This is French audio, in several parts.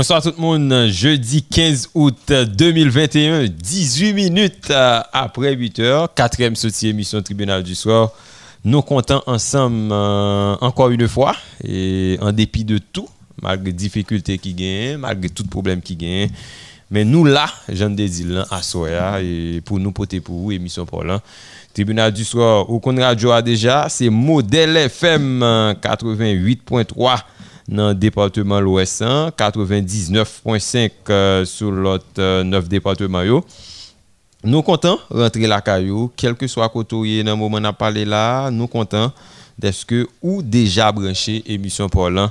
Bonsoir tout le monde, jeudi 15 août 2021, 18 minutes euh, après 8 heures, quatrième sortie émission Tribunal du soir. Nous comptons ensemble euh, encore une fois, et en dépit de tout, malgré difficultés qui gagnent, malgré tout problème qui gagnent. Mais nous là, Jean Desil, à Soya, et pour nous porter pour vous, émission pour. Tribunal du soir, au Radio a déjà, c'est Modèle FM 88.3 dans le département l'Ouest, 99.5 euh, sur l'autre 9 euh, départements. Nous comptons rentrer la caillou, quel que soit côté dans le moment où on parlé là, nous comptons d'est-ce que ou déjà branché émission pour l'an.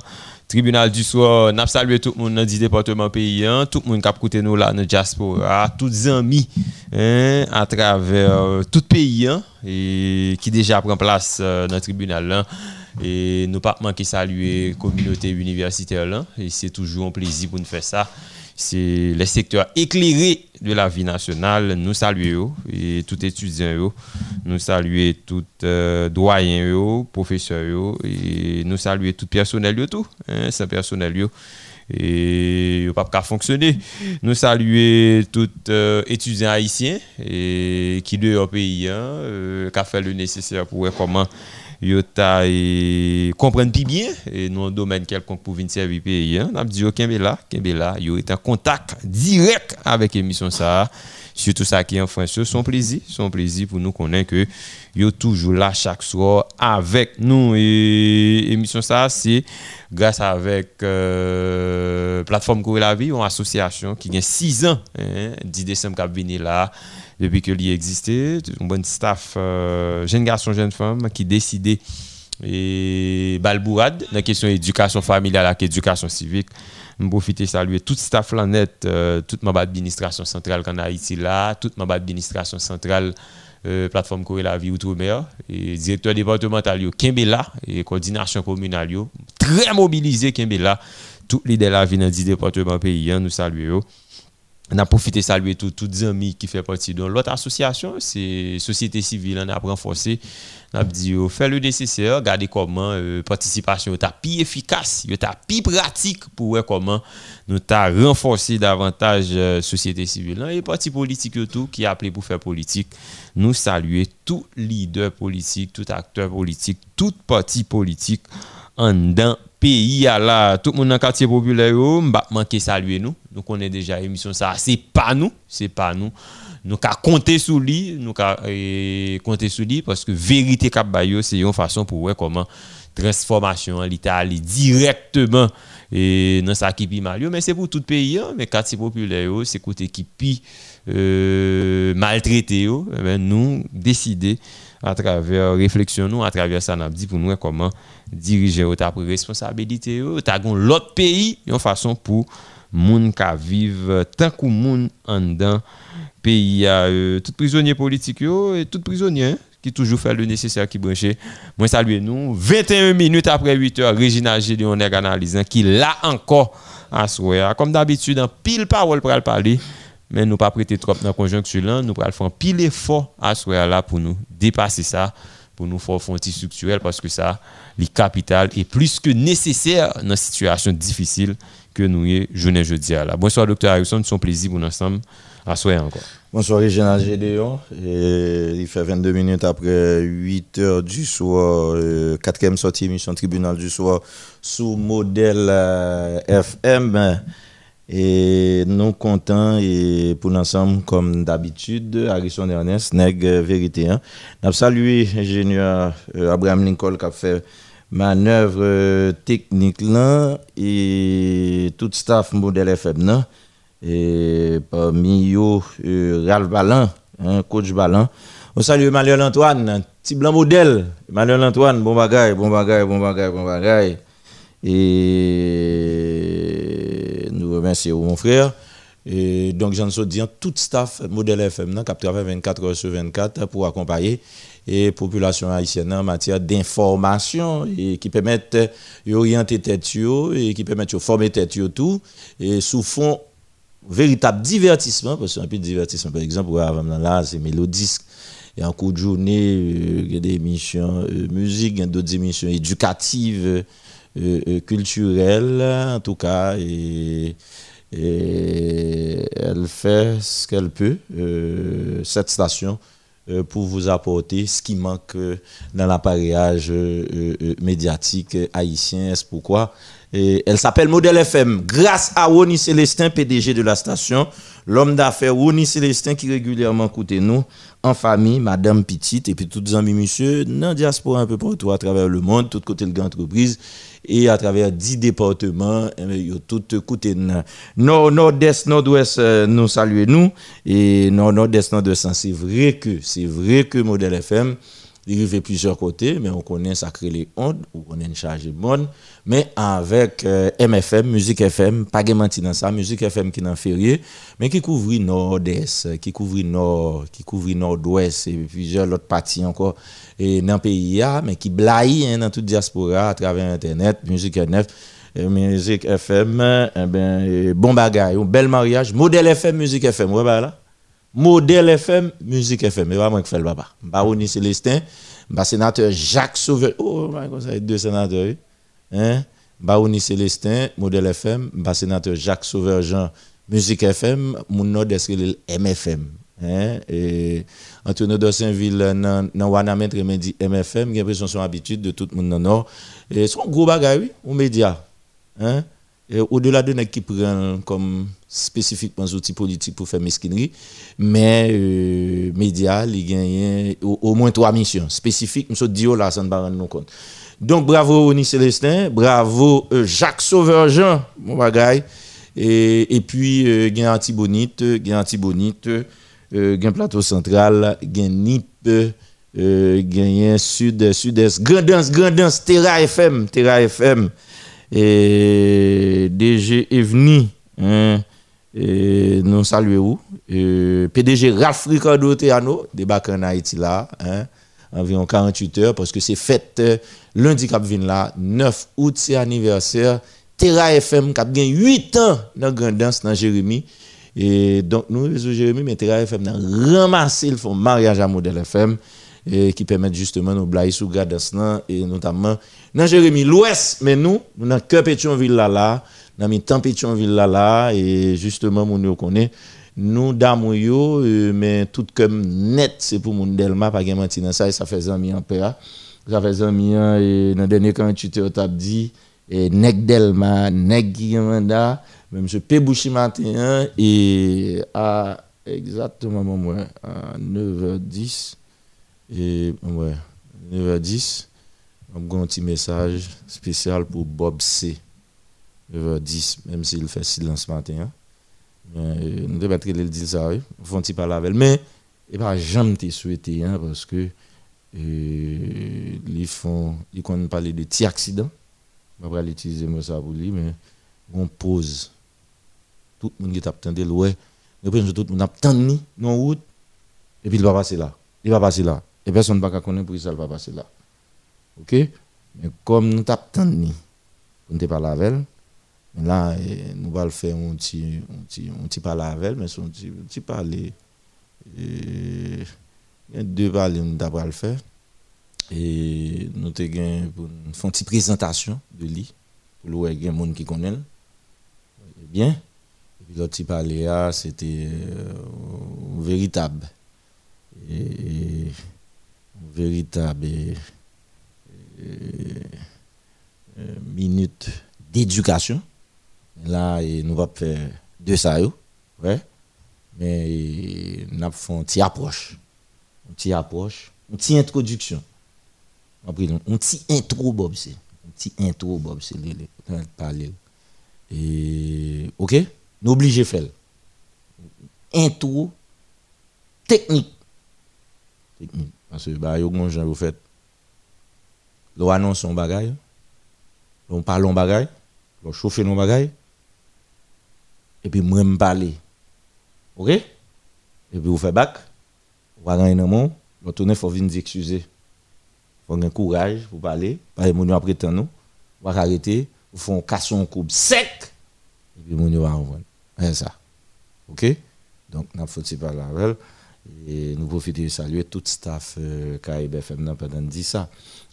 Tribunal du soir, nous salué tout le monde dans le département pays, tout le monde qui a écouté nous là dans diaspora, tous les amis hein, à travers euh, tout le pays hein, qui déjà prend place dans le tribunal. Et nous pas saluer la communauté universitaire là. Et c'est toujours un plaisir pour nous faire ça. C'est le secteur éclairé de la vie nationale. Nous saluons et tout étudiant. Nous saluons tout euh, doyen, professeur et nous saluons tout personnel tout. Hein, personnel et pas fonctionner. Nous saluons tous euh, étudiants haïtiens et qui de pays hein, euh, qui a fait le nécessaire pour voir comment yo ta et comprendre bien et un domaine quelconque pour venir servir pays hein. on a dit là Kembe là yo en contact direct avec émission ça. Surtout ça qui est en France son plaisir son plaisir pour nous connaître que toujours là chaque soir avec nous. Et émission ça c'est grâce avec euh, plateforme Courir la vie une association qui a 6 ans hein, 10 décembre qui a venu là depuis que l'y existait, un bon staff, euh, jeune garçon, jeune femme, qui décidait et balbourade dans la question éducation familiale et éducation civique. Je profite de saluer tout staff là net, euh, toute ma administration centrale en Haïti là, toute ma administration centrale euh, plateforme Corée la vie outre-mer et directeur départemental yo Kembela et coordination communale très mobilisé Kembela tous les de la vie dans le département pays hein, nous saluons on a profité de saluer tous les amis qui font partie de l'autre association, c'est Société civile, on a renforcé, on a dit, fait le nécessaire, regardez comment la euh, participation est plus efficace, est plus pratique pour voir comment nous avons renforcé davantage la euh, société civile. Et les partis politiques tout qui appelé pour faire politique, nous saluer tous leaders politiques, tout acteurs politiques, tout parti politique en dedans pays à la tout le monde dans quartier populaire m'a manqué saluer nous. Nous connaissons déjà l'émission ça. C'est pas nous c'est pas nous. Nous avons compter sur lui nous avons compter sur lui parce que vérité cap c'est une façon pour voir comment transformation l'Italie directement dans ça qui mal. Mais c'est pour tout pays hein, mais quartier populaire c'est côté qui pi euh, maltraité eh ben, nous décider à travers réflexion nous à travers ça n'a dit pour nous comment diriger ta responsabilité ta l'autre pays une façon pour moun ka vivre tant que moun en dedans pays euh, tout prisonnier politique et tout prisonnier hein, qui toujours fait le nécessaire qui branché. Moi saluer nous 21 minutes après 8 heures Regina Gédéon analysant qui là encore à comme d'habitude en pile parole pour parler mais nous pas prêter trop dans la conjoncture là, nous allons faire pile effort à ce là pour nous dépasser ça, pour nous faire un structurel parce que ça, le capital est plus que nécessaire dans une situation difficile que nous y journée jeudi là. Bonsoir docteur Harrison, un plaisir pour nous ensemble. À encore. Bonsoir Régional Gédéon. il fait 22 minutes après 8 heures du soir, euh, quatrième sortie émission tribunal du soir sous modèle euh, FM. Et nous comptons et pour l'ensemble, comme d'habitude, Harrison Ernest, Neg Vérité. Hein. Nous salué l'ingénieur euh, Abraham Lincoln qui a fait manœuvre euh, technique là et tout staff modèle FM là. Et parmi eux, euh, Ralph Ballan, hein, coach Ballan. On salue Manuel Antoine, petit blanc modèle. Manuel Antoine, bon bagaille, bon bagaille, bon bagaille, bon bagaille. Et nous remercions mon frère. Et donc, j'en suis dit, tout staff modèle FM, qui travaille 24 heures sur 24 pour accompagner et population haïtienne en matière d'information et qui permettent d'orienter tête et qui permettent de former tête tout. Et sous fond véritable divertissement parce qu'un peu de divertissement. Par exemple là c'est mélodisque. Et en cours de journée il y a des émissions euh, musique il y a d'autres émissions éducatives culturelle, en tout cas, et, elle fait ce qu'elle peut, cette station, pour vous apporter ce qui manque dans l'appareillage médiatique haïtien. C'est pourquoi? Elle s'appelle Modèle FM. Grâce à Woni Célestin, PDG de la station, l'homme d'affaires Woni Célestin qui régulièrement écoute nous en famille, Madame Petite, et puis toutes les amis, monsieur, dans la diaspora un peu partout à travers le monde, tout côté de l'entreprise, et à travers dix départements, et tout côté nord, nord-est, nord-ouest, euh, nous saluons nous, et nord, nord-est, nord-ouest, c'est vrai que, c'est vrai que Modèle FM, il fait plusieurs côtés, mais on connaît ça crée les ondes, on connaît une charge monde. Mais avec euh, MFM, Musique FM, pas de dans ça, Musique FM qui est en férié, mais qui couvre nord-est, qui couvre nord, qui couvre nord-ouest et plusieurs autres parties encore et dans le pays, mais qui blaye hein, dans toute diaspora à travers Internet, Musique FM. Euh, musique FM, eh ben, bon bagage, un bel mariage, modèle FM, Musique FM, ouais, bah là. Modèle FM, Musique FM. Et vraiment que fait le papa. Baroni Célestin, bah sénateur Jacques Sauveur. Oh, ça a deux sénateurs. Hein? Baroni Célestin, Modèle FM, bah sénateur Jacques Sauveur Jean, Musique FM, mon nom est MFM. Hein? Et Antonio de Saint-Ville, dans Wanamet, il dit MFM, j'ai l'impression son habitude de tout le monde dans le Nord. Et un gros bagage, oui, aux médias. Hein? Au-delà de ce qui prend comme spécifiquement outils politiques pour faire mesquinerie, mais euh, médias, il au, moins trois missions spécifiques. Je dis là, ça ne compte. Donc bravo Oni Célestin, bravo euh, Jacques Sauveur mon bagaille. Et, et puis, euh, gagne Antibonite, gagne Antibonite, euh, gagne Plateau Central, gagne NIP, euh, gagne Sud, Sud-Est, Grandance, Grandance, Terra FM, Terra FM DG Evni, hein, nous saluons. PDG Ralph Ricardo Teano, en Haïti là, hein, environ 48 heures, parce que c'est fête euh, lundi cap là, 9 août, c'est anniversaire. Terra FM qui a 8 ans dans Grandance, dans Jérémy. Et donc, nous, réseau Jérémy, Terra FM a ramassé le fond mariage à modèle FM et qui permettent justement nos blagues sous Grandance et notamment dans Jérémy l'Ouest, mais nous, nous dans cœur Pétionville là là, dans mi temps Pétionville là là et justement mon nous connaît nous euh, mais tout comme net c'est pour mon Delma pas gain dans ça et ça fait amis en paix ça fait amis et dans dernier quand tu te dit et nek Delma nek Guillemanda même monsieur Pébouchi matin et à exactement moi à 9h10 et ouais 9h10 un petit message spécial pour Bob C. 10, même s'il fait silence ce matin. Hein. Euh, nous devons être le dire ça, oui. Font pas la veille. Mais, et pas jamais te souhaité, hein, parce que euh, ils font, ils connaissent parler de petits accidents. Je vais utiliser ça pour lui, mais on pose. Tout le monde qui t'attendait, ouais. tout le monde attend non route, et puis il va passer là. Il va passer là. Et personne ne va connaître pour ça, il va passer là. OK? Mais comme nous t'attendons, on ne pas la veille, là, eh, nous allons faire un petit, un petit, un petit parler avec mais c'est un petit, un petit parler. Il y a deux parler nous allons le faire. Et nous avons une petite présentation de lui, pour le y gens qui connaissent. Bien. Petit parler, c'était euh, véritable. Véritable. Euh, euh, minutes d'éducation. Là, nous allons faire deux ça, ouais. mais nous allons faire une petite approche. Une petite approche, une petite introduction. Après, une petite intro, Bob, c'est. Une petite intro, Bob, c'est parler. Et, ok, nous obligés de faire. Intro technique. Technique. Parce que, bah, des gens qui fait L'on annonce son bagage, l'on parle son bagage, l'on chauffe nos bagage, et puis moi me parler. OK? Et puis vous faites bac, vous avez un mot, vous tournez, il faut venir excuser. Il faut avoir courage pour parler, pas mon après nous, vous arrêter, vous faites un casson coupe sec, et puis mon va envoyer. C'est ça. OK? Donc, nous faut parler avec et nous profitons de saluer tout le staff euh, pendant 10 ça.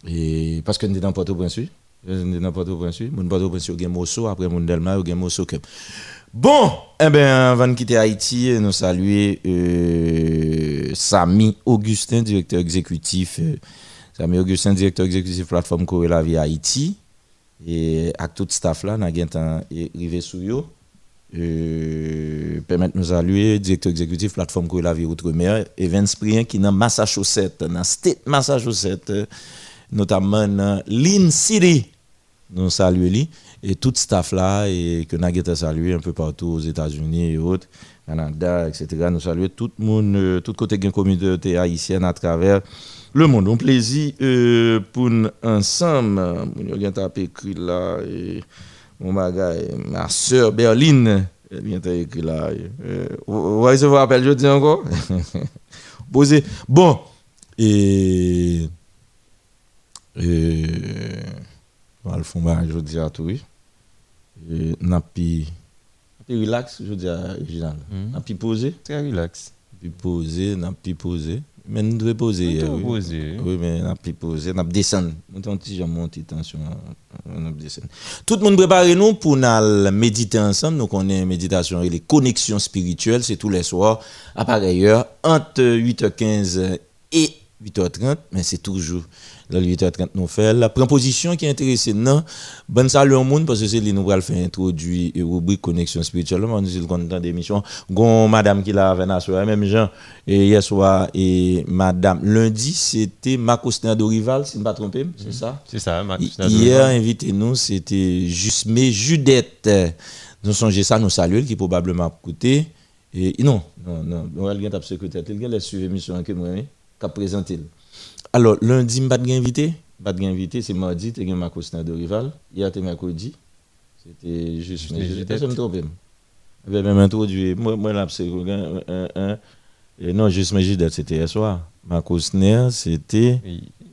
Et parce que nous sommes dans Port-au-Prince, Dans Port-au-Prince, mon Port-au-Prince, Mosso, après mon Delma, a Mosso. Bon, eh bien, avant de quitter Haïti, nous saluer euh, Samy Augustin, directeur exécutif. Euh, Samy Augustin, directeur exécutif plateforme Corée la Haïti. Et avec tout staff là, nous avons arrivé eux. Permettre nous saluer directeur exécutif plateforme Corée la vie Outre-mer, Evans Prien qui est dans Massachusetts, dans State Massachusetts, notamment dans Lynn City. Nous saluons lui et tout staff là et que nous avons salué un peu partout aux États-Unis et autres, Canada, etc. Nous saluons tout le monde, euh, tout côté de la communauté haïtienne à travers le monde. Un plaisir euh, pour nous ensemble. Nous avons écrit là, et mon bagage, ma soeur Berline, elle vient écrit là. Euh, vous voyez ce que vous rappelez, je dis encore? Posez. Bon, et. et va le faire, je dis à tout n'a pi relax je dis à Reginald hmm. n'a pi posé très relax puis posé n'a pi posé mais nous devons poser oui. poser. Oui mais n'a pi posé. N'a descendre nous un petit monter tension on descendre tout le monde prépare nous pour nous méditer ensemble. Nous connaissons méditation et les connexions spirituelles. C'est tous les soirs à pareille heure entre 8h15 et 8h30 mais c'est toujours dans le 8h30 nous fait la proposition qui est intéressée non. Bonne salut au monde parce que c'est lui nous va faire introduire et rubrique connexion spirituelle. Nous sommes content d'émission gon madame qui l'a avec nous même gens et hier soir et madame. Lundi c'était Marcos Dorival si je ne me pas trompé c'est ça? C'est ça Marcos hier invité nous c'était juste mais Judette. Nous songez ça nous saluer qui probablement coûté et non non non. On va le secrétaire il a suivi l'émission que moi qu'a présenté alors, lundi, je ne pas invité. Pas invité, c'est mardi, tu as ma de rival. Hier, tu mercredi. C'était juste. Je me trompe. Je vais même introduire. Moi, moi là, c'est. Non, juste Judette, c'était hier soir. Ma c'était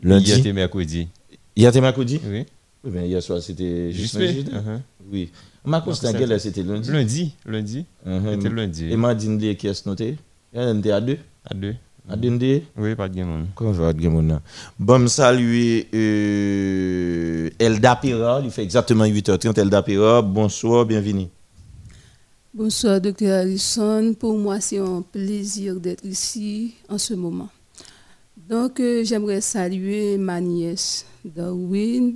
lundi. Hier, c'était mercredi. Hier, c'était mercredi? Oui. Oui, mais hier soir, c'était juste Judette. Uh-huh. Oui. Ma Cosner, c'était lundi. Lundi, lundi. Uh-huh. C'était lundi. Et mardi, qui est noté Il en a à deux. À deux. Adende? Oui, pas de Gemon. Comment va Gemon Bon, saluer euh, Elda Pera, il fait exactement 8h30. Elda Pera, bonsoir, bienvenue. Bonsoir, docteur Harrison. Pour moi, c'est un plaisir d'être ici en ce moment. Donc, euh, j'aimerais saluer ma nièce Darwin,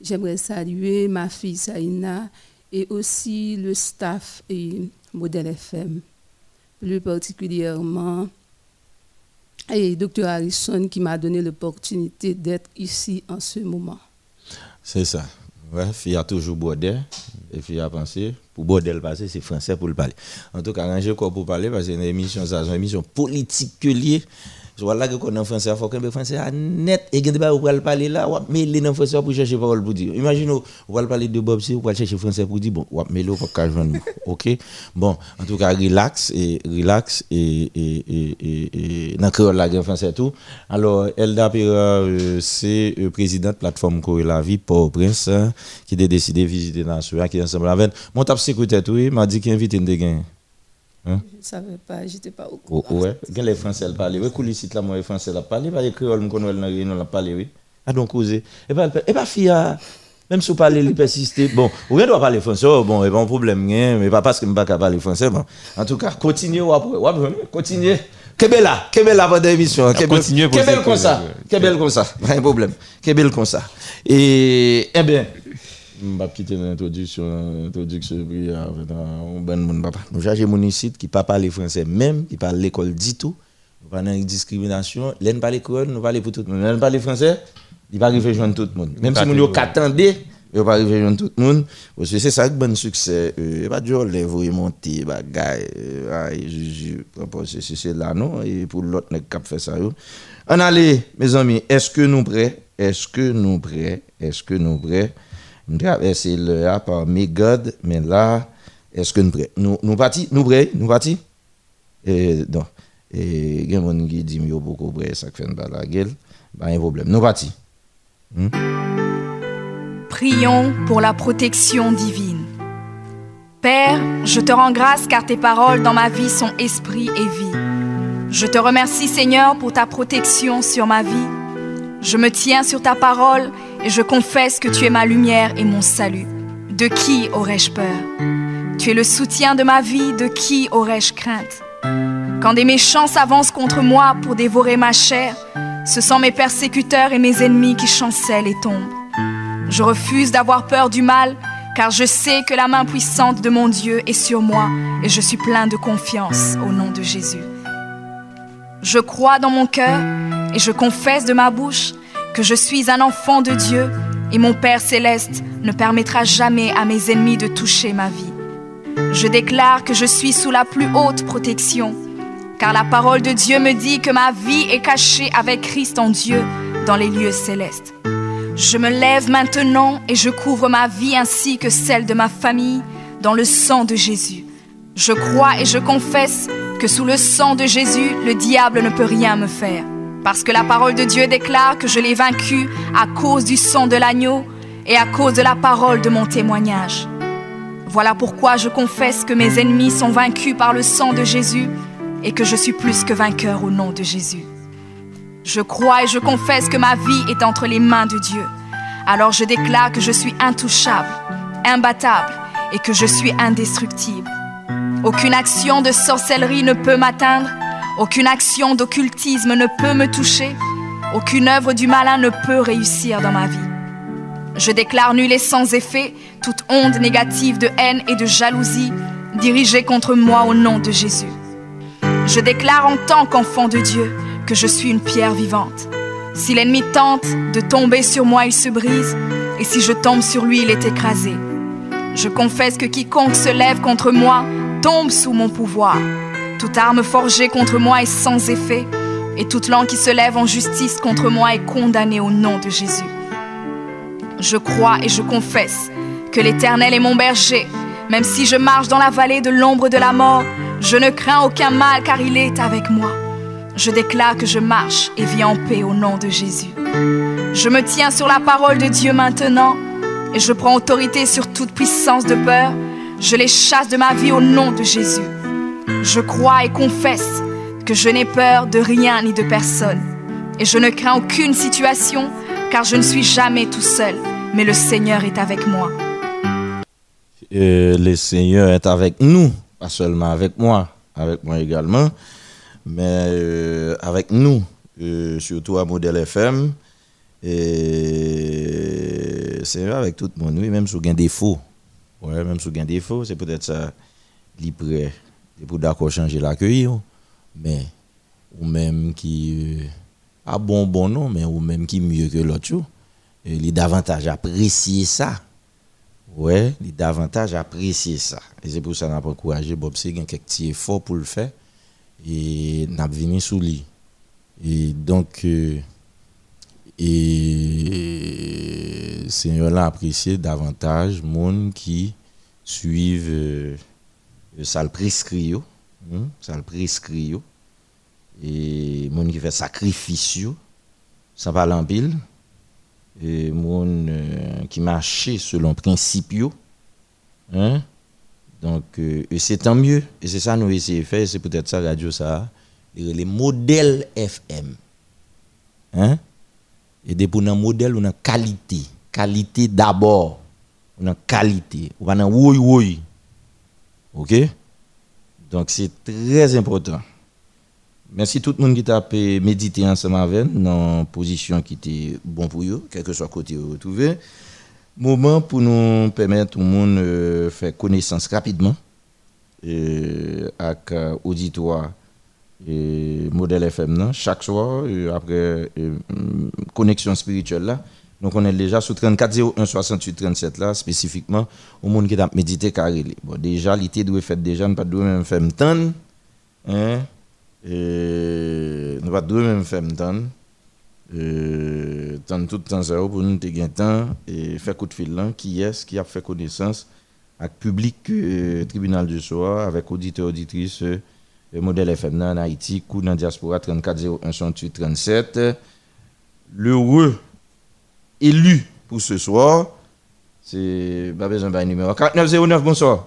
j'aimerais saluer ma fille Saïna et aussi le staff et Modèle FM, plus particulièrement et Dr Harrison qui m'a donné l'opportunité d'être ici en ce moment. C'est ça. Ouais, il y a toujours Bordel. Et puis, a pensé, pour Bordel passer, c'est français pour le parler. En tout cas, arranger quoi pour parler, parce que une émission, une émission politique que liée. Voilà que qu'on en français, il faut que le français a net. Et quand on va parler là, mais les en français pour chercher parole pour dire. Imaginez, on va parler de Bob C, on va chercher français pour dire, bon, mais là, pas joindre OK? Bon, en tout cas, relax et relax et, et, et, dans le la français tout. Alors, Elda Pera, euh, c'est le euh, président de la plateforme Corée la vie, Paul Prince, hein, qui a décidé de visiter Nation, qui est ensemble avec. Mon tape sécurité, m'a dit qu'il invite une de Hein? Je ne savais pas, je n'étais pas au courant. Oh, ouais, quand les Français parlent, oui, là, moi, les Français parlent, pas les créoles, oui. Ah, donc. Et pas, et pas, fille, même si vous parlez, il persister. Bon, vous doit parler français, oh, bon, et pas un problème, mais pas parce que je ne pas parler français, bon. En tout cas, continuez, après, continuez. Kebela, Kebela votre émission. Continuez Kebel comme ça. Kebel comme ça. Pas un problème. Kebel comme ça. Et, eh bien, je vais quitter l'introduction, l'introduction, un bon monde papa. Nous cherchons mon site qui ne parle pas le français même, qui parle l'école du tout. Nous parlons de discrimination. L'un parle l'école, nous parlons pour tout le monde. L'un parle français, il va arriver joindre tout le monde. Même si nous attendez, il va arriver joindre tout le monde. Parce que c'est ça bon succès. Il pas dire les vous monter, bagaille, juge, c'est là, non? Et pour l'autre, cap faire ça. On allez, mes amis, est-ce que nous prêts? Est-ce que nous prêts? Est-ce que nous prêts? Nous traversons le A par Mégode, mais là, est-ce que nous prêts Nous, nous Nous prêts Nous partis? Et donc, il y a des gens qui disent que beaucoup prêts, ça fait une gueule? Pas un problème. Nous partis. Hmm? Prions pour la protection divine. Père, je te rends grâce car tes paroles dans ma vie sont esprit et vie. Je te remercie Seigneur pour ta protection sur ma vie. Je me tiens sur ta parole et je confesse que tu es ma lumière et mon salut. De qui aurais-je peur? Tu es le soutien de ma vie, de qui aurais-je crainte? Quand des méchants s'avancent contre moi pour dévorer ma chair, ce sont mes persécuteurs et mes ennemis qui chancellent et tombent. Je refuse d'avoir peur du mal, car je sais que la main puissante de mon Dieu est sur moi et je suis plein de confiance au nom de Jésus. Je crois dans mon cœur et je confesse de ma bouche que je suis un enfant de Dieu et mon Père céleste ne permettra jamais à mes ennemis de toucher ma vie. Je déclare que je suis sous la plus haute protection, car la parole de Dieu me dit que ma vie est cachée avec Christ en Dieu dans les lieux célestes. Je me lève maintenant et je couvre ma vie ainsi que celle de ma famille dans le sang de Jésus. Je crois et je confesse que sous le sang de Jésus, le diable ne peut rien me faire. Parce que la parole de Dieu déclare que je l'ai vaincu à cause du sang de l'agneau et à cause de la parole de mon témoignage. Voilà pourquoi je confesse que mes ennemis sont vaincus par le sang de Jésus et que je suis plus que vainqueur au nom de Jésus. Je crois et je confesse que ma vie est entre les mains de Dieu. Alors je déclare que je suis intouchable, imbattable et que je suis indestructible. Aucune action de sorcellerie ne peut m'atteindre, aucune action d'occultisme ne peut me toucher, aucune œuvre du malin ne peut réussir dans ma vie. Je déclare nul et sans effet toute onde négative de haine et de jalousie dirigée contre moi au nom de Jésus. Je déclare en tant qu'enfant de Dieu que je suis une pierre vivante. Si l'ennemi tente de tomber sur moi, il se brise, et si je tombe sur lui, il est écrasé. Je confesse que quiconque se lève contre moi tombe sous mon pouvoir. Toute arme forgée contre moi est sans effet, et toute langue qui se lève en justice contre moi est condamnée au nom de Jésus. Je crois et je confesse que l'Éternel est mon berger. Même si je marche dans la vallée de l'ombre de la mort, je ne crains aucun mal car il est avec moi. Je déclare que je marche et vis en paix au nom de Jésus. Je me tiens sur la parole de Dieu maintenant et je prends autorité sur toute puissance de peur. Je les chasse de ma vie au nom de Jésus. Je crois et confesse que je n'ai peur de rien ni de personne. Et je ne crains aucune situation car je ne suis jamais tout seul, mais le Seigneur est avec moi. Le Seigneur est avec nous, pas seulement avec moi, avec moi également, mais euh, avec nous, euh, surtout à Modèle FM. Et c'est avec tout le monde, oui, même si vous avez des. Ouais, même si vous avez des défauts, c'est peut-être ça, li prêt, pour d'accord changer l'accueil, mais ou même qui a bon bon non, mais ou même qui mieux que l'autre, il est davantage apprécier ça. Ouais, il est davantage apprécier ça. Et c'est pour ça qu'on a encouragé Bob a quelques petits efforts pour le faire et n'a venu sous lui. Et donc euh, et Seigneur l'a apprécié davantage monde qui suivent euh, ça le prescrit hein, ça le prescrit et monde qui fait sacrifice sans parler en pile. Et monde euh, qui marche selon principe hein? Donc euh, c'est tant mieux. Et c'est ça nous essayons de faire. C'est peut-être ça radio ça les modèles FM hein? Et des pour un modèle une qualité. Qualité d'abord. Une qualité. Ou pas oui oui OK? Donc c'est très important Merci tout le monde qui t'a médité ensemble avec dans une position qui était bon pour eux, quel que soit côté où retrouvé. Moment pour nous permettre le monde de euh, faire connaissance rapidement euh, avec euh, auditoire et modèle FM chaque soir après connexion spirituelle là. Donc on est déjà sur 34 01 68 37 là spécifiquement au monde qui t'a médité carré. Bon déjà l'été doit faire déjà ne pas doit même faire temps hein? Nous pas deux même faire temps euh, tant tout temps ça pour nous te temps et faire coup de fil là. Qui est qui a fait connaissance avec public euh, tribunal du soir avec auditeur auditrice euh, modèle FM en Haïti coup dans diaspora 34 01 68 37 l'heureux élu pour ce soir c'est pas besoin de numéro 4909 bonsoir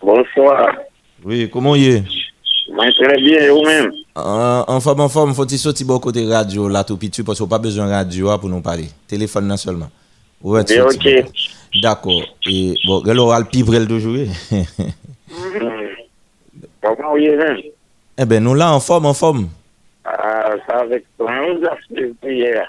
bonsoir oui comment y est? Moi, très bien, vous-même? En, en forme, en forme, faut-il sortir bon côté radio là tout petit parce qu'on pas besoin de radio hein, pour nous parler. Téléphone là seulement. Ouais, ok. D'accord. Et bon, quel aura le pivrel de jouer? Comment vous y êtes Eh ben nous là en forme, en forme. Ah, ça avec toi, on vous a fait hier.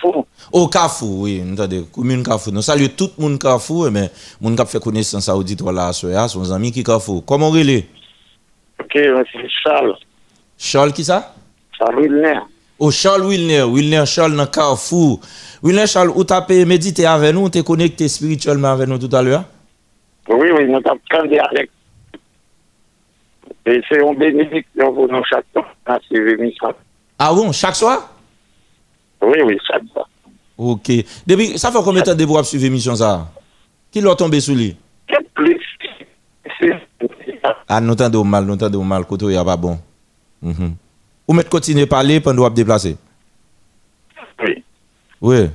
fou. Au Carrefour, oui, nous entendez, commune Carrefour. Nous saluons tout le monde Carrefour, mais moun qui fait connaissance à auditoire là, son ami qui Carrefour. Comment on relève Ok, c'est Charles. Charles qui ça? Charles Wilner. Oh, Charles Wilner, Wilner Charles dans Carrefour. Wilner Charles, où t'as pu méditer avec nous, t'es connecté spirituellement avec nous tout à l'heure? Oui, oui, nous avons candidat avec. Et c'est une bénédiction pour nous chaque ces émissions. Ah bon, chaque soir? Oui, oui, chaque fois. Ok. Depuis, ça fait combien de temps de vous suivre l'émission ça? Qui l'a tombé sous lui? Ah, nous t'entendons mal, nous t'entendons mal, côté il y a pas bon. Mhm. Ou mettre continuer à parler pendant vous déplacer? Oui. Oui.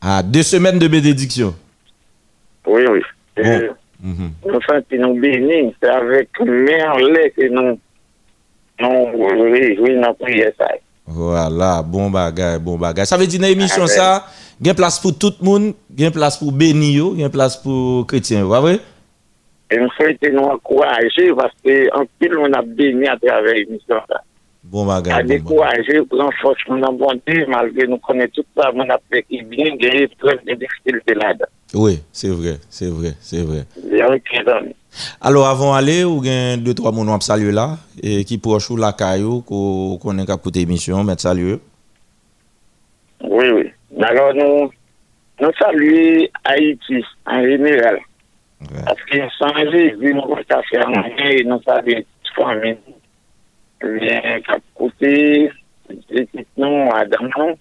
Ah, deux semaines de bénédiction. Oui, oui. Bon. Euh, Mhm. Nous sommes nous bénis. C'est avec merlet que nous nous réjouissons dans prière. ça. Voilà, bon bagay, bon bagay. Ça veut dire dans l'émission Ah, ça, il y a place pour tout le monde, il y a place pour béni, il y a place pour chrétien, vous voyez? Et nous souhaitons nous encourager parce qu'en pile, on a béni à travers l'émission. ça. Bon bagay. Bon bagay. décourager, prendre force, mon en bon Dieu, malgré nous connaissons tout ça, on a fait qui bien gagné plein de difficultés là-dedans. Oui, c'est vrai, c'est vrai, c'est vrai. A. Alors avant d'aller, ou gen deux trois moun wap saluer là et qui proche ou la caillou qu'on est capable émission, mettre saluer. Oui, oui. Alors, nous, nous saluons Haïti en général. Ouais. Parce que sans Jésus, nous pas faire et nous saluons toute famille. Bien, cap côté, nous, Adam.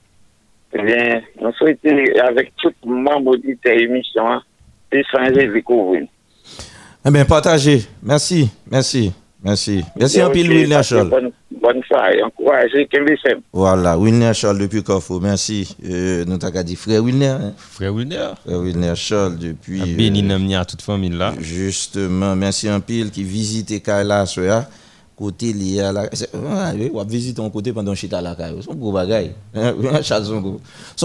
Eh bien, nous souhaitons avec tout le membre de cette émission, hein, et sans Jésus couvrir. Eh bien, partagez. Merci, merci, merci. Merci un pile, Wilner Charles. Bonne, bonne soirée, encouragez, Voilà, Wilner Charles depuis Carrefour. Merci. Euh, nous t'avons dit frère Wilner. hein. Frère Wilner. Frère Wilner Charles depuis. euh, Béni Namni à toute famille là. Justement, merci un pile qui visite Kaila Soya. Côté lié à la. c'est- on visite un côté pendant chita la Kaila. Son gros bagay. Hein, Charles, son gros.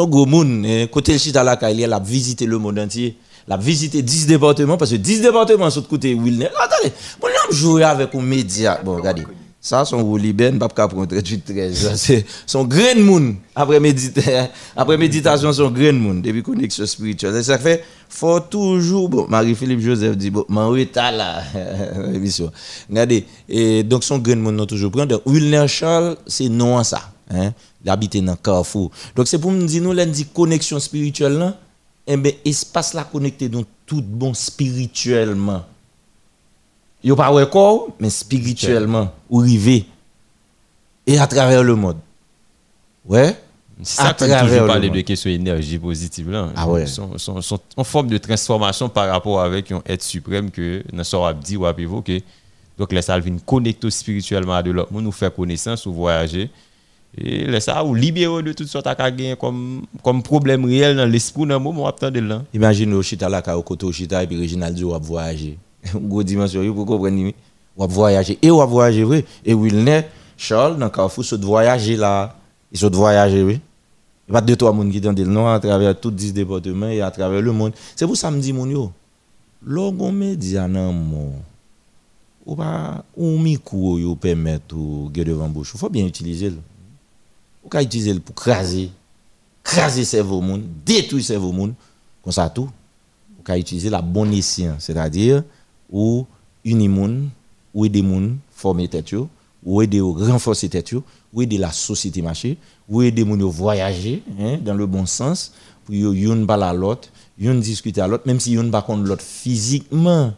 Gros moun. hein, Côté chita la Kaila, il a visité le monde entier. Il a visité 10 départements parce que 10 départements sont de côté Wilner. Attendez, mon homme jouer avec un média. Bon, regardez. Ça, son Woli Ben, pas de 38 13. Ça, C'est son grand monde. Après, médita- après méditation, son grand monde. Depuis connexion spirituelle. Et ça fait, faut toujours, bon, Marie-Philippe Joseph dit, bon, oui, t'as là, émission. Regardez. Et donc, son grand monde, nous toujours prendre. Wilner Charles, c'est non ça. Hein? Il habite dans Carrefour. Donc, c'est pour me dire, nous, là, dit connexion spirituelle, là, eh bien, espace là connecté, donc, tout bon spirituellement. Yo pas corps, mais spirituellement, ou rivé. Et à travers le monde. Ouais. C'est À ça travers toujours le parler de question énergie positive là. Ah ouais. Sont en forme de transformation par rapport avec un être suprême que nous sommes dit ou à évoquer. Donc là ça vient connecter spirituellement à de l'autre monde, nous faire connaissance ou voyager. Et là ça ou libérer de toutes sortes gagner comme comme problème réel dans l'esprit dans le moment où attendre là. Imagine au chita là, au côté au chita, et puis ou voyager. Gros dimension, pouvez comprendre, ou voyager. Et ou voyager, oui. Et Wilner, Charles, dans Carrefour, saute voyager là. Il saute voyager, oui. Il y a deux, trois personnes qui entendent le nom à travers tous 10 départements et à travers le monde. C'est pour ça que je dis, mon yo, logon média nan mon, ou pas, ou micro yo permettre ou ge devant bouche. Il faut bien utiliser le. Ou ka utiliser le pour craser, craser cerveau moun, détruire cerveau moun, comme ça tout. Ou ka utiliser la bonne escient, c'est-à-dire, ou uni moun, ou aider moun former tête ou aider ou renforcer tête ou aider la société marcher, ou aider moun yo voyager hein, dans le bon sens pour yo yon parler à l'autre, yon discuter à l'autre même si yon pas contre l'autre physiquement.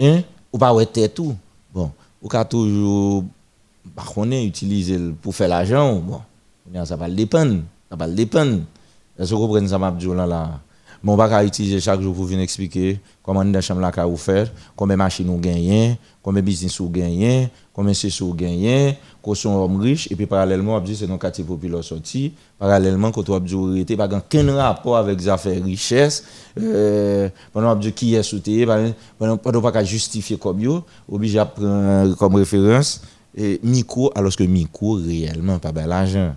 Hein, ou pas ouais tête tout. Bon, ou ka toujours bah connaît utiliser le pour faire l'argent bon. Ça va dépendre. Ça va dépendre. Est-ce que vous comprenez ça, Mabdou, là, là? Mon va utiliser chaque jour pour venir expliquer comment la chambre là vous faire, combien de machines vous gagnez, combien de business vous gagnez, combien de vous gagnez, qu'on sont hommes riches, et puis parallèlement, on dit c'est nos quartier populaire sorti, parallèlement, quand on dit pas aucun rapport avec les affaires richesse, euh, pendant dit qui est sauté, pendant pas justifier comme yo, obligé à prendre comme référence, et micro, alors que micro, réellement, pas l'argent.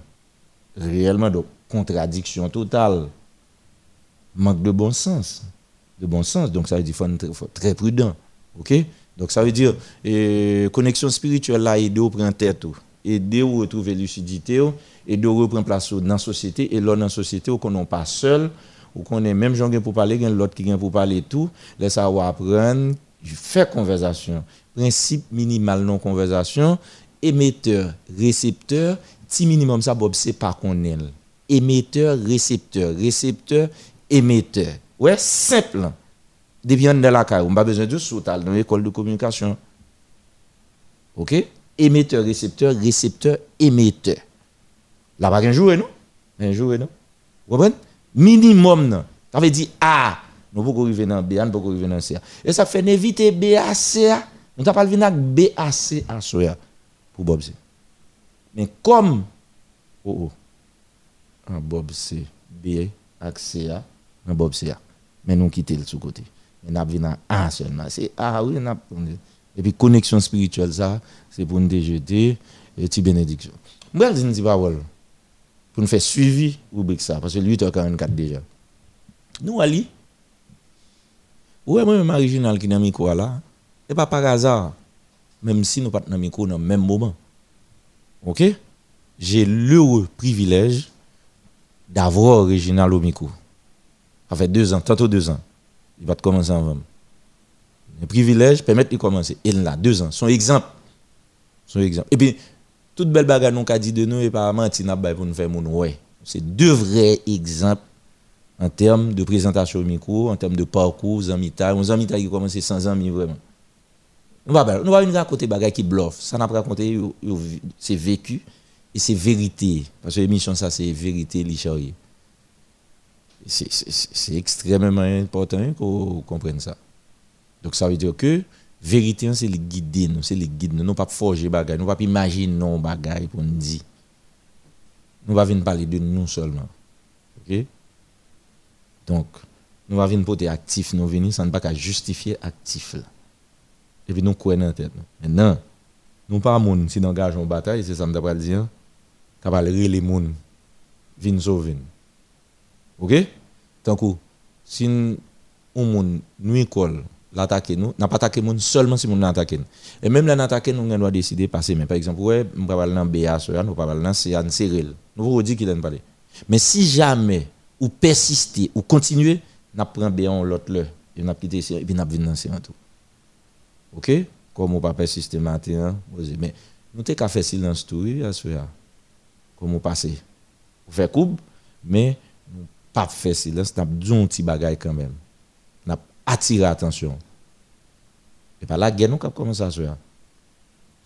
Réellement, donc, contradiction totale manque de bon sens. De bon sens. Donc ça veut dire qu'il faut être très, prudent. OK? Donc ça veut dire et, connexion spirituelle là, aider au prendre tête, aider à retrouver lucidité, aider à reprendre place dans la société. Et là, dans la société, qu'on n'est pas seul, ou qu'on est même gens pour parler, l'autre qui vient pour parler tout, laisse savoir apprendre, faire conversation. Principe minimal non conversation, émetteur, récepteur, petit minimum ça, Bob, c'est pas qu'on est. Émetteur, récepteur, récepteur, émetteur. Ouais, simple. Depuis on dans la caille, on pas besoin de sautal dans l'école de communication. OK? Émetteur, récepteur, récepteur, émetteur. Là, pas un jouer, non? Un jouer, non? Vous comprenez? Minimum, non? Ça veut dire A. Nous pouvons arriver dans B, nous pouvons arriver dans C. Et ça fait éviter B à C. Nous pas venir avec B à C à soya pour Bob C. Mais comme oh oh. Un Bob C, B C un Bob C. Mais nous quittons le sous-côté. Mais nous venons A seulement. C'est A, oui, Et puis connexion spirituelle, ça, c'est pour nous déjeter et petite bénédiction. Moi, je dis parole pour nous faire suivi rubrique ça, parce que 8h44 déjà. Nous, Ali, ouais, moi, même original qui dans le micro là, et pas par hasard, même si nous pas dans micro dans le même moment. OK? J'ai le privilège d'avoir original au micro. Ça fait deux ans, tantôt deux ans. Il va commencer en vendre. Le privilège permet de commencer. Il a deux ans. Son exemple. Son exemple. Et puis, toute belle bagarre nous a dit de nous et pas menti pour nous faire mon ouais. C'est deux vrais exemples en termes de présentation au micro, en termes de parcours, zamita, on zamita qui commence sans amis vraiment. Nous va nous va venir raconter bagarre qui bluffe. Ça n'a pas raconté c'est vécu et c'est vérité parce que l'émission ça c'est vérité li c'est extrêmement important qu'on comprenne ça. Donc ça veut dire que vérité, c'est le guide c'est le guide nous. Nous pas forger bagay, nous pas imaginer non bagay pour nous dire. Nous va venir parler de nous seulement. Donc nous va venir porter actif nous venir sans pas justifier actif. Et puis nous quoi dans tête. Maintenant, nous pas si nous engageons en bataille, c'est ça me d'après dire, capable les monde viennent sauver. OK? Tant que si un monde nous école l'attaquer nous, n'a pas attaqué monde seulement si nous attaqué. Et même là attaquer nous on doit décider passer mais par exemple ouais, on va aller dans BA ça, nous pas aller dans CA Cyril. Nous vous dire qu'il en parler. Mais si jamais ou persister ou continuer, n'a prend B on l'autre là et n'a quitté et puis n'a venir dans CA tout. OK? Comme on pas persister matin, mais nous t'ai qu'à faire silence tout à ce Comme on passer. On fait coupe mais pas faire silence, n'a dit un petit bagage quand même. N'a attiré l'attention. Et par la guerre, nous avons commencé à faire.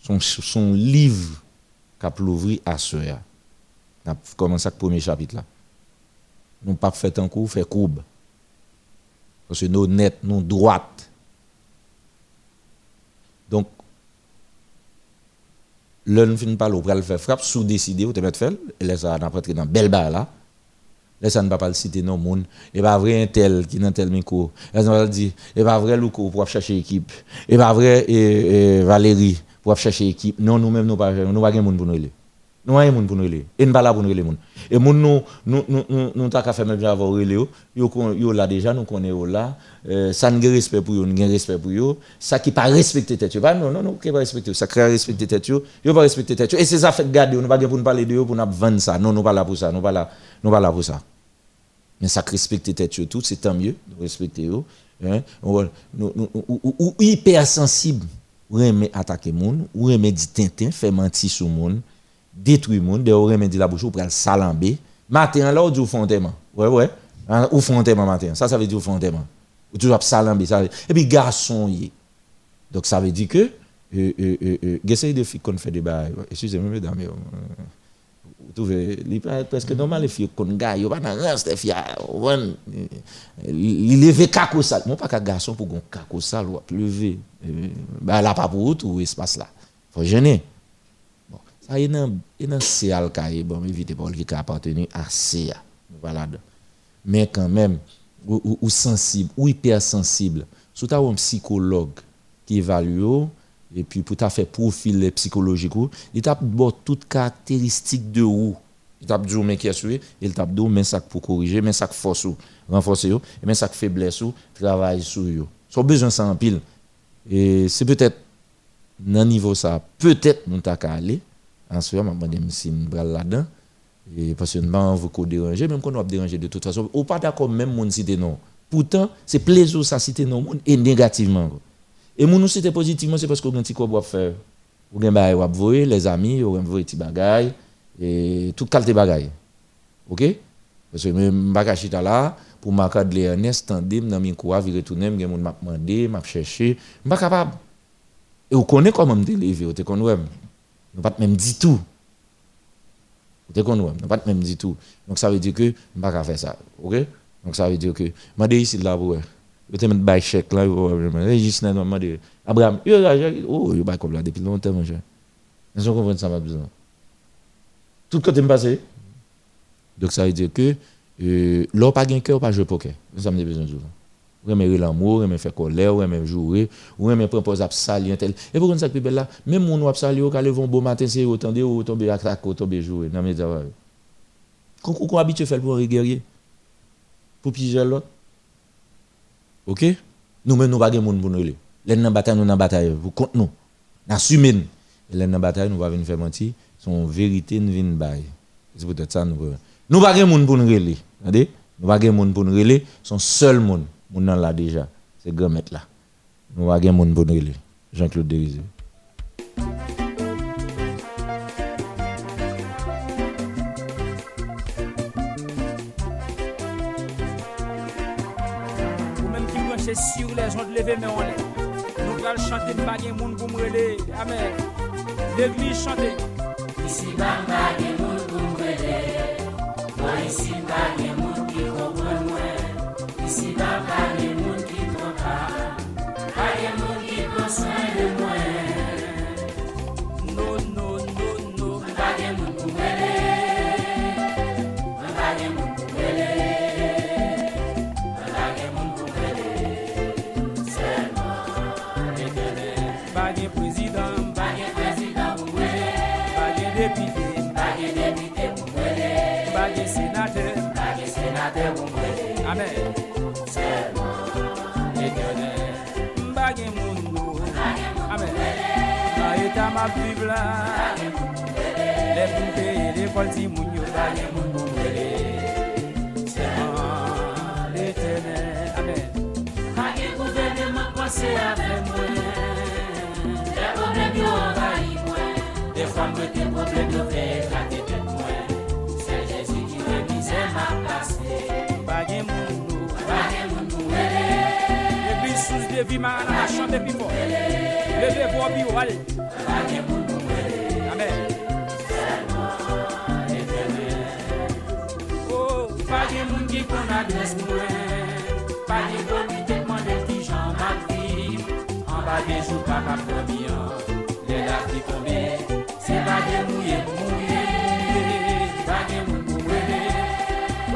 Son, son livre qu'a l'ouvrir à ce N'a commencé avec le premier chapitre là. Nous pas fait un coup, fait courbe. Parce que nous net, nous droite. Donc, l'un fin pas le faire frappe, sous décider, ou te mettre faire, et là, ça n'a pas dans belle barre là. Là, ça ne va pas le citer non monde. Et pas vrai un tel qui dans tel micro. Là, ça va dire, et pas vrai Louko pour chercher équipe. Et pas vrai et, Valérie pour chercher équipe. Non, nous-mêmes, nous pas nous pas monde pour nous Nous pas monde pour nous. Et nous pas là pour nous. Et moun nous nous nous nous nous t'a fait même avoir relé yo. Yo là déjà nous connaît là. Ça ne respect pour yo, nous respect pour yo. Ça qui pas respecter tête Pas non non non, qui pas respecter. Ça crée respecter tête yo. Pas respecter tête Et c'est ça fait garder, nous pas pour nous parler de pour nous vendre ça. Non, nous pas là pour ça, nous pas là, nous pas là pour ça. Mais ça respecte tête tout, c'est tant mieux respecter eux. Hein? Ou, ou, hyper sensible, ou aimer attaquer monde, ou aimer dire tintin, faire mentir sur monde, détruire monde, de ou la bouche ou le salamber. Matin là, ou dit font Ouais ouais. Hein? Ou font matin? Ça ça veut dire ou font Ou toujours salamber ça. Et puis garçon y. Donc ça veut dire que euh, euh, euh, euh de filles qu'on fait des bails. Excusez-moi mesdames, trouvez, il est presque normal, les filles qu'on gagne, il pas dans rang, les filles, on, il lève caco sale. Moi, pas qu'un garçon pour qu'on caco sale ou lever. Bah, là, pas pour tout espace là. Faut gêner. Ça, il y a un C alcaï, bon, évitez pas qui appartenu à C. Voilà. Mais quand même, ou, ou, sensible, ou hypersensible, si tu as un psychologue qui évalue, et puis pour ta fait profil psychologique, il t'a bon toutes caractéristiques de où. Il t'a dit mais qui est il t'a dit mais ça pour corriger, mais ça force ou renforcer ou, mais ça faiblesse ou travail sur yo. Son besoin ça en pile. Et c'est peut-être dans niveau ça, peut-être nous t'a aller en ce moment, je me si là-dedans. Et parce que nous vous déranger, même quand on va déranger de toute façon, ou pas d'accord même mon cité non. Pourtant, c'est plaisir ça citer non et négativement. Et mon nous citer positivement, c'est parce un petit quoi faire. Ou bien bah les amis, ou bien petit bagaille et tout qualité bagaille. OK? Parce que même chita là pour marquer de Ernest tandem dans min vi retourner, m'gen moun m'a demandé, m'a chercher, pas capable. Et on connaît comment me délivrer, on connaît. Nous pas même dit tout. Vous comprenez pas même dit tout. Donc ça veut dire que ne pas faire ça. OK? Donc ça veut dire que je suis ici là pour je te mettre chèque là, juste là, je Abraham, oh, il pas comme là depuis longtemps, mon cher. Vous comprenez ça, ma besoin. Tout côté me passé. Donc ça veut dire que euh, l'on pas gain cœur, pas jouer poker. Ça me besoin ça. Ou aimer l'amour, aimer faire colère, ou aimer jouer, ou aimer proposer à salir tel. Et pourquoi ça que là, même mon ou salir quand ils vont beau matin, c'est autant de ou tomber à ou tomber jouer dans mes travail. Qu'on faire pour un. Pour piéger l'autre. OK Nous même nous pas pour nous bataille nous dans bataille, vous compte nous. N'assumer. Et les dans bataille nous va venir faire mentir, son vérité nous vient bail. C'est peut-être ça nous nous pas monde pour nous Nous pas monde pour nous son seul Moun nan là déjà, c'est grand maître là. Nous avons un monde bon Jean-Claude Derizé. Ou même qui branchez sur les gens de lever mais on l'air. Nous allons chanter de moun pour me Amen. L'église chanter. Ici, moun pour me Moi ici, bagay fol di moun yo. Danye moun moun wele Seman le tene. Amen. Kage kou vene mwen kwanse ave mwen. De problem yo anvayi mwen. De fwa mwen te problem yo ve kate pet mwen. Se jesu ki remise ma plase Bage moun nou. Bage moun nou wele Ebi sous devi man an a chan depi mwen. Leve vwa bi wale. Bage moun nou adres mwen. Pa de komite mwen de ti jan malviv An ba de jou pa ka premian Le la ki tombe Se ba de mouye mouye. Ba de moun mouye.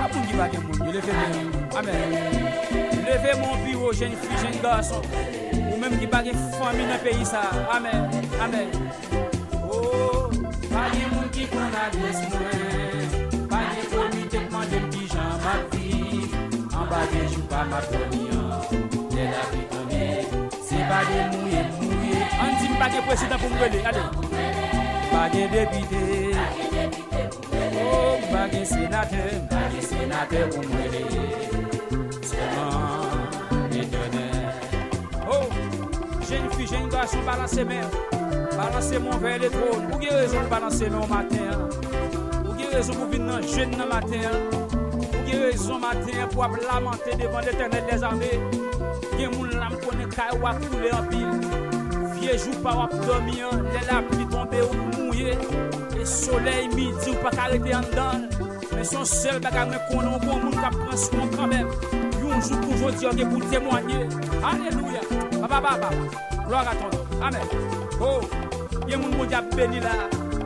A pou ki ba de moun, yo le fe mwen Amen. Leve moun biro jen fi jen gason Ou menm ki bagi fami nan peyi sa. Amen, amen. Oh, ba de moun ki kon adres mwen. Pa de komite mwen de ti jan malviv bagen chou pa ma konyon Lè la pi konè Se bagen mouye mouye. An di m bagen presidant pou mwele Bagen depite oh, Bagen senate Bagen senate pou mwele. Seman Mè donè oh, Jè yon fi jè yon gasyon balanse mè Balanse moun vè lè tron Ou gè rezon balanse mè ou mater Ou gè rezon pou vin nan jè nan mater Gen raison matin pour lamenter devant l'éternel des armées. Gen moun lam konen kay wap koule. Vieux jour pas wap dormir, les la pluie tombe ou mouillé. Et soleil, midi, ou pas arrêter en dedans. Mais son seul bagage, mais qu'on a un bon monde qui prend soin quand même. Un jour pour aujourd'hui, on est pour témoigner. Alléluia. Papa, papa, gloire à ton nom. Amen. Oh, il y a un monde bon Dieu béni là?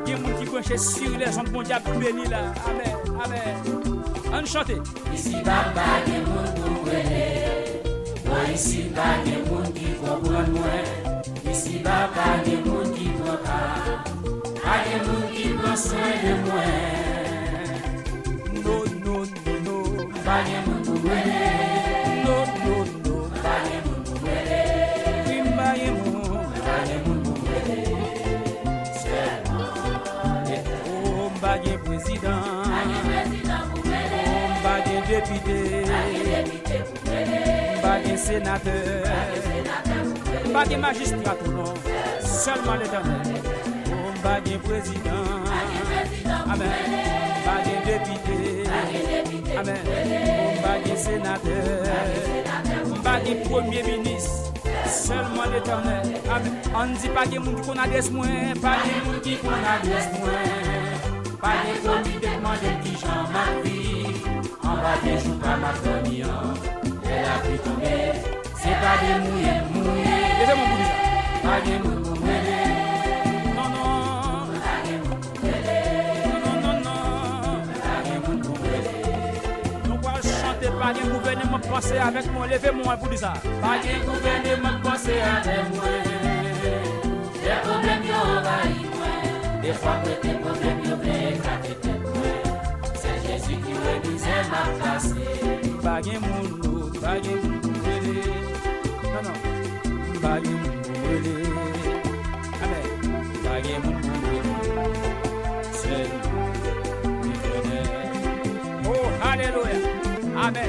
Il y a un monde qui branche sur les gens, bon Dieu béni là? Amen. Amen. An chante. Isi baba gen moun pou wele, Mwen isi ba gen moun ki propon mwen, Isi baba gen moun ki proka, A gen moun ki pronsen de mwen. No, no, no, no, Ba gen moun pou wele, depute, bagye senate, bagye magistrat ou non, selman l'Eternel, bagye prezident, amen, bagye depute, amen, bagye senate, bagye premier ministre, Selman l'Eternel An di pa gen moun ki kon adres mwen Pa gen moun ki kon adres mwen Pa gen kon ki dekman den ki jan ma vi An ba de choupa ma famiyan E la pri tombe Se pa de mouye mouye Pa de mou mou mwele Non non. Pa de mou mou mwele Non non non. non. Pa de mou mou mwele Nou kwa chante pa de gouvene mwen pase avek mwen Leve mwen pou di sa Pa de gouvene mwen pase avek mwen De problem yo va yi mwen De fwa kwete problem yo vle kakete nan plase Bagye moun nou, bagye moun non, nou wele Nanan, bagye moun nou wele Abe, bagye moun nou wele Sel nou, mi vene Oh, aleluya, abe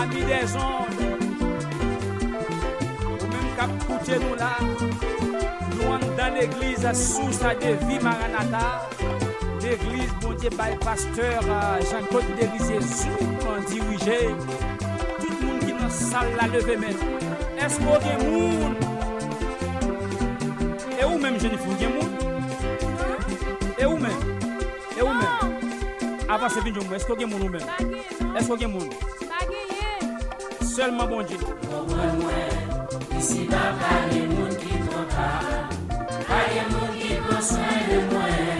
Ami de zon Ou men kap koute nou la Nou an dan l'eglize sou sa devi maranata L'église, bon Dieu, by pasteur euh, Jean-Claude Délisier, souvent dirigé. Tout le monde qui est dans la salle la levé même. Est-ce qu'il y a des monde Et où même, Jennifer, il y a monde Et où même? Et où même? Avant, c'est bien, est-ce qu'il y a monde ou même? Est-ce qu'il y a monde Seulement bon Dieu. Kompren mwen Isi ba pa de moun ki pran ka Pa de moun ki pran soin de mwen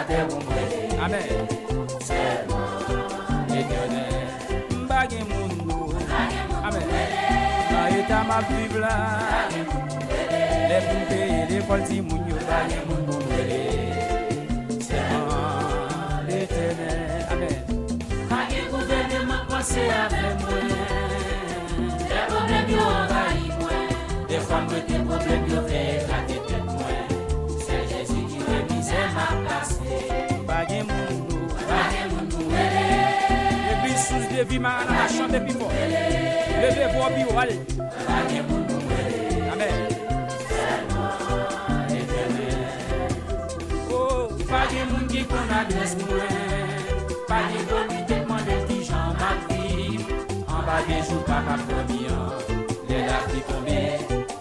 Amen. Selman etyonel. Mbage moun go. Amen. Ba eta ma viv la. Le pou peye le kol ti moun yo. Mbage moun go. Selman etyonel. Amen. Mbage kou vene ma pase ave mwen. De problem yo anvayi mwen. De fwa mwen te problem yo ve kate ten. Se ma plase Bagye moun nou Bagye moun nou Ele Epi sous devi man Ana chante pi pou Ele Leve vo bi ou ale Bagye moun nou Ele Amen Selman etene Oh Bagye moun ki kon adres mwen Bagye kon ki te pwande ki jan mak vi An bagye jou pa kap premian Le lak ki tombe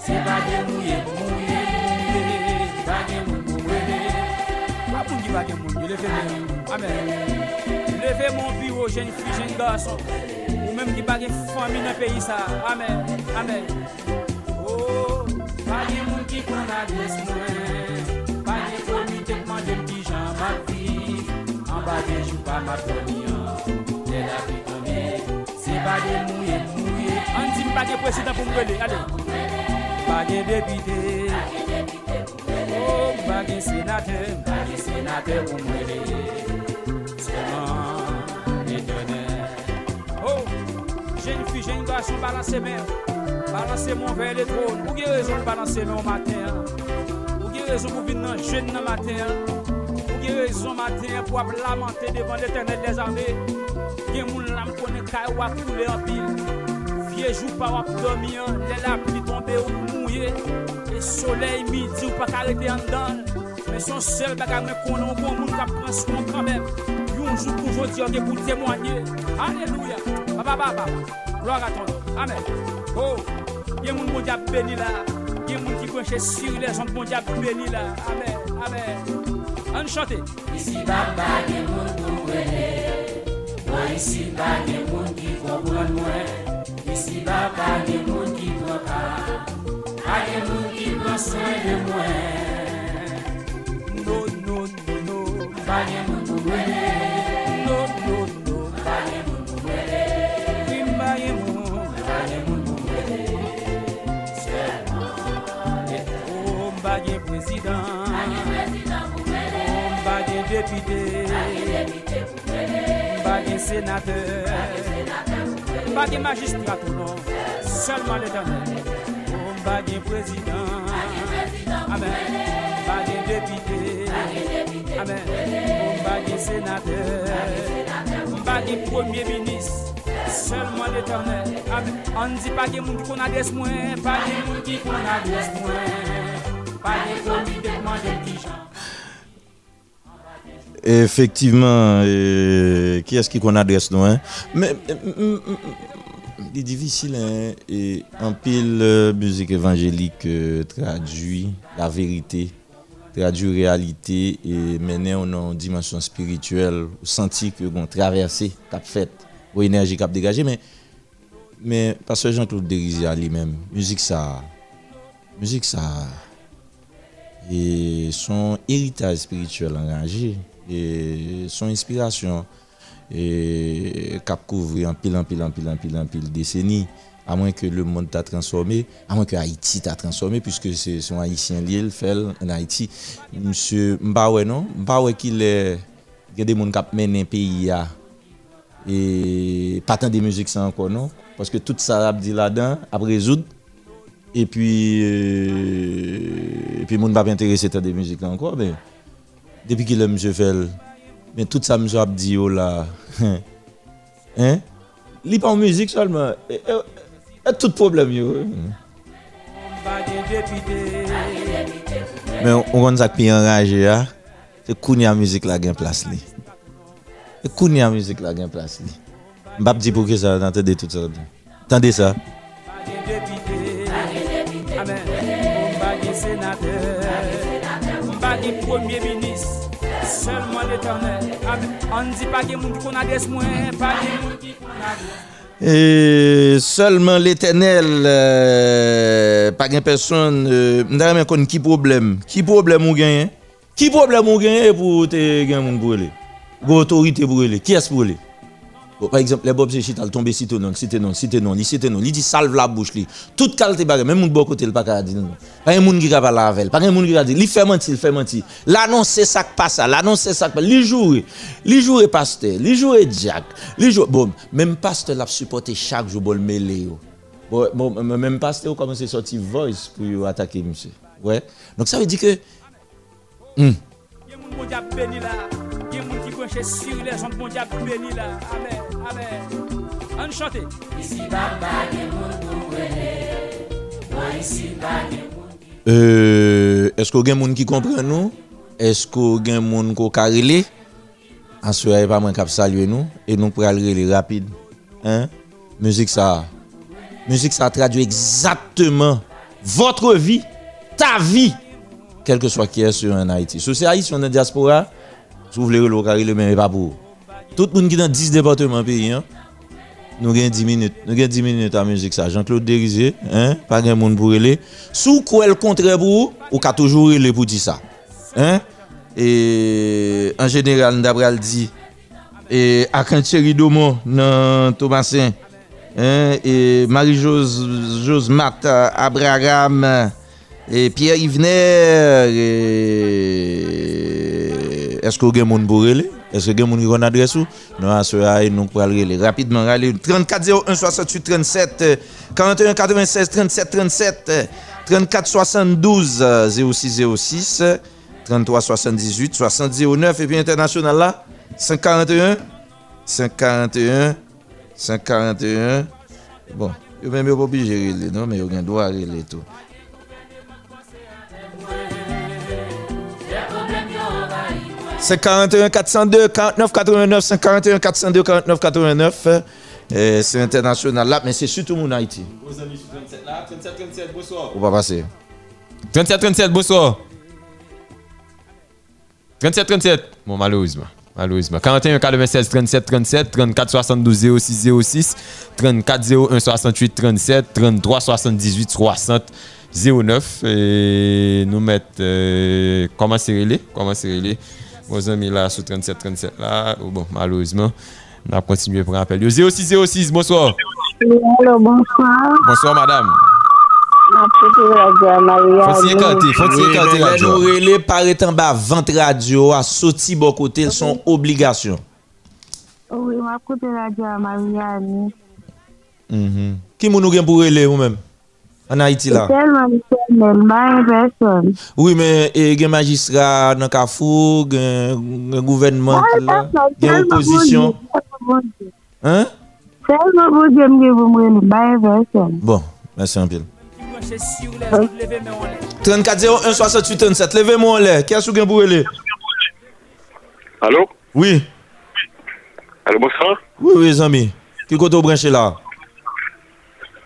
Se bagye moun ye moun ki bagè moun yo. Leve mè, amen. Leve moun pi ou jen fi, jen gason. Ou mèm ki bagè fami nan peyi sa. Amen, amen. Oh, bagè moun ki kon adres mwen. Bagè komite kman dem ki jan ma fi. An bagè jou pa ma poni an. Tè la pi kome, se bagè mouye mouye. An di m bagè presidant pou m wèle, ale. Bagye depite Bagye senate Bagye senate ou mwede Seman etone Oh, jen fi jen gachou balanse men Balanse mwen vey le tron Ou ge rezon balanse men ou maten Ou ge rezon pou vin nan jen nan maten Rezon maten pou ap lamante devan l'Eternel des armè Gen moun lam konen kay wak koule an pil Yejou pa wap domi an, lè la pli tombe ou mouye E soley midi ou pa karete an dan Men son sel baga mwen konon kon moun ka prens kon kambem Yonjou poujou diyon de pou temwanyen Aleluya, baba baba, gloa ton, amen. Oh, gen moun bon moun diap beni la Gen moun ki kwenche siri le zon moun diap beni la Amen, amen. An chante. Isi baba gen moun moun wene Mwen isi ba gen moun ki kompran mwen Disi baka gen moun ki pran pa A gen moun ki pran swen de mwen Non, non, non, non Ba gen moun pou mwene Non, non, non Ba gen moun pou mwene Kimba gen moun Ba gen moun pou mwene Sèlman Oh, ba gen prezident Ba gen prezident pou mwene Oh, ba gen depite Ba gen depite pou mwene Ba gen senate Ba gen senate Mba gen magistrat ou non, selman le danen. Mba gen prezident, amen. Mba gen depite, amen. Mba gen senater, mba gen premier minis, selman le danen. An di pa gen moun ki kon adres mwen, pa gen moun ki kon adres mwen. Pa gen kon mi dekman de ki jan. Effectivement, euh, qui est-ce qu'on adresse nous hein? Mais c'est difficile hein? et en pile euh, musique évangélique euh, traduit la vérité, traduit réalité et maintenant on a une dimension spirituelle, on sentit que bon traversé, cap fait, ou énergie cap dégagé mais mais parce que Jean-Claude Dérisia lui-même, musique ça musique ça et son héritage spirituel engagé e son inspirasyon e kap kouvri an pil an pil an pil an pil an pil deseni a mwen ke le moun ta transforme, a mwen ke Haiti ta transforme, pwiske se son Haitien li el fel en Haiti. Mse Mbawe non, Mbawe ki le gade moun kap men en peyi ya, e patan de müzik sa ankon non, pwiske tout sa ap di la dan, ap rezoud, e pi, euh, e pi moun pa pe interese ta de müzik la ankon, be, Depi ki lèm je fèl, men tout sa mjou ap di yo la. Hein? Li pa ou müzik solman, e, e, e tout problem yo. Men ou kon sak pi enraje ya, se kouni a müzik la gen plas li. Se kouni a müzik la gen plas li. Mbap di pou ki sa nan tende tout sa. Tende sa. Mbagi senate, mbagi premier mini, selman eternel An di pa gen moun ki kon ades mwen Pa gen moun ki kon ades E solman l'Eternel euh, pa gen person euh, mdare men kon ki problem ki problem ou genyen ki problem ou genyen pou te gen moun pou ele go otorite pou ele, ki es pou ele Bon, par exemple, les Bob Zéchit, al tombe cité non, cité non, cité non, cité non, li dit salve la bouche li. Toute qualité bagay, même moun bon côté le pas ka di non. Pas un moun qui ka parler avec, pas un moun qui ka di, li fait mentir, li fait mentir. L'annonce ça qui passe, l'annonce ça qui passe. Li joue, li joue pasteur, li joue Jack, li joue bon, même pasteur l'a supporté chaque jour mêler yo. Bon, bon, même pasteur commence à sortir voice pour attaquer monsieur. Ouais. Donc ça veut dire que hmm, Gen moun ki kwenche siri le zon moun diap beni la. Amen, amen. An chante. Isi baba gen moun pou wele. Mwa isi baba gen moun ki... Euh, esko gen moun ki kompren nou? Esko gen moun ko karele? Anso ya e pa mwen kap salye nou. E nou pral rele rapide. Hein? Muzik sa. Muzik sa tradwe exactement votre vie. Ta vie. Kelke que swa ki es yo en Haiti. Sou se Haiti, yon en diaspora. Sou vle relo kare le men, e pa pou. Tout moun ki nan 10 departement peyi, nou gen 10 minute, nou gen 10 minute a müzik sa. Jean-Claude Derize, hein, pa gen moun pou rele. Sou kouel kontre pou, ou ka toujou rele pou di sa. Hein? E, en general, nou dabral di, e, akant cheri domo nan Thomasin, hein, e, Marie-Jose Martha Abraham, e, Pierre Yvener, e, Est-ce que vous pour relé Est-ce que vous avez une adresse Non, à ce nous pour relé. Rapidement, relé. 34 01 68 37 41 96 37 37 34 72 06 06 33 78 79 et puis international là 541 541 541 Bon, vous même pas obligé de relé, non, mais vous avez droit à relé tout. C'est 41 402 49 89 c'est 41 402 49 89 euh, c'est international là mais c'est surtout mon Haïti. Vos amis sur 37 là, 37, 37, bonsoir. On va passer. 37, 37, bonsoir. 37, 37. Bon, malheureusement. Malheureusement. 41, 96, 37, 37, 34, 72, 06, 06, 34, 01, 68, 37, 33, 78, 60, 09. Et nous mettre. Euh, comment c'est relais? Comment c'est relais? Vos amis là, sur 37, 37 là. Bon, malheureusement. On a continué pour rappel. 06, 06, bonsoir. Allô, bonsoir. Bonsoir, madame. Oui, écarter mais la les nous relais paraît en bas vente radio à sorti bon côté son obligation. Oui, m'a écouté la radio à Marianne. Qui moun nou gen pour relais ou même en Haïti là? Tellement personne. Oui, mais il y a magistrat dans Kafou, gen gouvernement là, gen opposition. Hein? Tellement vous me une personne. Bon, merci un peu. Branché sur les autres, levez mes en l'air. 34 01 68 37, levez-moi en l'air. Qui a sou gen pour relais? Allô? Oui, Allô, bonsoir? oui, oui, zami. Qui koto branché là?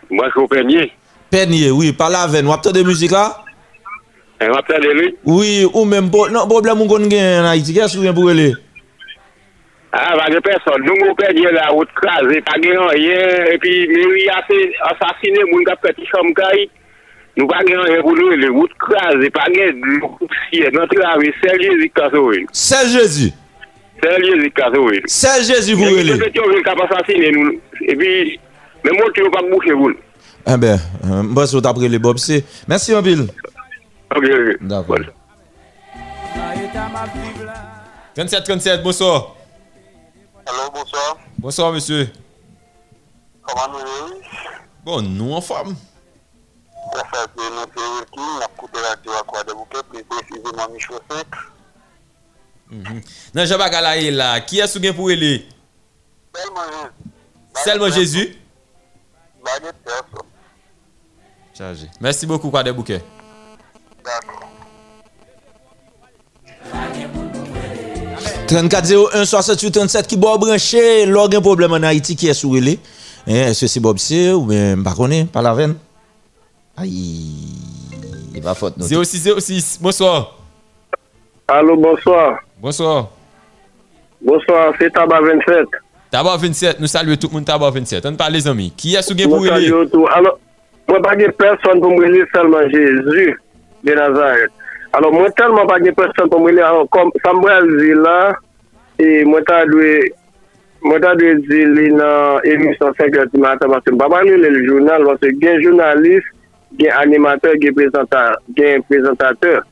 Moi, je suis au Peignier. Penye, oui, pala ven, wap te de müzik la? Wap te de lui? Oui, ou men, nan problem moun kon gen nan iti, kes ou gen pou ele? A, va de person, nou moun penye la, wot kaze, pa gen an yen, epi meri asasine moun kap peti chom kayi. Nou pa gen yon pou nou, le wout kras, e pa gen loup siye, nan trave, sel jezi kaso we. Sel jezi? Sel jezi kaso we. Sel jezi pou we le? E pi se peti yon ven kap asasine nou, e pi, men moti yon pap bouche voul. Eh ben, euh, moi, c'est après les Bob C. Merci, Bill. Ok, ok. D'accord. Là, état m'a vivre là. 37, 37, bonsoir. Allô, bonsoir. Bonsoir, monsieur. Comment nous Bon, nous en forme. Ça fait que nous qui a coupé la radio à quoi de bouquet, plus précisément Michel 5. Nan Jean Bagala est là. Qui est sougen pour aller Seulement Jésus. Seulement Jésus. Chargé. Merci beaucoup, quoi, Kwade Bouquet. D'accord. 34-01-68-37 qui boit branché, l'orgue problème en Haïti qui est sur relais. Eh, est-ce que c'est Bob C ou bien pas connaît, pas la veine? Aïe, il va faute. 06 06, bonsoir. Allô, bonsoir. Bonsoir. Bonsoir, c'est Tabac 27. Tabac 27, nous saluons tout le monde Tabac 27. On parle les amis. Qui est sous pour relais? mwen bagye person pou mwen li selman Jezu de Nazaret. Alors mwen telman bagye person pou mwen li, alors kom sa mwen zi la, e mwen ta dwe, mwen ta dwe zi li nan emisyon 5 di matan, mwen pa bagye li le jounal, mwen gen jounalist, gen animateur, gen prezentateur, gen prezentateur.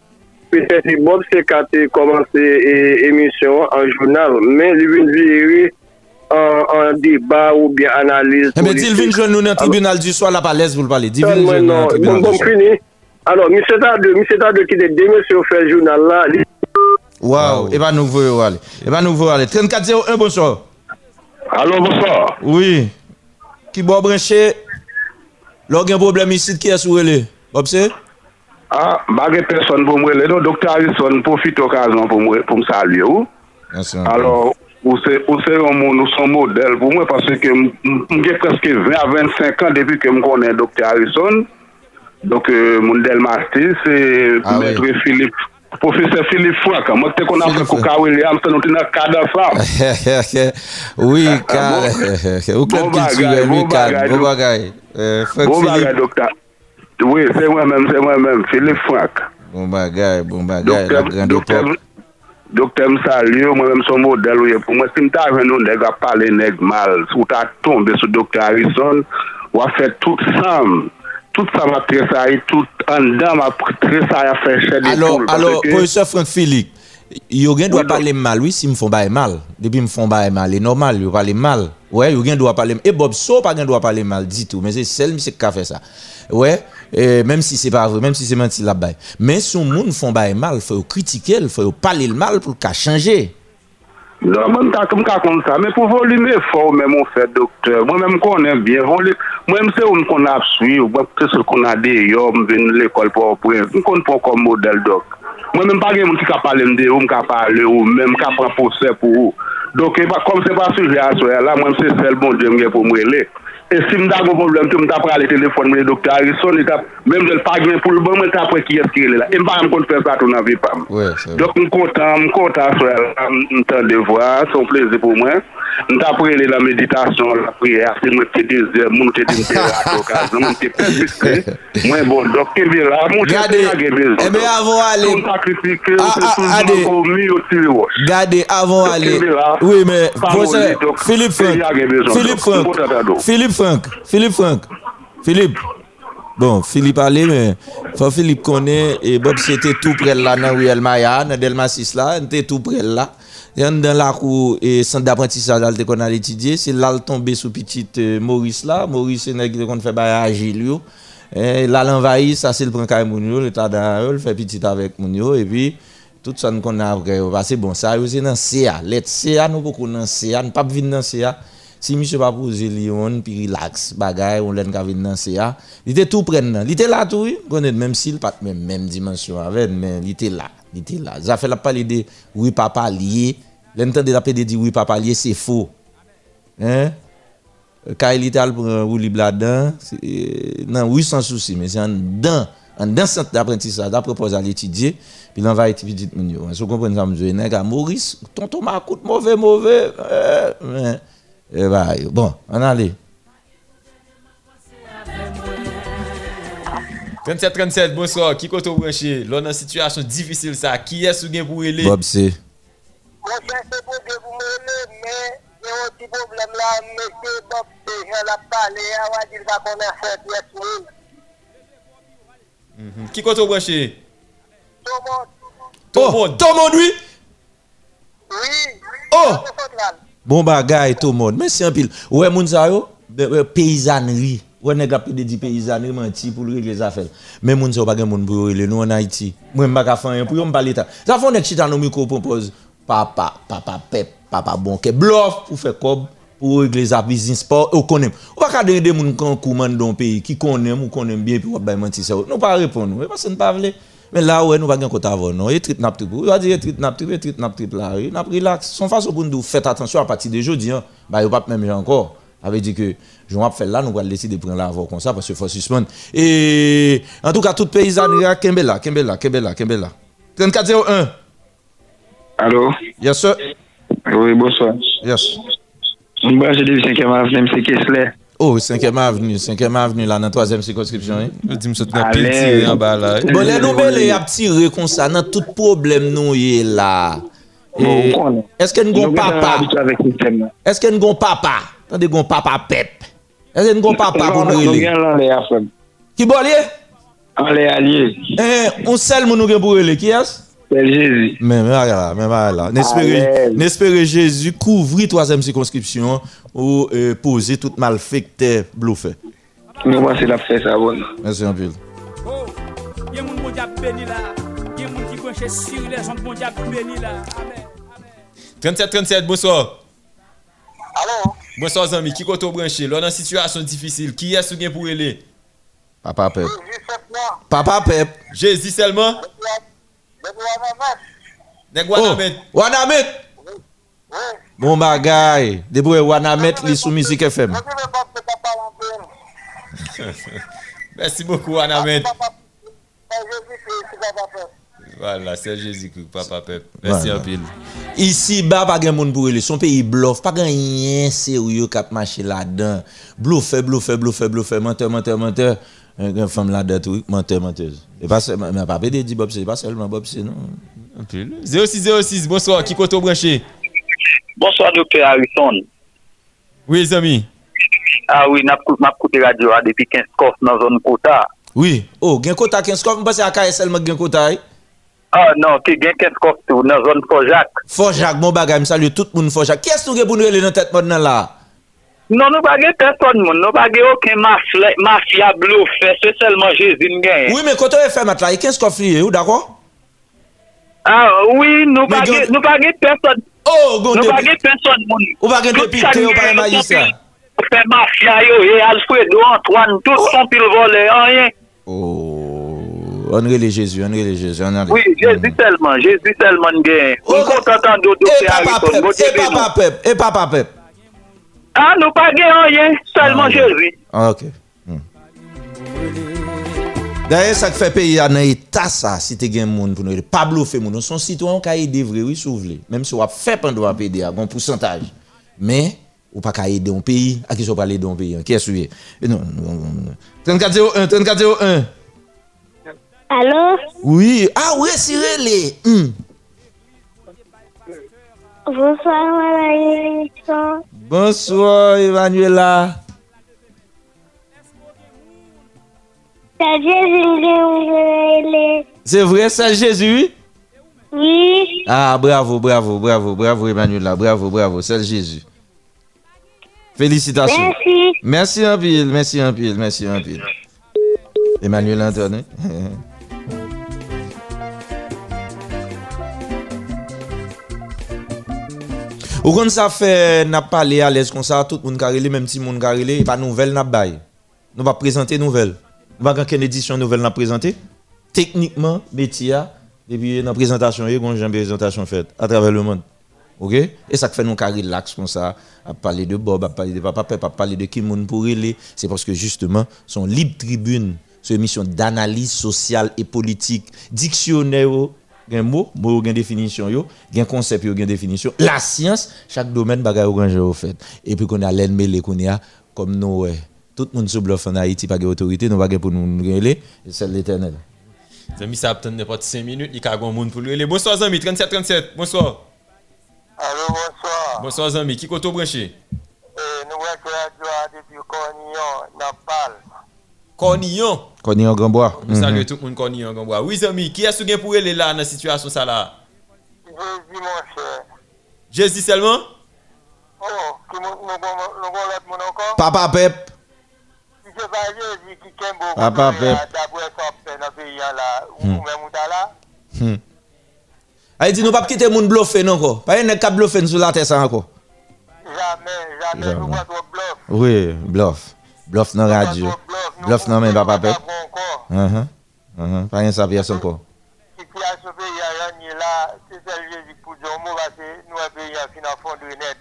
Pese si Bob se kate komanse e, e, emisyon an jounal, men li vin viri, an deba ou bien analize. Ebe, eh dil vin joun nou nan tribunal du swa la palez vou l'pale. Dil vin joun nou nan tribunal bon, du swa. Bon, bon, fini. Alors, mi se ta de ki de deme se ou fè jounal la. Waw, eba nou vou yo wale. Eba nou vou yo wale. 3401, bonsoir. Alo, bonsoir. Oui. Ki bo breche, lò gen problem isit ki es ou ele. Bobse? Ah, bagè person pou mwele. Don, doktor Harrison, profite okazman pou mwele pou msalye ou. Alors, Ou se, ou se yon moun, ou son model pou mwen, parce ke mwen gen preske 20 a 25 an depi ke m konen Dr. Harrison, donc euh, moun del mati, se ah mètre oui. Philippe, professeur Philippe Franck, mwen te konan fè kou ka William, se nou te nan kada sa. oui, ah, bon. ka, ou klep kiltuyen, bon oui, bon ka, euh, bon bagay. Bon bagay, Dr. Oui, se mwen mèm, se mwen mèm, Philippe Franck. Bon bagay, bon bagay, la grande époque. Dokte m sali yo, mwen m son model yo pou mwen. Si m ta ven nou neg a pale neg mal, sou ta tombe sou dokte Harrison, wafè tout sam. Tout sam ap tresaye, tout andam ap tresaye a fè chè di koul. Alors, professeur Franck Félix, yo gen dwa pale mal, oui si m fon ba e mal. Depi m fon ba e mal, e normal, yo pale mal. Ouè, ouais, yo gen dwa pale mal. E Bob, so pa gen dwa pale mal, di tou, men se sel mi se ka fè sa. Ouè, ouais. euh, même si c'est pas vrai, même si c'est menti la bail. Mais si on monde font bail mal, faut critiquer, il faut parler le mal pour qu'à changer. Non, moi, je kem ka kon sa, men pou volime fò ou men mwen fè doktè, mwen men mwen konen byen, mwen mse ou mwen kon ap swi, mwen pte sou kon ade yo, mwen ven l'ekol pou ou pre, mwen kon pou kon model dok. Mwen men pa gen mwen ki ka pale mde ou, mwen ka pale ou, men mwen ka pran pou se pou ou. Dok e pa kom se pa suje aswe la, mwen mse sel bon jem gen pou mwen. E si mda gwo problem te mda prale telefon mwen e doktor Harrison, mwen mwen pa gwen pou lbon mwen tapre ki eske le la. E mba m kon fè sa ton avi pam. Dok m kontan, m kontan sou la, m tan devwa, son pleze pou mwen. M tapre le la meditasyon, la priye, ase mwen te dezè, mwen te dimte la tokaz, mwen te pepiste. Mwen bon, dok ke ve la, mwen te te lage bezon. Ebe eh avon ale. Son sakrifike, ah, se ah, soujou kon mi yo ti wosh. Gade, avon ale. Dok ke ve la, sa mouni, dok te lage bezon. Filip Frank, Filip Frank. Franck, Philippe Franck, Philippe. Bon, Philippe ale, men, fa Philippe konen, e Bob se te tou prel la nan Ouel Maya, nan Delma 6 la, te tou prel la. Yan dan la kou e sant d'apprentissage al te kon al etidye, se lal tombe sou pitit Maurice la, Maurice se neg te kon fè baye agil yo, lal envahi, sa se l pran kay moun yo, le ta dan yo, l fè pitit avèk moun yo, e pi, tout kon avre yo, pa se bon, yo se nan CA, let CA nou pou kon nan CA, pap vin nan CA, si mi se pa pou zilion, pi relax, bagay, ou len ka vin nan CA, li te tou pren nan, li te la tou, konen menm sil, pat menm menm dimensyon avèn, men li te la. Il était là. Ça fait la parler de oui papa lié. L'entendre la de dire oui papa lié c'est faux. Hein? Quand il était pour un libre là-dedans, non, oui sans souci, mais c'est en dedans, en dedans centre d'apprentissage, propos à l'étudier, puis l'on va étudier tout monde. Si vous comprenez ça, je dis, Maurice, tonton m'a coûte mauvais, mauvais. Eh ben, bon, on allait. 37-37, bonsoir. Qui koto branché? L'on a situation difficile ça. Qui est-ce qui pour aller? Bob C. Moi, c'est pour que vous me mais il y a un petit problème là, monsieur Bob C. Je l'ai parlé, on va dire qu'on a fait mille. Qui koto branché? Tout le monde. Tout le monde. Tout le monde, oui? Oui. Oh! Bon bagay tout moun. Men si anpil. Ouè moun sa yo, peyizanri. Ouè neg api de di peyizanri manti pou lrik les afel. Men moun sa yo bagay moun pou yorile nou an Haiti. Mwen baka fanyen pou yon palita. Sa fon nek chitan nou mikou pompoz. Papa, papa pep, papa bonke. Blof pou fe kob. Ou ek les api zin sport, ou konem. Ou akade de moun kon kouman don peyi ki konem ou konem biye pi wap bayman ti se ou. Nou pa repon nou, e pa se nou pa vle. Mais là ouais nous pas gen compte avant non. Et trip nap trip. On va dire trip nap trip, trip nap trip là. N'a relax. Son façon pour nous faire attention à partir de aujourd'hui hein. Bah yo pas même encore avait dit que je vais faire là, nous allons décider de prendre la voie comme ça parce qu'il faut suspendre. Et en tout cas, tout paysan, Kembela, Kembela, Kembela, Kembela. 3401. Allô? Yes, sir. Oui, bonsoir. Yes. Moi, j'ai dit 5e avenue, c'est Kessler. Oh, 5e avenue, 5e avenue là, dans 3e circonscription. Je dis, je un petit en bas là. Bon, les nouvelles, a tiré comme ça, dans tout problème, nous, est là. Est-ce que nous bon avons papa? Est-ce que nous avons papa? Attendez, nous papa pep. Est-ce que bon nous avons papa pour nous Qui bolé? On est alliés. Eh, un seul nous avons pour qui est-ce? C'est Jésus. Mais là, mais là. N'espérez Jésus couvrir troisième circonscription ou euh, poser tout malfecteur bluffé. Nous, c'est la fait ça, bon. Merci un peu. Oh, il y a mon bon diable béni là. Il y a mon qui branche sur les gens bon diable béni là. Amen. 37-37, bonsoir. Allô? Bonsoir, Zami. Qui est branché? Là, dans une situation difficile, qui est-ce qui pour aller? Papa Pep. Papa Pep. Jésus seulement? Nèg Wanamet. Oh, Wanamet. Bon bagay. Debout Wanamet li sous musique FM. Merci beaucoup, Wanamet. Voilà, c'est Jésus-Christ, Papa Pep. Merci un pile. Ici, bas, pas de monde pour lui. Son pays bluff. Pas rien sérieux qui marché là-dedans. Bluffé, bluffé, bluffé, bluffé, menteur, menteur, menteur. Une femme là-dedans, menteur, menteuse. E pa se, mè pa pede di Bobse, pa selman Bobse non. 0606, bonsoir, ki koto branche? Bonsoir, Dr. Harrison. Oui, zami. Ah oui, nap koute radio a depi 15 kof nan zon kota. Oui, oh, gen kota 15 kof, mwen pase akare selman gen kota e? Ah non, ki gen 15 kof tou nan zon Fojak. Fojak, mwen bagay, mwen salye tout moun Fojak. Kè sou gen pou nou ele nan tèt mod nan la? Non, nous pas personne, nous pas aucun mafia bluffé, c'est seulement Jésus gagne. Oui, mais quand on fait maintenant, a 15 coffres, d'accord? Ah oui, nous nous pas personne. Oh, nous pas personne, mon. Ou pas député, ou pas magistrat. fait mafia yo, et Alfredo Antoine, tout son pile volé, rien. Oh, André les Jésus, André les Jésus, on Oui, Jésus tellement, Jésus tellement gain. On compte entendre Et docteur papa. Pep, et papa Pep, et papa Pep. Ah, nous pas rien, seulement Jésus. Ah, ok. Hmm. D'ailleurs, ça fait payer à un état ça, si tu as un monde pour nous. Pablo fait moun. Son citoyen qui a aidé vrai, oui, voulez. Même si on a fait pendant un PD, un bon pourcentage. Mais, ou pas qu'à aider un pays, à qui sont pas aider un pays. Qui est souillé? Non, non, non. 3401, 3401. Allô? Oui, ah ouais, c'est relé. Hmm. Bonsoir, madame. Bonsoir, Emmanuela. C'est vrai, ça, Jésus? Oui. Ah, bravo, bravo, bravo, bravo, Emmanuela. Bravo, bravo, c'est Jésus. Félicitations. Merci. Merci un pile, merci un pile, merci un pile. Emmanuel Antoine. Ou kon ça fait n'a parlé à l'aise comme ça tout le monde carrelé même si monde carrelé pas nouvelle n'a bail. Nous va présenter nouvelle. Nous va quelle édition nouvelle n'a présenter. Techniquement métier depuis dans présentation il a une présentation faite à travers le monde. OK? Et ça fait nous carré relax comme ça à parler de Bob, à parler de papa, à parler de monde pour aller, c'est parce que justement son libre tribune, c'est une mission d'analyse sociale et politique, dictionnaire gen mot, mot gen définition yo, gen concept yo gen définition. La science, chaque domaine bagay yo gen au fait. Et puis qu'on a l'aide mêlé qu'on a comme nous ouais, tout le monde sous bluff en Haïti pas autorité, nous pas pour nous régler, c'est l'éternel. Zami ça attend n'importe 5 minutes, il y a un monde pour lui. Bonsoir Zami, 37 37. Bonsoir. Allô, bonsoir. Bonsoir Zami, qui koto branché? Eh, nous joie depuis Cornillon, n'a Cornillon. Qu'on y en grand bois. Nous saluons tout le monde Cornillon. Oui Zami, qui est-ce qui est pour aller là dans la situation ça là? Jésus, mon cher. Jésus seulement? Oh, nous encore? Papa Pep. Si c'est pas Jésus qui kembo beaucoup Papa Pep. d'après son fait dans le pays là, ou Hmm. là? Hmm. Aïe dit nous pas quitter moun bluffer non encore. Pas un cap bluffer sur la tête ça encore. Jamais, jamais, nous Jamais. pas trop bluff. Oui, bluff. Bluff dans radio. Bluff dans mais papa Pep. Uh-huh. Uh-huh. Pas rien ça pièce encore. Là, là.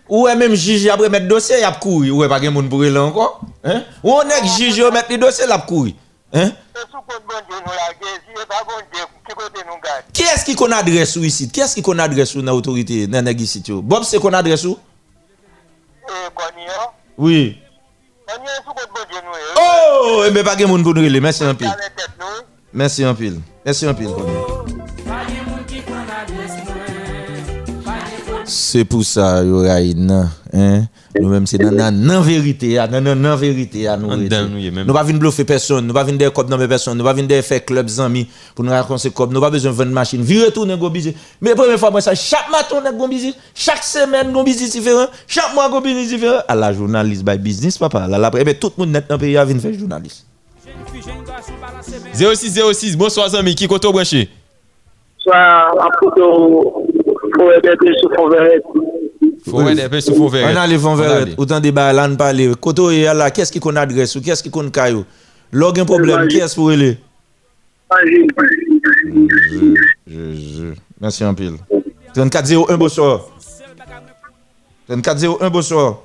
Ou est même juge après mettre dossier y a courir. Ou est pas pour aller encore. Hein? Ou on est juge mettre le dossier l'a. Hein? La si pas bon Dieu, qui est-ce qui qu'on adresse ou ici? Qui est-ce qui qu'on adresse ou dans l'autorité? Bob c'est qu'on adresse ou? Eh, Cornillon, Oui. Oh, et mais pas gen moun pour nous. Merci un pile. Merci un pile. Merci un pile. C'est pour ça, yo ray nan, hein? Nous même c'est dans nan nan vérité, ah, nan nan nan vérité à nous. Nous, est. Nous pas venir bluffer personne, nous pas venir des copes dans personne, nous pas venir faire club amis pour nous raconter copes, nous pas besoin de vendre machine. Vire retourner go busy. Mais première fois moi ça chaque matin est go busy, chaque semaine go busy différent, chaque mois go busy différent. À la journaliste by business papa, là là eh tout le monde dans le pays a venir faire journaliste. 0606, bonsoir Zami, qui koto branché? Soit à photo, faut aider sur fond vert. Faut aider peu sur fond vert. On a les fonds On verts. a les. Autant de bail là, on parle. Koto et là, qu'est-ce qui qu'on adresse ou qu'est-ce qui qu'on caillou? Log un problème, qui est-ce pour aller? Jésus. Merci un pile. 3401 bonsoir. 3401 bonsoir.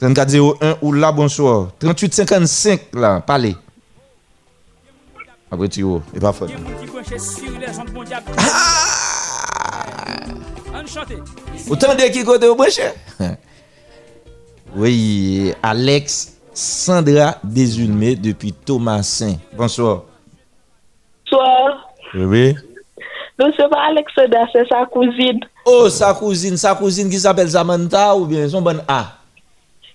3401 ou là bonsoir. 3855 là, parlez. Après tu vois, et pas fun. Autant de qui côté au branché. Oui, Alex Sandra Desulmé depuis Thomasin. Bonsoir. Bonsoir. Oui. oui. Non, c'est pas Alex Sandra, c'est sa cousine. Oh, sa cousine, sa cousine qui s'appelle Samantha ou bien son bon A.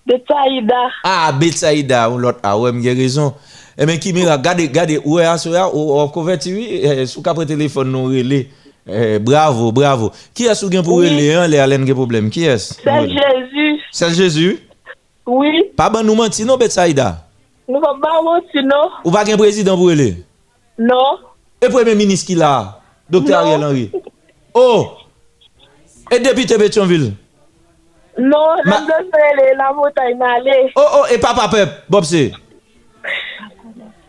Betsaïda. Ah, Betsaïda, ou l'autre A, ouais, j'ai raison. Eh bien, qui mira, regardez, regardez, où est Asoya, ou ou converti, oui, sous capre téléphone, nous relais. Eh, bravo, bravo. Qui est-ce qui pour Oui. relais, hein, les Alain, qui problème? Qui est-ce? C'est Jésus. C'est Jésus? Oui. Pas bon nous mentir, non, Betsaïda? Nous pas mentir, non? Ou pas un président pour relais? Non. Et premier ministre qui là, docteur. Ariel Henry. Oh! Et député Pétionville. Non, Ma- de fè la montagne m'ale. Oh, oh, et papa Pep, Bob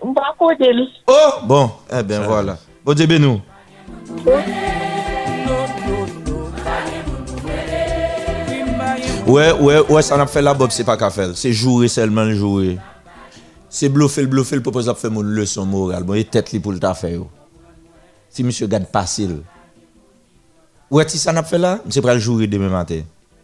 c'est. Mpa kote li. Oh, bon, eh bien voilà. Bon Dieu bénou. Ouais, ouais, ouais, ça n'a fait la Bob, c'est pas qu'à faire. C'est jouer seulement jouer. C'est bluffer, le bluffer, le propose à faire mon leçon morale. Bon, et tête li pour le faire. yo. Si monsieur garde facile. Ouais, si ça n'a fait là, monsieur pral jouer demain matin.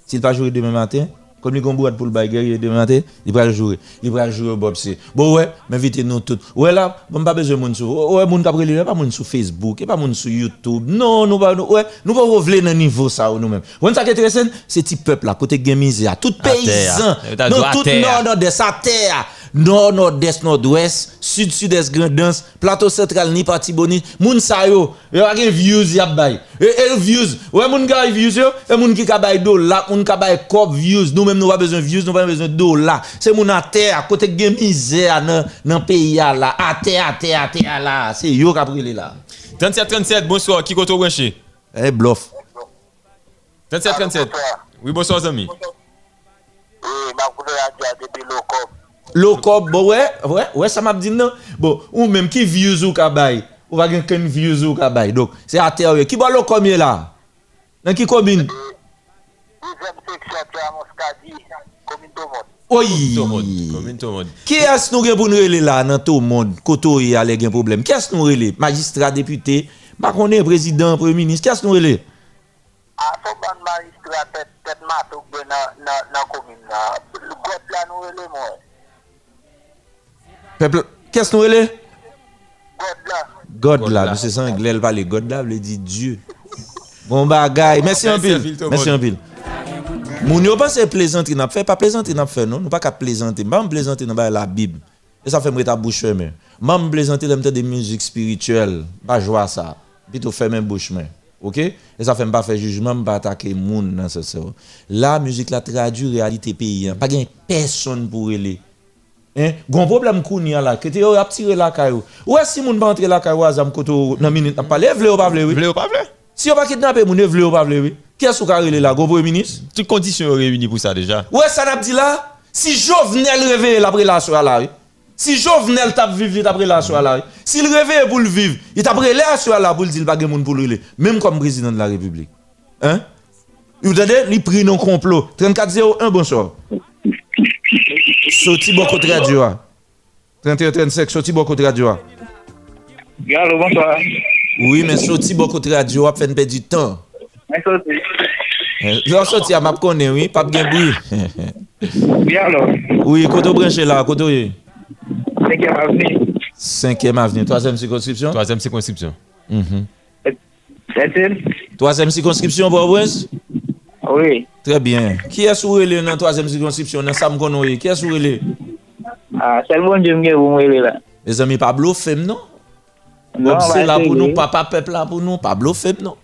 S'il pas jouer demain matin, comme il boîte pour le bagarre demain matin, il va jouer. Il va jouer au Bob C. Bon ouais, m'invitez nous tous. Ouais là, bon pas besoin de sur. Ouais, moun kapre li, pas moun sur Facebook, et pas moun sur YouTube. Non, nous pas nous- ouais, nous pas revenir dans niveau ça nous même. On ça qui est intéressant, c'est petit peuple là, côté misère, tout paysan. À tout nord nord-est à terre. nord, nord-est, nord-ouest, sud-sud-est, grandens, plateau central, ni parti boni, moun sa yo, yo a gen views yap bay. E, e views, ouais moun ga e views yo, e moun ki ka bay la, moun ka bay cop views, nous même nous pas besoin views, nous pas besoin la. C'est moun à terre, à côté gen misère nan nan pays là, à terre, à terre, à terre là, c'est yo ka brûler là. 37 37, bonsoir, qui koto branché Eh bluff. 37 37. Oui, bonsoir zami. Eh, ma depuis Low cop, bon ouais, ouais, ouais, ça m'a dit non. Bon, ou même qui views ou ka bay, ou pas ken views ou ka bay. Donc, c'est à terre. Qui ba low combien là? Dans qui combine? Oui. Le. Qui est-ce nous gen pour nous rele là dans tout le monde koto y a gen problème? Qui est-ce nous rele? Magistrat, député, président, premier ministre, qui est-ce nous rele? Peuple, qu'est-ce nous rele? God là, monsieur Sanglais, elle parle God là, veut dire Dieu. Bon bagay, merci en pile. Merci en pile. Moun yo pense plaisanterie n'a fait pas plaisanterie n'a fait non, nous pas qu'à plaisanter. Plaisanter dans la Bible. Et ça fait me ta bouche fermée. Mam plaisanter dans des musiques spirituelles, pas jouer ça. Plutôt fermer bouche main. OK? Et ça fait pas faire jugement, pas attaquer moun dans ce sens. La musique la traduit réalité pays, hein. pas gain personne pour aller. Hein? Gon problème kounya là, que te yo ap tire la kayo. Ou est si moun pa entre la kayo azam koto nan minute n'a parler, vle ou pas vle oui. Vle ou pas vle? Si yo pa kidnapper moun, vle ou pas vle oui. Qui est-ce qui a relé là, gon premier ministre? Toutes conditions sont réunies pour ça déjà. Ouais, ça n'a dit là, si Jovenel réveille la relation à la oui. Si Jovenel t'a vivre après la soirée là, oui. s'il réveille pour le vivre, il t'a pris la soirée là pour le dire pas gen moun pour le relé, même comme président de la République. Hein? Vous entendez? Il pris non complot. 3401 bonsoir. Sorti bon côté radio. 3135 sorti bon côté radio. Allô, bonsoir. Oui, mais sorti bon côté radio a fait perdre du temps. Lors sorti à m'a connaît oui, pas bien bruit. Bien alors. Oui, côté branché là, côté oui. Cinquième avenue. Cinquième avenue, troisième circonscription. Troisième circonscription. Mhm. C'est-il? Troisième circonscription, Port-au-Prince? Oui. Très bien. Qui est sur dans la troisième circonscription dans Sam Konoye? Qui est sur? Ah, c'est le bon Dieu qui vous là. Mes amis, Pablo Fem, non? Non, c'est là pour nous, papa peuple là pour nous, Pablo Fem, non?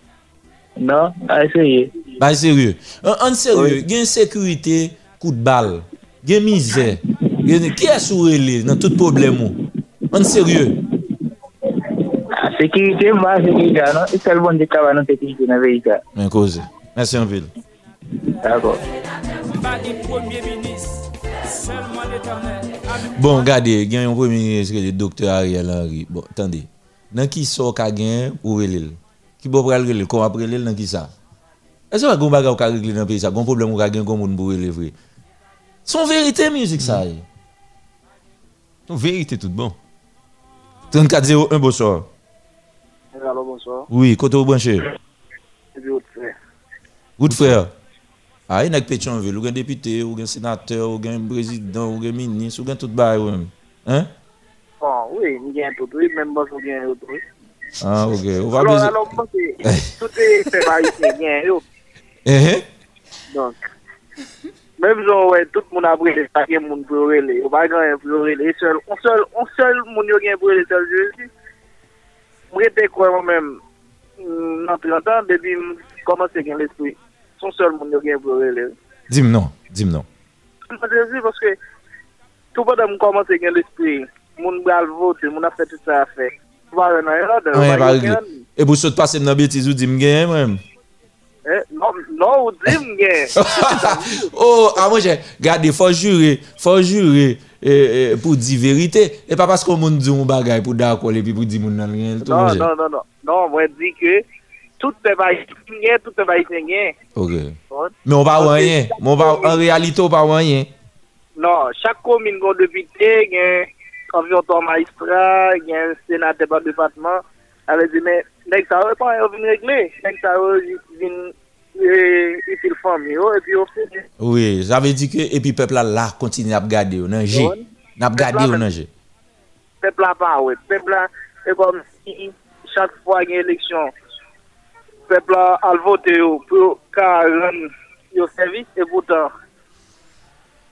Non, pas sérieux. Bah sérieux. En, en sérieux, il y a une sécurité, coup de balle, il y a misère. Qui est sur dans tout problème? En sérieux. Ah, sécurité, moi, sécurité, non? C'est le bon Dieu qui va nous sécurité dans le pays. Mais cause. Merci en ville. D'accord. De. Bon, regardez, il y a un premier ministre, le docteur Ariel Henry. Bon, attendez. Dans qui sort qu'a gagné ou relève? Qui peut pral relève? Comment après relève dans qui ça? Est-ce que vous avez un régler dans le pays ça? Un problème ou gagné comme moun pour relever? Son vérité musique ça. y. Ton vérité tout bon. 3401 bonsoir. Bonsoir. Oui, côté ou frère. Frère. Ah, il y a Pétionville, ou un député, ou un sénateur, ou un président, ou un ministre, ou un tout bail ou même. Hein? Bon, oui, nous gagnons tout, oui, même moi, je gagne tout, oui. Ah, OK. On va Alors, besoin- alors, que tout est fait par ici, gagne, yo. Eh, eh? Donc, même genre, ouais, tout le a pas de monde pour brûler. On va gagner pour brûler. Seul, on seul, on seul, mon yo brûler, seul Jésus. Moi, j'étais quoi, moi-même, hum, dans 30 ans, depuis, commencer à gagner l'esprit. son sol moun yo gen pou rele. Dim non, dim non. Mwen de zi, pwoske, tou pa da mwen komanse gen l'espri, moun bral vote, moun a fè tout sa a fè. Mwen re nan yon la, de mwen yon gen. E pou sot pase mnen betiz ou dim gen mwen? E, non, non ou dim gen. Oh, a mwen jè, gade, fò jure, fò jure. E, e, pou di verite, e pa pas kon moun di moun bagay pou da akole pi pou di moun nan gen. Non, non, non, non, non, mwen di ke tout va gen, tout va gen. OK. Bon. Mais on pas rien, mais on pas en réalité on pas rien. Non, chak komine gon depite, gen environ ton maistra, gen senate par departement, ave di men, nek sa yo pa yo vin regle, nek sa yo vin itil fam yo, e pi yo fin. Oui, j'avais dit que et puis peuple là, là continue à regarder nan G. Bon. N'a regarder Peuple là, nan G. Peuple la pa we, peuple la, e kom si chak fwa gen eleksyon, pepla al vote yo pou ka ren yo servis e boutan.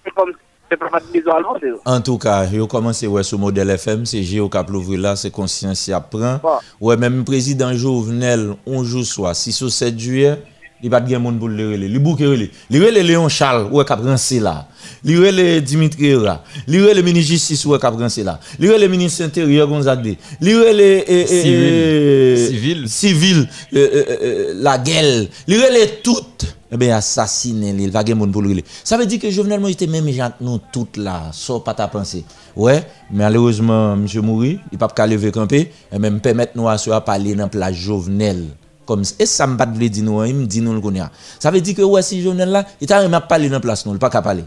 E kom pepla pati yo al vote yo. En tou ka, yo komanse wè sou model FM, se je yo kap louvri la, se konsyansi ap pran. Bon. Wè mèm prezident Jovenel, onjou swa, 6 ou 7 juye, li bat gen moun pou lirele, li bouke rele. Lirele Leon Charles, wè kap rensi la. Li relé Dimitri Ra. Li relé ministre justice, ouais, qui a rancé là. Li relé ministre intérieur Gonzague. Li relé eh, eh, eh, Civil. civil, euh, euh, euh, la gueule. Li relé tout. Eh bien, assassiné, il va moun pour le relé. Ça veut dire que Jovenel Moïse était même gens nous toutes là, sans pas ta pensée. Ouais, malheureusement, monsieur Mouri, il pas qu'à lever camper, et même permettre nous à parler dans la Jovenel. Comme et ça me pas de dire nous, il me dit nous le connaît. Ça veut dire que ouais, si Jovenel là, il t'a même parler dans place nous, il pas qu'à parler.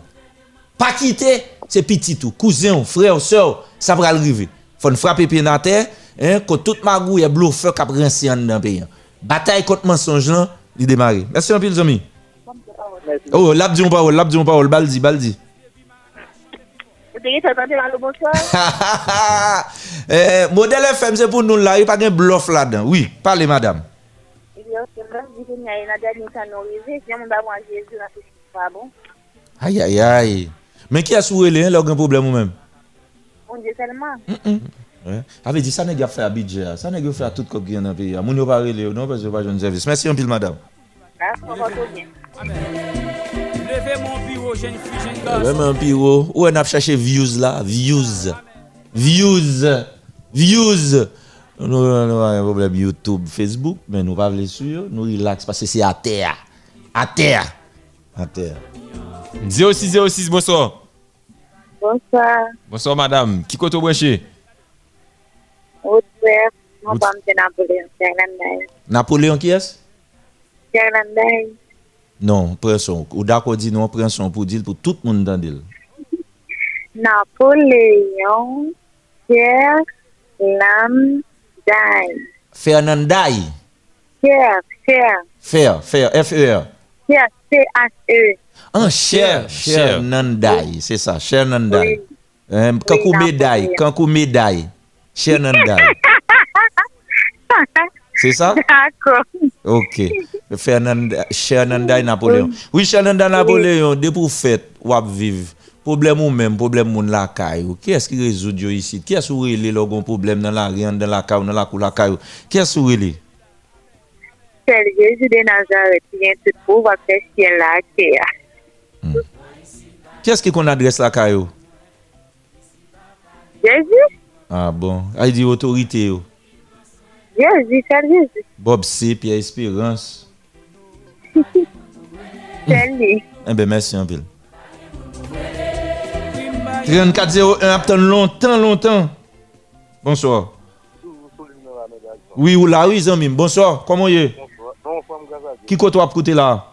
Pas quitter, c'est petit tout, cousin, frère, soeur, ça va arriver. Faut frapper pied dans la terre, hein, que toute magouille est bluffeur qui a rincé dans le pays. Bataille contre mensonge là, il démarre. Merci un peu les amis. Oh, l'a dit on parole, l'a dit on parole, baldi, baldi. Dans Eh, modèle FM, c'est pour nous là, il n'y a pas de bluff là-dedans. Oui, parlez madame. Dans. Aïe, aïe, aïe. Mais qui a soulevé, hein, là, un problème ou même? On dit seulement. Ouais. Avait dit ça n'est pas fait à budget, ça n'est pas fait à tout ce qui est dans le pays. Moun yo pas relé, non, parce que pas jeune service. Merci un pile madame. Bien. Levez mon bureau, jeune fille, jeune garçon. Vraiment un piro. Où on a cherché views là? Views. Views. Views. Nous nous avons un problème YouTube, Facebook, mais nous pas voulons sur, nous relax parce que c'est à terre. À terre. À terre. 0606, bonsoir. Bonsoir. Bonsoir madame. Ki koto bwenche? Otwe. Mwen pa mte Napoleon. Kerlanday. Napoleon ki es? Kerlanday. Non, prenson. Ou dako di nou prenson pou dil pou tout moun dan dil. Napoleon Kerlanday. Fernanday. Fer, fer. Fer, fer. F-E-R. Fer, C-H-E. An chèr, chèr nan day, se sa, chèr nan day. Kankou meday, kankou meday, chèr nan day. Se sa? D'akon. Ok, chèr nan day Napoléon. Oui, chèr nan day Napoléon, de pou fèt wap viv. Problem ou men, problem moun lakay ou. Kè eski rezoud yo isi? Kè sou rele logon problem nan la riyan, nan lakay ou, nan lakou lakay ou? Kè sou rele? Chèr, Jezou de Nazaret, yon tout pou wap fè chèr lakay a. Mm. Kè skè kon adres la ka yo? Jezi. Ah bon, ah, ay di otorite yo? Jezi, sel Jezi. Bob C, Pierre Espérance. Sel li. Ebe, eh mersi anpil. 3401 aptan lontan, lontan. Bonsoir. Oui, ou la, oui, zanmim. Bonsoir, koman ye? Bonsoir. Ki koto ap kote la?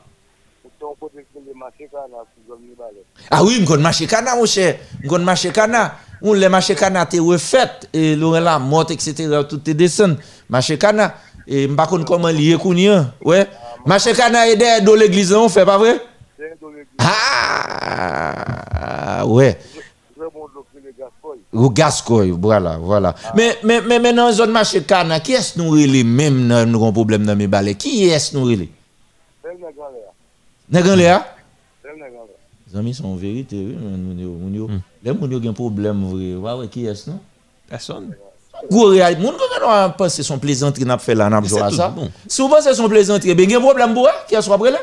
Ah oui, m'gon marché cana, mon cher. M'gon marché cana. On le marché cana te refait et Laurent la mort etc. tout te descend. Marché cana et m'pa konn comment lié kounya. Ouais. Marché cana et derrière dans l'église on fait pas vrai? Ah ouais. Ou Gascoy, voilà, voilà. Mais, mais, mais, mais dans la zone cana, qui est-ce nous relé même dans nous avons problème dans mes balais? Qui est-ce nous relé? Nèg Léa? Les amis sont en vérité, oui. Les moun yo gen problème vrai. Ouais, ouais, qui est-ce non? Personne. Gros réalité, moun kon pense son plaisanterie n'a fait là, n'a Mais joué ça. Si vous pensez son plaisanterie, ben gen problème pour qui est-ce après là?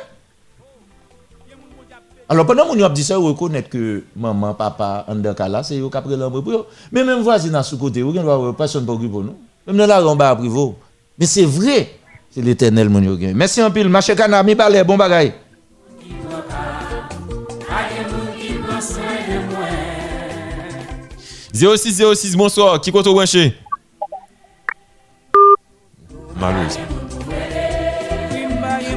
Alors pendant moun yo ap dit ça, vous reconnaître que maman, papa, là, c'est yo qui après l'homme pour yo. Mais même voisin à sous côté, vous gen personne pas pour nous. Même dans la rue, on va privé. Mais c'est vrai. C'est l'éternel, mon. Merci en pile. Mache Kana, mi balè, bon bagay. 0606, bonsoir. Qui compte au branché? Malheureusement.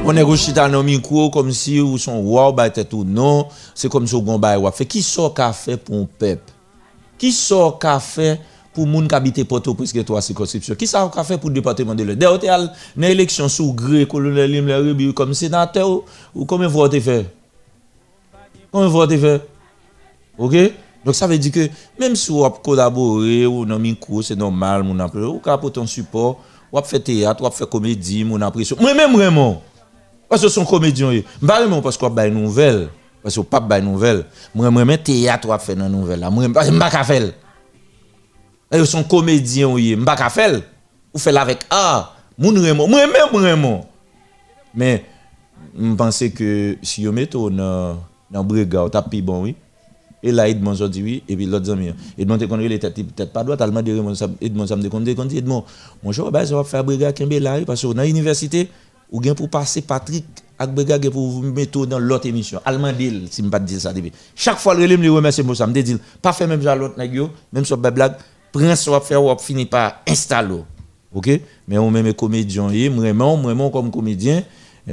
On est chita dans micro comme si ou son roi ou ba tête ou non, c'est comme si bay ou fait. Qui sort fait pour un peuple? Qui sort fait pour moun qui habite Port-au-Prince que toi circonscription Qui sort fait pour le département de l'Est? D'ailleurs t'es dans élection sous gré colonel Lim comme sénateur ou, fois t'es fait fois t'es fait OK? Donc ça veut dire que même si vous collaboré ou dans micro, c'est normal, mon appel, ou pour ton support, ou fait théâtre, ou fait comédie, mon appréciation. Moi même vraiment parce que son comédien je Pas vraiment parce qu'on bail nouvelle, parce que pas bail nouvelle. Moi même théâtre ou fait dans nouvelle là. Moi parce que pas faire. Et son comédien oui, pas ka faire. Ou fait avec ah, mon vraiment. Mais je pense que si vous mettez dans dans brigade, t'as plus bon oui. Et là, Edmond a dit oui, et puis l'autre ami. Edmond te connaît les têtes peut-être pas droit, tellement de Edmond ça me déconne, déconne, Edmond. Mon cher, ben, ça va faire brigade Kembe là, parce que dans l'université, ou bien pour passer Patrick avec brigade pour vous mettre dans l'autre émission. Allemand deal, si je ne pas dire ça. Chaque fois, le relève me remercie pour ça, me dit, pas faire même ça l'autre nègre, même sur blague, prince va faire ou finir par installer. OK? Mais on même comédien, vraiment, vraiment comme comédien,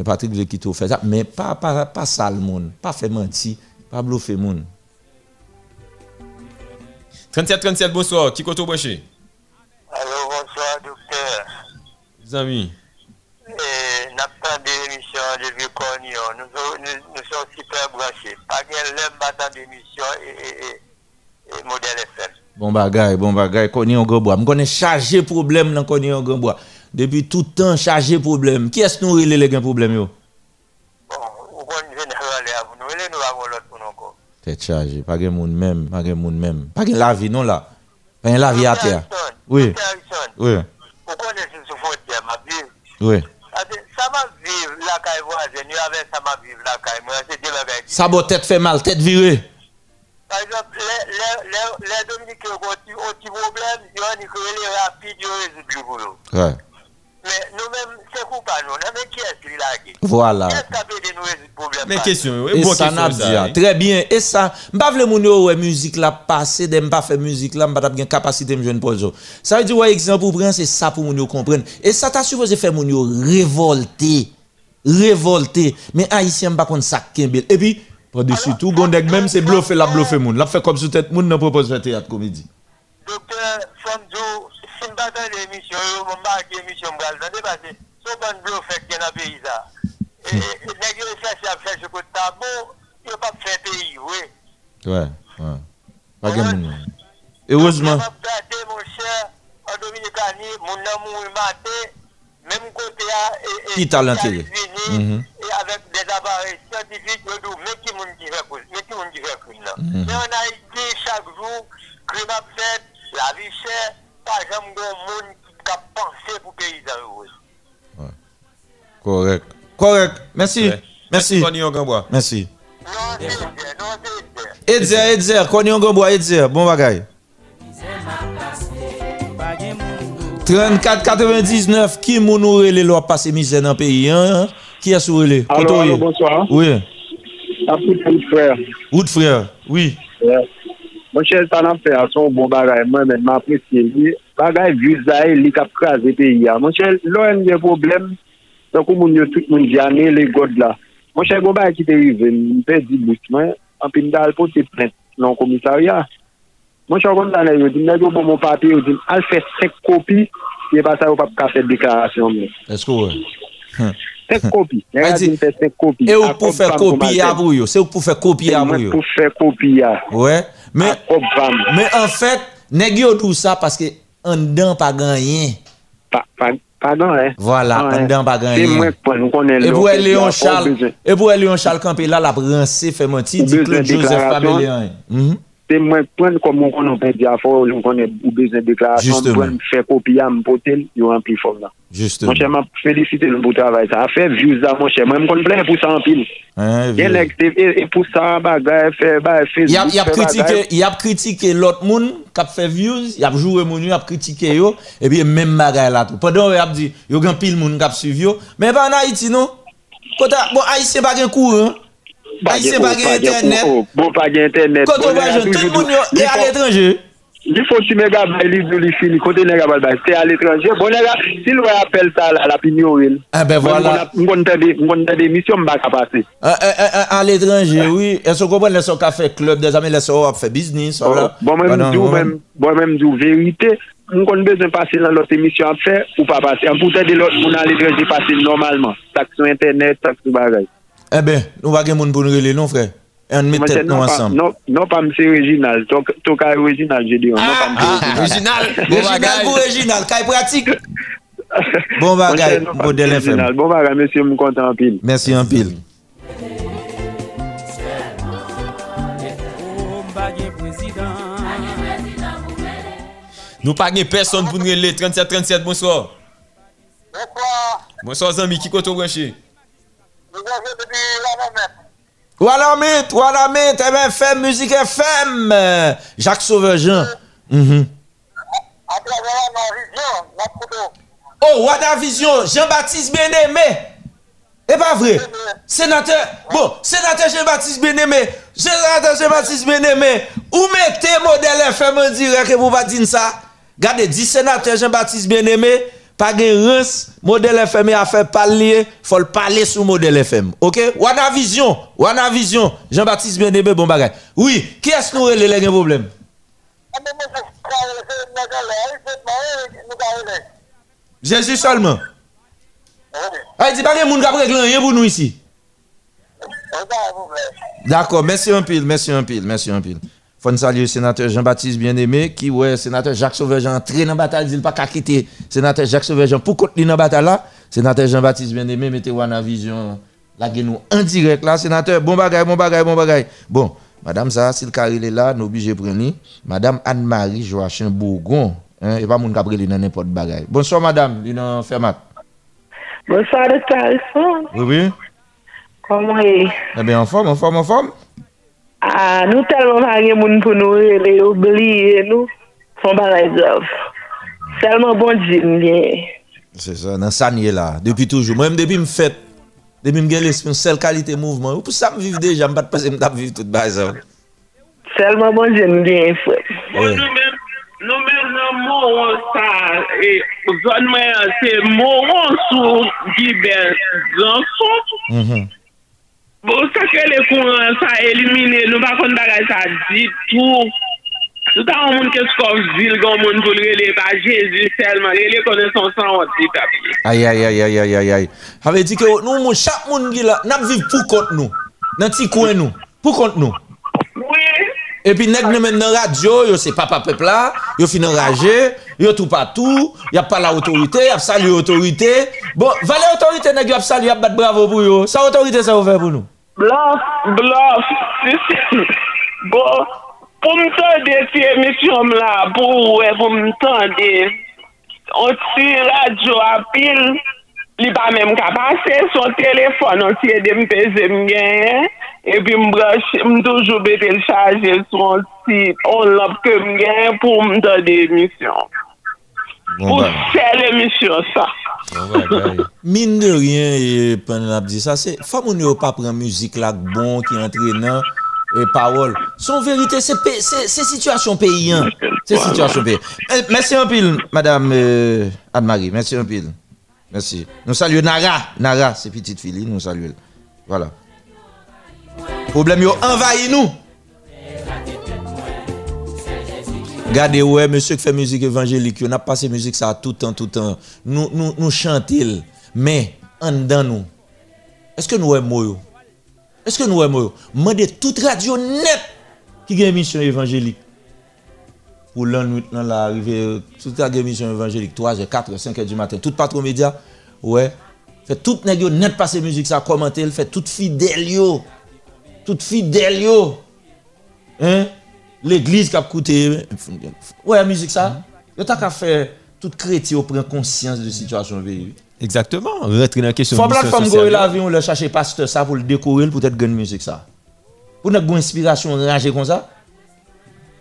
Patrick veut quitter fait ça, mais pas pas pas ça le monde, pas faire mentir, pas bluffer monde. 37 37, bonsoir. Qui compte au branché? Allô, bonsoir, docteur. Les amis. Et n'a pas d'émission de vieux Cornion. Nous, nous, nous sommes super branchés. Pas qu'elle l'aime battant d'émission et, et, et, modèle FM. Bon bagay, bon bagay, Cornion Grandbois. Je connais chargé problème dans Cornion Grandbois. Depuis tout temps, chargé problème. Qui est-ce que nous relève les problèmes yo? Bon, vous connaissez nous, nous, nous avons l'autre pour nous encore. Tête chargée, pas de monde même, pas de monde même. Pas de la vie, non là. Pas de la vie à terre. Oui. Oui. Vous connaissez ce frontière, ma vie. Oui. Ça m'a vivre la caille voisine, avec ça m'a vivre la caille. Moi, c'est. Ça va tête fait mal, tête virée. Par exemple, les, les, Dominicains ont un petit problème, ils ont dit que les rapides, ils ont résolu le boulot. Ouais. Mais nous-mêmes, c'est coupable, nous. Mais qui est-ce qui l'a Voilà. Qui est-ce qui a pu nous résoudre le problème Mais question, bon ça question. Très bien. Et ça, m'pas vle moun yo ouais musique passer, de m'pas faire musique là, tap gen capacité m'joindre pour ça. Ça veut dire ouais exemple pour prendre c'est ça pour yo comprendre. Et ça t'a supposé faire moun yo révolter. Révolter. Mais haïtien m'pas contre ça kembel. Et puis par-dessus tout, gondek même c'est bluffer la bluffer moun. La fait comme sous tête moun nan propose faire théâtre comédie. Docteur je parce moun. Heureusement. Même côté et- et- Qui. États-Unis, Mhm. Et avec des appareils scientifiques, ils disent, mais qui moun qui fait cause, mais qui moun qui fait crime là. Mais en Haïti, chaque jour, fait, la vie chère, pas jamais de monde qui a pensé pour pays heureux. Correct. Correct. Merci. Merci. Merci. Edzer, Edzer, Konyon Gombois, Edzer, bon bagay. 34 99, qui moun ou rele lò passe misè nan peyi, hein? Qui a sou rele? Allô, Koto allô, ye? bonsoir. Oui. Apou frère. Wood frère, oui. Fait à son bon bagay. M'apprécie. Li- bagay vizay li kap kaze peyi ya. Mwen chè, lò en gen problem, tan kou moun yo tout moun jane le god la. Mwen chè, goun ba ki te rive, mwen pe di bout mwen, anpil da alpo te plet nan komisarya. Mwen chè, goun danè yo, di mwen yo pou moun papi, yo di al fè sek kopi, ye pa sa yo pap ka fè deklarasyon mwen. Eskou wè? Hm. Sek kopi. E ou pou fè kopi ya bou yo? Se ou pou fè kopi ya bou yo? Mwen pou fè kopi ya. Wè? Men, en fèt, neg yo dou sa paske an dan pa ganyen. Pa, pa, Pardon, eh. Voilà, an ah, dan pa ganyen. Se mwen pon, nou konen lò. E pou e Leon Charles, e pou e Leon Charles Campella la pranse fè menti di Claude Joseph Pamelean. Mm -hmm. se mwen pren kon mwen konon pen di afor, ou konen ou beznen deklarasyon, mwen pren fè kopya mpotel, yo anpil fòm la. Mwen chèman felisite loun pou travay sa. A fè views la mwen chèman, mwen kon plen pou sa anpil. Gen lèk te e, e pou sa bagay, fè bagay, fè bagay. Yap kritike lot moun, kap fè views, yap joure moun yo, yap kritike yo, e biye men bagay la tou. Padon wè ap di, yo gen pil moun kap suv yo, men pa nan Haiti nou, kota, bon Haitien bagen kou, hein? Aisyen pa gen internet. Bon pa gen internet. Koto wajon, tout moun yo e al etranje. Li fon si me gabay li zou li fini, kote ne gabay bay, se al etranje. Bon e la, si lwa apel sa la pinyo wil. E ben wala. Mwen konten de misyon bak apase. Al etranje, oui. E so kompon leso ka fe klub, de zame leso wap fe biznis. Bon men mdou verite, mwen kon bezon pase nan lot emisyon ap fe, ou pa pase. An pouten de lot moun al etranje pase normalman. Tak sou internet, tak sou bagay. Eh ben, nou va gen moun pou nou rele nou frè. Et on met tête non nous ensemble. Non, non, pas monsieur original. Ton cas original, j'ai dit. Ah, ah, original. Original ou original, cas pratique. Bon bagay, non modèle FM. Bon bagay, monsieur, je suis content en pile. Merci en pile. Nous pas personne pour nous les 37 37 bonsoir. Bonsoir. Bonsoir Zami, qui compte branché? Voilà, mit, voilà, mit, FM, musique FM. Jacques Sauveur Jean. Mhm. Oh, Wada Vision, Jean-Baptiste Bien-Aimé. Et pas vrai? Sénateur, bon, sénateur Jean-Baptiste Bien-Aimé, sénateur Jean-Baptiste Bien-Aimé, où mettez modèle FM en direct et vous pas dire ça? Regardez, 10 sénateurs Jean-Baptiste Bien-Aimé, pas de rance, modèle FM a fait parler, faut le parler sur modèle FM. OK? Wana Vision, Wana Vision, Jean-Baptiste Bien-Aimé, bon bagay. Oui, qui est-ce nous relève problème? Jésus seulement. Ah, il dit pas que moun kap régler rien pour nous ici. D'accord, merci un pile, merci un pile, merci un pile. Faut saluer sénateur Jean-Baptiste bien-aimé qui ouais sénateur Jacques Sauveur-Jean entré dans la bataille, il pas qu'à quitter sénateur Jacques Sauveur-Jean pour continuer dans la bataille là. Sénateur Jean-Baptiste bien-aimé mettez en vision la nous en direct là sénateur bon bagay bon bagay bon bagay. Bon, madame ça si le carré est là, nous obligé prendre madame Anne-Marie Joachim Bourgon hein et pas moun k'ap rele dans n'importe bagay. Bonsoir madame, li nan fermat. Bonsoir, docteur Alphonse. Oui oui. Comment est Eh bien en forme, en forme, en forme. A, nou telman mange moun pou nou rele oubliye nou, fon baray zov. Selman bon di mwen. Se sa, nan sa nye la, depi toujou. Mwen depi m fèt, depi m gen l'esprit, sel kalite mouvman. Ou pou sa m viv deja, m bat pase m tap viv tout baray zov. Selman bon di mwen fèt. Nou men nan mouan sa, e, zon mwen se mouan sou gibe zansou. Mhm. Bon, sakre le kouran sa elimine, nou bakon bagay sa di tou. Souta an moun kes kon zil kon moun pou lrele pa Jezi selman, lrele konen son san oti tapye. Ay, ay, ay, ay, ay, ay, ay. Have di ke nou moun, chak moun gila, nap viv pou kont nou. Nan ti kwen nou, pou kont nou. Oui. E pi neg nou men nan radyo, yo se papa pepla, yo fin nan raje, yo tou patou, yap pa la otorite, yap sali otorite. Bon, vale otorite neg yo ap sali, yap bat bravo pou yo. Sa otorite sa ouve pou nou. Blaf, blaf, bo, pou mtande ti emisyon m la, pou we pou mtande, on ti radyo apil, li pa men m kapase, son telefon on ti edem peze e m genye, epi m broche, m toujou betel chaje son ti on lop ke m genye pou mtande emisyon. Bon, pou sel emisyon sa. Bon, Mine de rien, pen ap di sa, se fwa moun yo bon, pa pren müzik lak bon ki entre nan e parol. Son verite, se situasyon peyen. Se situasyon peyen. Eh, Mersi an pil, madame euh, Anne-Marie. Mersi an pil. Mersi. Nou salye Nara. Nara, se pitit fili, nou salye. Voilà. Problem yo envayi nou. Gardez ouais monsieur qui fait musique évangélique, on a passé musique ça tout le temps tout le temps. Nous nous nous chantons mais en dedans nous. Est-ce que nous aimons Est-ce que nous aimons Mandez toute radio net qui a une émission évangélique. Pour l'an nuit dans l'arrivée toute la émission évangélique 3h, 4h, 5h du matin, tout patron média. Ouais. Fait tout nèg net passer musique ça commenter, fait tout fidèle yo. Tout fidèle yo. Hein l'église qui a coûté. Ouais, la musique ça. Yo t'as qu'à faire tout chrétien prend conscience de la situation pays. Exactement. Rentrer dans la question Faut de pas sociale. go la vie on le chercher pasteur ça pour le décorer pour être grande musique ça. Pour notre bonne inspiration ranger comme ça.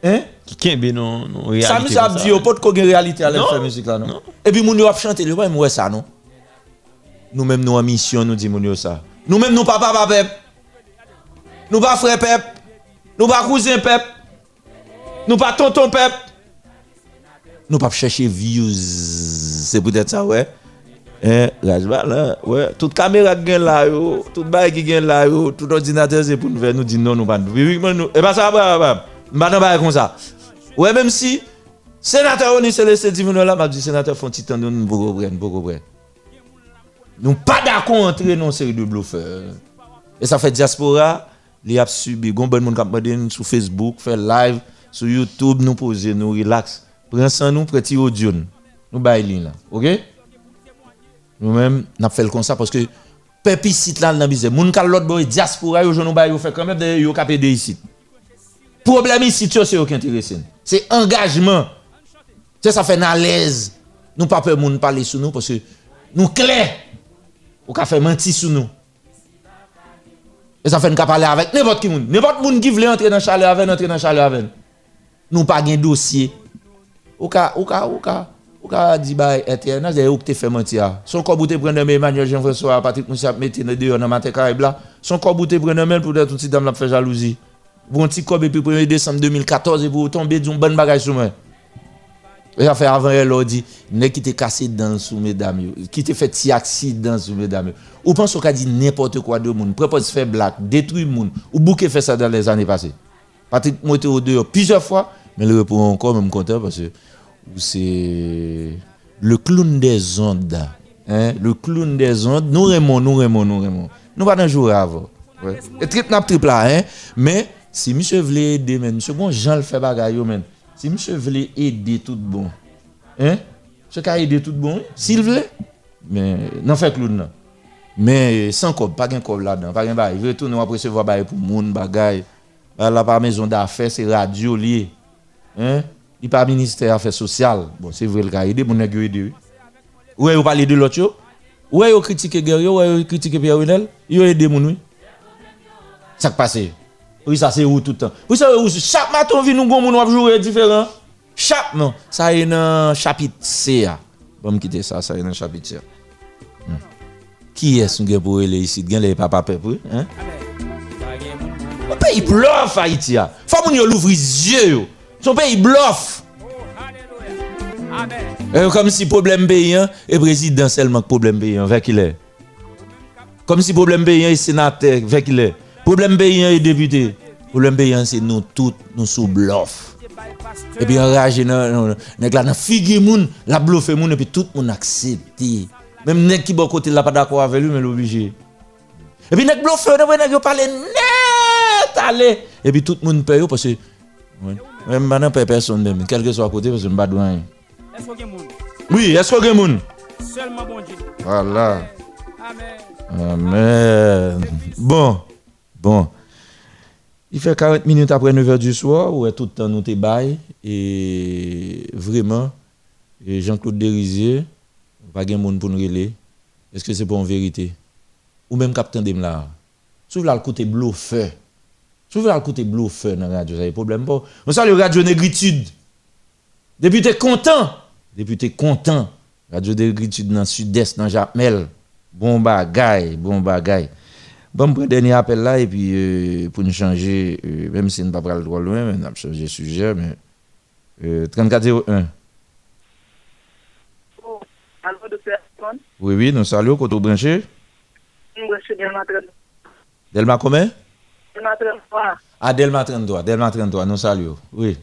Hein? Qui kembe non non réalité. Ça musique a dit yo pas de réalité à la faire musique là non? Et puis moun yo a chanter le ouais moi ça non? Nous même nous en mission nous dit moun yo ça. Nous même nous papa pas pep. Nous pas frère pep. Nous pas cousin pep. Nous pas tonton pep Nous pas chercher views. C'est peut-être ça, ouais. Eh, rajba hein? ouais. Toute caméra qui là, yo. Toute bail qui gagne là, yo. Tout ordinateur, c'est pour nous faire nous dire non, nous pas. Oui, oui, nous. Eh Et pas ça, bah, bah. Maintenant, bah, comme ça. Ouais, même si, sénateur, on est céleste, divin là, m'a dit, sénateur, font titan, nous, nous, beaucoup prennent, beaucoup prennent. Nous pas d'accord entrer dans série de bluffeurs. Et ça fait diaspora, les a subi, gon bon monde qui a sur Facebook, fait live. Sur YouTube, nous poser, nous relax. Prends ça nous petit audio. Nous bail là, OK? Nous-mêmes, n'a fait comme ça parce que peuple ici là dans bizarre. Moun ka l'autre boy diaspora yo jono bail yo fait quand même de yo de ici. Problème ici c'est aucun intéressé. C'est engagement. C'est ça fait à l'aise. Nous pas peur moun parler sur nous parce que nous clair. Ou ka fait mentir sur nous. Et ça fait nous parler avec n'importe qui moun. N'importe moun qui veut entrer dans chaleur avec entrer dans chaleur avec. Nous pas gen dossier. Ou ka ou ka ou ka ou ka di ba eternel c'est ou que te fait mentir. Son corps bouté prendre Emmanuel Jean-François Patrick Moussa mettre dehors dans matin Caraïbe là. Son corps bouté prendre mail pour une petite dame la fait jalousie. Un petit corps et puis 1er décembre 2014 et pour tomber d'une bonne bagage sur moi. Et fait avant elle a dit ne qui te cassé dans sous mesdames qui te fait petit accident sous mesdames. Ou pense qu'a dit n'importe quoi de monde, propose faire blague, détruire monde. Ou bouquet fait ça dans les années passées. Patrick monté au dehors plusieurs fois, mais le répond encore même content parce que c'est le clown des ondes. Hein? Le clown des ondes. Nous remons, nous remons, nous remons. Nous pas dans jour avant. Ouais. Et trip n'a trip là, hein? Mais si monsieur voulait aider, men, monsieur bon Jean le fait bagaille. Si monsieur voulait aider tout bon, hein? Monsieur ka aider tout bon, s'il voulait. Mais non fait clown non. Mais sans cob, pas gain cob là-dedans, pas gain bail. Il retourne après recevoir bail pour moun bagaille. Là pas maison d'affaires, c'est radio lié. Hein? Il pas ministère affaires sociales. Bon, c'est vrai le cas aider mon nèg yo aider. Ou vous parlez de l'autre yo? Ou vous critiquer guerre ou vous critiquer Pierre Winel? Yo aider moun oui. Ça qui passe. Oui, ça c'est où tout le temps? Oui, ça où chaque matin vient nous gon moun jouer différent. Chaque non, ça est dans chapitre C. a. Bon me quitter ça, ça est dans chapitre C. Hmm. Qui est-ce qu'on pour aller ici? Gen les papa peuple, hein? Un pays bluff Haïti. a. Faut moun yo l'ouvrir les yeux. Son pays bluff. Euh, comme si problème paysan et président seulement problème paysan avec il est. Comme si problème paysan et sénateur avec il est. Problème paysan et député. Problème paysan c'est nous tous nous sous bluff. Et puis enragé dans la figue moun, la bluffer moun et puis tout moun accepter. Même nèg qui bon côté là pas d'accord avec lui mais l'obligé. Et puis nèg bluffer dans nèg parler net allez et puis tout moun paye parce que même maintenant paye personne même quel que soit côté parce que m'pas douane. Est-ce qu'il y a monde Oui, est-ce qu'il y a? Seulement bon Dieu. Voilà. Amen. Bon, bon. Il fait 40 minutes après 9h du soir, où est tout le temps nous te bail. Et vraiment, Jean-Claude Derisier, pas de monde pour nous relayer. Est-ce que c'est pour en vérité? Ou même Captain Demla? Vous voulez le côté bluffeur, si vous voulez le côté bluffeur dans la radio, ça y a problème pas. Mais ça, le radio négritude. Depuis tu es content, depuis tu es content, radio négritude dans le sud-est, dans Jacmel. Bon bagay, bon bagay. Bon, pour dernier appel là, et puis euh, pour nous changer, euh, même si nous ne pas le droit loin, mais nous avons changé de sujet, mais euh, 3401. Allô, docteur? Oui, oui, nous saluons, branché. Moi, je suis bien entraîné. Delma combien? Bien entraîné. Ah, Delma 33, Delma 33, nous saluons. Oui.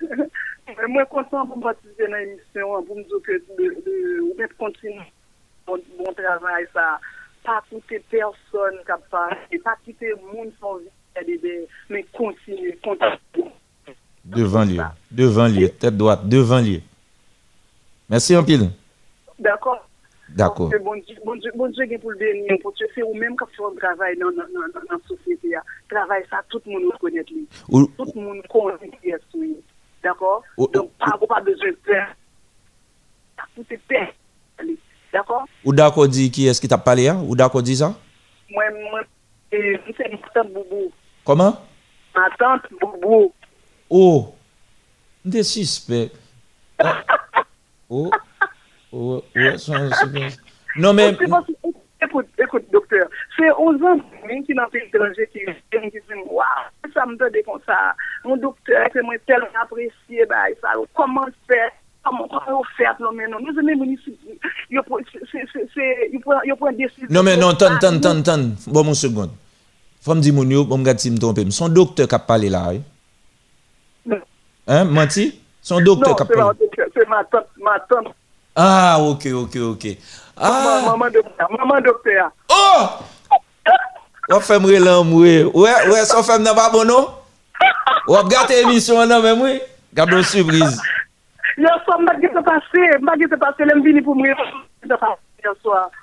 Mais moi, content pour participer dans l'émission, pour me dire que ou continuer bon, bon travail, ça. Pas quitter personne qui a pas quitter le monde sans vie, mais continuer, continuer. Devant lui, devant lui, tête droite, devant lui. D'akor. Bon diyo bon bon gen pou l'benyen, pou diyo se ou menm kap fon travay nan sosyete ya. Travay sa, tout moun nou konet li. Tout moun konen ki esoui. D'akor? Don pa ou pa bezwen per. Ta poute per. D'akor? Ou d'akor di ki eski tap pale ya? Ou d'akor di sa? Mwen mwen, mwen se matan boubou. Koman? Matan boubou. Oh. Ou. Nde sispe. Ah. Ou. Oh. Son- Non, mais. C'est parce que- Écoute, écoute, docteur, c'est aux hommes qui dans le étranger qui viennent qui disent Waouh, ça me donne comme ça. Mon docteur, c'est moi tellement apprécié, bah, ça, comment faire Comment comment faire là maintenant Nous aimons ici, il faut il faut une décision. Non, mais non, tan, tan, tan, tan. Bon, mon seconde. Faut me dire, mon yo, bon, si me trompe. Son docteur qui a parlé là, hein? Non. Hein, menti? Son docteur Non, qui a c'est ma, parlé. c'est ma tante, ma tante, Ah, ok, ok, ok. Ah. Maman doktor, maman doktor. Oh! Wap fèm re lan mwe. Ouè, ouè, so fèm nan ba bono? Wap gate emisyon nan mè mwe? Gado surprise. Yo som bagye te pase, bagye te pase, lem vini pou mwe.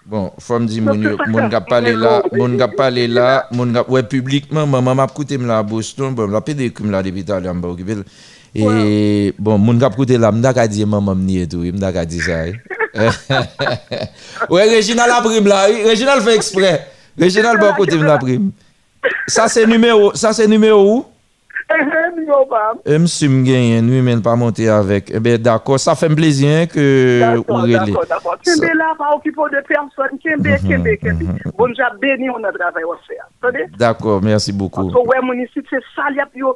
Bon, fòm di moun yo, moun gap pale la, moun gap pale la, moun gap, wè publikman, maman map koute m la a Boston, bon, la pede koum la debita li an ba okipel. E, bon, moun kap koute la, mda ka di maman m ni etou, mda ka di sa, eh. Ouais, Reginald a prim la, oui, Reginald fait exprès. Reginald la prim. Ça c'est numéro, ça c'est numéro où? Numéro pas. E msi m genyen, nou men pa monte avek. E ben d'akor, sa fèm plezien ke ou D'accord, d'accord, d'accord. Kembe là, pas occupé de personne. Kembe, Kembe, Kembe. Bon, j'ai béni, on a travail à faire. Attendez? D'akor, mersi beaucoup. So, ouais, mon ici, c'est ça, il y a yo,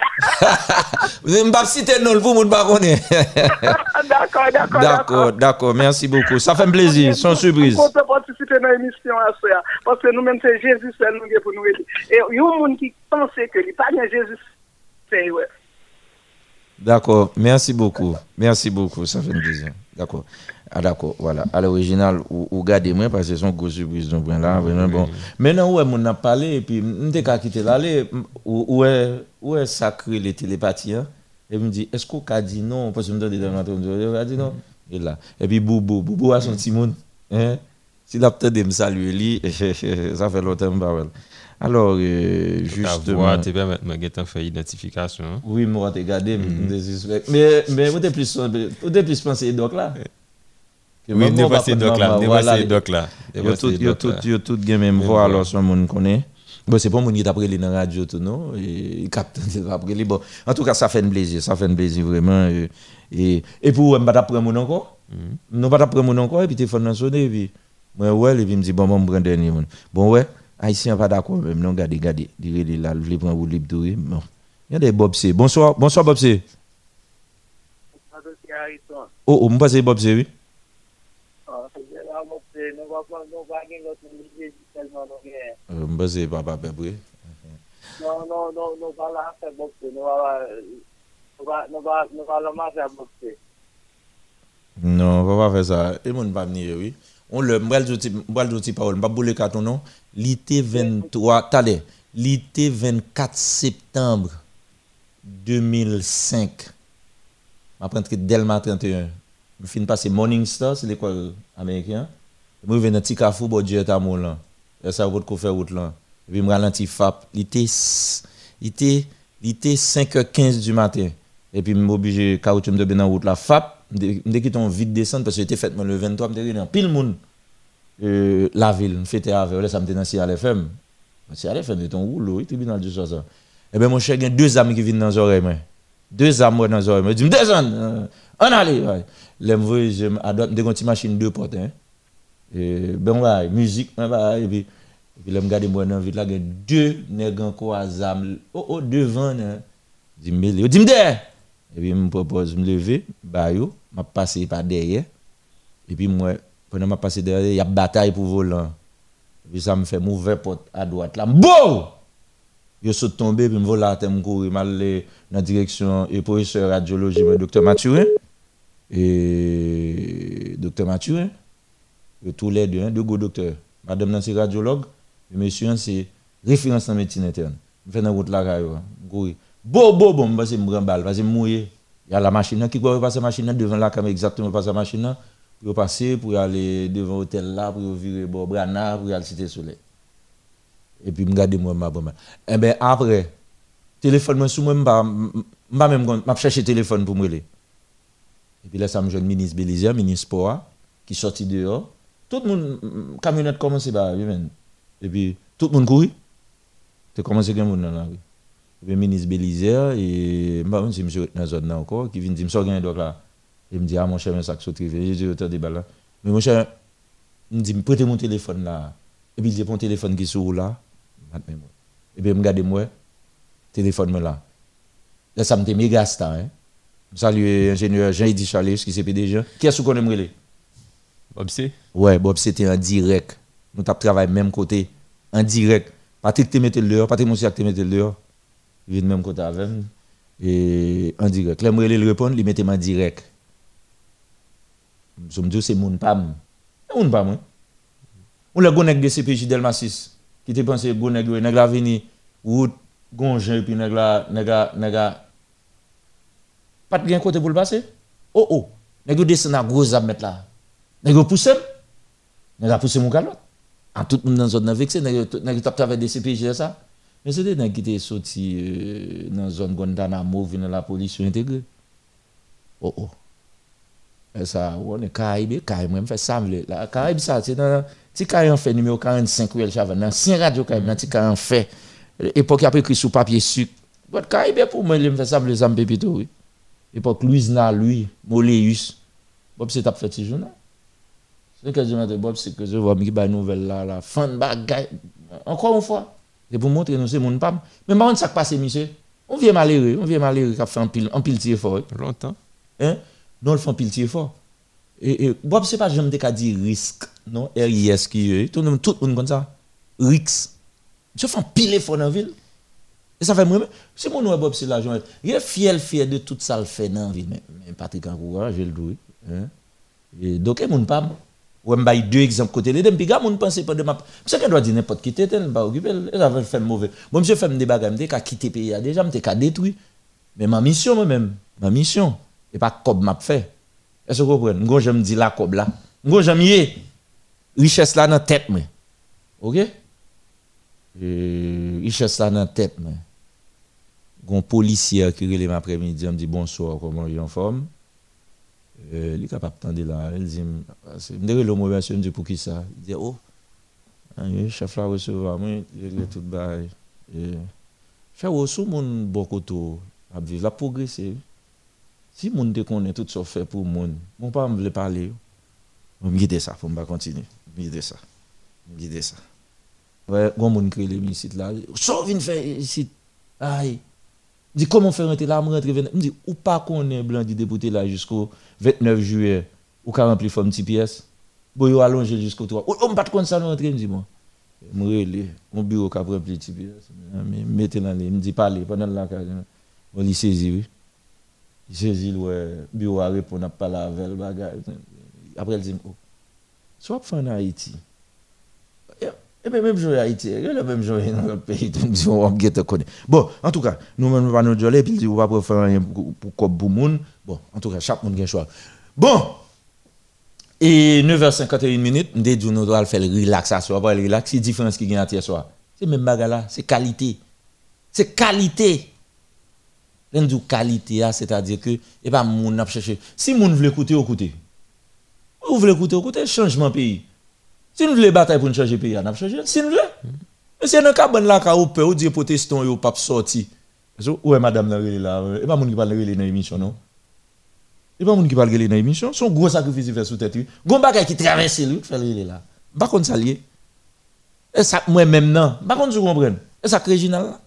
kachet? M pap site non l pou moun pa konen. D'accord, d'accord, D'akor, d'akor, mersi beaucoup. Sa fèm plezi, son surprise. Pour te participer dans l'émission à ça. Parce que nous-mêmes, c'est Jésus seul nous pour nous aider. Et il y a un monde qui pense que il pas Jésus, c'est ouais. D'accord, merci beaucoup. Merci beaucoup, ça fait plaisir. D'accord. Ah d'accord, voilà. À l'original, ou, ou gardez moi parce que c'est son gros surprise donc là, vraiment bon. Maintenant ouais, on a parlé et puis quitter l'aller où est où est sacré les télépathies hein? Et me dit est-ce qu'on a dit non? Parce que me donne dans l'entendre, il a dit non. Et là, et puis Boubou, Boubou a son petit monde hein? S'il a peut-être de me saluer lui, ça fait longtemps well. Alors euh, justement Tu identification. hein? oui, moi, t'es gardé, mais, mais, moi, t'es plus, plus pensé doc là? Oui, ne pas c'est pas doc là, prendre ne pas voilà, c'est doc là. Ne Yo pas tout, gen même Même voix, voix. alors son monde connaît. Bon, c'est pas mon qui t'a pris dans la radio tout, non? Et il capte, il t'a pris. Bon, en tout cas, ça fait un plaisir, ça fait un plaisir vraiment. Et, et pour, on va t'apprendre mon encore? Non, pas t'apprendre mon encore, et puis téléphone sonné, et puis, moi, ouais, et puis il me dit, bon, bon, prendre dernier monde. Bon, ouais, Haïtien pas d'accord, même, non, regardez, il est là, il veut prendre route libre, tout, oui. bon. Il y a des Bob C. Bonsoir, bonsoir, Bob C. Oh, oh, me passe Bob C, oui. Euh, me passe Papa Pébré. Non, non, non, nous pas là faire boxer, nous va nous va nous va nous va le marcher à boxer. Non, pas faire ça. Et mon va venir, oui. On le m'bral m'pa boule carton non? L'été 23, t'allez. L'été 24 septembre 2005. M'a rentré Delma 31. Je fin passer Morning Star, c'est l'école américaine. Je vais dans petit cafou bo Dieu ta mon là. Et ça votre faire route là. Et puis me ralenti FAP, il était il était il était 5h15 du matin. Et puis m'obligé caoutchouc de dans route la FAP, qu'il ton vite descendre parce que c'était fait le 23 m'était dans pile monde euh, la ville, fêter avec là ça m'était dans Cial FM. Cial FM de ton rouleau, oui, tribunal. Et ben mon cher, il y a deux amis qui viennent dans les oreilles. Deux amis dans les oreilles. Je dis descends. euh, On. Là me voyais je machines deux portes hein. Et ben ouais, musique ben ouais, et puis et puis là me garder moi dans vite là il y a deux nègres encore à zam oh oh devant hein. Dis me dis me derrière. Et puis me propose me lever, bah yo, m'a passé par derrière. Et puis moi Pendant que je passe derrière, il y a bataille pour volant. Puis ça me fait mauvais porte à droite là. Bon! Je saute tombé, puis je vole à terre, je je aller dans la direction et professeur radiologie, docteur Mathurin. Et docteur Mathurin. Tous les deux, hein, deux gros docteurs. Madame, c'est radiologue. Et monsieur, c'est référence en médecine interne. Je fais dans route là, je cours. Bon, bon, bon, je vais me balle, je vais mouiller. Il y a la machine qui va passer la machine devant la caméra, exactement passer la machine pour passer, pour aller devant l'hôtel là, pour virer Brana, pour aller cité soleil. Et puis, je regarde moi, ma bonne. Et bien, après, téléphone, moi, sous moi, je vais même chercher téléphone pour me Et puis là, ça me joue le ministre Bélizia, ministre Sport, qui sortit dehors. Tout le monde, camionnette commence à Et puis, tout le monde courit. C'est commencé à monde dans la rue. Puis, ministre Bélizia, et je ne sais pas si dans la zone encore, qui vient dire, je me donc là. Il me dit, ah mon cher, mais ça que J'ai dit, autant de balles. Mais mon cher, il me dit, prêtez mon téléphone là. Et puis il dit, mon téléphone qui est sur là. Et puis me regarde moi, téléphone là. Là, ça me dit méga star. Hein. Salut, ingénieur Jean-Eddy Chalet, qui c'est PDG. Qui est-ce qu'on aimerait Bob. Ouais, Bob C, c'était en direct. Nous avons travaillé même côté, en direct. Patrick, tu mettais l'heure, Patrick Monsieur, tu mettais l'heure. Il vient même côté avec Et en direct. Là, je le répondre, il mettait en direct. Je me dis, c'est mon pam. C'est mon pam, oui. Ou le gonnek de CPJ Delma 6, qui te pensé gonnek, nèg la vini, ou gonjen, puis nèg la, la, la, pas de côté pour le passer? Oh oh, nèg descend à gros mettre là. Nèg pousse, nèg a poussé mon galop. Tout le monde dans zone nan vexé, nèg tap des CPJ ça? Mais c'est des nèg qui étaient sorti euh, dans zone Guantanamo, la police intégrée. Oh oh. Et ça, on est Caraïbe, Caraïbe, moi, je fais ça, la Caraïbe, ça, c'est dans, si Caraïbe fait numéro 45, où elle chave, dans 5 radio Caraïbe, dans Caraïbe fait, époque, il a écrit sous papier sucre. But Caraïbe, pour moi, il me fait ça, les pépito, oui. Époque, Louise Na, lui, Moléus, Bob, c'est fait ce. C'est que je me dis, Bob, c'est que je vois, mais qui nouvelle là, la fin de bagaille. Encore une fois, c'est pour montrer, nous, c'est mon pam. Mais par contre, ça passe, monsieur. On vient malheureux, on vient malheureux, qui a fait un pile, un pile fort. Longtemps. Hein? non, le font pile fort. Et, et Bob, c'est pas jamais qu'à dire risque, non? R-I-S-Q-E. Tout le monde comme ça. Risque. Je fais pile fort dans la ville. Et ça fait moi c'est mon nom Bob, c'est l'argent. Il est fier, fier de tout ça le fait dans la ville. Mais, Patrick Ankoura, je le dis. Hein? Et donc, il a pas. Ou je deux exemples côté les deux. Puis, mon pense pas de ma. C'est qu'elle doit dire n'importe qui elle pas occupé, elle va faire mauvais. Moi, je fais des bagages, je quitté le pays déjà, je suis détruit. Mais ma mission, moi-même, ma mission, et pas comme m'a fait. Est-ce que vous comprenez? Moi, je me dis la cob là. Moi, y richesse là dans la tête. Mais. OK? Richesse là dans la tête. Un policier qui relève après-midi, me dit bonsoir, comment il est en forme? Il est capable de là. Il dit, je le me dit pour qui ça Il dit, oh, chef là recevoir, moi, tout bas. Faire aussi mon bon côté, la progresser. Si moun te connaît tout ça fait pour moun, mon pas me parler. Je guider ça, pour continuer. Je guider ça. Je guider ça. Ouais, gon moun crée l'hémicycle là. So vinn faire ici. Dit comment faire rentrer là, me rentrer Me dit ou pas connaît blanc dit député là jusqu'au 29 juillet ou 40 rempli forme petit pièce. Bon yo allongé jusqu'au 3. Ou on pas de ça rentrer me dit moi. Me relé mon bureau qu'a rempli petit pièce. Mettez me dit parler pendant la on lui saisi oui. Jésus, le bureau a répondu, n'a pas la avec bagage. Après, il dit, oh, soit en Haïti. Et bien, même jouer Haïti, y a le même jouer dans le pays, on va te connaître. Bon, en tout cas, nous-mêmes, nous allons nous joler, puis on va pas faire rien pour pour monde. Bon, en tout cas, chaque monde a un choix. Bon, et 9h51 minutes, nous dit, nous devons faire le relaxation, on va le relax, c'est différence qui gagne à soir. C'est même bagarre là, c'est qualité. C'est qualité. L'un du qualité, c'est-à-dire que, et pas moun n'a cherché. Si moun veut écouter, écouter. Vous voulez écouter, écouter, changement pays. Si nous voulons bataille pour changer pays, on a changé. Si nous voulons. Mais c'est cabane là, quand vous pouvez, vous dites protestants, vous pas sorti. Où est madame là? Et pas moun qui parle dans l'émission, non? Et pas moun qui parle dans l'émission. Son gros sacrifice fait sous tête. Gon bagay qui traverse lui, fait là. Par contre, ça lié. Et ça, moi-même, non. Par contre, je comprends. Et ça, original là.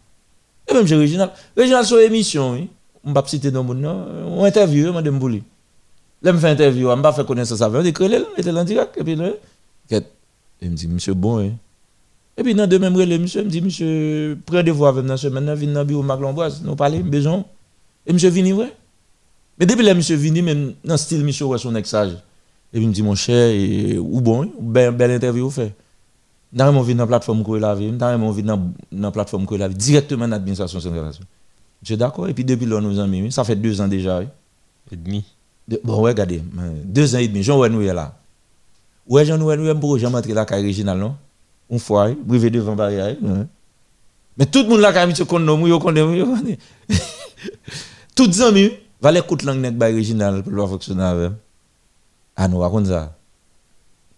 Et même j'ai Réginal. Réginal sur émission, oui. On va citer dans mon nom. On interview, madame Bouli. Là, me fait interview, je pas fait connaissance avec lui. Je dis, était en direct. Et puis, là, il me dit, monsieur, bon, hein. Et puis, dans deux mêmes relais, monsieur me dit, monsieur, prenez vous avec dans semaine, venez dans le bureau Mac Lomboise, nous parler, besoin. Et monsieur vini, ouais. Mais depuis là, monsieur vini, même dans le style, monsieur, ouais, son exage. Et puis, il me dit, mon cher, et, ou bon, belle, belle interview, fait. Dans mon vie dans la plateforme que la vie, dans mon vie dans la plateforme que la vie, directement dans l'administration centrale. Je suis d'accord. Et puis depuis là, nous amis, ça fait deux ans déjà. Et demi. bon, regardez, deux ans et demi, Jean-Ouel nous est là. Ouais, Jean-Ouel nous pour Jean entrer la carrière régionale, non? Une fois, brivé devant barrière. Mais tout le monde là, quand même, connaît, nous connaît, Tout les amis, va les coûter langue net régional pour fonctionner avec. Ah, nous, raconte ça.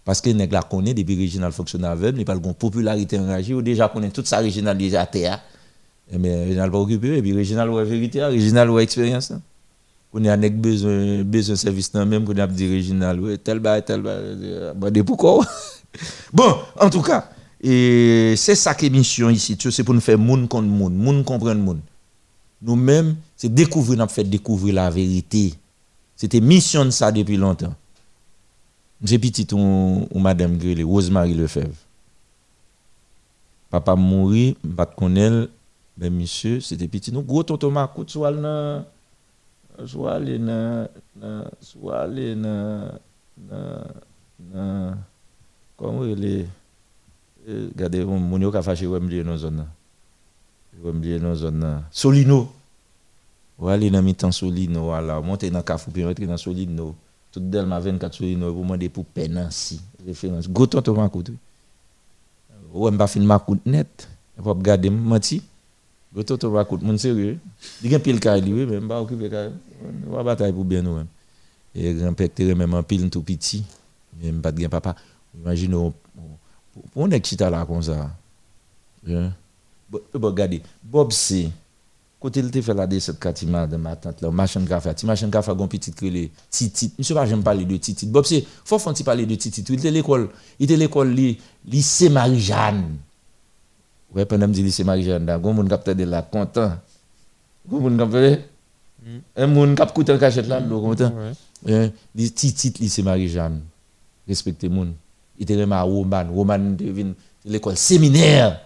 Parce que nèg la connaît depuis régional fonctionnaire avec, il pas une popularité enragée, ou déjà connaît toute sa régional déjà terre. Mais régional pas occupé et puis régional ouais vérité, régional ouais expérience. On a nèg besoin besoin service même qu'on a dit régional ouais tel bail tel bail bon pourquoi Bon, en tout cas, c'est ça qui est mission ici, c'est pour nous faire monde contre monde, monde comprendre monde. Nous-mêmes, c'est découvrir, nous fait découvrir la vérité. C'était mission ça depuis longtemps. J'ai petit ou, ou madame Grélé, Rosemary Lefebvre. Papa mourit, pas connaître, mais monsieur, c'était petit. Nous, gros tonton Marcout, soit dans. Soit aller dans. Soit aller dans. Comment il est? Regardez, mon yo ka ouais, me dans zone. Ouais, me dans zone. Solino. Ouais, aller dans mi-temps Solino, voilà. Monter dans Kafou, puis rentrer dans Solino tout Delma 24 sur une pour demander pour Penancy référence go tonton Makout ou on pas film Makout net pas regarder menti go tonton Makout mon sérieux il y a pile kay lui même pas occuper kay on va bataille pour bien nous même et grand-père même en pile tout petit même pas de papa imagine pour on est chita là comme ça hein? Bon regardez Bob c'est Côté il te fait la descente katima de ma tante là, machin café, ti machin café gon petit crélé, titit. Monsieur pas j'aime parler de titit. Bob c'est faut font parler de titit. Il était l'école, il était l'école lycée Marie-Jeanne. Ouais, pendant me dit lycée Marie-Jeanne, gon moun capteur de la content. Un cap coûte cachette là, content. Marie-Jeanne. Respectez moun. Il était ma Roman, Roman devine l'école séminaire.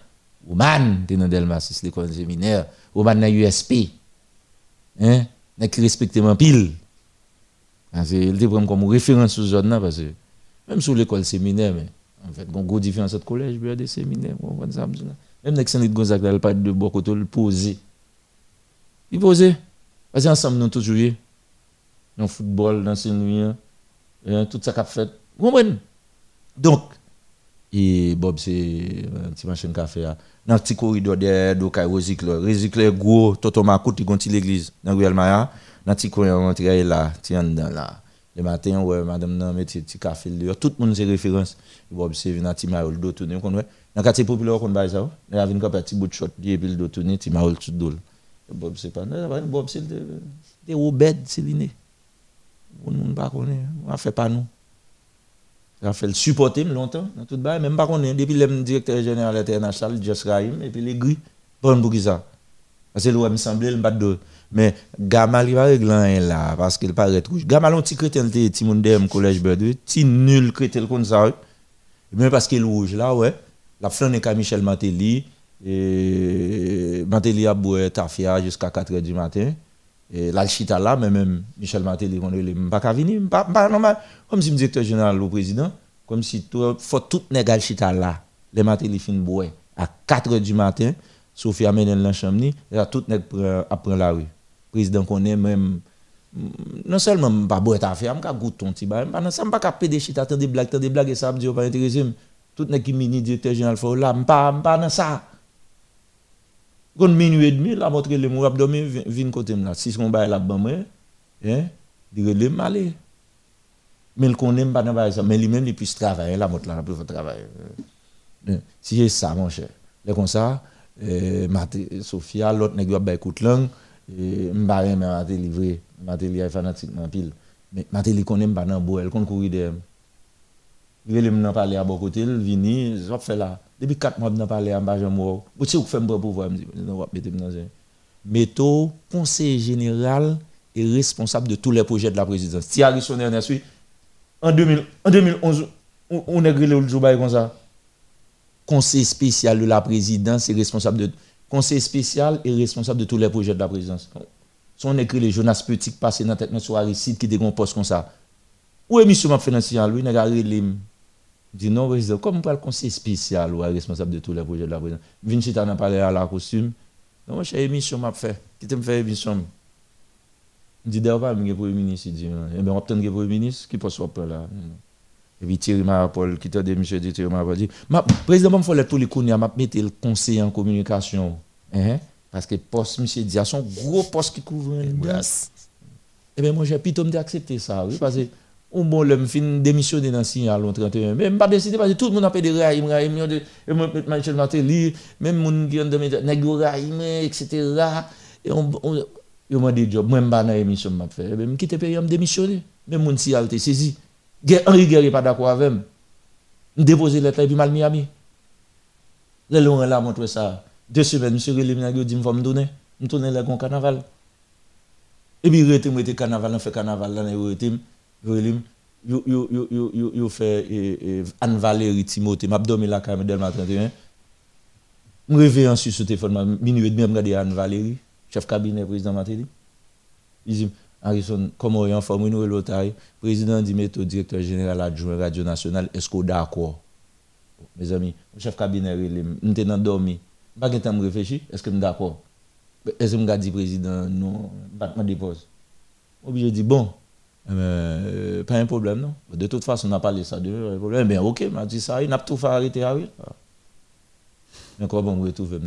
Roman, t'es dans Delmas, c'est l'école séminaire dans USP. Hein? Qui respecte mon pile. Parce qu'il prend comme référence sur zone là parce que même l'école séminaire mais en fait une grosse différence entre collège et des ça même avec Saint Gonzague là pas de bon côté le poser. Il poser parce que ensemble nous toujours dans le football dans le hein, tout ça qu'a fait. Vous comprenez? Donc et Bob c'est un petit machin café dans le petit corridor de Dokay Recycle. Recycle gros, Toto Makout, il gonti l'église dans Ruel Maya. Dans le petit corridor, on là, tiens dans là. Le matin, ouais, madame nan met petit café. Tout le monde c'est référence. Bob c'est venu ti maol do tourner kon ouais. Dans quartier populaire bail ça. Il petit bout de shot, il puis le ti maol tout. Bob c'est pas Bob c'est des Robert c'est. On ne pas connaît, on fait pas nous. Il fait le supporter longtemps, dans tout le même pas depuis le directeur général international, Rahim, et bon pour ça. Parce que il me semblait, le. Mais Gamal, il va régler là, parce qu'il paraît rouge. Gamal, il de collège nul ça. Mais parce qu'il rouge là, ouais. La flanque est Michel Matéli, et Matéli a boire tafia jusqu'à 4 h du matin. Et là, chita là, même Michel Matéli, on ne pas pas normal. Comme si le directeur général, le président, comme si il faut tout négal chita là. Les Matéli fin boire à 4 h du matin, Sophie amène dans chambre, et tout nèg après la rue. Président connaît même non seulement pas boire ta fait, je goûter ton petit bain, pas ça pas des chita, des blagues, des blagues et ça me dit pas intéressé. Tout nèg qui mini directeur général faut là, pas pas dans ça. Quand minuit et demi, la montre les mou abdomen vient côté là. Si on bail la ban moi, hein, il relève malé. Mais le connaît pas dans ça, mais lui-même il puisse travailler la montre là, peut travailler. Si c'est ça mon cher. C'est comme ça, euh, Sophia, l'autre nèg ba écoute langue, et m'baré m'a livré, m'a livré fanatiquement pile. Mais m'a li connaît pas dans elle connaît courir derrière. Veut me parler à bon côté, il vient, ça fait là. Depuis 4 mois, je parlé à Mbajan Mou. Vous savez, vous faites un pouvoir, je me dis, non, mettez dans un. Métaux, conseil général est responsable de tous les projets de la présidence. Si Harrison Ernest, en, 2000 en 2011, on, est grillé le jour comme ça. Conseil spécial de la présidence est responsable de. Conseil spécial est responsable de tous les projets de la présidence. Si on écrit les Jonas Petit passé dans la tête sur Aristide qui décompose comme ça. Où est mission m'a financier lui, n'a pas dit non, président, comme on parle conseil spécial ou responsable de tous les projets de la présidence. Vinci t'en a parlé à la costume. Non, moi, j'ai émission m'a fait. Qui t'a fait émission? Je dis d'ailleurs pas, je premier ministre. Dit, eh bien, on obtient le premier ministre qui peut sortir là? Et puis Thierry Marapol, qui t'a dit, monsieur dit, Thierry Marapol, dit, président, il faut tous les connaître, m'a mettre le conseil en communication. Hein? Parce que poste, monsieur dit, son gros poste qui couvre le Eh bien, moi, j'ai plutôt accepté ça, oui, parce que ou bon le fin démissionner dans signal en 31 mais pas décidé parce que tout le monde a fait des raïm raïm Michel Martelly même moun qui de nèg raïm etc. et on yo m'a dit job moi pas dans émission m'a fait même quitter pays me démissionner même moun si alte saisi. Henri Guerre pas d'accord avec moi. Déposer lettre et puis mal Miami. Le long là montre ça. Deux semaines monsieur Relim dit me faut me donner me tourner le carnaval. Et puis rete moi carnaval on fait carnaval là rete Velim, yo, yo, yo, yo, fait eh, eh, Anne Valérie Timothée, la caméra Delma 31. Je sur téléphone, minuit et Anne Valérie, chef cabinet président Matéli. Il dit, Harrison, comment en forme, nous, président dit, directeur général adjoint Radio Nationale, est-ce qu'on d'accord? Mes amis, chef cabinet, je suis dormi. Je pas est-ce que je d'accord? Est-ce que je dit président, non, je dépose. Obligé dire, bon, Euh, pas un problème, non. De toute façon, on n'a pas laissé ça de un problème. Eh ben, ok, m'a dit ça, il n'a pas tout fait arrêter à lui. Mais quand on me retrouve,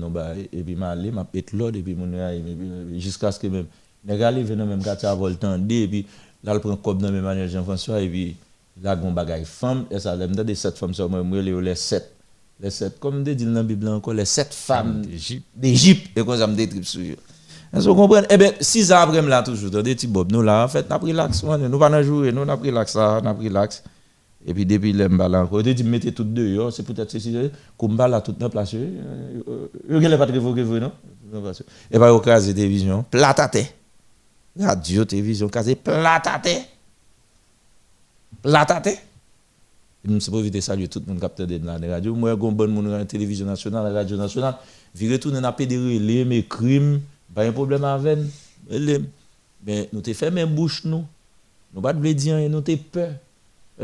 et puis m'a allé, m'a pété l'autre, et puis mon euh, jusqu'à ce que même, les gars, ils viennent même quand tu as volé et puis là, le prend comme dans même manière Jean-François, et puis là, on bagaille femme, et ça, l'aime des sept femmes, ça, moi, les sept. Les sept, comme dit dans la Bible encore, les sept femmes d'Égypte, et quand ça me détripe sur eux. Vous comprenez? Eh bien, six ans après, là, toujours, des petits. Nous, là, en fait, nous avons pris l'axe. Nous pas nous avons pris l'axe, nous avons pris l'axe. Et puis, depuis mbala encore, dis, mettez tout deux, c'est peut-être ceci, comme là, tout dans place. Vous n'avez pas de révoquer, vous, non? Et bien, au cas de télévision, platate. Radio, télévision, casé, platate. Platate. Je ne sais pas éviter saluer tout le monde capteur de la radio. Moi, je suis un bon monde la télévision nationale, la radio nationale. Retourner dans la relais, mes crimes. Pas un problème avec Mais nous fait même bouche nous. Nous pas de dire nous t'ai peur.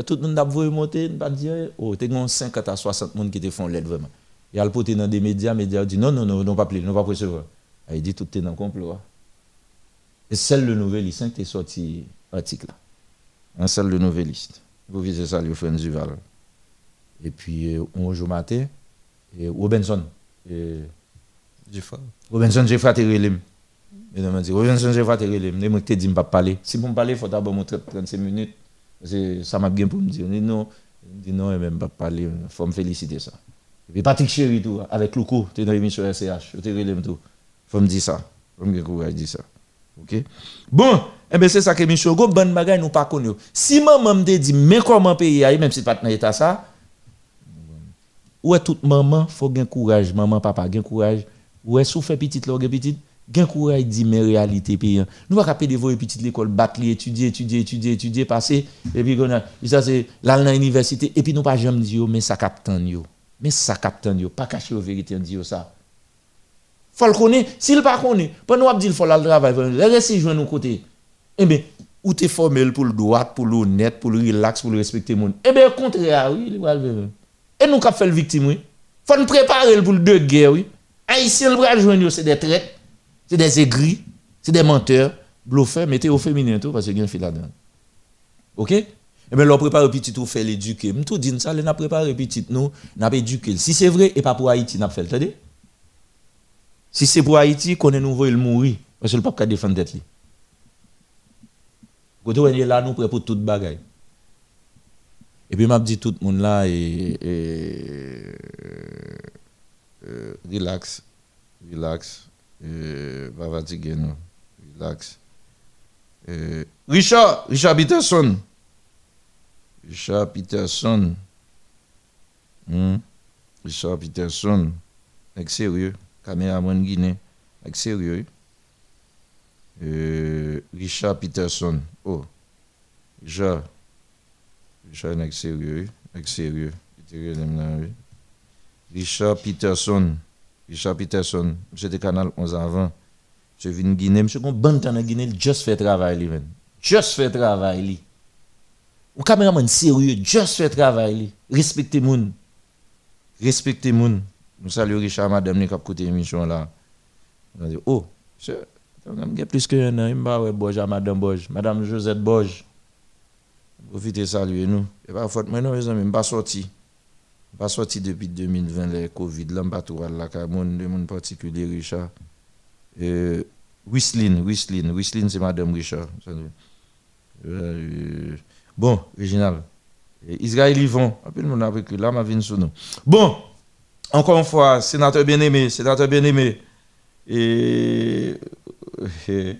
Tout le monde a voulu monter, nous pas dire oh, t'es 50 à 60 personnes qui te font l'aide vraiment. Il y a le dans des médias, les médias dit non non non, non pas plus, non pas recevoir. Ah, il dit tout est dans le complot. Hein. Et celle de Nouvelliste qui est sorti article là. Un seul de Nouvelliste. Vous visez ça, le frère. Et puis, euh, on joue matin, Robinson. Et, Robinson, j'ai fait relim. Et je me dit, Robinson, j'ai fait relim. Je me dit, pas parler. Si vous me parlez, il faut d'abord montrer 35 minutes. Ça m'a bien pour me dire. Non, je non, même pas parler. Il faut me féliciter ça. Et puis Patrick Chéri, tout, avec Loukou, tu es dans l'émission RCH. Je te relim tout. Il faut me dire ça. Il faut me dire ça. OK? Bon, eh bien, c'est ça que l'émission, go, bonne bagaille, nous pas connu. Si maman me dit, mais comment payer, même si pas dans l'état ça, est toute maman, faut gagner courage. Maman, papa, gagner courage Ouais, sou fait petit là, petit, gen courage dit mais réalité pays. Nous va capter de petit l'école bac étudier, étudier, étudier, étudier, passer et puis ça c'est là dans l'université et puis nous pas jamais dire mais ça capte yo. Mais ça capte yo, pas cacher la vérité dire ça. Faut le connaître, s'il pas connaît, pas nous dire faut le travail, rester joindre nous côté. Eh bien, ou t'es formel pour le droit, pour l'honnête, pour le relax, pour le respecter monde. Eh bien, au contraire, oui, Et nous cap fait le victime, oui. Faut nous préparer pour le deux guerres, oui. Haïtiens, le joindre, c'est des traites, c'est des aigris, c'est des menteurs, bluffeurs, mettez au féminin tout parce que y a un fil là-dedans. OK? Et eh bien, l'on prépare petit tout fait l'éduquer. Tout dit ça, on a préparé petit nous, on a éduqué. Si c'est vrai et pas pour Haïti, on a fait le Si c'est pour Haïti, qu'on est nouveau, il mourir parce que le pape défendre tête Quand on est là, nous prêts pour toute bagaille. Et puis, m'a dit tout le monde là et euh, relax, relax, euh, non, relax. Euh, Richard, Richard Peterson. Richard Peterson. Hmm? Richard Peterson. Avec sérieux. Caméraman Guinée. Avec sérieux. Euh, Richard Peterson. Oh. Richard. Richard est sérieux. Sérieux. Là, oui. Richard Peterson. Richard Peterson. De Canal 11 avant. Monsieur vient de Guinée. Monsieur, qu'on bon temps en Guinée, juste fait travail, lui, man. Just fait travail, lui. Ou caméraman sérieux, just fait travail, lui. Respectez moun. Respectez moun. Nous saluons Richard, madame, qui a écouté l'émission là. Oh, monsieur, il y a plus que un an, il m'a madame Boj, madame Josette Boj. Profitez saluer nous. Et pas faute, non, amis, je ne pas sorti. Pas sorti depuis 2020, le Covid, là, pas tout là, car monde, de monde particulier, Richard. Euh, Whistling, Whistling, c'est madame Richard. Euh, bon, original. Israël Yvon, appelle mon avec là, ma sous nous. Bon, encore une fois, sénateur bien-aimé, sénateur bien-aimé. Et, et,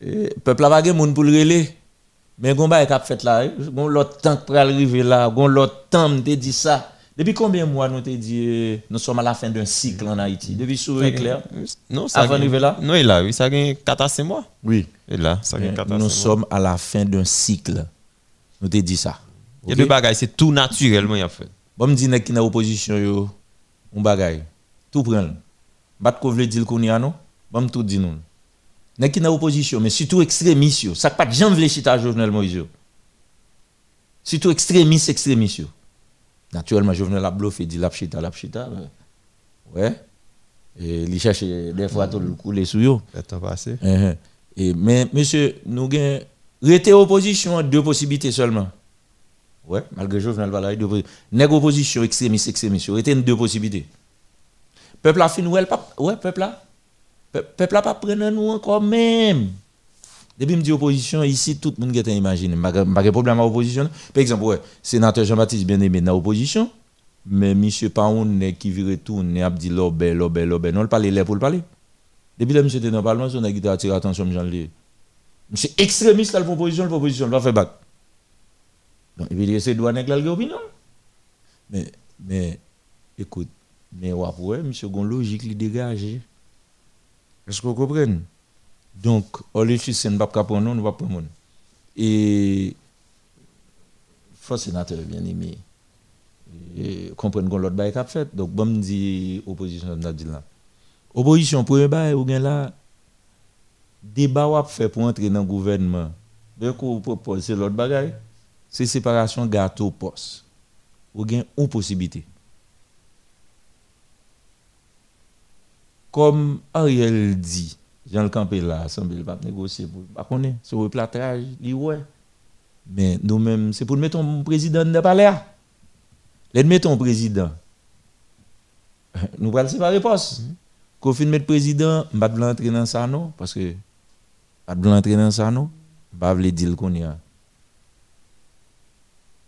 et peuple a pas de monde pour le. Mais gon ba k'ap fait là, gon l'autre temps pour arriver là, gon l'autre temps me dit ça. Depuis combien de mois nous te dit euh, nous sommes à la fin d'un cycle en Haïti? Depuis sur éclair? Non, ça avant d'arriver là? Non, il a, oui, ça a 4 à 5 mois. Oui. Et là, ça a 4 à 5 mois. Nous sommes à la fin d'un cycle. Nous te dit ça. Il y a deux bagages, c'est tout naturellement il a fait. Bon me dit nek qui dans opposition yo, on bagay. Tout prendre. Bat ko vle dire qu'on y a non Bon tout dit nous. Nek qui dans opposition mais surtout extrémistes yo, ça pas de gens vle chita Jovenel Moïse. Surtout extrémistes extrémistes Naturellement Jovenel a bluffé dit la chita la chita. Ouais. Et il cherche des fois tout le couler sous yo. Le temps passé. Uh-huh. Et mais monsieur nous gain rester opposition deux possibilités seulement. Ouais, malgré Jovenel Valay, deux possibilités. Nèg opposition extrémiste extrémiste, était deux possibilités. Peuple a fin ouais, ouais peuple là. Peuple a pas prendre nous encore même. Depuis me dit opposition ici tout le monde qui imaginer, pas de problème à opposition. Par exemple, ouais, sénateur Jean-Baptiste bien-aimé dans opposition, mais monsieur Paoun qui vire tout, ne a dit l'obé l'obé l'obé, non le parler là pour le parler. Depuis là monsieur était dans le parlement, on a qui attirer attention Lee. Monsieur extrémiste la proposition, la proposition va faire battre. Donc, il veut dire c'est douane avec opinion. Mais, mais, écoute, mais ouais, monsieur, gon logique, il dégage. Est-ce que vous comprenez? Donc, lieu de c'est ne pas prendre non, ne pas prendre Et, faut sénateur bien aimé. Comprendre qu'on l'autre bail qu'a fait. Donc, bon, dit opposition, n'a dit là. Opposition, bail, ou bien là, débat ou fait pour entrer dans le gouvernement. Donc, vous proposez l'autre bagaille? C'est séparation gâteau poste. Ou gain une possibilité. Comme Ariel dit, Jean le Campé là, semble pas négocier pour pas connaître ce replatrage, dit ouais. Mais nous-mêmes, c'est pour mettre un président de palais. Les mettre un président. Nous allons séparer poste. Qu'on fin mettre président, pas de l'entrer dans ça non parce que pas de l'entrer dans ça non, pas veut dire qu'on y a.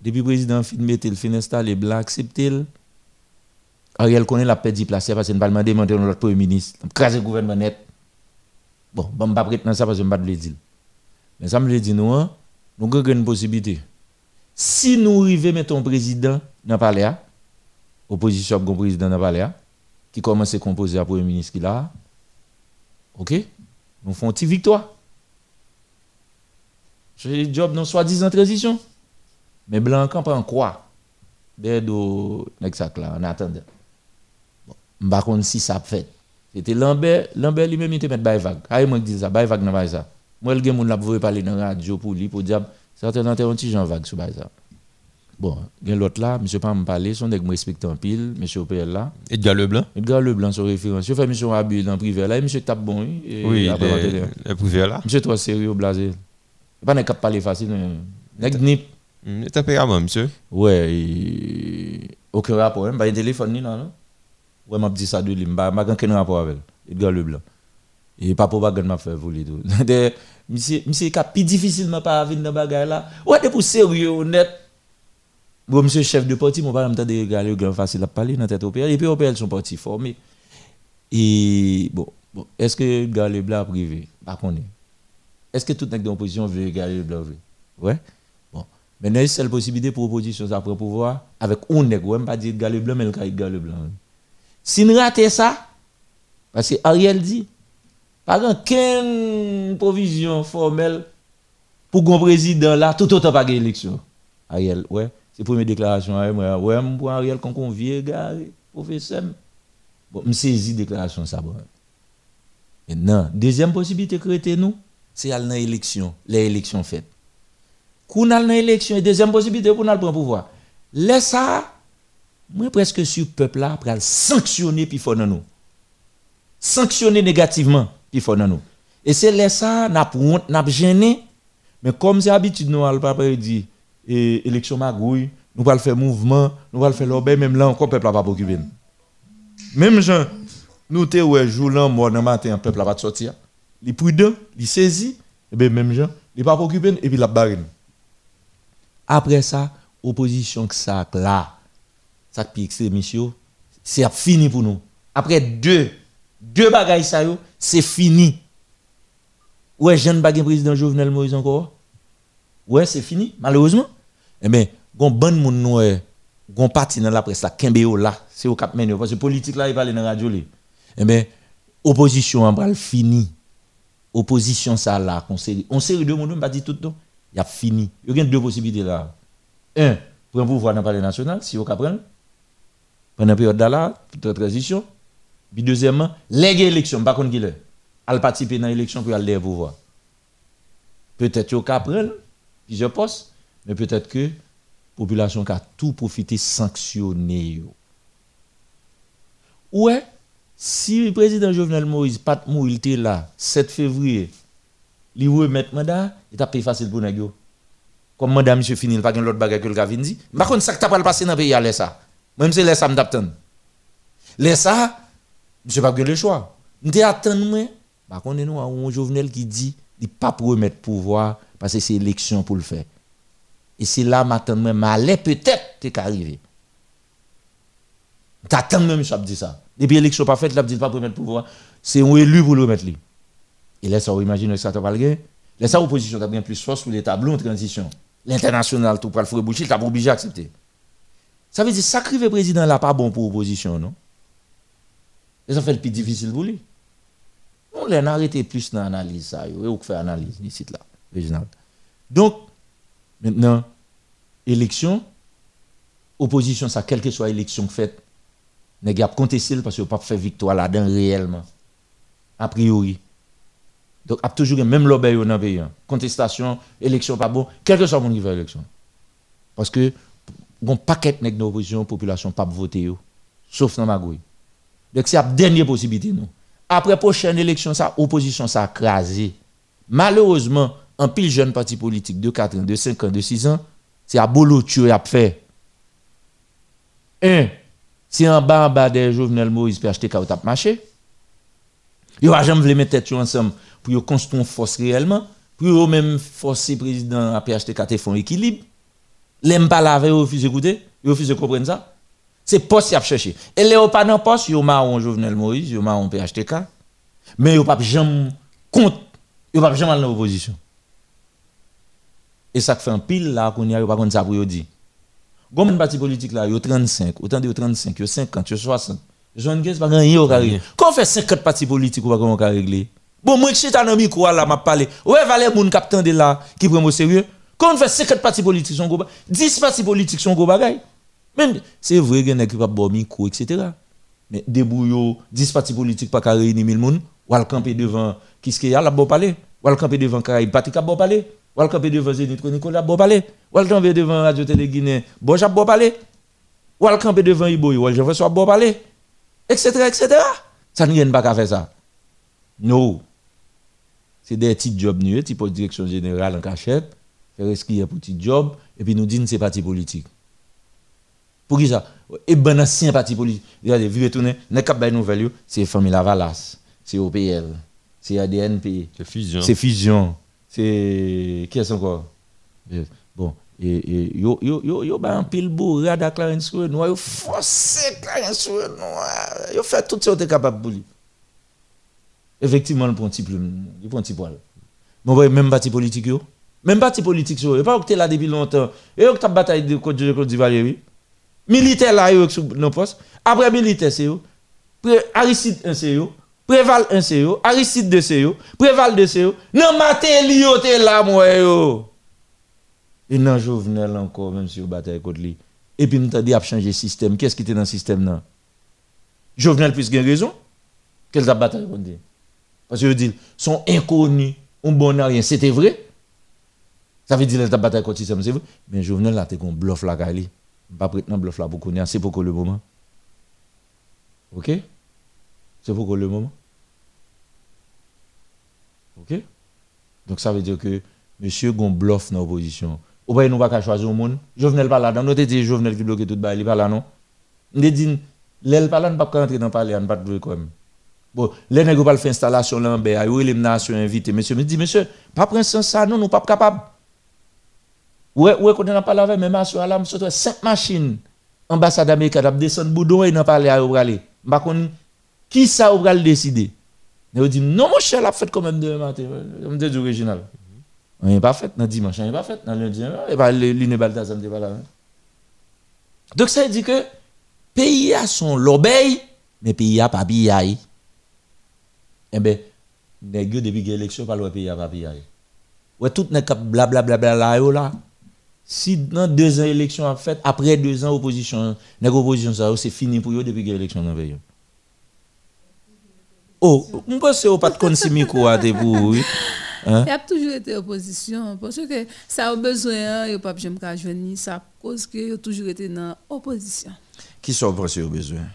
Depuis le président fin mettre le fin installer blanc accepter Ariel connaît la perte place parce qu'il ne pas demander notre premier ministre. Craser le gouvernement net. Bon, je ne vais pas prêter ça parce que je ne vais pas le dire. Mais ça me dit nous, hein, nous avons une possibilité. Si nous arrivons à mettre un président dans le palais, opposition un président dans le palais, qui commence à composer à premier ministre qui là, ok, nous faisons une petite victoire. Le job dans soi-disant transition. Mais Blanc prend quoi? Berdo, exact là, en attendant. Bon, par contre, si ça fait. C'était Lambert, Lambert lui-même, il te met bail vague. Aïe, moi, dis ça, bail vague ça. Moi, le gars, mon l'a parler dans la radio pour lui, pour dire, certains ont un petit Jean vague sur ça. Bon, il y a l'autre là, monsieur pas me parler, son OPL là. Edgar Leblanc Edgar Leblanc, son Abu dans privé là, monsieur tape bon, oui. Oui, le privé là. Monsieur toi sérieux, blasé. Pas n'est parler facile, nèg nip. Mm, tempérament, monsieur Ouais, et... aucun rapport, hein, pas un téléphone ni là, non Ouais, m'a dit ça de lui, m'a pas aucun rapport avec Edgar Leblanc. Et pas pour bagarre m'a fait voler tout. Monsieur, monsieur, qui plus difficilement pas venir dans bagarre là. Ouais, de pour sérieux, honnête. Bon, monsieur chef de parti, mon pas m'entendre de regarder grand facile à parler dans tête OPL. Et puis OPL sont partis formés. Et bon, bon est-ce que Edgar Leblanc privé? Pas qu'on Est-ce que tout le monde d'opposition veut Edgar Leblanc Ouais. Maintenant, c'est la possibilité pour l'opposition ça prend pouvoir avec un nègre, même pas dire Edgar Leblanc, mais le cas Edgar Leblanc. Si nous ratons ça, parce que Ariel dit, Pas aucune provision formelle pour un président là, tout autant pas élection. Ariel, ouais, c'est première déclaration. Ouais, ouais, pour Ariel, quand on vient, gars, professeur. Bon, je saisis déclaration ça. Bon. Maintenant, deuxième possibilité que nous, c'est aller dans l'élection, les élections faites. Quand on a l'élection, deuxième possibilité pour nous prendre pouvoir. Laisse ça, moi presque sur le peuple là, pour sanctionner puis dans nous. Sanctionner négativement puis nous. Et c'est laisse ça, n'a honte, n'a gêné. Mais comme c'est habitude, nous allons pas dire, et élection magouille, nous allons faire mouvement, nous allons faire l'obé, même là encore, le peuple n'a pas occupé. Même gens, nous te ouais jour là mort dans matin peuple va sortir il prudent il saisi et bien même gens il pas occupé et puis la barre après ça opposition que ça là ça pique c'est c'est fini pour nous après deux deux bagailles ça c'est fini ouais jeune bagage président Jovenel Moïse encore ouais c'est fini malheureusement eh bien gon bon gon parti dans la presse là kembe là c'est au cap parce que politique là il parle dans la radio eh bien, opposition en bral fini. Opposition ça là, on série, on série de monde, pas dit tout non. Il y a fini. Il y a deux possibilités là. Un, un pouvoir dans le palais national, si vous comprenez, pendant la période de transition. Puis deuxièmement, les élections, pas contre qui est. Elle participer dans l'élection pour aller au pouvoir. Peut-être qu'il y plusieurs postes, mais peut-être que la population a tout profité sanctionner. Ouais, si le président Jovenel Moïse pas mourir était là 7 février, il remet mandat, il t'a payé facile pour nous. Comme mandat monsieur fini, il pas l'autre bagage que le gars dit. Par contre ça que t'a pas passé dans le pays à ça. Même si c'est ça me t'attend. Laisse ça, monsieur pas le choix. M'te attendre moi. Par contre nous un Jovenel qui dit il pas pour remettre pouvoir parce que c'est élection pour le faire. Et c'est là maintenant moi malais peut-être t'es arrivé. T'attends même ça dit ça. Depuis l'élection pas faite, là, dit pas pour mettre pouvoir. C'est un élu pour le mettre. Et là, ça, vous imaginez que ça t'a pas le Là, ça, l'opposition a bien plus force sur les tableaux en transition. L'international, tout pour le boucher, t'as obligé d'accepter. Ça veut dire, sacrifier président là, pas bon pour l'opposition, non? Et ça fait le plus difficile pour lui. On l'a arrêté plus dans l'analyse, ça, et on fait analyse, ici, là, régional. Donc, maintenant, élection, opposition, ça, quelle que soit l'élection faite, nèg a contesté parce que pas fait victoire là-dedans réellement a priori donc a toujours même l'obéi dans le pays hein. contestation élection pas bon quel que soit mon niveau élection parce que bon paquet nèg d'opposition population pas voter sauf dans Magouille. Donc c'est la dernière possibilité nous. Après prochaine élection ça opposition ça malheureusement un pile jeune parti politique de 4 ans de 5 ans de 6 ans c'est à boulot tu a fait un si en bas, en bas des Jovenel Moïse peut acheter tap marché, il va jamais mettre tête ensemble pour construire une force réellement, pour même forcer président à PHTK te font équilibre. L'aime pas laver, il refuse d'écouter, il refuse de comprendre ça. C'est poste qu'il a cherché. Et les pas dans poste, il marron Jovenel Moïse, il marron PHTK, mais il pas jamais compte, il pas jamais dans l'opposition. Et ça fait un pile là qu'on y a pas contre ça pour dire. Gomen parti politique là, yo 35, autant de 35, yo 50, yo 60. Jean Guez pas gagner au carré. Quand on fait 50 partis politiques, on va régler? Bon, moi, je suis dans le micro là, m'a parlé. Ouais, valait moun capitaine de là, qui prend au sérieux? Quand on fait 50 partis politiques, sont 10 partis politiques sont gros bagaille. Même, c'est vrai qu'il y a qui pas bon micro, etc. Mais débrouillot, 10 partis politiques pas qu'à réunir 1000 moun, ou al camper devant, qu'est-ce qu'il parler. Ou al camper devant Caraïbe, parti cap bon parler. Ou al camper devant Zénith Nicolas, bon parler. Ou al camper devant Radio Télé Guinée, bon parler. Ou al camper devant Iboy, ou je veux soit bon parler. Etc. etc. Ça n'y a pas qu'à faire ça. Non. C'est des petits jobs nous, type direction générale en cachette, faire esquiller pour petit job, et puis nous disons c'est parti politique. Pour qui ça? Et ben ancien parti politique. Regardez, vous retournez, n'est pas nouvelle, c'est Famille Lavalas, c'est OPL, c'est ADNP, c'est Fusion. C'est Fusion. C'est qui est encore? Bon et, yo yo yo yo ba un pile bourrade à Clarence Noir yo forcé Clarence Noir. Yo fait tout ce que capable pour lui. Effectivement le prend petit plume il prend petit poil. Mais même parti politique yo? Même parti politique yo pas que là depuis longtemps. Et que bataille de Côte d'Ivoire oui. Militaire là yo dans poste après militaire c'est après Aristide c'est yo Préval 1 c'est yo, Aristide 2 c'est yo, Préval 2 c'est yo, nan Matéli yo te là moi yo. Et nan Jovenel encore même si yo bataille contre lui. Et puis nous dit a changer système. Qu'est-ce qui était dans le système là Jovenel plus gain raison. Qu'elle a bataille contre lui. Parce que je dis sont inconnus, on bon rien, c'était vrai? Ça veut dire qu'elle a bataille le système, c'est vrai. Mais Jovenel là t'es qu'on bluff la Kali. Pas dans bluff là pour connaître, c'est pour le moment. OK? C'est pourquoi le moment. OK? Donc ça veut dire que monsieur gon bluff dans l'opposition. Ou pas nous pas choisir au monde. Jovenel pas là dans notre dit Jovenel qui bloque tout bail, il pas là non? On dit l'aile pas là ne pas rentrer dans parler, on pas de quand même. Bon, les nègres pas faire installation là en baie, les nations invité monsieur me dit monsieur, pas prendre ça non, nous pas capable. Ouais, ouais, quand on a parlé même nation là, monsieur cinq machines. Ambassade américaine descendre boudon et n'a parlé à aller. Par qui ça le décider? Vous dit non mon cher, la fête quand même de matin, comme dit original. On n'est pas fait dans dimanche, on n'est pas fait dans lundi, et pas l'une Balthazar pas là. Donc ça veut dire que pays a son l'obéi, mais pays a pas biaï. Eh ben nèg depuis l'élection pas le pays a pas biaï. Ouais tout n'est cap blablabla là là. Si dans deux ans élection a fait, après deux ans opposition, nèg opposition ça c'est fini pour eux depuis l'élection dans pays. Oh, je pense que pas de quoi pour oui. Hein? Il y a toujours été opposition parce que ça a besoin, il n'y a pas qu'à joindre ça cause que il a toujours été dans opposition. Qui sont pensé au besoin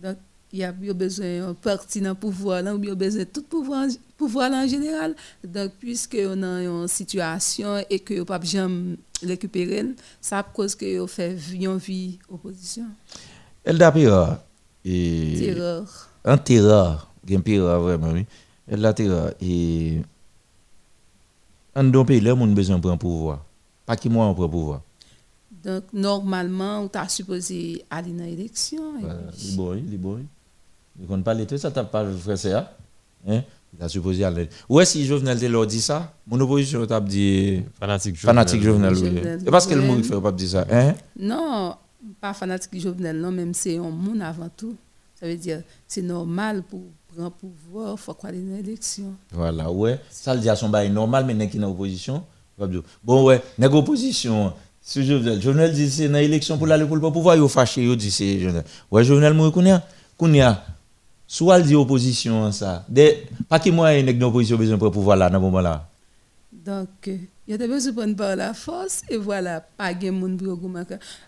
Donc il y a besoin d'un parti dans le pouvoir, là, il y a besoin de tout pouvoir, pouvoir en général. Donc puisque on a une situation et que pas jamais récupérer, ça cause que on fait une vie opposition. Elle d'après et terreur. Un terreur gen pire vraiment oui. Elle la terre et en don pays là monde besoin prendre pouvoir. Pas qui moi on prend pouvoir. Donc normalement on t'a supposé aller dans l'élection voilà, les boy les boy. Ne compte pas l'été ça t'a pas fait ça hein? Il a supposé aller ouais si Jovenel te l'a dit ça? Mon opposition t'a dit fanatique Jovenel fanatique Jovenel oui et parce que le monde fait pas dire ça hein? Non pas fanatique Jovenel non même c'est un monde avant tout ça veut dire c'est normal pour grand pouvoir, il faut aller dans l'élection. Voilà, ouais. Ça, le dit à son bail normal, mais qui est en opposition? Bon, ouais, n'est opposition? Si Jovenel, Jovenel dit c'est dans l'élection pour aller pour le pouvoir, il fâché, il dit c'est Jovenel. Ouais, Jovenel, moi, kounya, kounya. Soit il dit opposition, ça. Pas qui moi, il y a opposition besoin pour pouvoir là, dans ce moment-là. Donc, il y a besoin de par la force, et voilà, pas de monde pour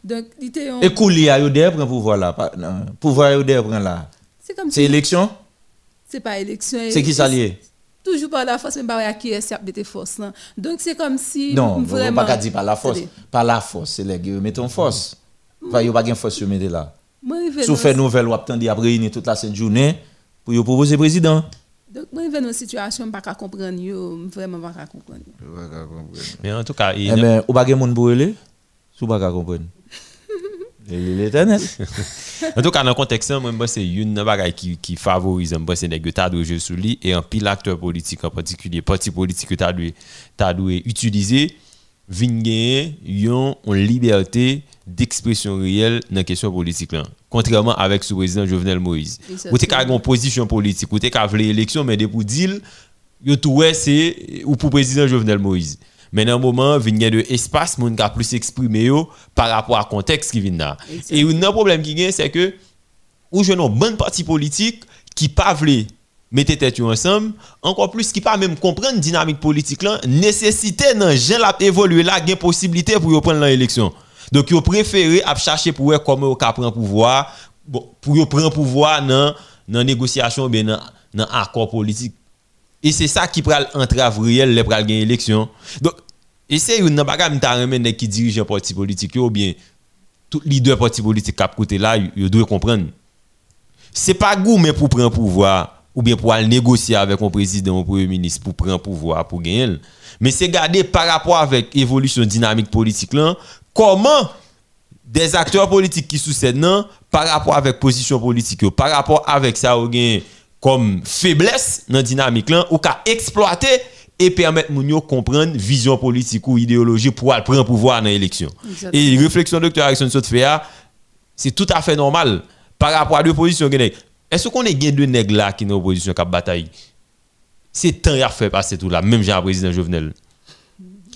Donc, il était. Et couler, il y a pour pouvoir là. Pouvoir, il y a là. C'est comme C'est élection? c'est pas élection. C'est qui s'allie Toujours par la force, mais pas qui est de force. Donc c'est comme si. Non, vraiment. Pas dire par la force. Par la force, c'est les mettons force. Il n'y a pas de force sur là. Si vous faites nouvelle, vous attendez à réunir toute la sainte journée pour vous proposer président. Donc, moi, je vais dans une situation, je ne peux pas comprendre, vraiment pas comprendre. Mais en tout cas, il y a. Eh vous n'avez pas de monde pour vous ne pas comprendre. L'éternel. en tout cas, dans le contexte, moi, c'est une bagaille qui, qui favorise moi, c'est que tu jouer sur lui et un pile acteur politique en particulier, parti politique que tu as dû utiliser, vigner une liberté d'expression réelle dans la question politique. Là. Contrairement avec ce président Jovenel Moïse. Ou t'es une position politique, ou t'es une élection, mais pour dire, tout c'est ou pour président Jovenel Moïse. Mais dans un moment, il y a de espace, monde qui plus exprimé par rapport au contexte qui vient là. Et un problème qui vient, c'est que, ou je n'ai bonne partie politique qui pas mettre tête ensemble encore plus qui pas même comprendre dynamique politique là nécessité dans gens la évoluer là gain possibilité pour prendre l'élection Donc ils préféré à chercher pour voir comment on prendre pouvoir pour prendre pouvoir dans dans négociation dans, dans accord politique. Et c'est ça qui prend entrave réel les gagner élection. Donc et c'est une bagage qui dirige un parti politique ou bien tout leader parti politique qui côté là, il doit comprendre. C'est pas goût mais pour prendre pouvoir ou bien pour aller négocier avec un président ou un premier ministre pour prendre pouvoir pour gagner. Mais c'est garder par rapport avec l'évolution dynamique politique là, comment des acteurs politiques qui succèdent par rapport avec position politique, par rapport avec ça ou comme faiblesse dans la dynamique là ou qu'à exploiter et permettre de comprendre vision politique ou idéologie pour prendre pouvoir dans l'élection. Et réflexion docteur Alexandre Sotfea, c'est tout à fait normal par rapport à deux positions Est-ce qu'on est gain de nègres là qui dans opposition qui bataille? C'est temps à faire passer tout là, même Jean président Jovenel.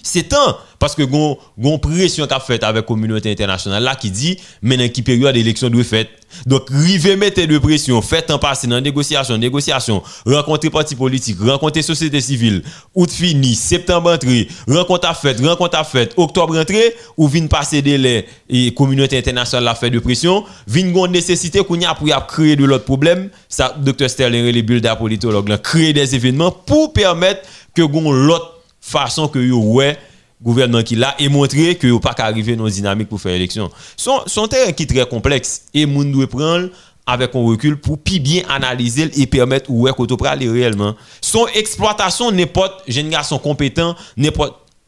7 ans. Parce que gon, gon pression qu'a fait avec la communauté internationale là qui dit, maintenant qui période d'élection doit faire. Donc, river mettez de pression, faites un passé dans négociation, négociation, rencontrer parti politique, rencontrer société civile, août fini, septembre entrée, rencontre à fête, rencontre à fête, octobre entrée, ou vin passer délai et communauté internationale la fait de pression, vin gon nécessité qu'on y a pour y a créer de l'autre problème, ça, docteur Sterling et les bulles politologue, là, créer des événements pour permettre que gon l'autre façon que yo ouais gouvernement qui l'a et montrer que yo pas arriver dans dynamique pour faire élection. Son son terrain qui est très complexe et moun doit prendre avec un recul pour bien analyser et permettre ouais qu'on aller réellement. Son exploitation n'importe jeune garçon compétent,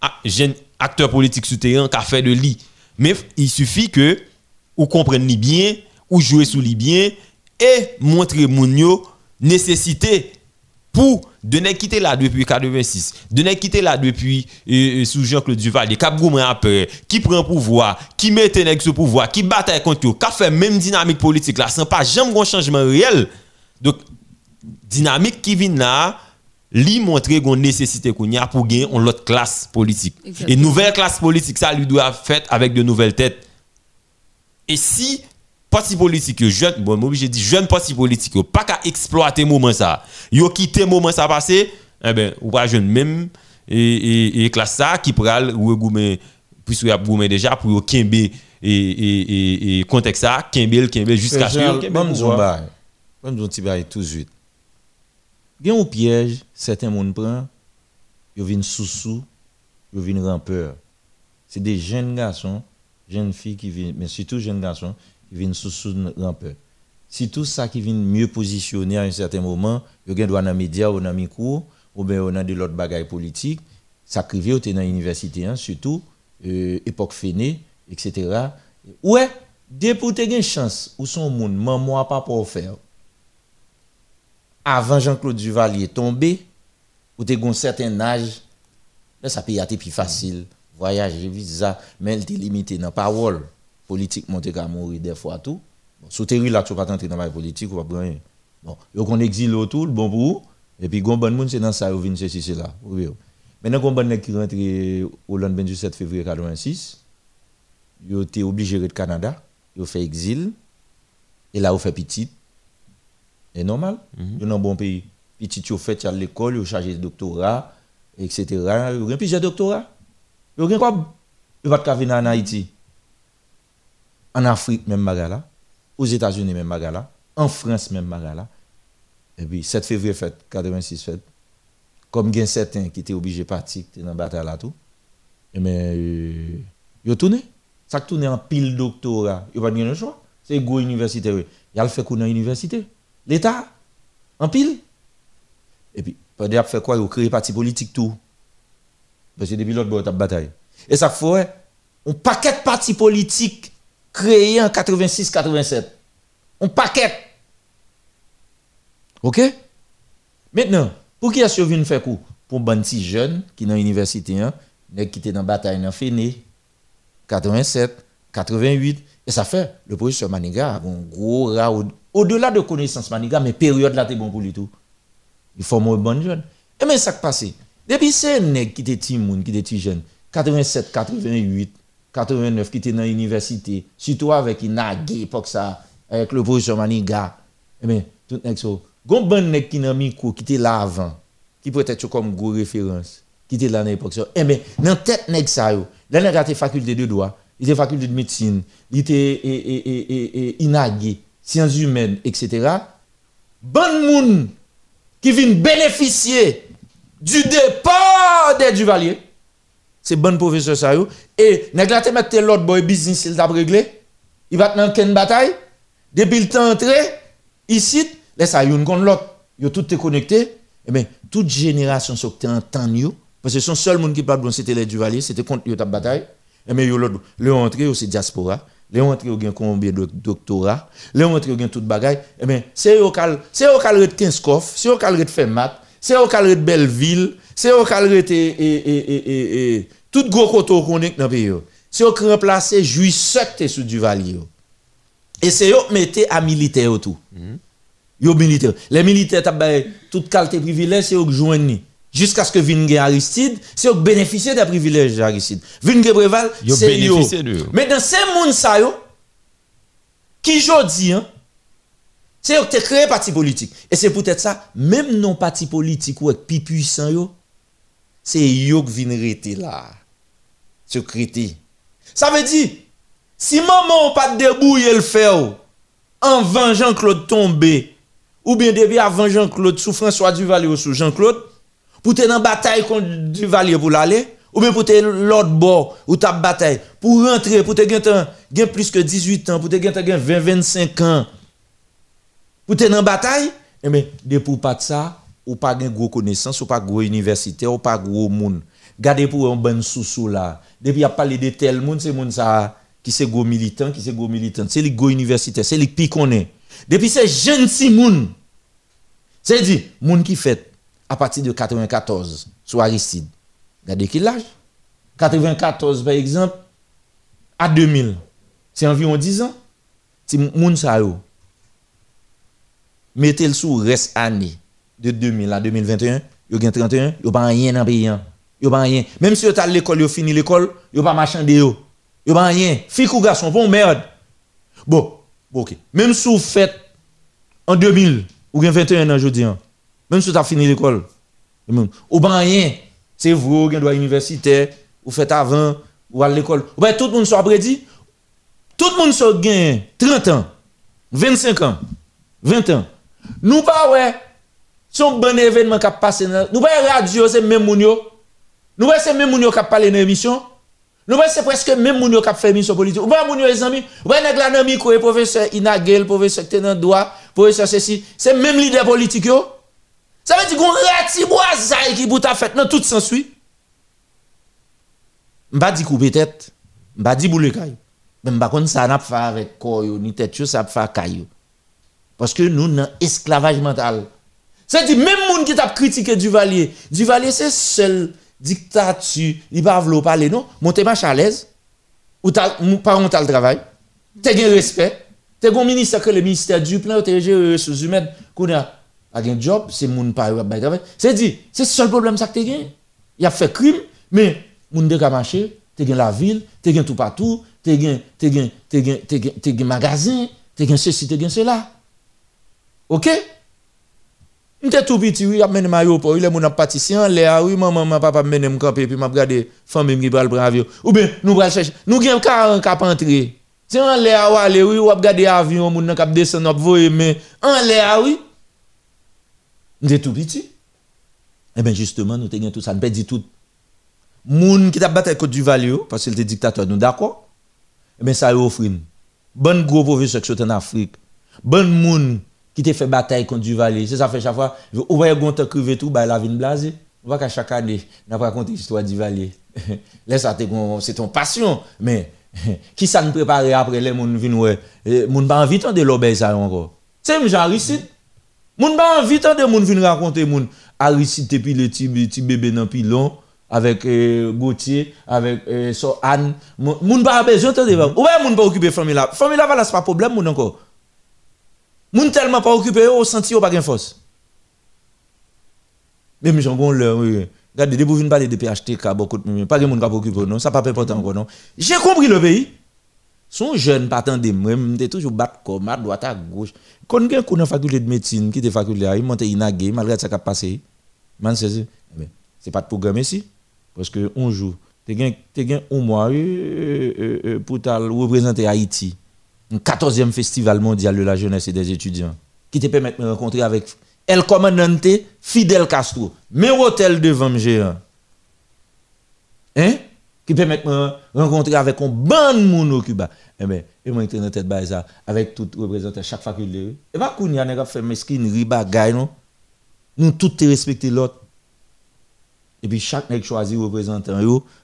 ah, jeune acteur politique souterrain qui a fait de lit. Mais il suffit que ou comprenne bien ou jouer sous lui bien et montrer moun nécessité pour de ne quitter là depuis 86, de ne quitter là depuis euh, euh, sous Jean-Claude Duvalier, Cap Goumé après, qui prend pouvoir, qui met nèg sous pouvoir, qui bataille contre eux, qui fait même dynamique politique là sans pas jamais un changement réel. Donc dynamique qui vient là lui montrer une nécessité qu'on y a pour gagner une autre classe politique. Et nouvelle classe politique ça lui doit faire avec de nouvelles têtes. Et si parti politique jeune bon obligé dire jeune parti politique pas qu'à exploiter moment ça. Yo quitté moment ça passé eh ben ou pas jeune même et, et, et classe ça qui pral regoumer puisque y a goumé déjà pour kembe et et et, contexte ça kembe kembe jusqu'à ce que bon zomba bon zomba ti bail tout de suite. Gen un piège certains monde prend yo vinn sous-sous yo vinn rampeur. C'est des jeunes garçons jeunes filles qui viennent mais surtout jeunes garçons qui viennent sous sous rampeur. Si tout ça qui vient mieux positionner à un certain moment, il y a dans les médias ou dans les cours, ou bien dans de l'autre bagaille politique, ça crivé dans l'université, hein, surtout, euh, époque Féné, etc. Ouais, dès pour te une chance, où son monde, maman pas pour faire. Avant Jean-Claude Duvalier tombé, ou te un certain âge, ça peut être plus facile. Voyager, visa, mais elle est limité dans la parole politique monte qu'à mourir des fois tout. Bon, sous là, tu vas pas entrer dans la politique, ou pas rien. Bon, yo qu'on exile autour, bon pour et puis gon bon monde c'est dans ça, ou vinn ceci c'est là. Maintenant gon bon qui rentre au le 27 février 86, yo été obligé de Canada, yo fait exil et là yo fait petit. C'est normal. Mm -hmm. Yo dans bon pays. Petit yo fait à l'école, yo chargé de doctorat, etc. Yo gen plusieurs doctorats. Yo gen quoi? Yo pas venir en Haïti en Afrique, même Magala, aux États-Unis, même Magala, en France, même Magala. Et puis, 7 février, fête, 86 fête. Comme il y a certains qui étaient obligés de partir, dans la bataille là tout. Mais, euh, ils ont tourné. Ça tourné en pile doctorat. Ils n'ont pas de choix. C'est une université. Il a le fait qu'on a université. L'État, en pile. Et puis, peut-être fait quoi Ils ont créé parti politique tout. Parce que depuis l'autre, ils ont bataille. Et ça fait un paquet de partis politiques créé en 86-87. Un paquet. OK? Maintenant, pour qui a-t-il venu faire coup? Pour un petit jeune qui est dans l'université, hein, qui était dans la bataille dans Féné, 87, 88. Et ça fait, le professeur Maniga a un gros rat au-delà de connaissance Maniga, mais période là, c'est bon pour lui tout. Il forme un bon jeune. Et mais ça qui passe. Depuis c'est un nègre qui était petit qui était jeune, 87, 88, 89 qui était dans l'université, surtout avec Inagé, pour ça, avec le professeur Maniga. Eh bien, tout nèg so. Gon bon nèg qui dans micro qui était là avant, qui peut être comme go référence, qui était là dans l'époque ça. Eh bien, dans tête yo, là nèg a faculté de droit, il était faculté de médecine, il était et, Inagé, sciences humaines, etc. Bon moun qui vient bénéficier du départ des Duvalier c'est bon professeur ça yo et nèg la l'autre boy business il t'a réglé. Il va dans quelle bataille. Depuis le temps entré ici laisse ça yon contre l'autre. Yo tout te connecté et eh bien toute génération so que entend yo. Parce que son seul monde qui parle bon c'était les Duvalier c'était contre yo ta bataille. Et eh bien yo l'autre le entré c'est diaspora. Les entré yo gen combien de doctorat? Les entré yo gen toute bagaille. Eh bien c'est yo kal c'est kal ret 15 coff c'est kal ret fait maths c'est yo kal ret Belleville c'est eux qui et, et, et, et, tout gros koto qu'on est dans le pays. C'est qui remplacé juif sous du valier. Et c'est qui mettaient à militaire tout. Yo militaire. Les militaires t'a baye toute qualité privilège c'est qui joignent jusqu'à ce que vienne Aristide, c'est eux qui bénéficient des privilèges d'Aristide. Vienne Préval, c'est yo. bénéficié de yo. Mais dans ces moun yo qui jodi hein c'est eux qui ont créé parti politique. Et c'est peut-être ça, même non parti politique ou plus puissant c'est yo qui viennent rester là. Secrétaire. Ça veut dire, si maman pas débouiller le faire en vent Jean-Claude tombé, ou bien depuis avant Jean-Claude sous François Duvalier ou sous Jean-Claude, pour te dans bataille contre Duvalier pour l'aller, ou bien pour te l'autre bord, ou ta bataille, pour rentrer, pour te plus que 18 ans, pour te gen 20-25 ans, pour te dans bataille, eh bien, de pour pas de ça, ou pas gen gros connaissance, ou pas gros université, ou pas gros monde. Gardez pour un bon sous là. Depuis a parlé de tel monde, c'est monde ça qui c'est gros militant, qui c'est gros militant, c'est les gros universitaires, c'est les pi connaît. Depuis c'est jeune si moun. C'est dit, moun qui fait à partir de 94 sur Aristide. Regardez quel âge 94 par exemple à 2000. C'est environ 10 ans. Si moun sa yo mettez le sous reste année de 2000 à 2021, yo gen 31, yo pas rien dans pays. hein. Yo pas rien. Même si yo à l'école, yo fini l'école, yo pas marchander yo. Yo pas rien. Fille ou garçon, bon merde. Bon, OK. Même si vous faites en 2000 ou gen 21 ans aujourd'hui, même si vous avez fini l'école, ou pas rien. C'est vous, vous avez universitaire, vous faites avant, ou à l'école. Ou bien tout le monde soit prédit. Tout le monde soit gain 30 ans, 25 ans, 20 ans. Nou pa wè, son bon evenman kap pase nan, nou wè radyo se men moun yo, nou wè se men moun yo kap pale nan emisyon, nou wè se preske men moun yo kap fe emisyon politik, nou wè moun yo e zanmi, wè neg la nan mi kowe, profeseur Inagel, profeseur Tenan Dwa, profeseur Sessi, se men lider politik yo, Sa ve di goun rati boazay ki bout a fèt nan tout sensui. Mba di koube tèt, mba di boule kay, mba kon sa nap fa avèk koyo, ni tèt yo sa ap fa kayo. Parce que nous dans esclavage mental. C'est dit même moun qui t'a critiqué Duvalier, Duvalier c'est seul dictature, il pas vouloir parler non, monter marche à l'aise ou t'as mou- parental travail. T'as gen respect. T'as un ministère que le ministère du plan, t'as géré ressources humaines, qu'on a un job, c'est moun pa yo bay travail. C'est dit, c'est le seul problème ça que t'as gen. Il a fait crime, mais moun de marché, t'as la ville, t'as tout partout, t'as gen magasin, t'as ceci, t'as cela. OK? M'te tout petit, oui, ap mené aéroport, il est mon pâtissier, lè a, oui, maman, maman, papa mené me camper, puis m'a regardé famille qui pral prendre avion. Ou bien, nous pral chercher, nous gen 40 kap entrer. C'est en a ou aller, oui, ou ap gade avion, moun nan kap descend, ap voye, mais en a, oui. M'te tout petit. Eh bien, justement, nous gen tout ça, nous dit tout. Moun qui t'a battu contre du valio, parce qu'il était dictateur, nous d'accord? Eh bien, ça offre. Bon gros professeur en Afrique. Bon moun qui te fait bataille contre du Valais. C'est ça fait chaque fois. Ou yon te crive tout, bah la vin blasé. On va qu'à chaque année, n'a pas raconter l'histoire du Valais. Là, ça te gon- c'est ton passion. Mais, qui ça nous prépare après les moun vin ouais. Eh, Moun pas envie de l'obéir ça encore. C'est même pas envie de moun vin raconter moun. Aristide depuis le petit bébé dans pilon avec euh, Gauthier, avec euh, so Anne. Moun pas besoin de Ou bien moun pas occuper famille là. Famille là, c'est pas problème encore. Moun tellement pas occupé, au senti ou pas gen force. Même j'en gon oui. Regardez, vous venez parler de PHTK, beaucoup de pas de monde qui occupé, non, ça pas important non? J'ai compris le pays. Son jeune pas attendez, moi, m'était toujours battre comme à droite à gauche. Quand gen qu'on a faculté de médecine, qui était faculté, il monte inagé, malgré ça qui a passé. Man, c'est pas de programme ici. Parce que on joue. T'es gen un mois euh, euh, euh, pour représenter Haïti. Un 14e festival mondial de la jeunesse et des étudiants. Qui te permet de me rencontrer avec El Comandante Fidel Castro. Mais hôtel devant géant. Hein? Qui permet de me rencontrer avec un bon monde au Cuba. Eh bien, et moi, j'étais dans tête bail ça, avec tout représentant chaque faculté. Et pas qu'on y a fait mesquinerie, bagaille, non? Nous tous te respecter l'autre. Et puis chaque nèg choisi représentant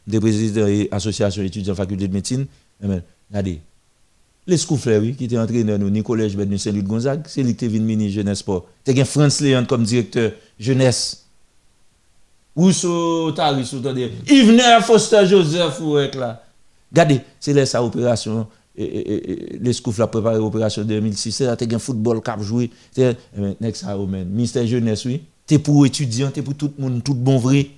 des présidents de l'association étudiants faculté de médecine. Eh bien, regardez. Les Scouflers, oui, qui était entraîneur nous, Nicolas Ben Saint-Louis Gonzague, c'est lui qui était venu jeunesse sport. T'as gen France Léon comme directeur jeunesse. Rousseau Taris, t'as Yves Foster Joseph, ou là? Regardez, c'est là sa opération et, et, et, les scoufs la préparé l'opération 2006, c'est là, t'es un football cap joué, eh ben, next ça, ministère jeunesse, oui, t'es pour étudiants, t'es pour tout le monde, tout bon vrai.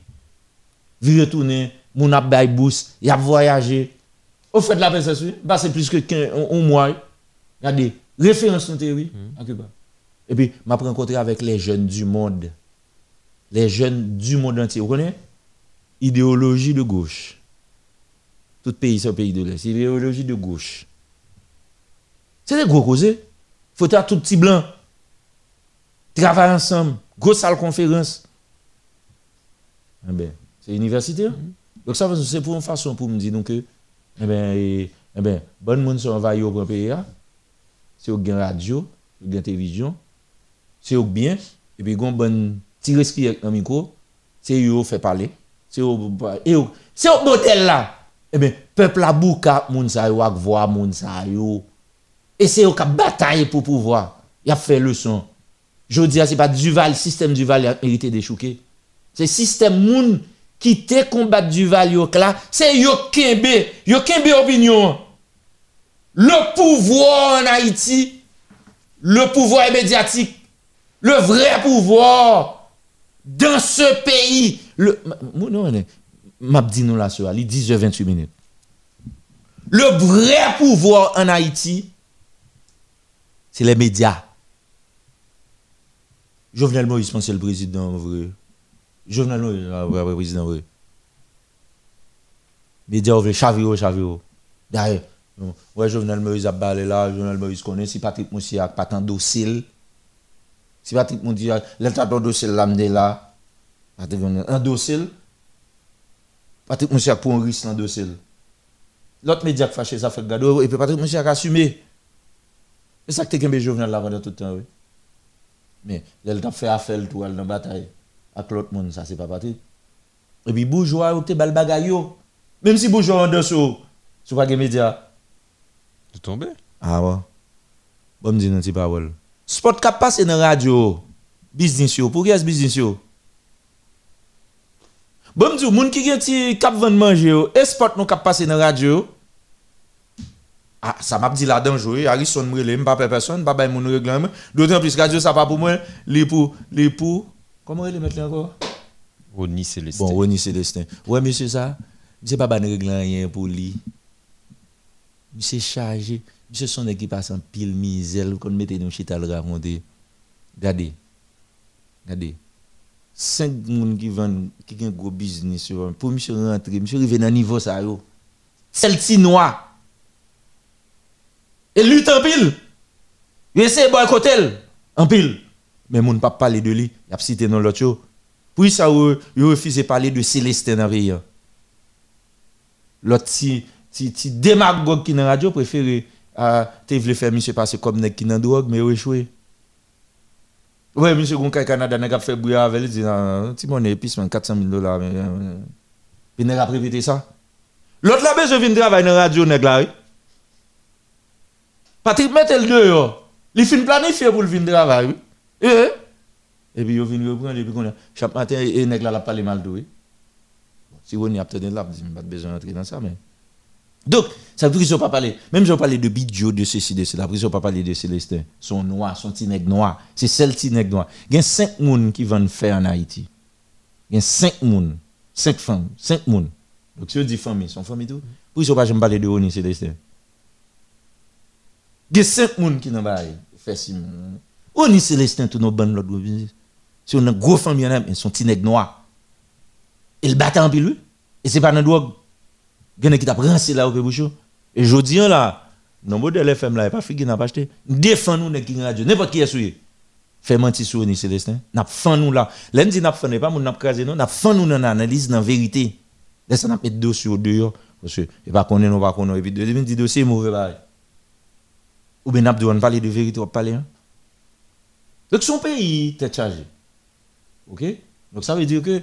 Retourner, mon a bay bourse, y a voyagé. Au fait de la PSS, oui, bah, c'est plus que 15, un, mois. Regardez, référence, oui, à Cuba. Et puis, m'a rencontré avec les jeunes du monde. Les jeunes du monde entier. Vous connaissez? Idéologie de gauche. Tout pays, c'est un pays de l'Est. Idéologie de gauche. C'est des gros causés. Faut être tout petit blanc. Travailler ensemble. Grosse salle conférence. Eh ben, c'est université. hein. Donc ça, c'est pour une façon pour me dire donc que, eh ben, eh, eh ben, bonne monde sont envahis au pays. hein. C'est au gain radio, au gain télévision. C'est au bien. Et puis, gon bonne petit respect avec un micro. C'est eux fait parler. C'est au c'est au modèle là. Eh bien, peuple bouka moun sa yo ak moun sa. Et c'est au cap bataille pour pouvoir. Il a fait leçon. Je dis c'est pas Duval, système Duval a hérité des chouquets. C'est système moun qui te combat Duval yo là, c'est yo kembe, yo kembe opinion. Le pouvoir en Haïti, le pouvoir médiatique, le vrai pouvoir dans ce pays. Le, ma- m'a dit nous là, Ali, 10h28 minutes. Le vrai pouvoir en Haïti, c'est les médias. Jovenel Moïse, c'est le président vrai. Jovenel Moïse, ouais, ouais, président vrai. Médias, vrai, Chaviro, Chaviro. D'ailleurs, non, ouais, Jovenel Moïse a balé là, Jovenel Moïse connaît, si Patrick Moussi a pas tant docile. Si Patrick Moussi a, l'état de docile l'amené là, Patrick un docile, Patrick Moussi a pour un risque dans docile. L'autre média qui fâché, ça fait gado, et puis Patrick Moussi a assumé. C'est ça que t'es qu'un Jovenel là pendant tout le temps, oui. Mais elle t'a fait affaire tout elle dans la bataille. ak lot moun sa se pa pati. E pi boujwa ou te bal bagay yo. Mem si boujwa an de sou, sou pa gen media. Te tombe? A ah, wè. Bon mdi nan ti pawol. Spot kap pase nan radyo, biznis yo, pou kyes biznis yo? Bon mdi ou, moun ki gen ti kap ven manje yo, e spot nou kap pase nan radyo, Ah, ça m'a dit là dangereux. Harrison me relève, pas personne, pas moun règle. D'autant plus radio ça pas pour moi, les pour les pour comment il mettre encore Ronnie Célestin. Bon, Ronnie Célestin. Ouais, monsieur ça, monsieur pas ban rien pour lui. Monsieur chargé, monsieur son équipe passe en pile misère qu'on mettez nous chita le raconter. Regardez. Regardez. Cinq moun qui vendent qui ont un gros business pour monsieur rentrer, monsieur arrivé dans niveau ça yo. C'est le petit noir. Et lutte en pile. Il essaie de boycotter en pile. Mais moun pas parler de lui, il a cité dans l'autre chose. Puis ça il refuse de parler de Célestin dans pays. L'autre petit démagogue qui dans la radio préféré à te voulait faire monsieur passer comme nèg qui dans drogue mais il échoué. Ouais, monsieur Gonka Canada n'a pas fait bruit avec lui, dit, petit mon épice, 400 000 dollars. mais, euh, Puis n'a pas répété ça. L'autre là, besoin de travailler dans la radio, nèg là. Patrick mette le dehors. Il fin planifié pour le venir travailler. Oui. Eh? Et puis, il vient reprendre, et puis, chaque matin, et nèg là, la parlé mal. Bon, Si on y a peut-être là, je n'ai pas besoin d'entrer dans ça, mais. Donc, ça veut dire qu'ils n'ont pas parlé. Même si on parlé de Bidjo, de ceci, de cela, ils n'ont pas parlé de Célestin. Son noir, son nègre noir. C'est celle nègre noir. Il y a 5 personnes qui vendent faire en Haïti. Il y a 5 personnes. 5 femmes. 5 personnes. Donc, si on dit famille, son famille tout. Pourquoi ils n'ont pas jamais parlé de Oni Célestin? Il y a 5 personnes qui n'ont pas fait si. Oni Célestin, tout nos bandes, l'autre. Si on a une grosse famille, ils sont petits noirs. Et le battant en pile. Et c'est pas dans drogue. Il y a qui t'a rincé là au Bouchon. Et je dis là, non, modèle FM là, il pas n'a pas acheté. Défend nous, n'est qui est souillé. Fait mentir sur nous. N'a fait nous là. Lundi, n'a fait pas, nous n'a crasé non, n'a fait nous dans l'analyse, dans la vérité. Laisse n'a mettre dossier au dehors. Parce que, il va connaître, nous va connaître. Et puis, deuxième dit dossier mauvais, pareil. Ou bien, n'a pas parler de vérité, on va hein. Donc, son pays est chargé. OK? Donc, ça veut dire que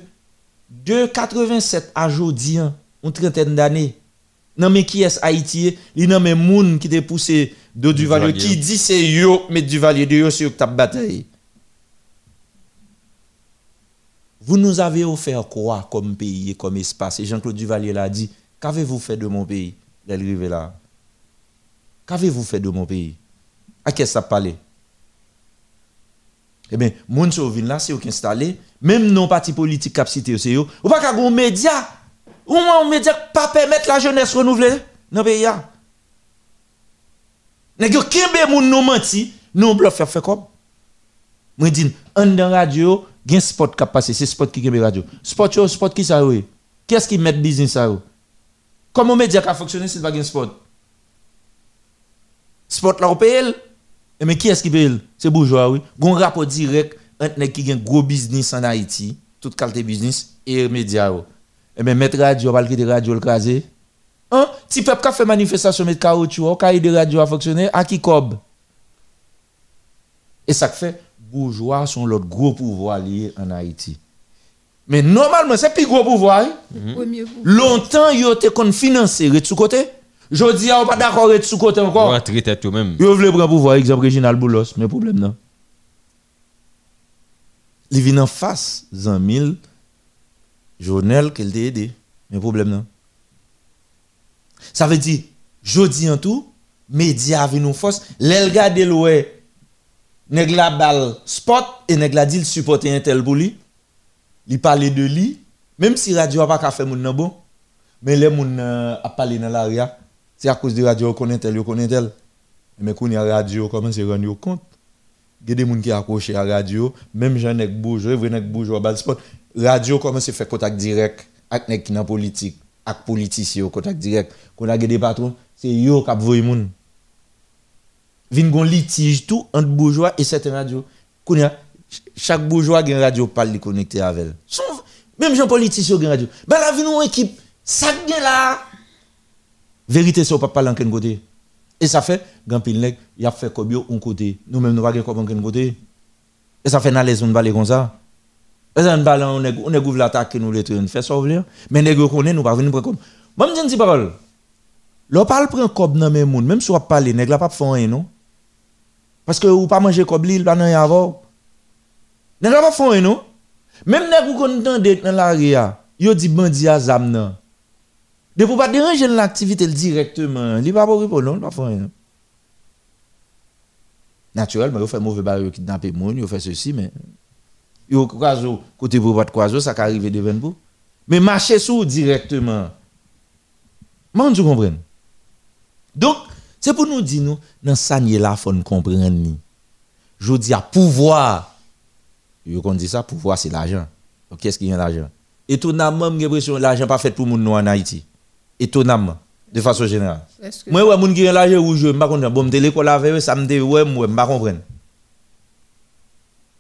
de 87 à aujourd'hui, hein, une trentaine d'années, non mais qui est Haïti, il non mais moun qui te poussé de Duvalier, qui dit c'est yo, mais Duvalier de yo, c'est yo qui t'a bataille. Vous nous avez offert quoi comme pays et comme espace? Et Jean-Claude Duvalier l'a dit, qu'avez-vous fait de mon pays? Là. Qu'avez-vous fait de mon pays? À qui ça parle? Eh bien, moun sur ville là, c'est eux qui installé, même non parti politique cap cité c'est eux. Ou pas qu'un gon média, ou un média pas permettre la jeunesse renouveler dans le pays. Nèg yo kembe moun nou menti, nou bluff faire comme. Moi dis, en radio, gen spot qui passé, c'est spot qui kembe radio. Spot yo, spot qui ça oui. Qu'est-ce qui met business ça yo? Comment média ka fonctionner s'il pas gen spot? Spot là mais qui est-ce qui paye C'est bourgeois oui. Gon rapport direct entre nèg qui gen gros business en Haïti, toute qualité business et média yo. Et mais mettre radio, pas quitter radio le craser. Hein? Si peuple qui fait manifestation mettre caoutchouc, cahier de radio a fonctionner à qui cob? Et ça fait bourgeois sont l'autre gros pouvoir lié en Haïti. Mais normalement, c'est plus gros pouvoir. hein? Pouvoir. Longtemps, ils ont été financés de sous côté. Je dis, on pas d'accord de sous côté encore. Rentrer tête tout même. Ils veulent prendre pouvoir, exemple, Réginald Boulos, mais problème non. Il vient en face, Zamil, journal qu'elle t'a aidé, mais problème non. Ça veut dire, jodi en tout, média avec nous force, l'el gade l'oué, nèg la balle spot et nèg la dit le supporter un tel pour lui. Il parle de lui, même si radio a pas qu'à faire nan bon, mais les moun euh, a parlé dans l'aria, c'est à cause de radio connaît tel, yo connaît tel. Mais quand y a radio commence à rendre compte? Il y a des gens qui accrochent à la radio, même Jean Nek Bourgeois, vrai Nek Bourgeois, bal spot. Radio commence à faire contact direct avec qui dans politique, avec politiciens, contact direct? Quand on a des patrons, c'est yo qui a voyé moun. Vin gon litige tout entre bourgeois et certaines radios. Chaque bourgeois a une radio parle li connecté avec elle. Même Jean politicien a une radio. Ben la vin une équipe, ça là. Vérité c'est pas parler en côté. Et ça fait, grand pile y a fait comme un côté. Nous même nous pas gen comme en côté. Et ça fait les zones balé comme ça. Et ça nous balé on nèg ouvre l'attaque nous les fait sauver. Mais nous pas venir prendre comme. Moi me dis une parole. L'on parle prend cob dans mes moun, même si on parle nèg la pas font non? Parce que ou pas manger cob li, il pas nan avoir. Nèg la pas font non? Même nèg ou tande dans l'area, yo dit bandi a zam. De pour pas déranger l'activité directement, va pas répondre non, pas. Naturellement, il fait mauvais baril, kidnapper moun, il fait ceci mais yo croiso côté pour pas croiso ça arrive devant vous. Mais marcher sous directement. Moi tu comprends. Donc, c'est pour nous dire nous ni là faut nous comprendre. Je dis à pouvoir. Qu'on dit ça pouvoir c'est l'argent. Donc qu'est-ce qui est l'argent? Étonnamment, j'ai l'impression que l'argent pas fait pour moun nou en Haïti. Étonnamment, de façon générale. Moi, ouais, moun qui l'argent ou je, m'pa comprendre. Bon, m'te l'école avec eux, ça me dit, ouais, moi, m'pa comprendre.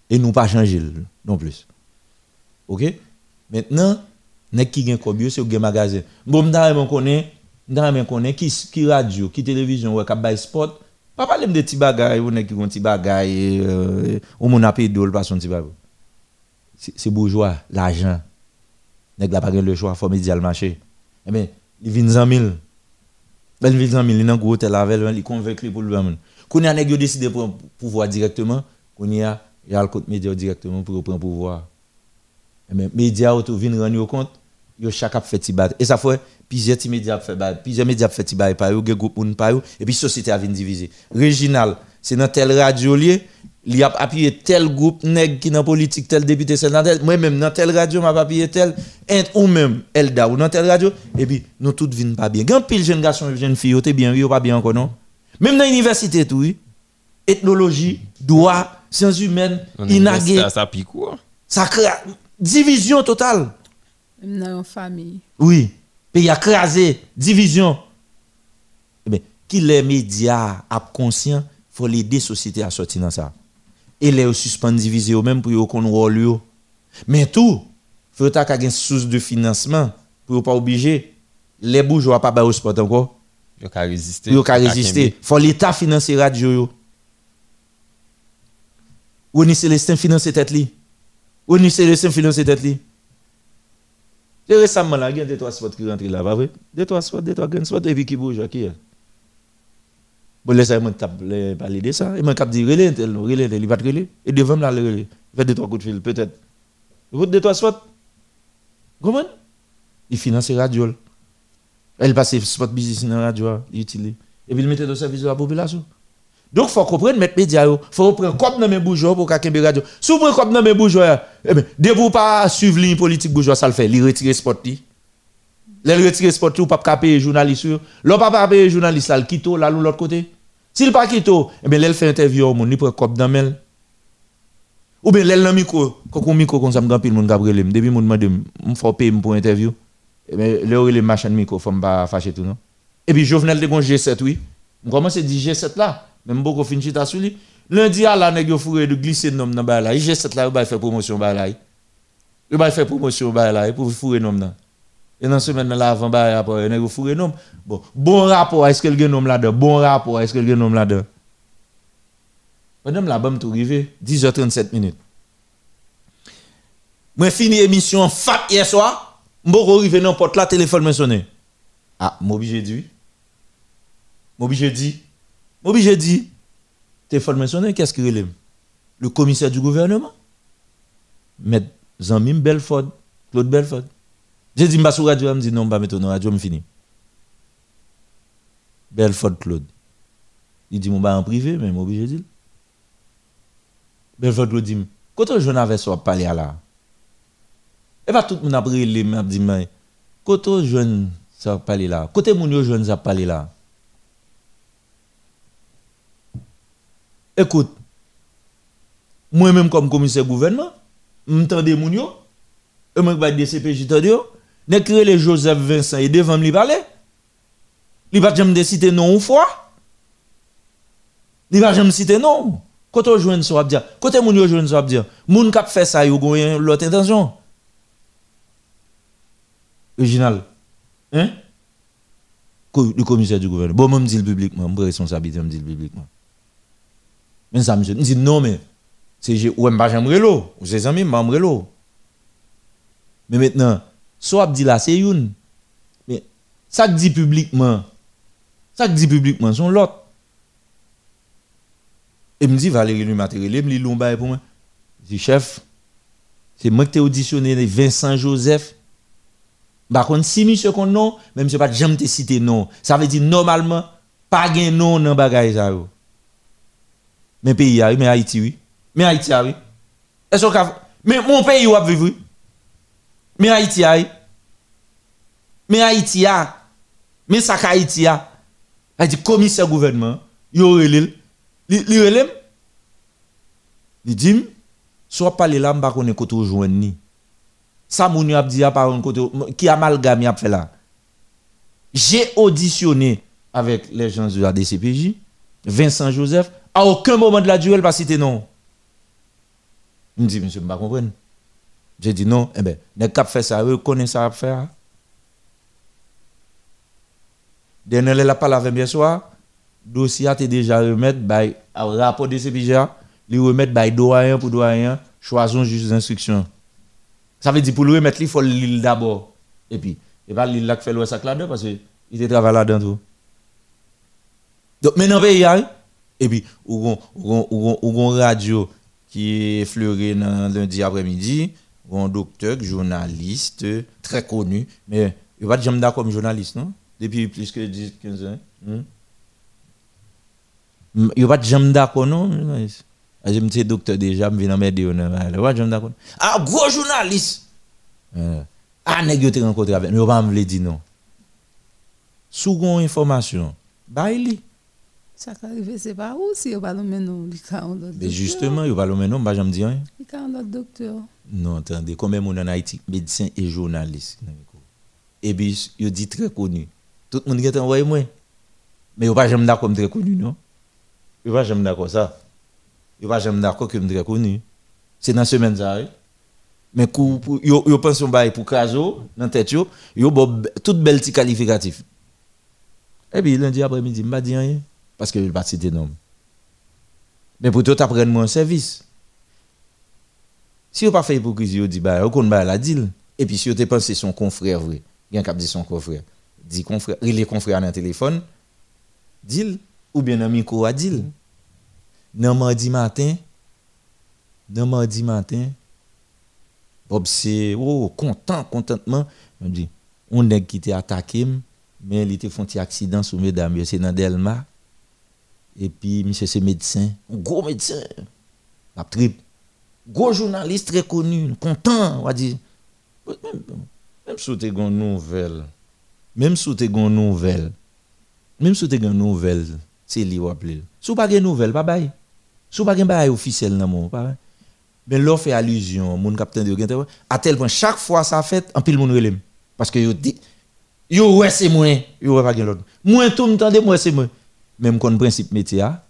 Et nous pas changer non plus. OK? Maintenant, nek qui gen kobyo, c'est gen magasin. Bon, m'da m'en connaît, m'da m'en connaît qui qui radio, qui télévision, ouais, k'ap bay sport. Pas parler de petits bagages, ou nek qui gon petit bagages, euh, ou mon appel d'ol pas son petit bagage. C'est bourgeois, l'argent. Nèg la pas le choix, faut médial marché. Eh bien, il vient 100 000. Ben, il vient 100 000, il nan gros hôtel avec, il convaincu pour le même. Quand il a décidé pour pouvoir directement, quand il a le compte média directement pour prendre pouvoir. Eh bien, média auto vinn rendre compte, chaque a fait ti bat. Et ça fait plusieurs ti média fait bat, plusieurs média fait ti bat par yo, gen groupe moun par yo, et puis société a diviser. Régional, c'est dans tel radio lié, il a appuyé tel groupe nèg qui dans politique tel député sénateur moi même dans tel radio m'a appuyé tel ent ou même Elda ou dans tel radio et puis nous toutes vinn pas bien. Grand pile jeune garçon jeune fille yo te bien yo pas bien encore non? Même dans l'université tout oui. Ethnologie droit sciences humaines inagé Ça, ça pique quoi? Ça crée division totale. Même dans une famille. oui. Pays a crasé division. Eh bien qui les médias a conscient faut l'aider société à sortir dans ça et les suspendre diviser eux même pour qu'on rôle mais tout faut ta une source de financement pour pas obligé les bourgeois pas au sport encore Yo ka résister. yo ka résister faut l'état financer radio yo. Ou ni Célestin financer tête li. Ou ni Célestin financer tête li. Récemment là il y a deux trois spots qui rentrent là pas vrai? Deux trois spots deux trois grands spots et puis qui bouge qui est Bon, laissez moi les de ça. Et moi cap dire relais tel, relais il va te relais. Et devant là le relais. Il fait deux trois coups de fil peut-être. Il faut deux trois spots. Comment? Il finance radio. Elle passe spot business dans la radio, il utilise. et puis il mettait au service de la population. Donc, il faut comprendre, mettre média, il faut prendre comme dans mes bourgeois pour qu'à radio. Si vous prenez comme dans mes bourgeois, eh bien, de vous pas suivre ligne politique bourgeois, ça le fait, il retire sport. li. Les retirer sport, ou pas payer journaliste. L'on pas payer journaliste, là, le quitte là, l'autre côté. S'il pas quitte, eh bien, il fait interview au monde, il prend comme dans mel. Ou bien, l'elle nan micro, quand on micro comme ça, me gampil moun gabriel, depuis moun mande, me faut payer pour interview. Eh bien, le le machin micro, faut pas fâcher tout non? Et puis Jovenel de gon G7 oui. On commence à dire G7 là, même beaucoup fin chita sur lui. Lundi à la nèg yo fourré de glisser nom dans là, G7 là, il va faire promotion ba là. Il va faire promotion ba là pour fourrer nom là. Et dans semaine là avant ba après nèg yo fourré nom. Bon, bon rapport, est-ce que le nom là-dedans? Bon rapport, est-ce que le nom là-dedans? Madame la bam tout rivé, 10h37 minutes. Moi fini émission fat hier soir, m'bo rivé dans porte là téléphone me sonné. Ah, m'obligé dit. M'obligé dit. M'obligé dit. Téléphone me sonné, qu'est-ce qu'il relève? Le commissaire du gouvernement. Maître Zamim Belford, Claude Belford. J'ai dit, m'ba sur radio, me dit non, m'ba mettre dans radio, me fini. Belford Claude. Il dit, m'ba en privé, mais m'obligé dit. Belford Claude dit, quand je n'avais soit parler à là. Et pas tout le monde a pris les m'a dit, mais quand je ça parler là. Côté moun yo jeune ça parler là. Écoute, moi-même comme commissaire gouvernement, m'entendez moun yo, et moi ba DCPJ tande créé les Joseph Vincent et devant me parler? Il va jamais citer non ou fois? Il va jamais citer non. Quand on joue ça dire, côté moun yo joue ça dire, moun k'ap fait ça yo goyen l'autre intention. Original. Hein? Le commissaire du gouvernement. Bon, moi, je dis publiquement, je responsabilité, je dis publiquement. Mais ça, je dis non, mais c'est je ou pas j'aimerais l'eau, ou c'est amis, j'aimerais l'eau. Mais maintenant, soit dit là, c'est une. Mais ça que dit publiquement, ça que dit publiquement, son l'autre. Et me dit Valérie me dit l'omba pour moi. Je dis chef, c'est moi qui t'ai auditionné Vincent Joseph. Contre, si monsieur kon non, même monsieur pas jamais te citer non. Ça veut dire normalement, pas gain non dans bagay ça yo. Mais pays a, mais Haïti oui. Mais Haïti a oui. Est-ce que mais mon pays ou a vivre oui. Mais Haïti a. Mais Haïti a. Mais ça Haïti a. Haïti commissaire gouvernement, yo relève. Li relève. Li dit soit parler là m'pa connait côté joindre ça moun a dit par un côté qui amalgame a fait là? J'ai auditionné avec les gens de la DCPJ Vincent Joseph à aucun moment de la durée pas cité non me dit monsieur pas comprendre j'ai dit non eh ben n'est cap fait ça reconnaît ça à faire. Dernier la parole avec bien soir. Dossier a déjà remettre by rapport DCPJ li remettre by doyen pour doyen choisir juge d'instruction. Ça veut dire pour le remettre, il faut l'île d'abord. Et puis, il va l'île là qui fait le sac là-dedans parce qu'il te travaille là-dedans tout. Donc, maintenant, pays, et puis, ou on radio qui est fleuré lundi après-midi, un docteur, journaliste, très connu, mais il va jamais d'accord comme journaliste, non? Depuis plus que 10, 15 ans. Hmm? Il va jamais d'accord, non? Journaliste. Je me dis, docteur déjà, je viens m'aider. Ah, gros journaliste. Ah, nèg yo te rencontré avec? Nous, pas me dire non. Gon information, bah il Ça qui arrive, c'est pas où si non, justement, non, bah j'aime dire. Il y a un autre docteur. Non, attendez, combien de monde en Haïti, médecin et journaliste. Et puis, il dit très connu. Tout le monde qui est envoyé moi. Mais il va jamais d'accord comme très connu, non? Il va jamais d'accord ça. Il va jamais d'accord que très connu. C'est dans semaine ça. Mais pour yo yo bail pour Kazo dans tête yo, yo bon toute belle petit qualificatif. Et puis lundi après-midi, m'a dit rien parce que il pas citer nom. Mais pour tout apprendre mon service. Si vous pas fait hypocrisie, vous dit bah on ba la deal et puis si vous pensé son confrère vrai, il y a cap dit son confrère. Dit confrère, il est confrère dans le téléphone. Deal ou bien dans micro à deal. Nan mardi matin, nan mardi matin, Bob c'est oh content contentement, on dit on est qui attaqué, mais il était fait un accident sous mesdames, c'est dans Delma. Et puis, monsieur, c'est médecin, un gros médecin, la trip. Gros journaliste très connu, content, on va dire. Même, même si tu as une nouvelle, même si tu as une nouvelle, même si tu as une nouvelle, c'est lui ou appeler. Si tu pas une nouvelle, pas bye. Si tu pas une bail officiel dans mon. Mais l'on fait allusion, mon capitaine de à tel point, chaque fois ça fait, un pile moun relève. Parce que yo dit, yo ouais c'est moi, yo ouais pas l'autre. Moi tout me tande, moi c'est moi. Même kon principe métier, ah,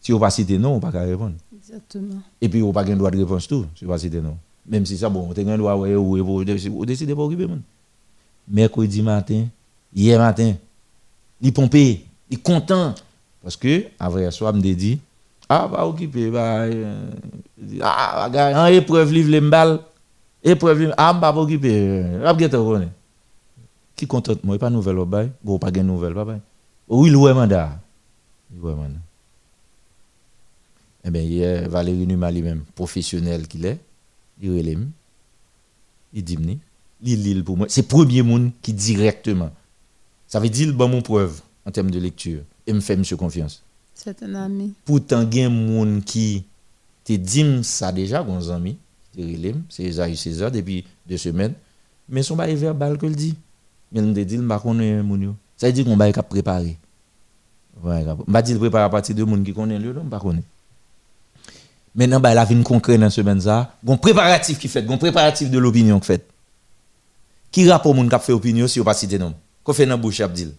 si on pas citer non, on pas répondre. Exactement. Et puis on pas gen droit de réponse tout, si on pas non. Même si ça bon, on a un droit ouais ou ou décider pas occuper. Mercredi matin, hier matin, il pompé, il content parce que après soir me dit ah va occuper bah euh, ah en épreuve livre les mbal épreuve ah pas occuper rap gete connaît qui contente moi pas nouvelle au bail bon pas gain nouvelle pas bail oui le mandat eh bien hier Valérie Numa lui-même professionnel qu'il est. Il relève il dit me il pour moi. C'est premier monde qui directement. Ça veut dire bon mon preuve en termes de lecture. Et me fait monsieur confiance. C'est un ami. Pourtant, il y a des gens qui te disent ça déjà, gon ami, c'est Esaïe César depuis deux semaines, mais son bail verbal que le dit. Mais on te dit, je connais moun yo. Ça veut dire qu'on va préparer. Ouais, on va dire préparer à partir de gens qui connaissent le, on pas connaît. Maintenant, bah, la vie concrète dans ce semaine ça, un préparatif qui fait, un préparatif de l'opinion qui fait. Qui rapport moun qui fait opinion si on pas citer nom? Qu'on fait dans bouche Abdil?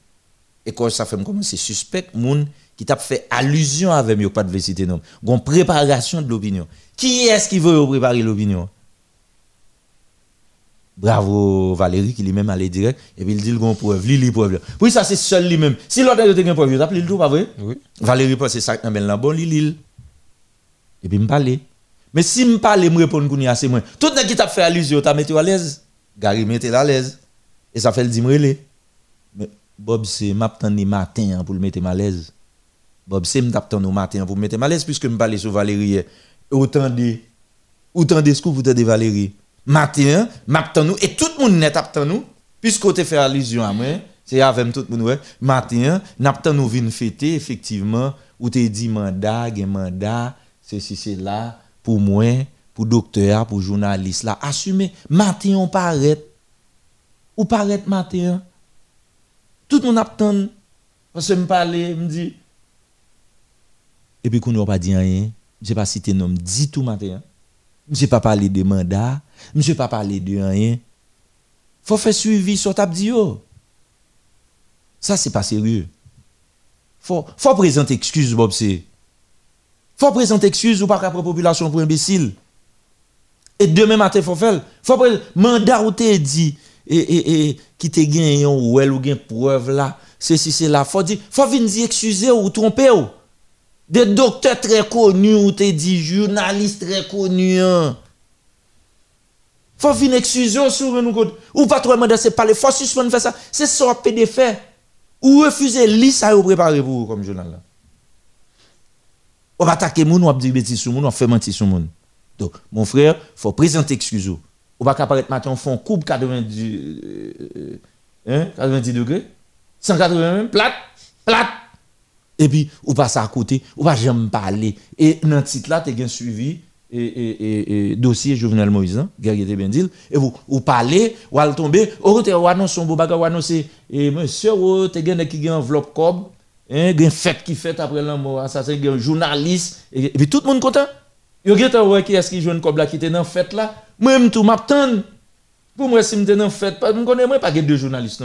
Et quand ça fait commencer suspect moun qui t'a fait allusion avec moi, pas de citer nom. Une préparation de l'opinion. Qui est-ce qui veut préparer l'opinion? Bravo Valérie qui lui-même allait direct et puis il dit le preuve, li li preuve. Oui, ça c'est seul lui-même. Si l'autre a une preuve, il appelé le tout pas vrai? Oui. Valérie pense c'est ça mais là bon li. Et puis me parler. Mais si me parler me répondre kounya c'est moi. Tout le qui t'a fait allusion, t'a mis à l'aise. Gary mettez à l'aise. Et ça fait le dire Mais Bob c'est m'attendre matin pour le mettre à l'aise. Bob, c'est m'attend au matin pour me mettre mal à l'aise puisque me parler sur Valérie. Autant de autant de ce que vous de Valérie. Matin, m'attend nous et tout le monde net attend nous puisque tu fait allusion à moi, c'est avec tout le monde ouais. Matin, nous venir fêter effectivement ou te dit mandat, gen mandat, ceci c'est là pour moi, pour docteur, pour journaliste là, assumez. Matin on paraît ou paraît matin. Tout le monde attend parce que me parler, me dit et puis qu'on n'a pas dit rien, je pas cité nom dit tout matin. Je pas parlé de mandat, je pas parlé de rien. Faut faire suivi sur table dit Ça c'est pas sérieux. Faut faut présenter excuse Bob c'est. Faut présenter excuse ou pas la population pour imbécile. Et demain matin faut faire. Faut mandat ou te dit et et et qui te gagné ou elle ou preuve là, c'est si c'est là, faut dire faut venir excuser ou tromper ou des docteurs très connus ou te journalistes très connus. Hein. Faut venir excuser sur nous ou pas trop demander c'est pas les faut suspendre faire ça. C'est ça de faire ou refuser li ça ou préparer pour vous comme journal là. On va attaquer moun ou dire bêtise sur moun, on fait mentir sur moun. Donc mon frère, faut présenter excuse. On va apparaître matin on fait un coupe 90 euh, hein 90 degrés 180 même plate plate et puis ou passe à côté ou pas jamais parler. Et dans le titre là tu as suivi et, et, et, dossier Jovenel Moïse hein, guerrier bien dit et vous ou parler ou al tomber ou te ou annonce son beau bagage ou annoncer et monsieur ou te gen qui gen enveloppe cob hein fête qui fait après la ça c'est un journaliste et, puis tout le monde content. Gen ouais qui est-ce qui joue cob là qui était dans fête là? Même tout m'attend pour moi, si je suis en fait, je ne connais pas deux journalistes.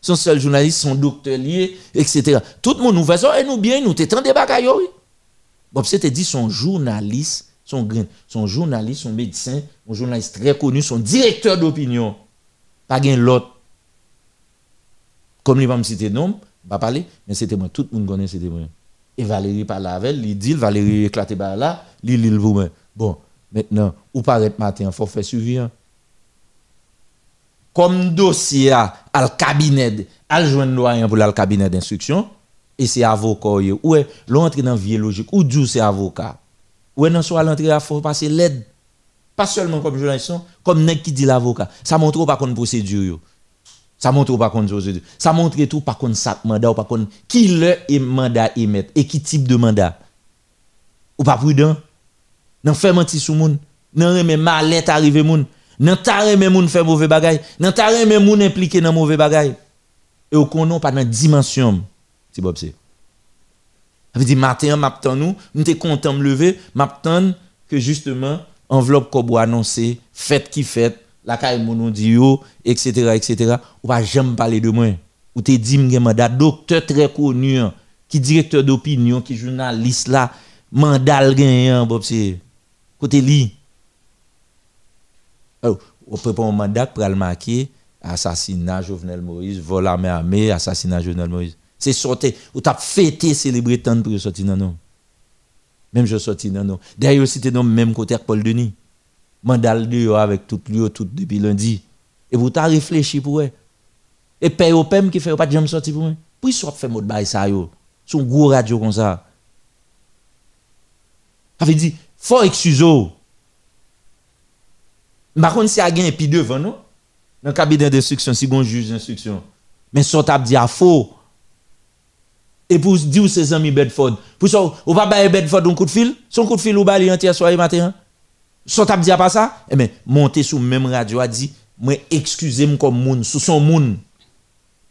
Son seul journaliste, son docteur etc. Tout le monde nous fait et nous bien, nous t'étend des bagailles. Bob c'était dit son journaliste, son, son journaliste, son médecin, un journaliste très connu, son directeur d'opinion. Pas gain l'autre. Comme il va me citer nom, pas parler, mais c'était moi. Tout le monde connaît, c'était moi. Et Valérie parle avec, il dit, Valérie éclaté par là, il lit le Bon, maintenant, ou paraît matin, il faut faire suivre comme dossier à le cabinet, à joindre doyen pour le cabinet d'instruction, et c'est avocat, ou est l'entrée dans vie logique, ou d'où c'est avocat. Ou est dans soit l'entrée, il faut passer l'aide. Pas seulement comme journaliste, comme nèg qui dit l'avocat. Ça montre pas qu'on procédure. Ça montre pas contre José. Ça montre tout par contre ça mandat ou par contre qui le et mandat émettre et qui type de mandat. Ou pas prudent? Nan fait mentir sous moun. Nan remet malette arrivé moun. Nan remet moun fait mauvais bagay. Nan ta remet moun impliqué dans mauvais bagay. Et au konon pas dans dimension. C'est Bob c'est. Ça veut dire matin nous, nous t'es content me lever, m'attend que justement enveloppe qu'on annoncé, fête qui fête, la caille mon dit yo, etc., etc. Ou pas jamais parler de moi. Ou te dit mandat docteur très connu, hein, qui directeur d'opinion, qui journaliste là, mandat gagnant, Bob c'est. Côté. Oh, peut pas un mandat pour le marquer assassinat Jovenel Moïse, vol armé armé, assassinat Jovenel Moïse. C'est sorti, ou t'as fêté célébrer tant pour sortir dans nous. Même je sorti dans nous. D'ailleurs, c'était dans le même côté que Paul Denis. Mandal de avec tout lui tout depuis lundi. Et vous t'as réfléchi pour eux. Et paye au PEM qui fait pas de jamais sortir pour. Pour ils sortent fait mot de ça yo. Son gros radio comme ça. Ça veut dire faut excuser. Par contre si a gain puis devant nous dans le cabinet d'instruction si bon juge d'instruction. Mais ça t'a dit à faux. Et pour dire ses amis Bedford, pour ça, ou pas bailler Bedford un coup de fil, son coup de fil ou bailler entier soir et matin. Ça t'a dit à pas ça, eh bien, monter sur même radio a dit, moi, excusez-moi comme moun, sous son moun.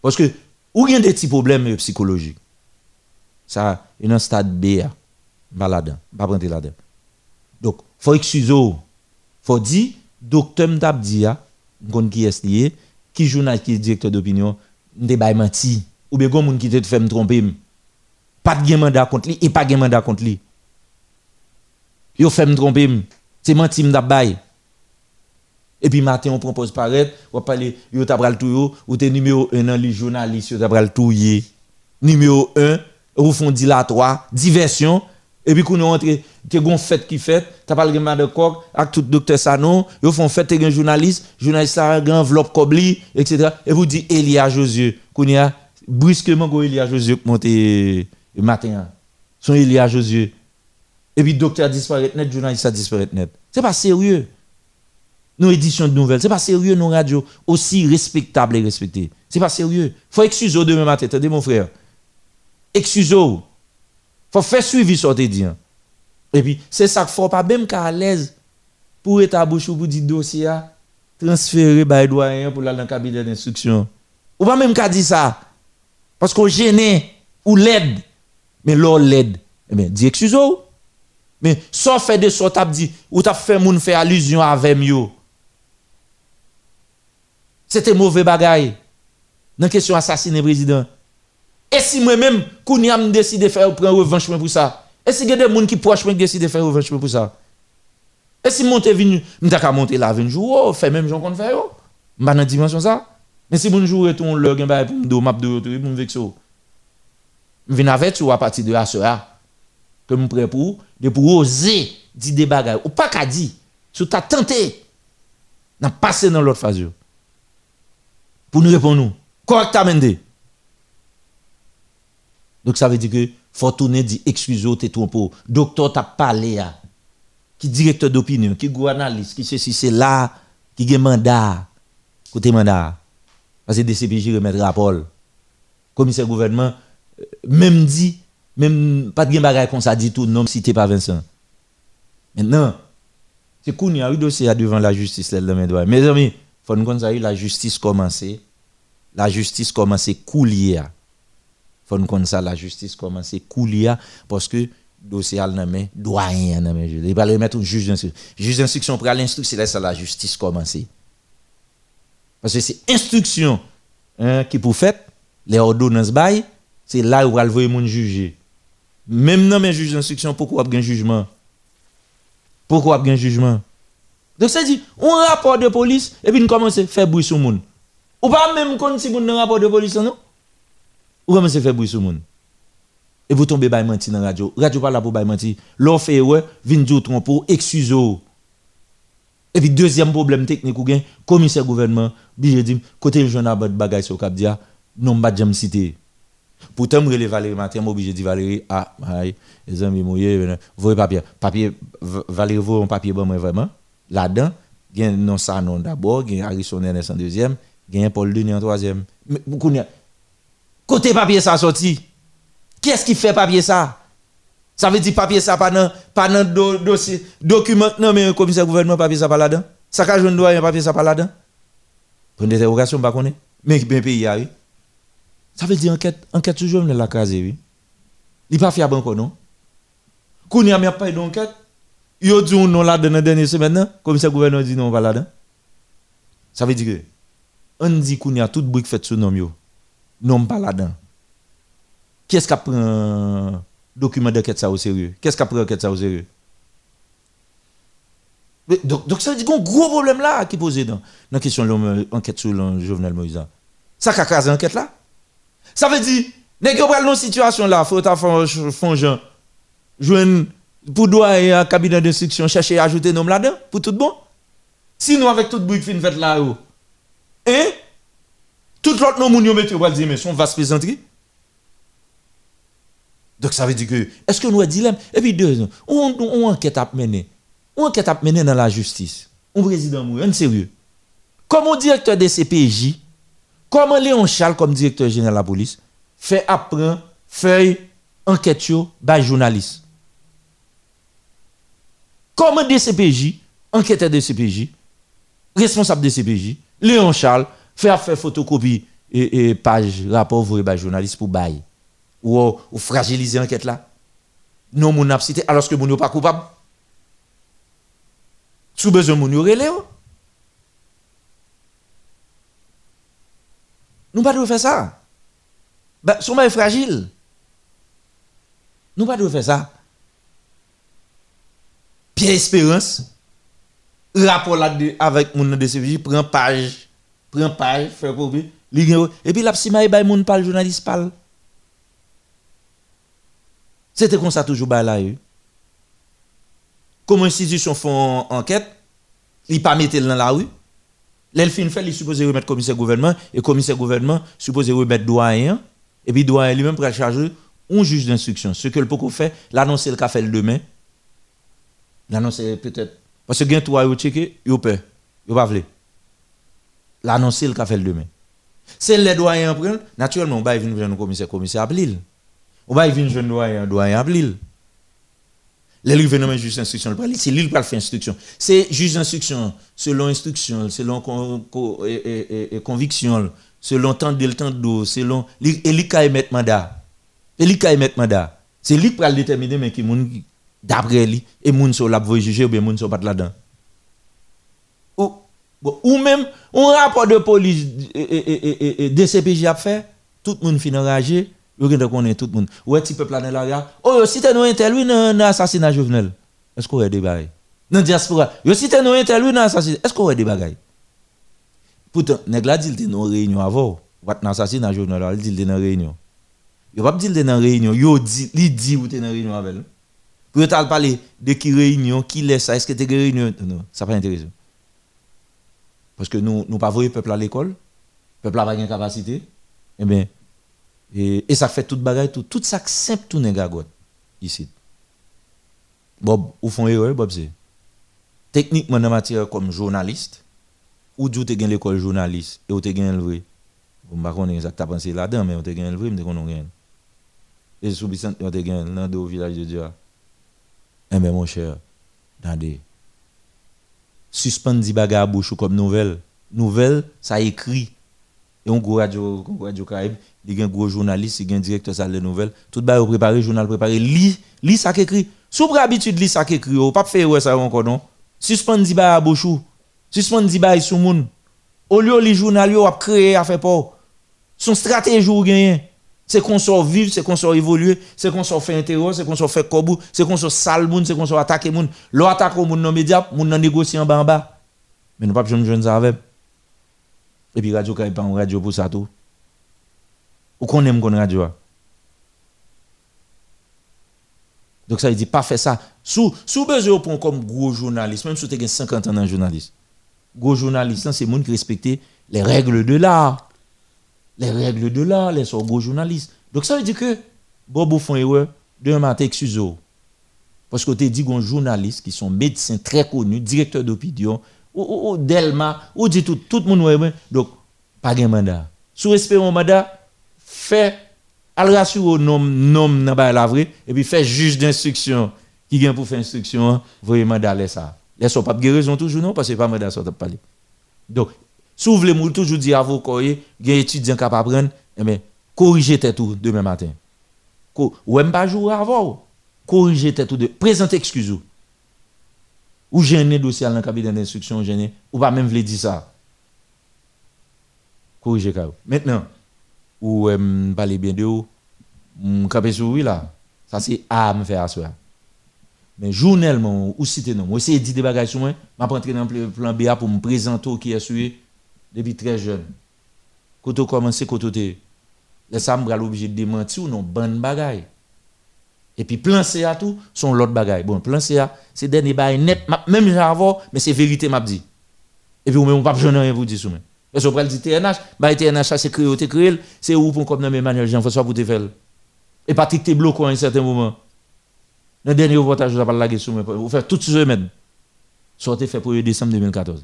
Parce que, ou y a des petits problèmes psychologiques. Ça, il un stade B, pas là-dedans, pas prendre là-dedans. Donc, faut excuser, faut dire, docteur gon qui est lié, qui journaliste, qui directeur d'opinion, m'te bay menti. Ou bien gon qui te fait me tromper. Pas de mandat contre lui et pas de mandat contre lui. Yo fait me tromper. C'est menti m'da bay. Et puis matin on propose paraître, on parler yo t'a tout ou numéro 1 dans les journalistes, yo tout Numéro 1, ou dilatoire, diversion et puis, quand nous rentrons, tu as une fête qui fait, tu as parlé de corps, avec tout docteur Sanon, ils font fête, tu un journaliste, journaliste a un enveloppe Kobli, etc. Et vous dites Elia Josué. Quand y a brusquement, Elia Josué monté le matin. Son Elia Josué. Et puis, docteur disparaît net, journaliste disparaît net. C'est pas sérieux. Nos éditions de nouvelles, c'est pas sérieux, nos radios, aussi respectables et respectées. C'est pas sérieux. Faut excuser demain matin, attendez mon frère. Excusez faut faire suivi ce que dit. Et puis, c'est ça qu'il faut pas même qu'à à l'aise pour être à bouche pour dire dossier transférer par doyen pour aller dans cabinet d'instruction. Ou pas même qu'à dire ça. Parce qu'on gêne ou l'aide. Mais l'on l'aide. Eh bien, dis excuse Mais sans fait de ça, tu dit, ou tu fait moun faire allusion avec moi. C'était mauvais bagaille. Dans la question assassiner président. Et si moi-même, Kounia me décide de faire prendre revanche pour ça? Et si il y a des gens qui proches décident de faire revanche pour ça? Et si monte venu, m'ta monter là un jour, oh, fait même j'en compte faire yo. M'pa dans dimension ça. Mais si bon jour retourne le gen ba pour me map de retour pour me vexo. M'vinn avec ou à partir de là que me prêt pour de pour oser dire des bagages ou pas qu'à dire. Si tu as tenté n'a passé dans l'autre phase pour nous répondre nous correctement donc ça veut dire que faut tourner dit excusez t'es trop Docteur t'a parlé à qui directeur d'opinion, qui analyste, qui ceci c'est là qui a mandat. Côté mandat. Parce que DCPJ remettre rapport. Commissaire gouvernement euh, même dit même pas de bagage comme ça dit tout non cité pas Vincent. Maintenant c'est qu'on y a eu dossier devant la justice là mes Mes amis, faut nous la justice commencer. La justice commencer coulier faut nous ça la justice commence à couler parce que dossier al nan main doyen il va le mettre un juge d'instruction juge d'instruction pour l'instruction c'est la justice commencer parce que c'est instruction hein, qui pour fait les ordonnances bail c'est là où va le mon juger. Même dans mes juges d'instruction pourquoi pas un jugement? Pourquoi pas un jugement? Donc ça dit un rapport de police et puis nous commence à faire bruit sur monde. Ou pas même quand si un rapport de police non? Ou comment c'est fait bruit sur monde Et vous tombez by menti dans la radio. Radio pas là pour menti. L'on fait ouais, vin trompo, excuse Et puis deuxième problème technique ou gain, commissaire gouvernement, bi dit côté le jeune bagay sur cap dia, non pas jamais cité. Pourtant, je Valérie Matin, obligé de Valérie, ah, aïe, les amis mouillés, voyez papier? Papier, Valérie, vous un papier bon, vraiment? Là-dedans, il y a non ça non d'abord, il y a Harrison en deuxième, Gagne Paul Denis en troisième. Mais, kounya, Côté papier ça sorti. Qui est-ce qui fait papier ça? Ça veut dire papier ça pas dans pas dans do, dossier document non mais commissaire gouvernement papier ça pas là-dedans. Ça ka joindre doyen papier ça pas là-dedans. Pour une interrogation pas connaît. Mais bien pays a oui. Ça veut dire enquête enquête toujours la craser oui. Il pas fiable encore non? Kounya m'a pas d'enquête. Yo dit non là dans dernière semaine commissaire gouvernement dit non pas là-dedans. Ça veut dire que on dit kounya tout brique fait sous nom. Non pas là-dedans. Qui est-ce qui prend document d'enquête ça au sérieux? Qu'est-ce qui prend enquête ça au sérieux? Donc, ça veut dire y a un gros problème là qui est posé dans la question de l'enquête sur le Jovenel Moïse. Ça a casé l'enquête là? Ça veut dire, n'est-ce dans situation là, faut faire gens, joindre pour doyer un cabinet d'instruction, chercher à ajouter nom là-dedans, pour tout bon? Sinon, avec tout bruit qui fait là, hein? Tout l'autre nom, moun yo mette, va dire, mais son vaste plaisanterie. Donc ça veut dire que, est-ce que nous avons dilemme Et puis deux, on, on enquête à mener. On enquête à mener dans la justice. On président mourir, on sérieux. Comment directeur des CPJ, comment Léon Charles, comme directeur général de la police, fait apprendre, feuille, enquête par journaliste Comment des CPJ, enquêteur des CPJ, responsable des CPJ, Léon Charles, Fè a fè fotokopi e, e page rapor vwe ba jounalist pou bay. Ou, euh, ou fragilize anket la. Non moun ap site aloske moun yo pa koupab. Sou bezon moun yo rele yo. Oh. Nou pa dwe fè sa. Ba, son ba e fragil. Nou pa dwe fè sa. Pierre Espérance, rapport là avec mon de CPJ, prend page prend page, fait copie, et puis la psy m'a mon parle journaliste parle. C'était comme ça toujours là. Comme institution font enquête, ils pas mettre dans la rue. L'elfine fait, il supposé remettre commissaire gouvernement et commissaire gouvernement supposé remettre doyen et puis doyen lui-même pour charger un juge d'instruction. Ce que le Poco fait, l'annoncer le café le demain. L'annoncer peut-être parce que gain toi yo checké, yo peur. Yo pas vle. L'annoncer le café le demain. C'est les doyens prennent, naturellement on va venir le commissaire commissaire à on va venir jeune doyen, doyen à Blil. Les livres non juge d'instruction, c'est lui qui faire instruction. C'est juge d'instruction, selon instruction, selon conviction, selon temps de temps d'eau, selon. Et lui qui émettre mandat. Et lui qui émettre mandat. C'est lui qui va déterminer, mais qui d'après lui, et moun sur la voie juger ou bien moun sur pas là-dedans. Ou, ou même, un rapport de police et, DCPJ a fait, tout le monde finit enragé gen connaît tout le monde. Ouais, petit peuple là là. Oh, si t'es nous intel oui dans assassinat Jovenel. Est-ce qu'on a des bagages Dans diaspora. Si t'es nous intel oui dans assassinat. Est-ce qu'on a des bagages Pourtant, nèg la dit dans réunion avant. Wat dans assassinat Jovenel, il dit dans réunion. Yo pas dire dans réunion, yo dit, li dit ou t'es dans réunion avec. Pour parler de qui réunion, qui laisse ça, est-ce que t'es réunion? Non, ça pas intéressant. Parce que nous nous pas voyer peuple à l'école. Peuple a pas de capacité. Eh bien, et, ça fait toute bagaille, tout, tout ça simple, tout n'est ici. Bob, ou font erreur, Bob, c'est. Techniquement, en matière comme journaliste, ou tu as l'école journaliste, et tu as gagné le vrai. Je ne sais pas exactement pensé là-dedans, mais tu as gagné le vrai, mais tu as gagné. Et sous Bicent, tu as gagné dans le village de Dieu. Eh bien, mon cher, dans des. Suspendre bagages à bouche comme nouvelle. Nouvelle, ça écrit. Et on go radio, radio Caraïbe, il y a un gros journaliste, il y a un directeur de nouvelles, tout le préparé, journal préparé, lit, lit ça écrit. Sous habitude lit ça écrit, ou pas faire ça encore non. Suspend di ba à bouchou. Suspend di ba sous moun. Au lieu les journal yo a créé a fait pas. Son stratégie ou gagner. C'est qu'on sort vivre, c'est qu'on sort évoluer, c'est qu'on sort faire intérieur, c'est qu'on sort faire kobou, c'est qu'on sort sale c'est qu'on sort attaquer moun. L'on attaque moun dans média, moun nan négocier en bas en bas. Mais nous pas besoin de jeune ça avec. Et puis radio pas un radio pour ça tout. Ou qu'on aime qu'on radio. Donc ça veut dire pas faire ça. Sous sous besoin pour comme gros journaliste, même si tu as 50 ans dans journaliste. Gros journaliste, c'est monde qui respecte les règles de l'art. Les règles de l'art, les sont gros journalistes. Donc ça veut dire que Bobo font erreur excuse Parce que tu dit qu'on journalistes qui sont médecins très connus, directeurs d'opinion, ou, ou, Delma, ou dit tout, tout le monde. Donc, pas de mandat. Sous respect mon mandat, fait al rassurer nom nom nan ba la vrai et puis fait juge d'instruction qui vient pour faire instruction, voyez mandat laisse ça. Laisse pas de raison toujours non? Parce que pas mandat ça parler. Donc, si vous voulez toujours dire avocat, il y a étudiant qui apprendre, eh bien, corrigez tout demain matin. Ou même pas jour avant, corrigez tout de présentez excuse ou gêner dossier dans le cabinet d'instruction gêner ou pas même voulez dire ça. Corrigez ça. Maintenant, ou euh, parler bien de vous, capé sur oui là. Ça c'est à me faire ça. Mais journellement ou citer non, moi essayer de dire des bagages moi, m'a rentrer dans le plan BA pour me présenter qui est suivi depuis très jeune. Quand on commence quand on les ça me obligé de démentir ou non bonne bagaille. Et puis plan CA tout sont l'autre bagaille. Bon, plan CA c'est dernier bail net même j'avais mais c'est vérité m'a dit. Et puis ou même pas besoin rien vous dire moi. Parce que vous dit TNH, bah TNH c'est créé, c'est créé, c'est où pour comme dans Emmanuel Jean-François pour te faire. Et Patrick t'es bloqué à un certain moment. Dans le dernier reportage, vous avez parlé sur moi. Vous faites toute semaine. Sortez fait pour le décembre 2014.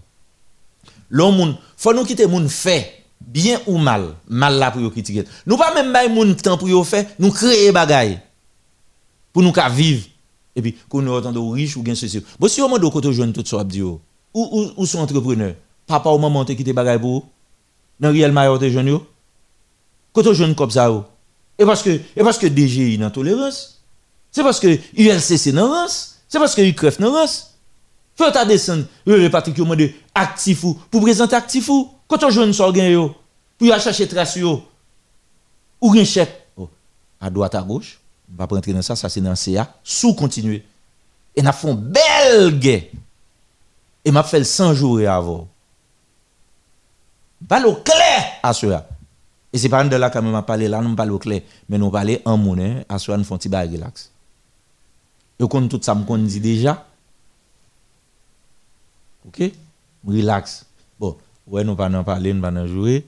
L'homme, faut nous quitter moun fait bien ou mal, mal là pour critiquer. Nous pas même bail moun temps pour yo faire, nous créer bagaille pour nous vivre et puis qu'on nous autant de riches ou bien ceci. Bon si au moment de côté jeune tout ça dit ou ou ou sont entrepreneurs, papa ou maman te quitter bagaille pour dans réel maillot de jeune yo? Côté jeune comme ça Et parce que et parce que DGI dans tolérance. C'est parce que ULCC dans c'est parce que UCREF dans Faut ta descendre, le Patrick de actif ou. Pour présenter actif ou quand on jeune sort gain yo pour aller chercher trace yo ou un chèque. Oh, à droite à gauche on va pas rentrer dans ça ça c'est dans CA sous continuer. Et n'a font belle guerre et m'a fait 100 jours avant. Pas clair à cela et c'est pas de là quand même parler là nous pas au clair. Mais nous parler en monnaie à cela nous font petit relax. Et qu'on tout ça me dit déjà OK? Relax. Bon ouais nous pas en parler nous pas en jouer.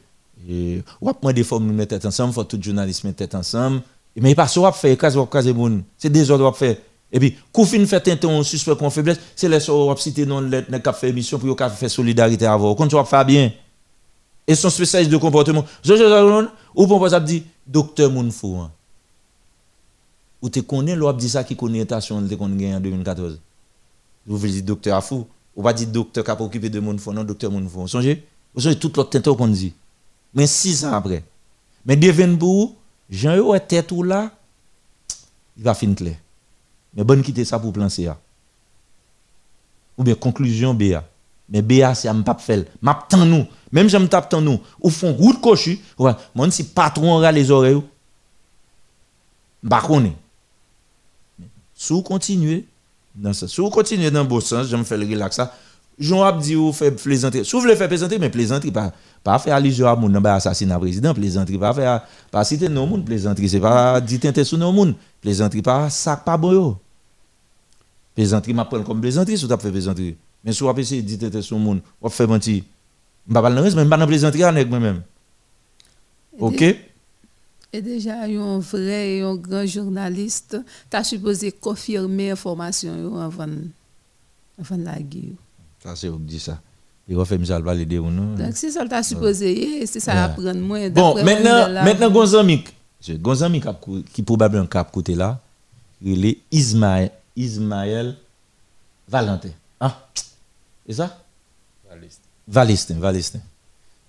Et ou moi des fois nous mettre ensemble faut tout journaliste mettre tête ensemble. Mais pas ça faire cas ou cas moun. C'est des ordres faire et puis kou fin fait un suspect qu'on faiblesse c'est les so citer non les cap fait émission pour faire solidarité avant quand tu vas faire bien. Et son spécialiste de comportement. Ou pour ça dit docteur Mounfou hein. ou tu connais l'op dit ça qui connaît l'intention de qu'on gagne en 2014 vous voulez dire docteur Afou ou pas dire docteur qui a occupé de Mounfou non docteur Mounfou songez vous songez tout l'autre temps qu'on dit. Mais six ans après. Mais Devenbourg Jean yo tête ou là il va finir clair. Mais bonne quitter ça pour plan CA ou bien conclusion BA mais BA c'est am pas faire. Nous. Même j'aime tape nous. Ou font route cochu mon si patron aura les oreilles pas connaît sous continuer dans ça sous continuer dans le bon sens j'aime faire le relax Jean a dit ou fait plaisanter. Si vous voulez faire plaisanter, mais plaisanter, pas, pas faire allusion à mon assassinat président, plaisanterie, pas faire, pas citer non monde, plaisanterie, c'est pas dit tenter sur non monde, plaisanterie, pas ça, pas bon Plaisanterie, m'a prendre comme plaisanterie, si vous avez fait plaisanterie. Mais si vous avez essayé de dire tenter sur monde, vous fait mentir. Je ne pas le mais je pas plaisanterie avec moi-même. Ok? Et déjà, un vrai et un grand journaliste, tu as supposé confirmer l'information avant, avant la guerre. Ça, c'est vous dit ça. Il va faire misal valider ou non. Donc, c'est ça que tu as supposé, c'est ça à prendre moins. Bon, maintenant, maintenant, Gonzami, Gonzami qui probablement cap côté là, il est Ismaël, Ismaël Valentin. Ah, c'est ça? Valistin. Valistin, Valistin.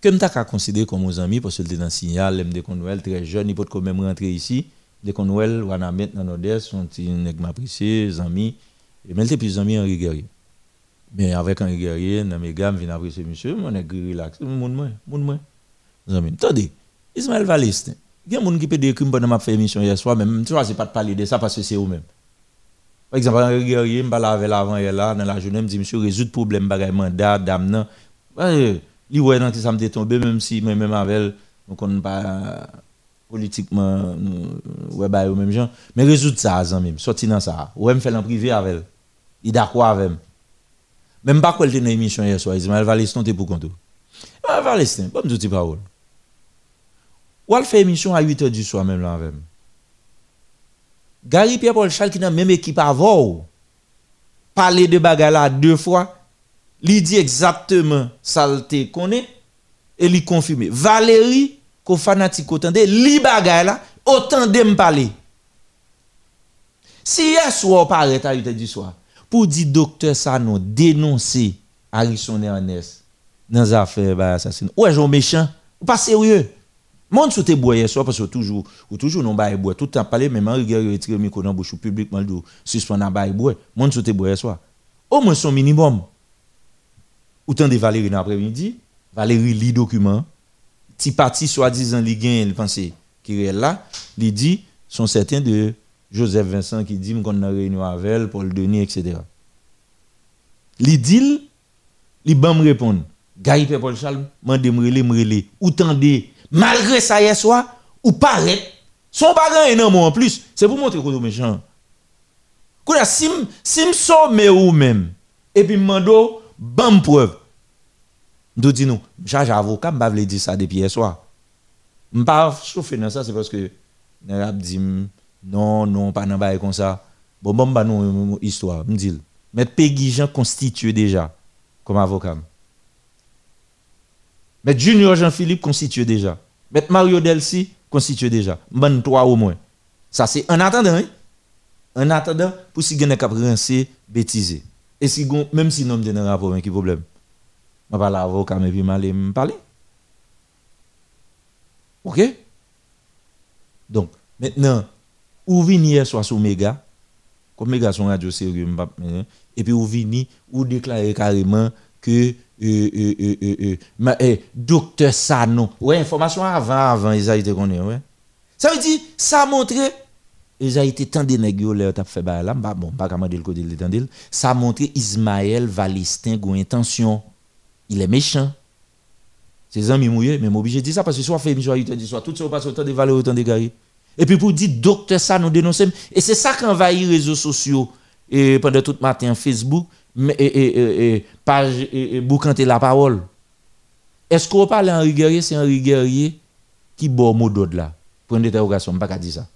Que nous avons considéré comme nos amis parce qu'il était dans le signal, est Noël très jeune, il peut quand même rentrer ici. Dès qu'on Noël, on a maintenant dans nos sont des appréciés, amis. Mais il était plus amis en rigueur. Mais avec un guerrier, dans mes gammes, vient apprécier monsieur, mon est relax. Moun moi, moun moi. Attendez, Ismaël Valiste, il y a des gens qui peut dire que je faire émission hier soir, même tu vois, c'est pas de parler de ça parce que c'est eux-mêmes. Par exemple, un guerrier, je parle avec l'avant et là, dans la journée, je me dis, monsieur, résout le problème, bagaille mandat, dame, non. Li ouais, dans ça me détombé, même si, même avec donc on n'est pas politiquement, ouais, bah, au même genre. Mais résoudre ça, même, sortir dans ça. Ouais, me faire en privé avec elle. Il est d'accord avec même pas quoi elle était dans l'émission hier soir, Ismaël Valestin était pour compte. Ismaël Valestin, pas me dire parole. Ou elle fait émission à 8h du soir même là avec. Gary Pierre Paul Charles qui dans même équipe avant. Parler de bagarre là deux fois, lui dit exactement ça le connaît et li confirmé. Valérie, ko fanatique autant li autant de. Si hier soir paraît à 8 du soir, pour dire docteur Sano dénoncer Harrison Ernest dans les affaires d'assassinat. Ouais, j'en méchant, ou pas sérieux? Monde sous tes bois hier soir parce que toujours ou toujours non bail bois tout le temps parler même en rigueur retirer micro dans bouche publiquement do suspend en bail bois. Monde sous tes bois hier soir. Au moins son minimum. Autant de Valérie dans l'après-midi, Valérie lit document, ti parti soi-disant li gain il pensait qui est là, il dit sont certains de Joseph Vincent qui dit qu'on a réunion avec elle le donner etc. Li dit ban me répondre. Gaï Paul Charles, mande m'rele m'rele ou tande malgré ça hier soir ou paraît son bagage énorme en plus, c'est pour montrer qu'on est méchant. Sim sim somme ou même et puis mando ban preuve. Nous dit nous, charge avocat m'pa vle dire ça depuis hier soir. M'pa chauffer dans ça c'est parce que n'a dit non non pas bail comme ça. Bon bon ba nous histoire, m'dit. Mais Peggy Jean constitué déjà comme avocat. Mais Junior Jean-Philippe constitué déjà. Mais Mario Delcy constitué déjà. Bon trois au moins. Ça c'est en attendant. Hein? En attendant pour si cap rincer bêtiser. Et si même si nom de rapport qui problème. Je parle à l'avocat mais puis m'aller me parler. OK? Donc maintenant ou vini hier soir sur Méga? Comme Méga son radio sérieux et puis ou vini ou déclarer carrément que euh, euh, euh, euh, ma, eh, docteur Sano. Ouais, information avant, avant, ils ont été connus, ouais. Ça veut dire, ça a montré, ils ont été tant de nègres, là, t'as fait bah là, bah bon, pas comment dire le côté de Ça a montré Ismaël Valistin a intention. Il est méchant. Ses amis mouillés, mais obligé de dire ça parce que soit fait joie, il soit tout ça passe autant de valeurs, autant de gars. Et puis pour dire docteur Sano dénoncer, et c'est ça qui envahit les réseaux sociaux et pendant tout matin Facebook et, et, page et, la parole. Est-ce qu'on parle en Guerrier, c'est Henri Guerrier qui boit mot d'ordre là Pour une interrogation, pas qu'à dire ça.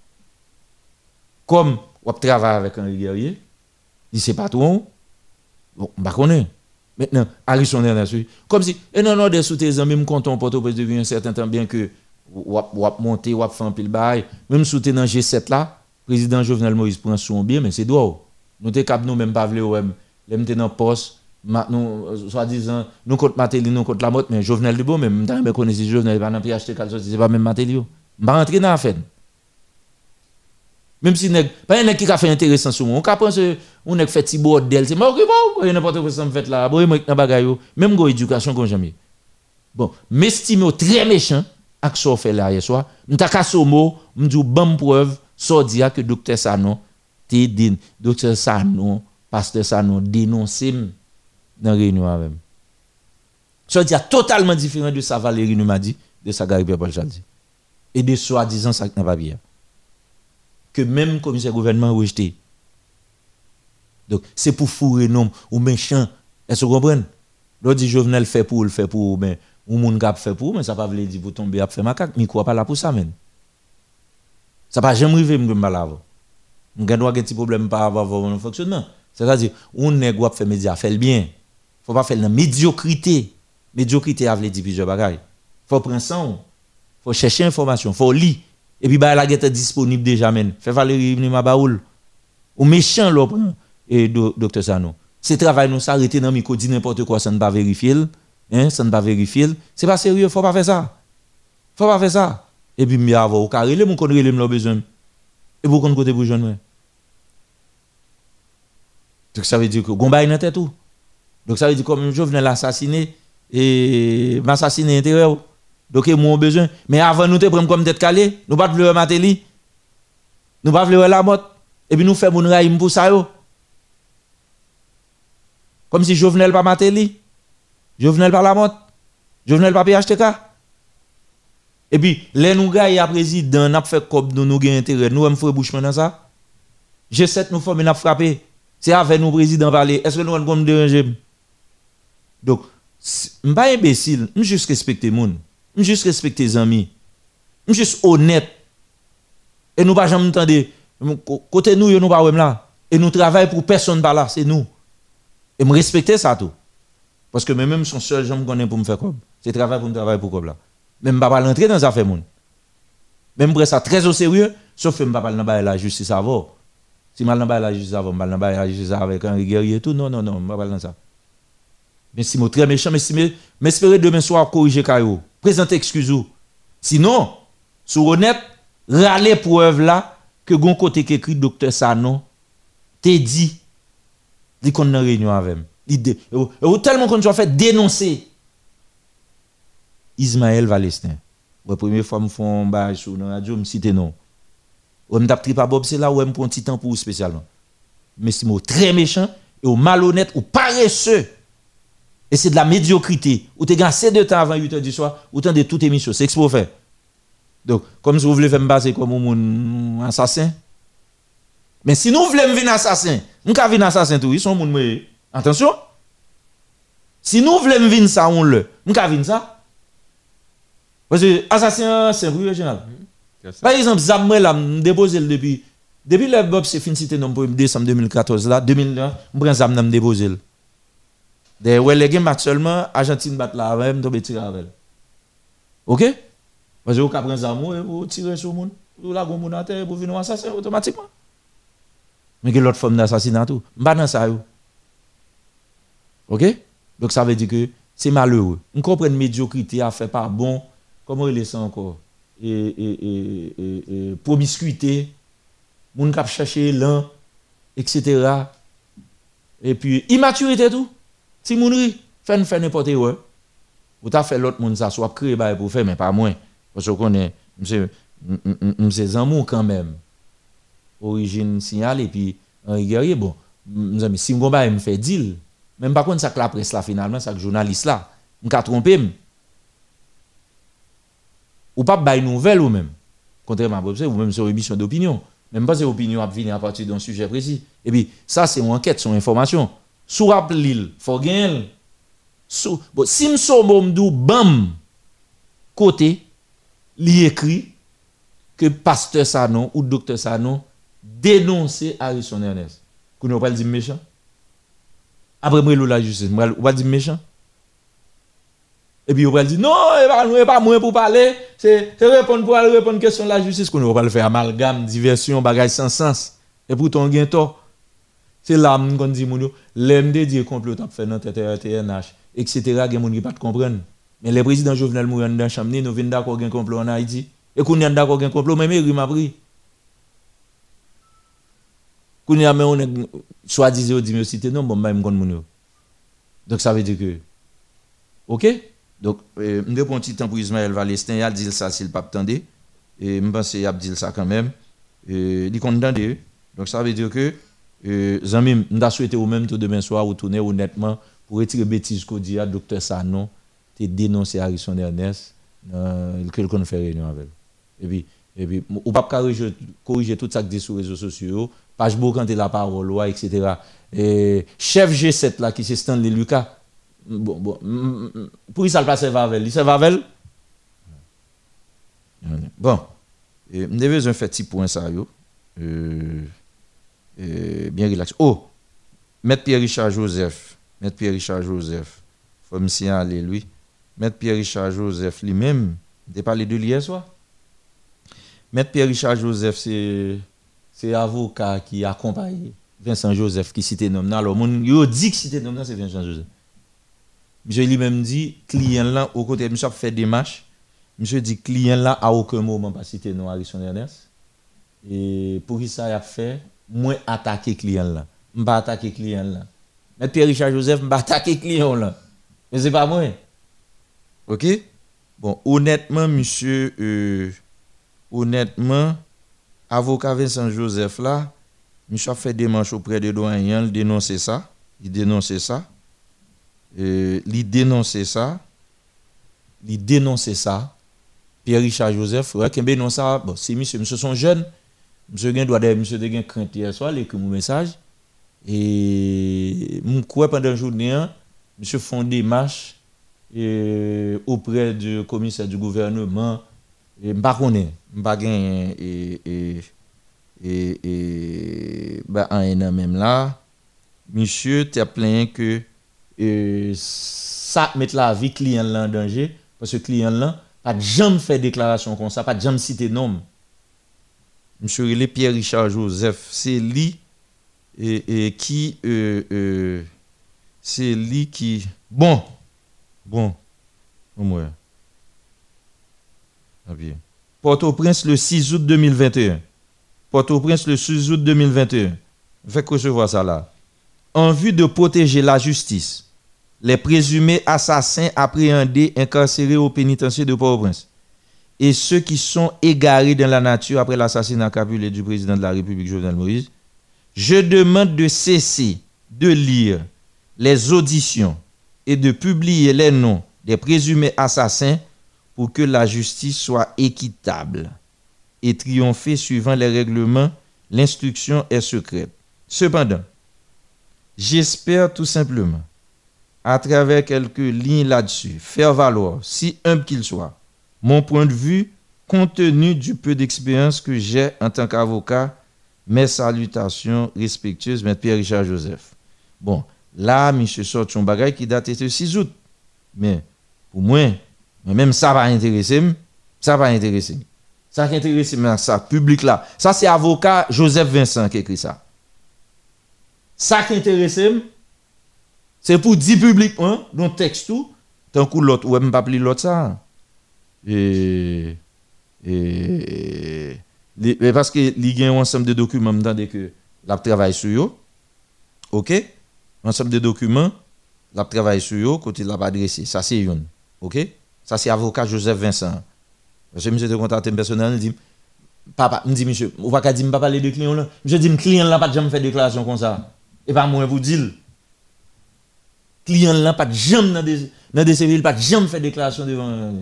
Comme on travaille avec Henri Guerrier, il sait pas tout, bon, on connaît. Maintenant, Harrison Ernest, comme si, et non, non, des sous tes amis, me comptent pour depuis un certain temps, bien que ou monter, ou faire un pile bail, même sous dans G7 là, président Jovenel Moïse prend son bien, mais c'est droit. Nous t'es cap nous même pas vle les m'étais dans poste. Nous euh, soi-disant nous contre Matéli nous contre la motte mais Jovenel Dubo même m'ta me connaît Jovenel pas dans PHT c'est pas même Matéli m'pa rentrer dans affaire même si nèg pas un qui a fait intéressant sur moi. On ka pense on nèg fait petit bordel c'est moi pas n'importe quoi ça me fait là. Bon moi dans bagaille même go éducation comme jamais. Bon m'estime très méchant ak so fait là hier soir. M'ta ka somo m'dou bonne preuve so dire que docteur Sano te din docteur Sano pasteur ça nous dénoncé dans réunion avec veut dire totalement différent de ça Valérie nous m'a dit, de ça Gary Paul dit. Et de soi-disant ça n'a pas bien. Que même le commissaire gouvernement rejeté. Donc c'est pour fourrer nom ou méchant. Est-ce que vous comprenez? L'autre dit Jovenel fait pour, le fait pour, mais ou moun kap fait pour, mais ça pas veut dire pour tomber à faire macaque, mais quoi pas là pour ça men? Ça pas jamais arrivé me mal avant. On a un petit problème par avoir un fonctionnement. C'est-à-dire, on ne doit faire média, faire le bien. faut pas faire la médiocrité. Médiocrité a dit plusieurs bagages. faut prendre ça, faut chercher information, faut lire. Et puis, bah, la guette est disponible déjà, men. Fait Valérie venir ma baoul. Ou méchant, là, et docteur Sano. C'est travail nous s'arrêter dans micro, dit n'importe quoi, ça ne pas vérifier. Hein, ça ne pas vérifier. C'est pas sérieux, faut pas faire ça. Faut pas faire ça. Et puis, mieux avoir au carré, mon connaît les besoin. Et vous comptez côté pour jeune, donc ça veut dire que Gomba dans tête tout. Donc ça veut dire comme je venais l'assassiner et m'assassiner intérieur. Donc mon besoin. Mais avant nous te prendre comme tête calée, nous pas vouloir Matéli. Nous pas vouloir la mort. Et puis nous faisons mon raïm pour ça. Comme si Jovenel pas Matéli. Jovenel pas la mort. Jovenel pas PHTK. Et puis, les nous gars, il président, n'a fait comme nous, nous avons intérêt. Nous, avons fait bouchement dans ça. G7 nous formé, n'a frappé. C'est avec nous, président, parler. Est-ce que nous avons déranger? Donc, je ne suis pas imbécile. Je juste respecter les gens. Je juste respecter les amis. Je juste honnête. Et nous ne pas jamais entendre. Côté nous, nous ne pas là. Et nous travaillons pour personne là. C'est nous. Et je respecter ça tout. Parce que même son seul, me connais pour me faire comme. C'est travail pour me travailler pour comme là. Même pas rentrer dans les affaires moun. Même prendre ça très au sérieux, sauf que ne pas dans la justice avant. Si je dans la justice avant, je dans la justice avec un guerrier et tout, non, non, non, ne pas dans ça. Mais si je très méchant, mais si m'espérer demain soir corriger Kayo, présenter excuse Sinon, sur honnête, râler preuve là, que gon côté docteur Sano, t'es dit, dit qu'on a réunion avec lui. Et tellement qu'on a fait dénoncer Ismaël Valestin. La première fois je sur la radio, je non. Je me tape pas Bob, c'est là où je prends un pour spécialement. Mais c'est très méchant, et malhonnête, ou paresseux. Et c'est de la médiocrité. Ou tu as assez de temps avant 8 h du soir, ou tu de toute émission. C'est ce qu'il faut faire. Donc, comme si vous voulez faire me baser comme un assassin. Mais si nous voulons venir assassin, nous pouvons venir assassin tout, ils sont Attention. Si nous voulons venir ça, on le. Nous pouvons venir ça. Parce que assassin, c'est un général. Par exemple, Zamre là, je déposé depuis. Depuis le Bob, c'est fini, c'était en décembre 2014 là, 2009, je prends Zam, déposé. De ouais, les games seulement, Argentine bat la même, tombe tirer avec. OK? Parce que vous prenez Zam, vous tirez sur le monde, vous la gomme dans terre, vous venez assassin automatiquement. Mais que l'autre forme d'assassinat tout, pas dans ça. OK? Donc ça veut dire que c'est malheureux. On comprend médiocrité à faire pas bon, comment il est ça encore? Et, et, et, et, promiscuité, moun kap chercher l'un, etc. Et puis, immaturité tout. Si moun ri, fait n'importe quoi. Ou t'as fait l'autre monde ça, soit créé pour faire, mais pas moins. Parce qu'on est, monsieur, monsieur Zamou quand même. Origine signal et puis, un guerrier, bon, si mon bail me fait deal, même pas contre ça que la presse là finalement, ça que journaliste là, m'ka trompé ou pas bail nouvelle ou même. Contrairement à vous ou même sur émission d'opinion. Même pas c'est opinion à à partir d'un sujet précis. Et puis, ça, c'est une enquête, une information. Sous l'île, faut gagner. Bon, si m'somomdou, bam, côté, li écrit que pasteur Sanon ou docteur Sanon dénoncer Harrison Ernest. Vous ne pas dire méchant? Après, moi, la justice, vous pas dire méchant? Et puis, on va dire, non, il n'est pas moins pour parler, c'est répondre pour répondre question de la justice, qu'on va le faire amalgame, diversion, bagage sans sens. Et pourtant, on gagne tort. C'est là qu'on dit, l'MD dit complot a fait dans TNH, etc. Il y a des gens qui ne pas comprendre. Mais le président Jovenel Mourant dans Chamni, nous venons d'accord avec un complot en Haïti. Et qu'on est d'accord avec un complot, mais il m'a pris. Qu'on y a on est soi-disant dit cité non, bon, même kon Donc ça veut dire que OK? Donc, je me prends un petit temps pour Ismaël Valestin, il a dit ça s'il pas attendait. Et je pense qu'il a dit ça quand même. Et il condamné. Donc, ça veut dire que, euh, Zami, je souhaité au même tout demain soir, retourner honnêtement pour retirer bêtise qu'on dit à docteur Sanon, tu dénoncé Harrison Ernest, euh, qu'on fait réunion avec. Et puis, et puis, ou pas corriger, tout ça que dit sur les réseaux sociaux, page quand la parole, etc. Et chef G7 là, qui c'est Stanley Lucas, Bon, bon. Pour ça, le passe Vavel? Il Vavel? Bon. Je devais un petit point ça, yo. Euh, euh, bien relax. Oh! Maître Pierre-Richard Joseph. Maître Pierre-Richard Joseph. Faut me signaler, lui. Maître Pierre-Richard Joseph lui-même. Tu parlé de hier soir? Maître Pierre-Richard Joseph, c'est c'est avocat qui accompagne Vincent Joseph qui cite nom. Alors, yo dit que cite nom, c'est Vincent Joseph. Monsieur lui-même dit, client là, au côté, monsieur fait des marches. Monsieur dit, client là, à aucun moment pas cité non Harrison Ernest. Et pour qui ça a fait, moi attaquer client là. Je pas attaquer client là. Mais Pierre Richard Joseph, je pas attaquer client là. Mais c'est pas moi. OK? Bon, honnêtement, monsieur, euh, honnêtement, avocat Vincent Joseph là, monsieur a fait des marches auprès de doyen, il dénonçait ça. Il dénonçait ça euh, il dénonçait ça, il dénonçait ça. Pierre-Richard Joseph, ouais, non ça, bon, c'est monsieur, monsieur sont jeunes, doit d'ailleurs, monsieur de gain crainte hier soir, il écrit mon message. Et, mon quoi pendant la journée, hein, monsieur font des marches et, auprès du commissaire du gouvernement, et pas connais, pas et, et, et, et, bah, en même là, monsieur, tu as plein que, ça met la vie client là en danger parce client là pas jamais fait déclaration comme ça, pas jamais citer nom. Monsieur Relé Pierre Richard Joseph, c'est lui et, et qui euh, euh, c'est lui qui bon bon au moins ah bien. Port-au-Prince le 6 août 2021. Port-au-Prince le 6 août 2021. Fait recevoir ça là. En vue de protéger la justice, les présumés assassins appréhendés, incarcérés au pénitencier de Port-au-Prince et ceux qui sont égarés dans la nature après l'assassinat capulé du président de la République Jovenel Moïse, je demande de cesser de lire les auditions et de publier les noms des présumés assassins pour que la justice soit équitable et triompher suivant les règlements. L'instruction est secrète. Cependant, j'espère tout simplement, à travers quelques lignes là-dessus, faire valoir, si humble qu'il soit, mon point de vue compte tenu du peu d'expérience que j'ai en tant qu'avocat. Mes salutations respectueuses, M. Pierre-Richard Joseph. Bon, là, M. sort son bagage qui date de 6 août. Mais, pour moi, même ça va intéresser, ça va intéresser. Ça qui intéresse ça, public là. Ça, c'est avocat Joseph Vincent qui écrit ça. Ça qui intéresse, c'est pour dire publiquement, dans le texte tout, tant que l'autre, ou même pas l'autre ça. Et, et, parce que il y a un ensemble de documents dans que la travail sur eux. OK? Ensemble de documents, la travail sur eux, côté la adressé. Ça, c'est une. OK? Ça, c'est avocat Joseph Vincent. Que monsieur te contacté personnel, il dit, papa, me dit, monsieur, on va pas dire, parler de client là. Je dis, client là, pas jamais fait déclaration comme ça. Et pas moi, vous dire. Client là, pas jamais dans des, dans des civils, pas jamais fait déclaration devant.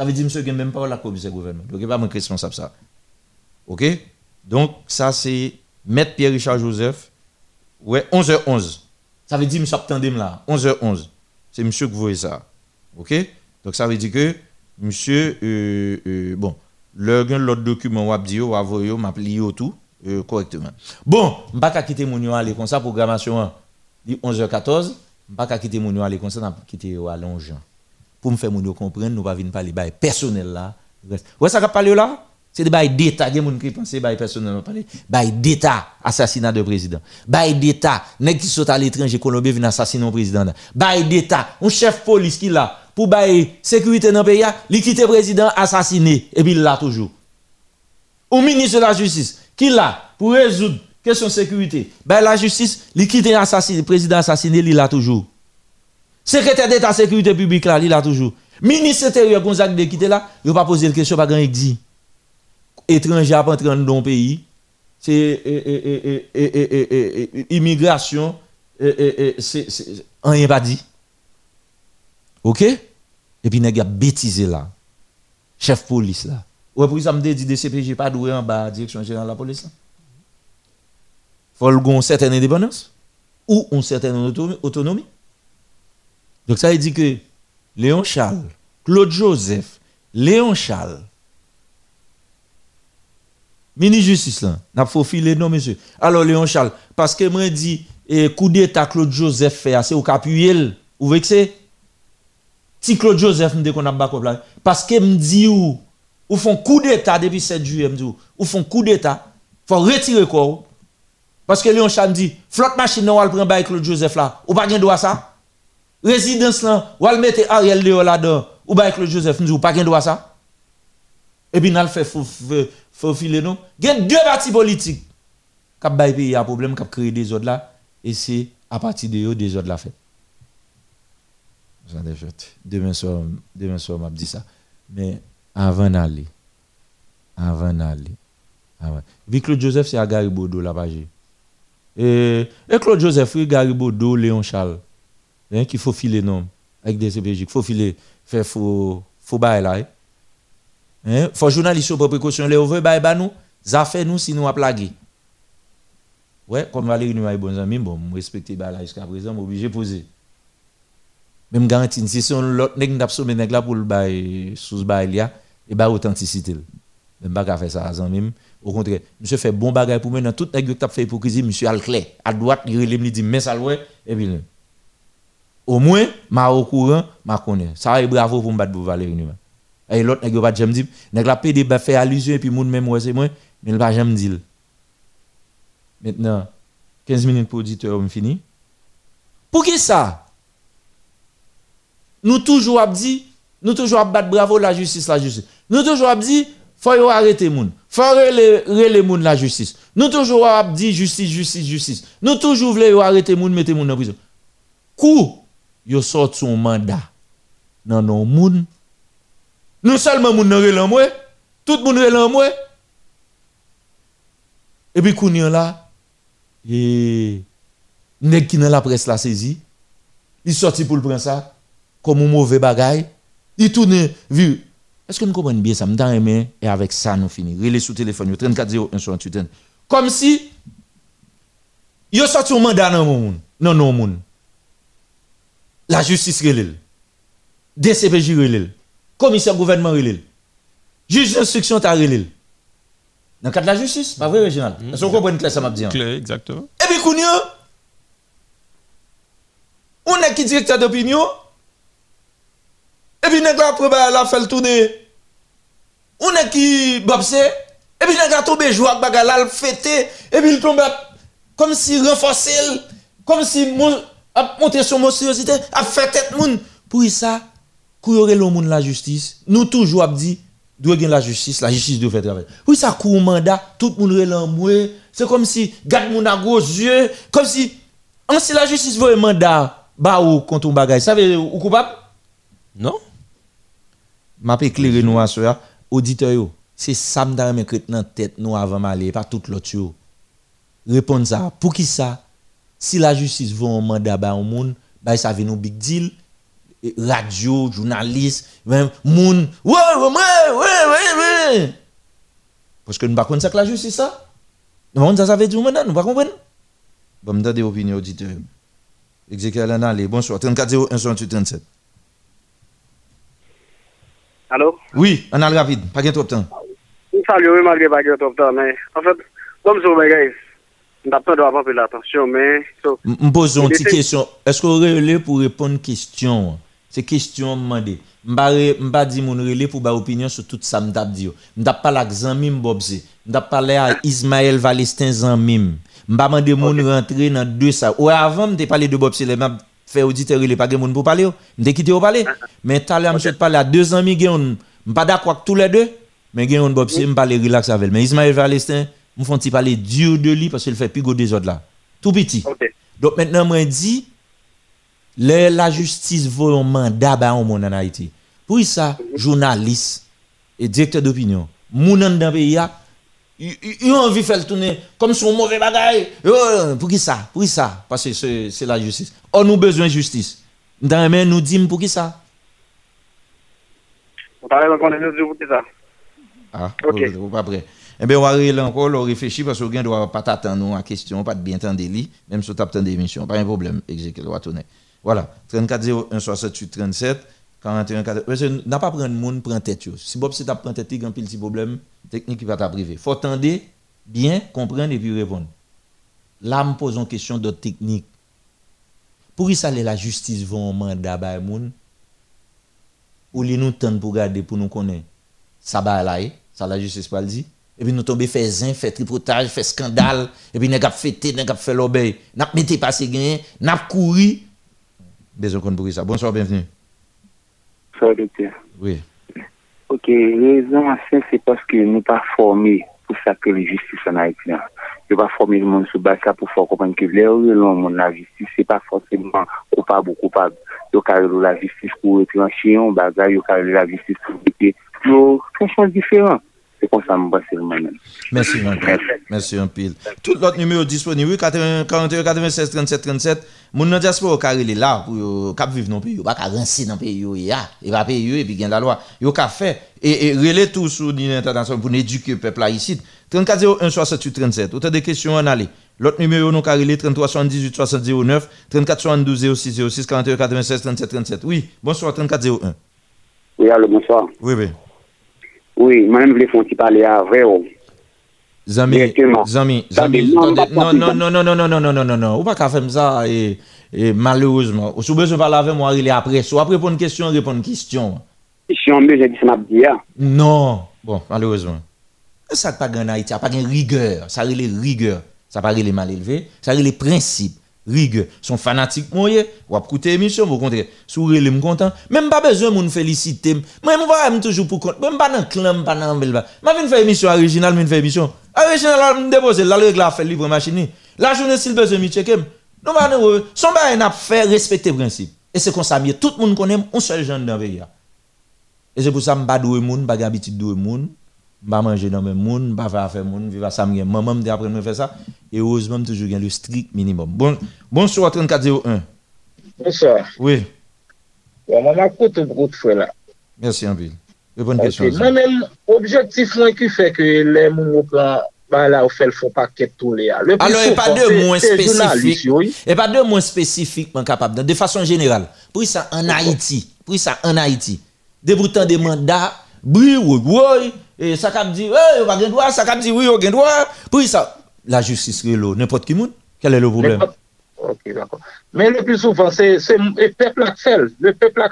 Ça veut dire, monsieur, qu'il même pas la commission gouvernement. Donc, il pas mon responsable ça. OK? Donc, ça, c'est Maître Pierre-Richard Joseph. Ouais, 11h11. Ça veut dire, monsieur, attendez là. 11h11. C'est monsieur qui voit ça. OK? Donc, ça veut dire que, monsieur, euh, euh, bon, l'autre document, ou dit, ou avoyo, m'a plié tout euh, correctement. Bon, je ne vais pas quitter mon aller comme ça, programmation 11h14. Je ne vais pas quitter mon aller comme ça, quitter à Longeant. Pour me faire mon comprendre, nous ne pas venir parler de personnel là. Ouais, ça va parler là? C'est des d'État, il y a des gens qui pensent que personnel parler. Bail d'État, assassinat de président. Bail d'État, nèg qui sont à l'étranger, Colombie vient assassiner un président. Bail d'État, un chef police qui là, pour bail sécurité dans le pays, quitte président assassiné, et puis il là toujours. Au ministre de la Justice, qui là, pour résoudre question de sécurité, bail la justice, il quitte assassiné, président assassiné, il là toujours. Secrétaire d'État sécurité publique là, il là toujours. Ministre intérieur Gonzague de quitter là, il pas poser la question, pas grand dit étranger à entrer dans un pays, c'est immigration, c'est rien pas dit. OK Et puis, y a bêtisé là. Chef police là. Ouais, pour ça, me dit DCPJ pas doué en bas, direction générale de la police. Faut une certaine indépendance ou une certaine autonomie. Donc ça veut dire que Léon Charles, Claude Joseph, Léon Charles, mini-justice là, n'a pas filé non monsieur. Alors Léon Charles, parce que moi dit, eh, coup d'état Claude Joseph fait, c'est au capuel, ou vexé? Si Claude Joseph me dit qu'on a pas là, parce que me dit ou, ou font coup d'état depuis 7 juillet, me dit ou, font coup d'état, faut retirer quoi. Parce que Léon Charles dit, flotte machine, on va le prendre Claude Joseph là, ou pas de droit ça? Résidence là, ou va le mettre Ariel Léo là-dedans, ou bail Claude Joseph ou pas gain droit ça et puis, nous fait faut filer non? Il y a deux partis politiques qui ont pays un problème, qui ont créé des ordres là. Et c'est à partir de eux des ordres là fait. Demain soir, demain soir, m'a dit ça. Mais avant d'aller, avant d'aller, avant. Vu Claude Joseph, c'est à Garibodo page. Et, et Claude Joseph, Garibodo, Léon Charles. Hein, faut filer non. Avec des CPJ, faut filer, faire faux, faux bail là. Hein. Hein? Faut journaliste pour précaution les veut bah bah nous, ça fait nous si nous a plagué. Ouais, comme Valérie nous a bon amis, bon, respecter bah là jusqu'à présent, obligé poser. Même garantie si son l'autre nèg n'a pas nèg là pour le bail sous bail là et bah authenticité. Même pas faire ça à même. Au contraire, monsieur fait bon bagage pour moi dans tout nèg qui t'a fait hypocrisie, monsieur al. À droite, il relève dit mais ça ouais et puis Au moins, ma au courant, ma connais. Ça bravo pour me battre pour Valérie. Et l'autre yo pas jamais dit, nèg la PD fait allusion et puis moun même ouais c'est moi, mais il pas jamais. Maintenant 15 minutes pour auditeur, on fini. Pour qui ça? Nous toujours dit, nous toujours battre bravo la justice la justice. Nous toujours dit faut arrêter moun. Faut rele rele moun la justice. Nous toujours dit justice justice justice. Nous toujours voulons arrêter moun mettre moun en prison. Kou? Yo sort son mandat. Non non moun. Non seulement moun nan relan moi, tout moun relan moi. Et puis kounyan là et nèg qui dans la presse la saisi, il sorti pour le prendre ça comme un mauvais bagage, il tourne vu est-ce que nous comprenons bien ça m'dan aimé et avec ça nous fini. Relais sous téléphone 34 01 68 comme si yo sorti un mandat dans moun. Non non moun. La justice relève. DCPJ relève. Commissaire gouvernement relève. Juge d'instruction ta relève. Dans le cadre de la justice, pas vrai, Réginald Est-ce que vous comprenez clair ça m'a dit Clair, exactement. Et puis, Kounio, on est qui directeur d'opinion, et puis, nèg la après, la fait le tourner. On est qui bobse, et puis, nèg la tombe joie, baga la fêté, et puis, il tombe comme si renforcé, comme si mon, a monté sur monstruosité, a fait tête moun. Pour ça, courir le monde la justice, nous toujours dit, doit gagner la justice, la justice doit faire travail. Oui, ça court mandat, tout le monde est moi. C'est comme si, garde mon à gros yeux, comme si, si la justice veut un mandat, bah ou contre un bagage, ça veut ou coupable? Non. M'a éclairé nous à ça, auditeur. C'est ça me dans tête nous avant m'aller, pas tout l'autre yo. Répondre ça. Pour qui ça? Si la justice veut un mandat bah un monde, bah ça veut nous big deal radio, journaliste, même moun, ouais, ouais, ouais, ouais, ouais. Parce que nous ne pas ça que la justice ça. Nous ça ça veut dire maintenant, nous pas comprendre. Bon, me des opinions auditeurs. Exécutif Allez, bonsoir. 34 01 68 37. Allô? Oui, on a le rapide, pas de trop de temps. Salut, oui, malgré pas de trop de temps, mais en fait, comme ça, bagay, on n'a pas de faire l'attention, mais. Je pose une petite question. Est-ce que vous relais pour répondre à une question? C'est question demandé. M'pa dit mon relais pour ba opinion sur tout. M't'a parlé avec Zanmim Bobse. M't'a parlé à Ismaël Valestin Zanmim. M'pa demandé mon rentrer dans deux ça. Ou avant m't'a parlé de Bobse, m'a fait auditeur il pas moun pour parler. M't'a quitté au parler. Mais tout à l'heure m'souhaite parler à deux amis gen m'pa d'accord avec tous les deux. Mais gen on Bobse m'pa parler relax avec mais Ismaël Valestin m'font parler dur de lui parce qu'il fait plus des autres là. Tout petit. Donc maintenant moi dit la justice veut un mandat ba on en Haïti. Pour ça, journaliste et directeur d'opinion, moun dans pays a ils ont envie de faire tourner comme son mauvais bagaille. Pour qui ça? Pour qui ça? Parce que c'est la justice. On a besoin de justice. Dans nous disons pour qui ça? On parle encore de pour qui ça? Ah, ok. Vous pas prêt. Eh bien, on va réfléchir encore, on réfléchit parce que vous ne doit pas t'attendre à question, pas de bien entendre même si tu as des émissions. Pas un problème, exécutif, va tourner. Voilà, 34 01 68 37 41 40. N'a pas prendre monde prend tête Si Bob si t'a prend tête, il y a un petit problème technique qui va t'arriver. Faut attendre bien comprendre et puis répondre. Là me pose une question de technique. Pour ça la justice va un mandat ba moun ou li nous tente pour garder pour nous connaître? Ça va là, ça la justice pas le dit. et puis nous tomber fait zin, fait tripotage, fait scandale, et puis nous avons fêté, nous avons fait l'obéi, nous avons mis passé gain, nous avons couru. Besoin qu'on pour ça. Bonsoir, bienvenue. Bonsoir, docteur. Oui. Ok, raison c'est parce que nous pas formés pour ça que la justice en Haïti. Nous pas formé le monde sur ça pour faire comprendre que l'air de la justice, c'est pas forcément coupable ou coupable. Nous avons la justice pour retrancher, on bagaille, nous avons la justice pour... Nous, c'est choses différentes. C'est comme ça, moi, c'est moi-même. Merci, Merci, un pile. Tout l'autre numéro disponible, 41 96 37 37. Mon nan diaspora carré là pour cap vivre dans pays, pas rincer dans pays ya, il va payer et puis gain la loi. Yo ka fait et, et relais tout sur l'international pour éduquer le peuple ici. 34 01 68 37. Autant de questions en aller. L'autre numéro nous carré 33 78 60 09 34 72 06 06 41 96 37 37. Oui, bonsoir 34 01. Oui, allô, bonsoir. Oui, oui. Oui, mwen vle fon ti pale a vre ou. Zami, zami, zami, non, non, non, non, non, non, non, non, non, non, ou pa ka fem sa, e, e, malouzman, ou soube se pale a vre mwen rile apre, sou apre pon kestyon, repon kestyon. Kestyon mwen, jè di se mabdi ya. Non, bon, malouzman. E sa pa gen Haiti, a pa gen rigeur, sa rile rigeur, sa pa rile mal eleve, sa rile prinsip. Rigueur. Sont fanatiques moyen, ou ap écouter émission, au contraire, sourire les content, même pas besoin moun féliciter. Moi me va toujours pour compte, même pas dans clan, pas dans bel. M'a vinn faire émission originale, vinn faire émission. Original me déposer là le la fait libre machine. La journée s'il besoin mi checker. Non pas non, son ba n'a fait respecter principe. Et c'est comme ça tout le monde connaît un seul genre dans le. Et ça je ne moun, pas moun, pas manger dans même monde, pas faire affaire monde, vivre ça me maman me après me faire ça et heureusement toujours gain le strict minimum. Bon bonsoir 3401. Bonsoir. Oui. Ouais, maman coûte beaucoup frère là. Merci en ville. Bonne question. Moi même objectif moi qui fait que les moun prend ba la ou fèl fò pakèt tou le a. Alors, e pa de mwen spesifik, e pa de mwen spesifik man kapap dan, de fason jeneral, pou y sa an Haiti, pou y sa an Haiti, de boutan de mandat, bri woy woy, Et ça cap dit, oui, on va gagner droit. Ça cap dit, oui, on gagne droit. Pour ça, la justice est là. N'importe qui monde. Quel est le problème? Ok, d'accord. Mais le plus souvent, c'est c'est le peuple fait. Le peuple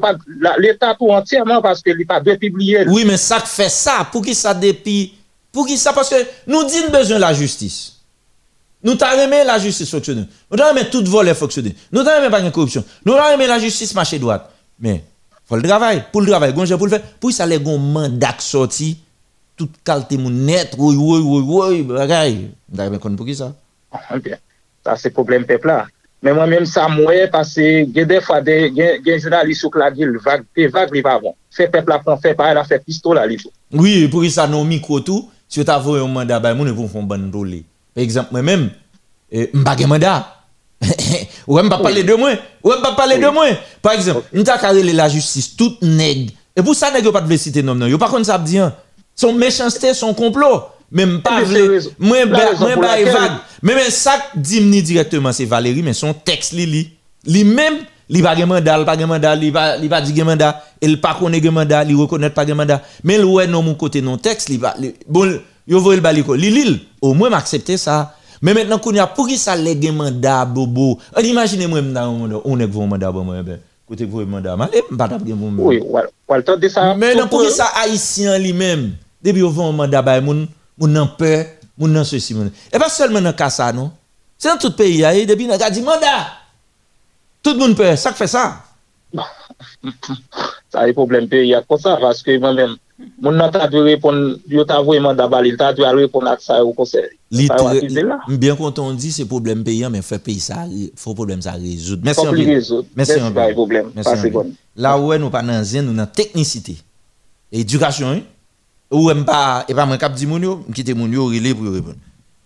pas- la- L'État tout entièrement parce qu'il n'est pas de publier. Oui, mais ça fait ça. Pour qui ça depuis Pour qui ça? Parce que nous disons besoin de la justice. Nous aimé la justice fonctionner. Nous aimé tout volet fonctionner. Nous aimé pas de corruption. Nous aimé la justice marcher droite. Mais faut le travail. Pour le travail, gonje pour le faire. Pour ça, les gon mandat sorti, tout qualité moun net, oui, oui, oui, oui, bagay. D'ailleurs, ben pour qui ça? Ok. Ça, c'est problème peuple là. Mais moi-même, ça moué, parce que, des fois, des, des journalistes qui la gueule, vague, des vagues, ils vont avant. Fait peuple là, fait pareil, la fait pistolet, là, Oui, pour ça, non, micro tout, si tu as un mandat, ben, moun, e ils vont faire un bon rôle. Par exemple, moi-même, eh, m'pa mandat. Ou même pas parler de moi. Ou même pas parler de moi. Par exemple, nous carré la justice, tout nèg. Et pour ça, nèg yo pas de citer nom non. Pas contre ça dire. Son méchanceté, son complot. Même pas vle. raison- Moi, laquelle- vague. Mais ça dit directement c'est Valérie, mais son texte li li. Li même, li pas gen mandat, li pas gen mandat, li pas pas dit mandat, il pas connaît mandat, li reconnaît pas mandat. Mais le ouais non mon côté non texte, pas li- bon yo voye le baliko. Li li au moins m'accepter ça. Men men nan koun ya pou ki sa le gen manda bobo. An imagine mwen mda manda, ou nek voun manda bobo mwen be. Kote voun manda man, e mpata gen mwen mwen. Oui, wal ton de sa. Men nan pou ki sa Haitien li men. Debi yo voun manda bay moun, moun nan pe, moun nan sosi moun. E pa selmen nan kasa non. Se nan tout peyi a ye, debi nan ka di manda. Tout moun pe, sak fe sa. Sa e problem peyi a konsa, vaske mwen men. Moun nan ta dwe repon, yo ta vwe manda balil, ta dwe repon ak sa yo konser. Mbyen konton di se problem peyan, men fè pey sa, fò problem sa rezoud. Mersi anbyen. Mersi anbyen. Mersi anbyen. La ouè nou pa nan zen, nou nan teknisite. Edukasyon yon. Ou m pa, e pa mwen kap di moun yo, m kite moun yo, rile pou yo repon.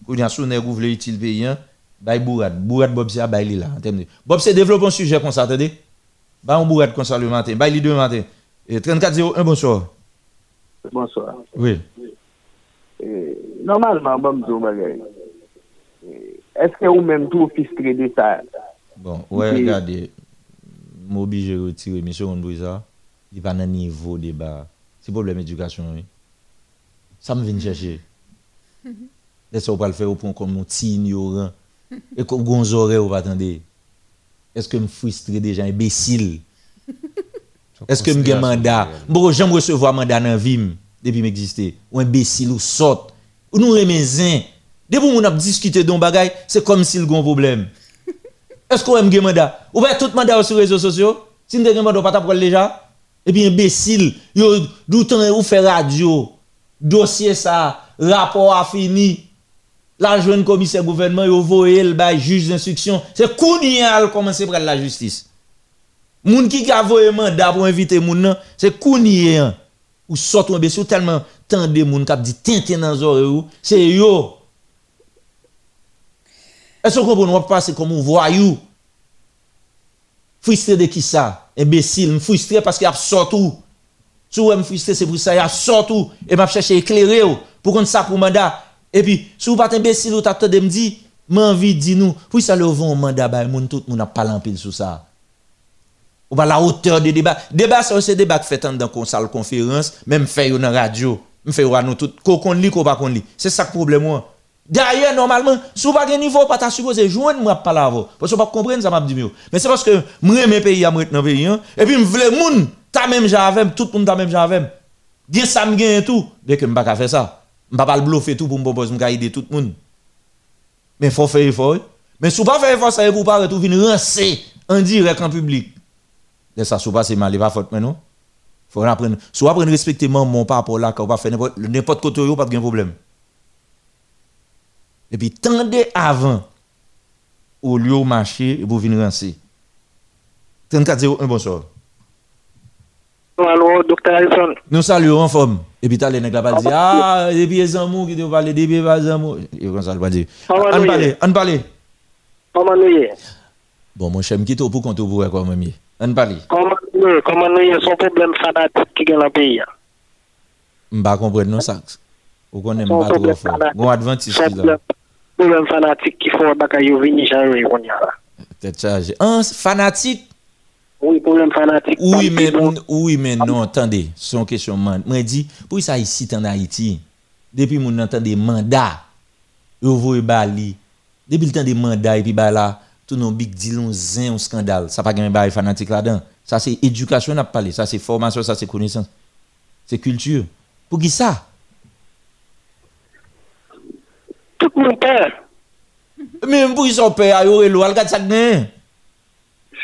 Kou nyan sou nè gouv le itil peyan, bay bourad. Bourad bob se a bay li la. Bob se devlopon suje kon sa te de. Bay an bourad kon sa le maten. Bay li de maten. 34-0, un bonsoir. Bonsoir. Oui. Eh, Normalman, bom zo bagay. Eh, Eske ou menm tou fistre de sa? Bon, wè, gade, mobi jè retire, mè sè yon bouza, di pa nan nivou de ba. Se problem edukasyon, wè. Sa m vin chèche. Lè se ou pal fè ou pon kon moun ti ignoran. E kon gonzore ou patande. Eske m fistre de jan, imbesil. Est-ce que me gen mandat? Bon, j'aime recevoir mandat dans vie m, depuis m'exister. Ou imbécile ou sort. Ou nous remezen. Depuis on a discuté d'un bagay, c'est comme s'il y a un problème. Est-ce qu'on aime gen mandat? Ou bien tout mandat sur les réseaux sociaux? Si nous avons mandat, pas déjà? Et puis imbécile, yo doutan ou fait radio, dossier ça, rapport a fini. La jeune commissaire gouvernement, yo voye le juge d'instruction. C'est kounial commencer prendre la justice. Moun qui a voye mandat pour inviter moun nan, c'est kounial. Ou sort imbécile, ou tellement tande moun kap dit tintin dans oreille c'est yo. Est-ce que vous comprenez? Va passer comme un voyou. Frustré de qui ça? Imbécile, frustré parce qu'il a sorti tout. Si vous êtes frustré, c'est pour ça, il a sorti tout. Et m'a cherché éclairer ou, pour qu'on ça pour mandat. Et puis, si vous pas imbécile, vous de me dire, m'envie de nous, pour ça le vont mandat, bah, moun, tout monde a pas en pile sur ça. Ou pas la hauteur débats. Débat, ça, c'est débat qui fait dans une salle conférence, même fait dans la radio. me fait nous tout ko kon li ko pas kon li. C'est ça le problème. D'ailleurs normalement, si vous pas de niveau pas ta supposé joindre moi pas là parce que pas comprendre ça m'a dit mieux. Mais c'est parce que moi mes pays moi dans pays hein, et puis me vle moun ta même j'avais tout monde même ça me gagne tout dès que me pas faire ça. Me pas le bluffer tout pour me proposer me aider tout le monde. Mais faut faire effort. Mais si vous pas faire effort ça vous rancer en direct en public. De ça sous pas c'est mal, il pas faute mais non. Faut apprendre soit apprendre respecter mon par rapport là quand on pas faire n'importe yo pas de problème. Et puis tendez avant au lieu marché et vous venir rancer. 34 01 bonsoir. Allô, docteur Harrison. Nous saluons en forme. Et puis t'as les nègres pas dire ah et puis les amours qui te des amours. Et comme ça le pas dire. On parle, est on parle. Comment nous y est Bon mon cher, me quitte pour compter pour quoi. Comment An pali. Koman nou yon son problem fanatik ki gen la peyi ya? Mba kompren nou saks. Ou konen mba tro fò. Gon adventis ki la. Problem fanatik ki fò baka yo vini jan yon yon yon la. Tet chaje. An fanatik? Oui, problem fanatik. Oui, men, oui, men, non, attendez, son question man. Mwen di, pou sa yi sit an Haiti, depi moun entende manda, yo voye bali, depi l'tende manda, epi bala, tout nos big deal, on zin, on scandale, ça pas gagne bail fanatique là-dedans. Ça, c'est éducation, on a parlé, ça, c'est formation, ça, c'est connaissance, c'est culture. Pour qui ça? Tout le monde perd. Même pour qui son père, il y aurait l'eau, elle regarde ça gagne.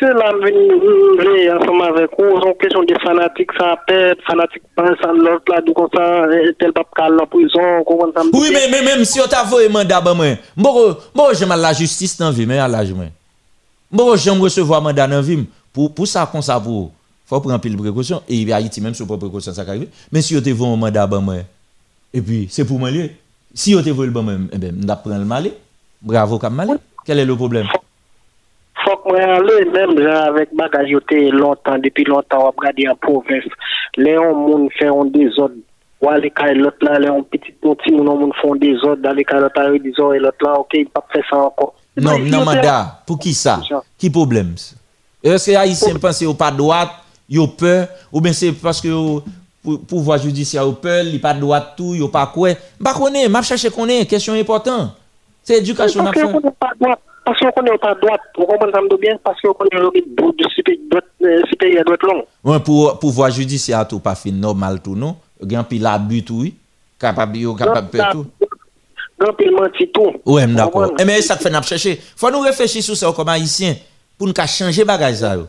Cela venu ensemble avec vous, c'est une question des fanatiques sans pète, fanatiques pensant l'autre là, donc ça, tel pape calme en prison, comment ça Oui, mais, mais même si on t'a voué mandat, ben moi, bon, bon, j'aime la justice dans la vie, mais à l'âge, moi. Bon, j'aime recevoir mandat dans la vie, pour, pour ça, qu'on ça pour. Faut prendre pile précaution, et il y a Haïti même sur précaution, ça arrive. Mais si on t'a voué mandat, ben moi, et puis, c'est pour moi, si on te voué le bon, ben, eh ben, on prend le malé. Bravo, Kamale. Quel est le problème? mwen ale, menm jan avèk bagaj yo te lontan, depi lontan wap gade an provins, le yon moun fè yon dezod, wale ka elot la, le yon petit noti moun moun fè yon dezod, dale ka elot la, yon dezod elot la, ok, pap fè sa ankon. Non, nan non, manda, pou ki sa? Ki problem bon. se? Eske a yisem panse yo pa doat, yo pe, ou ben se paske yo pouvoi judisya yo pe, li pa doat tou, yo pa kwe, ba konen, map chache konen, kesyon important. Se edukasyon okay, ap fè. On parce qu'on connaît pas droite vous comprenez ça bien? Parce qu'on connaît le bout de supérieur droite long Ouais, pour pouvoir judiciaire tout pas fin normal tout non? Gen pile abus tout oui. Capable capable tout. grand pile menti tout Ouais, d'accord. Eh mais ça fait n'a chercher. Faut nous réfléchir sur ça comme haïtien pour nous ka changer bagage ça vous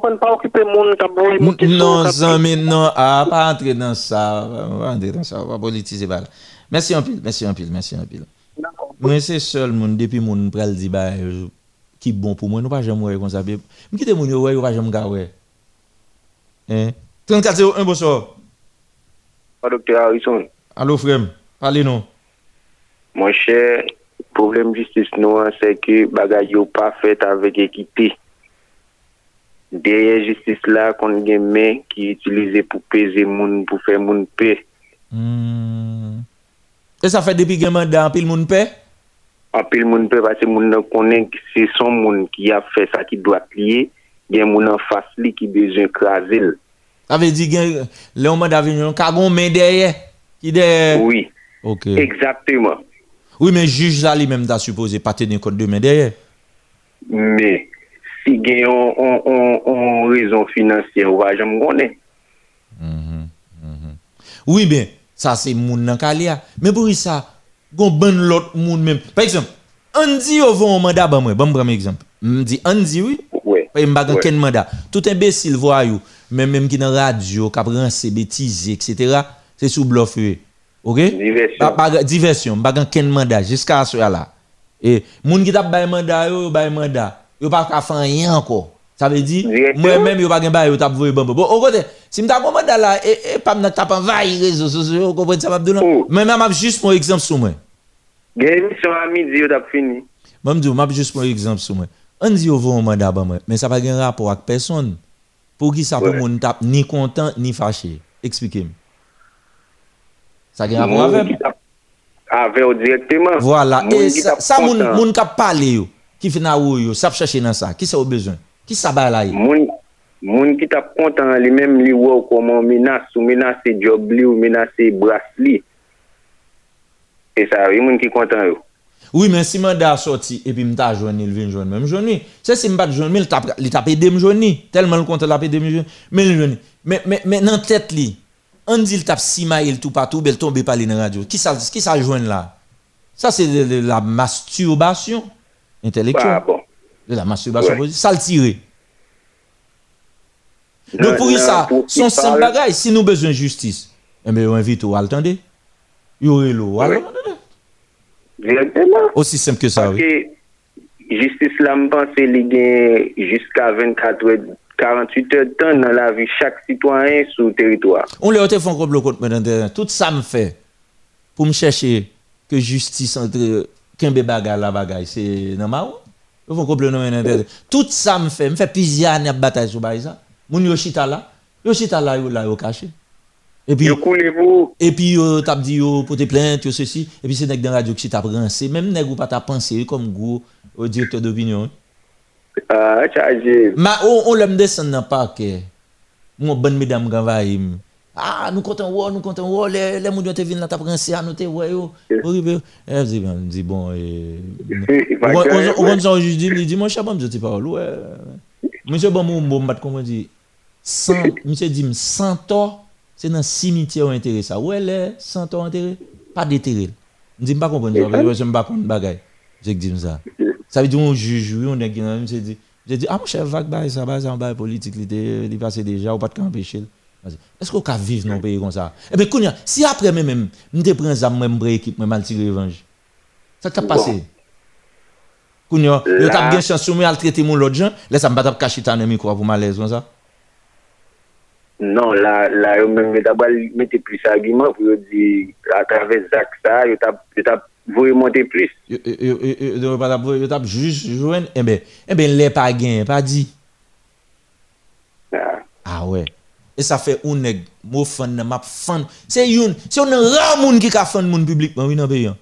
comprenez pas occuper moun qui boy moun qui Non, sont- zami, non, ah, pas entrer dans ça, pas entrer dans ça, pas politiser pas là. Merci en pile, merci en pile, Mwen se sol moun depi moun pral di ba ki bon pou mwen, nou pa jem wè kon sa pe. Mwen ki te moun yo wè, yo pa jem ga wè. Hein? 3401, bonsoir. Ah, docteur Harrison. Allô, frère. Parlez nous. Mon cher, problème justice nous, c'est que bagage pas fait avec équité. Derrière justice là, qu'on a main qui utilisé pour peser moun, pour faire moun paix. Mmh. Et ça fait depuis que mandat, pile moun paix? Anpil moun pe pase moun nan konen se son moun ki a fe sa ki doat liye, gen moun an fas li ki dejen krasil. Ave di gen, le oman davignon, kagon men deye? De... Oui, okay. exactement. Oui, men juj la li menm da suppose pate den kote de men deye? Men, si gen yon rezon finansye wajan m konen. Mm -hmm, mm -hmm. Oui, men, sa se moun nan kalia. Men pou y sa... gon bon l'autre moun même. Par exemple, yo vont un mandat ban moi, bon prendre exemple. On dit dit oui? Ouais. Pas m'ba Ouais. ken mandat. Tout imbécile voyou, même même qui dans radio, qui prend ces bêtises etc. C'est sous bluff oui. OK? Diversion. Pas- diversion, ken mandat jusqu'à ce là. Et moun qui t'a bay mandat yo, bay mandat. Yo pas ka faire rien encore. Ça veut dire moi même yo pas gen bay yo t'a voyer bon bon. Au côté, si gon mandat là et et pas m'ta t'a pas envahi réseaux sociaux, vous comprenez ça m'a dit non. Mais même m'a juste mon exemple sur moi. Gen emisyon a midi yo tap fini. Mwen mdi yo, map jist pou ekzamp sou mwen. An di yo voun mwen daba mwen, men sa pa gen rapor ak person. Pou ki sa pou ouais. moun tap ni kontant ni fache. Eksplike m. Sa gen rapor avem. Ave ou direktyman. Voilà, moun e sa, sa moun, moun kap pale yo, ki fina ou yo, sap chache nan sa, ki sa ou bezon, ki sa ba la yo. Moun, moun ki tap kontant li menm li wou koman menase ou menase job li ou menase bras li. E sa, yon moun ki kontan yo. Oui, men si manda a sorti, epi mta a jouni, l vin jouni, men m jouni. Se si mbat jouni, li tap ede m jouni. Telman l kontan la ede m jouni, men l jouni. Men nan tet li, an di l tap sima il tout patou, bel tombe pali nan radyo. Ki sa jouni la? Sa se la masturbasyon intelektual. Ba, bon. La masturbasyon positif. Sa l tire. Nou pou y sa, son sen bagay, si nou bezwen justice, eme yo invite ou al tende, Yore lo, wala mwen de? Direktman. Osi semp ke sa, oui. Justice la mpense li gen jiska 24 wè, 48 wè tan nan la vi chak sitwanyen sou teritwa. On le ote fon komplo kote mwen de, tout sa m fè pou m chèche ke justice entre kenbe bagay la bagay, se nan ma ou? Yo fon komplo nan mwen de. Tout sa m fè, m fè pizyan ap batay sou bay sa. Moun yo chita la, yo chita la yo la yo kache. Yo koulevou. E pi yo tap di yo pote plente, yo se si. E pi se nek den radyo ki si tap rense. Mem nek ou pa tap pense yo kom gwo o direktor d'opinyon. A, chaje. Ma ou, ou lem desen nan pake. Mwen bon medam ganva im. A, nou konten wou, nou konten wou. Le, le moun yo te vin la tap rense anote wou yo. Oribe. E, zi bon, zi bon. Ou kon son jujdi, li di, mwen chabam jote parol. Ou, e. Mwen se bon moun bon bat kon mwen di. San, mwen se di, mwen san to. C'est dans le cimetière intérêt ça. Où elle est 100 ans intérêt Pas d'intérêt. Je ne pas comprendre ça, je ne pas comprendre bagaille. Je dis ça. Ça veut dire on juge, on est je dis je dis ah mon cher vague ça base en bail politique il est passé déjà ou pas de empêcher. Est-ce qu'on peut vivre dans un pays comme ça? Eh bien, si après même, même, je prends ça, même équipe, je mal tirer revanche. Ça t'a passé? Kounya, yo t'a bien chance, mais al traiter mon l'autre gens, laisse me battre cacher ta micro pour malaise comme ça. Non, la yo men mette plus argument pou yo di atraves zak sa, yo tap vouye monte plus. Yo tap jujwen, eh ebe eh le pa gen, pa di. Ah. Ah, a we, e sa fe un neg, mou fan nan map fan. Se yon, se yon nan ra moun ki ka fan moun publikman, bon, wè nan be yon.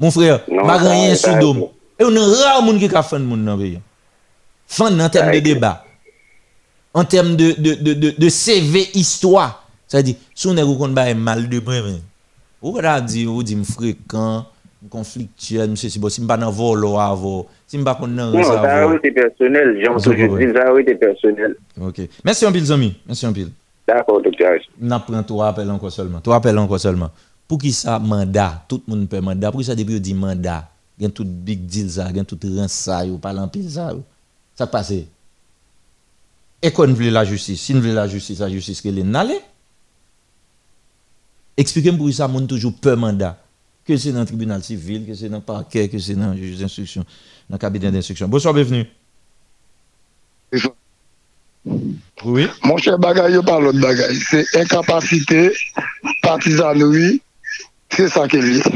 Moun frè, non, maganyen sou dom. Bon. E yon nan ra moun ki ka fan moun nan be yon. Fan nan tem de deba. En termes de, de, de, de, CV histoire. C'est-à-dire, si on est un mal de près, vous avez dit, vous dites fréquent, conflictuel, monsieur, si vous si pas dans vol avant, si pas qu'on dans Non, ça a été personnel, j'en suis dit, ça a été personnel. OK. Merci un pile, Zami. Merci un pile. D'accord, docteur. N'apprends trois appels encore seulement. Trois appels encore seulement. Pour qui ça, mandat, tout le monde peut mandat. Pour qui ça, depuis, on dit mandat? Il y a tout big deal, ça, il y a tout rent ça, il pas l'empile ça. Ça passe. Et qu'on veut la justice, si nous voulons la justice, la justice qu'elle est n'allez. Expliquez-moi pour ça, mon toujours peur mandat. Que c'est dans le tribunal civil, que c'est dans le parquet, que c'est dans le juge d'instruction, dans le cabinet d'instruction. Bonsoir, bienvenue. Oui. Mon cher Bagaille, parle de Bagaille. C'est incapacité, partisanerie, c'est ça qu'elle est.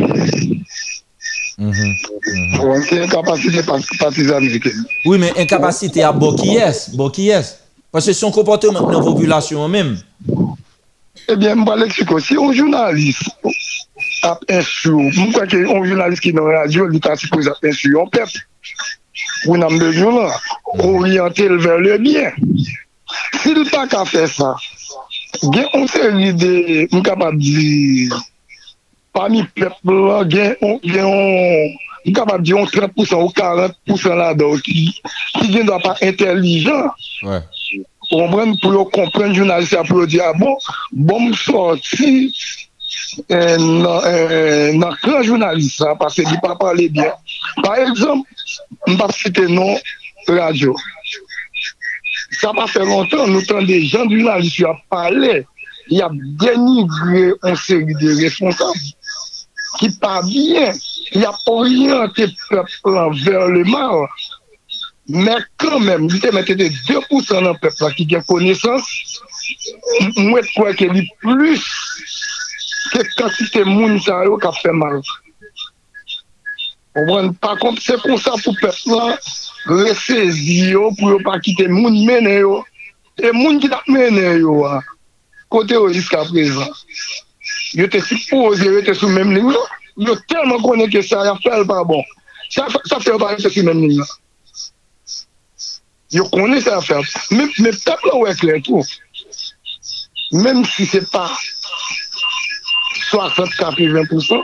Mm -hmm. C'est incapacité, partisanerie. Oui, mais incapacité à bon qui Parce que son comportement dans la population même. Eh bien, je vais expliquer. Si un journaliste a insu, pourquoi un journaliste qui est dans la radio, il est supposé insu un peuple ou nan bezyon la, orientel ver le bien. Sil pa ka fe sa, gen on se li de, mou kapab di, pa mi pepl la, gen on, gen on, mou kapab di, on 30% ou 40% la do ki, ki gen do pa intelijan, ouais. Ombren pou yo kompren jounaliste a pou yo di a bon, bon m sorti eh, eh, nan kran jounaliste a, pase di pa pale bien. Par exemple, m pa site non radio. Sa pa fe lontan, nou tan de jan jounaliste yo a pale, y ap denigre an seri de responsable ki pa bien, y ap oryante peplan ver le mal, men kan men, li te mette de 2% nan pep la ki gen konesans, mwen kwa ke li plus ke kantite moun sa yo ka fe mal. Oman, pa komp, se kon sa pou pep la, resezi yo pou yo pa kite moun mene yo, e moun ki tak mene yo a, kote yo jiska prezan. Yo te suppose, yo te sou menm li yo, yo telman konen ke sa ya fel pa bon. Sa fe yo pa rete sou menm li yo. yo konen sa a fèm. Mèm tap la wèk lè tou. Mèm si se pa 60-40-20%,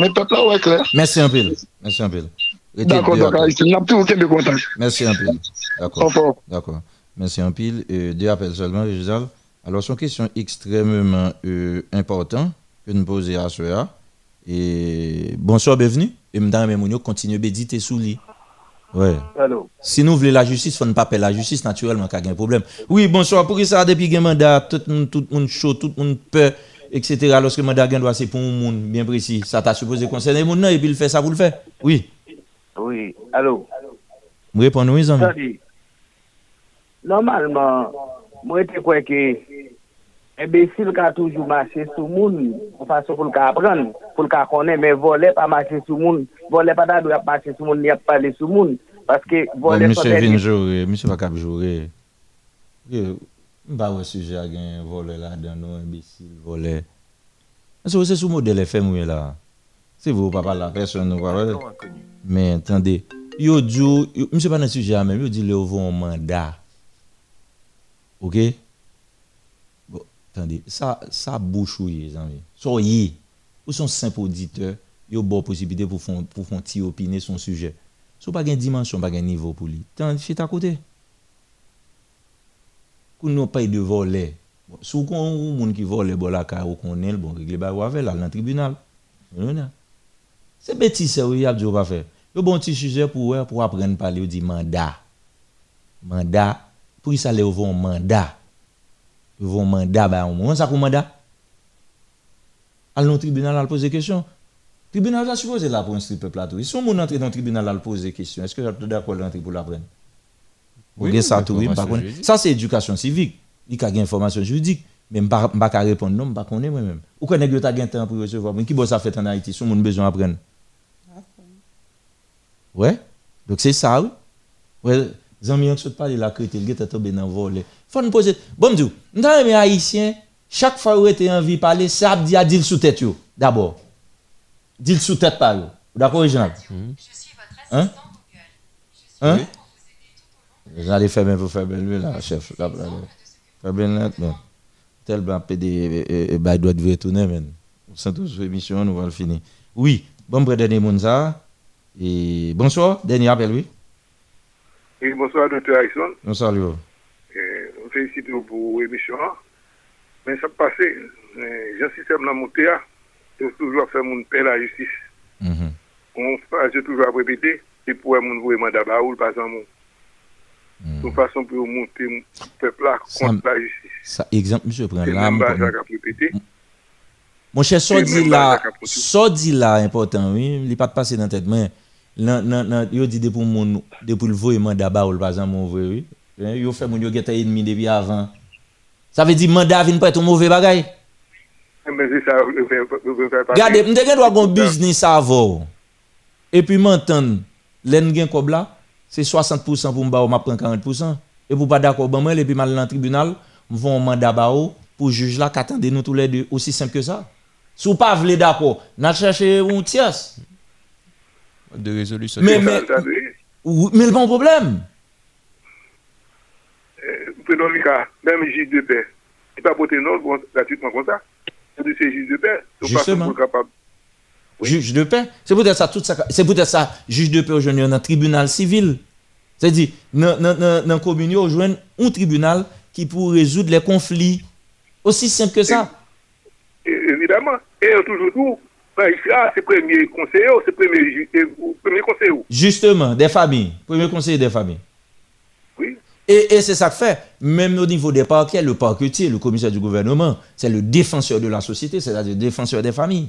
mèm tap la wèk lè. Mèsi anpil. Mèsi anpil. D'akon, d'akon. N'ap tou kèm de kontak. Mèsi anpil. D'akon. D'akon. Mèsi anpil. De apel seulement, Rizal. Alors, son question extrêmement euh, important que nous posons à ce Et bonsoir, bienvenue. Et mesdames et messieurs, continuez à méditer sous lit. Ouais. Allô? Si nous voulons la justice, il faut ne pas appeler la justice, naturellement, qu'il y a un problème. Oui, bonsoir. Pour ça, depuis qu'il mandat, tout le monde, tout le monde chaud, tout le monde peur, etc. Lorsque le mandat doit c'est pour un monde bien précis. Ça t'a supposé concerner le monde, et puis il fait ça pour le faire. Oui. Oui, allô? Vous répondez, oui. Normalement, moi, je crois que Ebe, si l ka toujou mache sou moun, ou fason pou l ka apren, pou l ka konen, men vole pa mache sou moun, vole pa dadou ap mache sou moun, ni ap pale sou moun, paske vole... Bon, msè vin jore, msè va kap jore, mba wè suje agen vole la dan nou, imbesil, vole. Msè wè se sou model FM wè la, se vè ou pa pala person nou wè, men, tande, yo djou, msè pa nan suje amen, yo di le ou vè ou manda, ok? Attendez, ça, ça bouche, les amis. Soyez, ou son simple auditeur, yo bon possibilité pour pour petit opiner son sujet. So pas une dimension, pas un niveau pour lui. Tant c'est à côté. Qu'on nous paye de voler. Bon, si on un monde qui vole bon la car ou qu'on est bon régler ba ou avec là dans le tribunal. Vous? C'est bêtise ça oui, y a dit pas faire. Yo bon petit sujet pour pour apprendre parler ou dit mandat. Mandat pour ça les un mandat. Ils vont mandat ba on ça pour mandat. Al non tribunal al poser question. Tribunal a supposé là pour instruire le peuple là tout. Si on entre dans le tribunal là poser question, est-ce que vous êtes d'accord d'entrer pour l'apprendre Oui, Oui, ça tout oui, information par contre. juridique. Ça c'est éducation civique. Il y a une information juridique. Mais je ne peux pas répondre non, je ne peux pas moi-même. Ou que tu as un temps pour recevoir. Mais qui bosse ça fait en Haïti, si on a besoin d'apprendre? Ouais. Donc c'est ça, oui. Ouais, Zami, on se parle de la critique, il est tombé dans le volet. Faut nous poser. Bon, nous sommes haïtiens, chaque fois où vous avez envie de parler, ça a dit à dire sous tête, yo, d'abord. Dire sous tête par yo. D'accord, original? Hein? Hein? Vous allez faire bien pour faire bien, lui, là, chef. Là, là, là. Faire bien, là, PD, bah, doit devait retourner, men. On sent tous émission, nous allons finir. Oui, bon, pour dernier monde, ça. Et bonsoir, dernier appel, oui. Oui, bonsoir, docteur Harrison. Bonsoir, Léo. Euh, on félicite vous pour l'émission. Mais ça passe, euh, j'ai un système dans mon théâtre, c'est toujours faire mon paix la justice. Mhm. On c'est pour mon vouer mandat baoul, par exemple. De façon pour monter le peuple là Ça contre la même mon- base à répéter. Mon cher, ça C'est dit même là, pas la capote. ça dit là important, oui, il n'est pas de passer dans la tête, mais nan, nan, nan, yo dit de pour mon, de pour le voyer mandat baoul, par exemple, mon vrai, oui. Hein, Yo fait mon yo geta ennemi depuis avant. Ça veut dire mandat vient pas être un mauvais bagay. Mais passer. Regardez, m'te gen doit gon business avant. Et puis m'entendre, l'en gen kob là, c'est 60% pour m'ba ou m'a prend 40%. Et pour pas d'accord ben moi et puis mal dans le tribunal, m'vont un mandat ba ou pour juge là qu'attendez nous tous les deux aussi simple que ça. Si vous pas vle d'accord, n'a chercher un tierce. De résolution. Mais mais ou- mais le bon problème. Pour le cas, même juge de paix, il pas voter non gratuitement comme ça. C'est juge de paix. Pas Justement. pour capable. Juge de paix. C'est peut-être ça tout ça c'est peut-être ça juge de paix aujourd'hui dans un tribunal civil. C'est-à-dire dans dans commune joindre un tribunal qui pour résoudre les conflits. Aussi simple que ça. Évidemment. Et toujours tout, ben, ah, c'est premier conseiller, c'est premier juge, et- ou premier conseiller. ou. Justement, des familles. Premier conseiller des familles. Oui. Et, et c'est ça que fait, même au niveau des parquets, le parquetier, le commissaire du gouvernement, c'est le défenseur de la société, c'est-à-dire le défenseur des familles.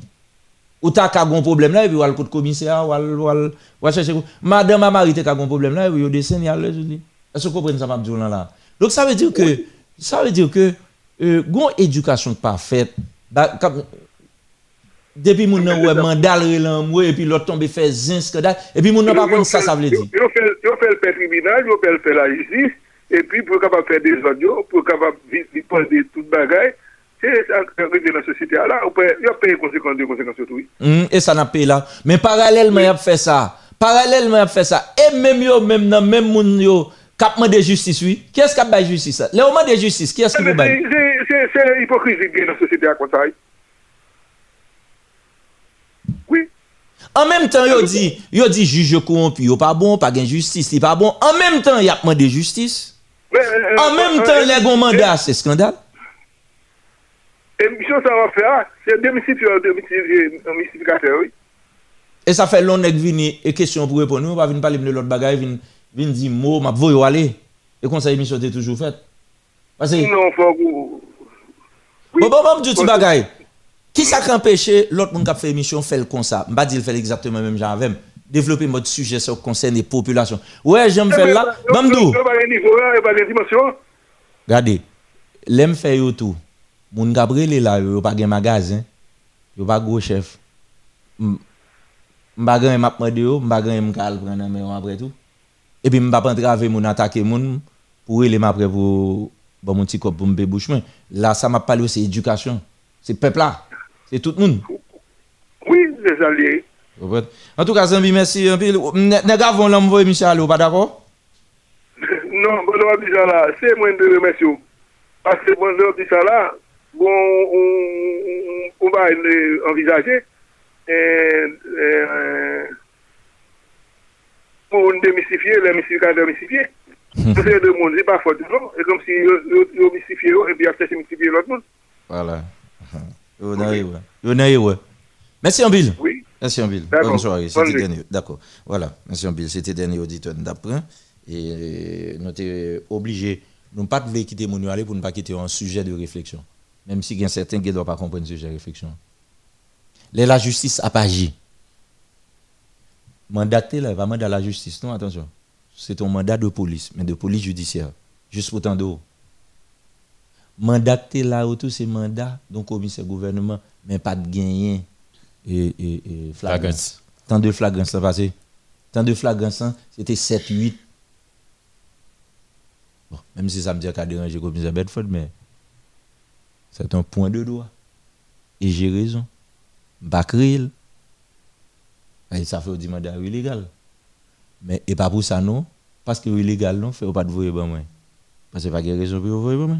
Ou t'as qu'à un problème là, et puis ou de commissaire, ou chercher. Madame a marié t'as un problème là, et puis au dessin, le Est-ce que vous comprenez ça, Mabdou, là? Donc ça veut dire que, ça veut dire que, euh, gon éducation parfaite, bah, comme- depuis mon nan ouais mandal relan moi et puis l'autre tombe fait zin scandale et puis mon nan pas connaît ça ça veut dire Ils ont fait le tribunal, ils ont fait le fait la justice, et puis pour capable faire des audios, pour capable vite poser toute bagaille, c'est ça qui dans la société. là, peut, ils ont payé conséquences, des conséquences oui. Hum, et ça n'a pas là. Mais parallèlement, il a fait ça. Parallèlement, il a fait ça. et même yo, même même moun yo, kap de justice, oui. Qui est-ce qui a bail justice? Le moment de justice, qui est-ce qui C'est vous bail? c'est- c'est l'hypocrisie qui est dans la société à Kontaï. En même temps, yo dit, yo dit juge corrompu, yo pas bon, pas gain justice, il pas bon. En même temps, y a demandé justice. An menm tan lè goun mandat, se skandal? Emisyon sa wap fè a, se demisifikatè wè. E sa fè lon ek vini, e kesyon pou repon nou, pa vini pali mne lot bagay, vini di mou, map voyo ale, e kon sa emisyon te toujou fèt. Non, fò kou... Bon, bon, bon, djouti bagay. Ki sa kan peche, lot moun kap fè emisyon fèl kon sa. Mba di l fèl exactement mèm jan avèm. développer mode sujet sur concerne les populations. Ouais, j'aime faire là. Bamdou. Regardez, l'aime faire yo tout. Moun Gabriel est là, yo pas de magasin. Yo pas gros chef. M'ba grand m'a demandé yo, m'ba grand m'ka le prendre mais après tout. Et puis m'ba pas entraver moun attaquer moun pour aller m'après pour bon mon petit cop pour me bouchement. Là ça m'a parlé c'est éducation. C'est peuple là. C'est tout le monde. Oui, les alliés En tout cas, Zambi, merci. Nèg avon l'envoyer Michel pas d'accord? Non, bon, ça là, c'est moi de remercier. vous. Parce que bon, ça là, bon, on, va envisager euh, pour démystifier les mystificateurs mystifiés. Parce que le monde, c'est pas faute de l'homme. Et comme si ils mystifié et puis après, c'est mystifier l'autre monde. Voilà. Nan yo. ouais. Merci Ambil. Oui. Bonne soirée. Bonne C'était dernier. D'accord. Voilà. Merci Ambil. C'était dernier auditeur d'après. Et nous sommes obligés, nous ne pas quitter mon aller pour ne pas quitter un sujet de réflexion. Même si il y a certains qui ne doivent pas comprendre ce sujet de réflexion. Là, la justice a pas agi. Mandaté là, pas mandat la justice. Non, attention. C'est un mandat de police, mais de police judiciaire. Juste pour tant d'eau. Mandaté là autour, c'est mandat, donc commissaire gouvernement, mais pas de gagner et, et, et flagrance. Tant de flagrance ça passé. Tant de flagrance, hein, c'était 7-8. Bon, même si ça me dit qu'à déranger commissaire Bedford, mais c'est un point de doigt. Et j'ai raison. Bakril. Et ça fait du mandat illégal. Mais et pas pour ça non, parce que illégal non, fait pas de voyer ben moi. Parce que pas de raison pour voyer ben moi.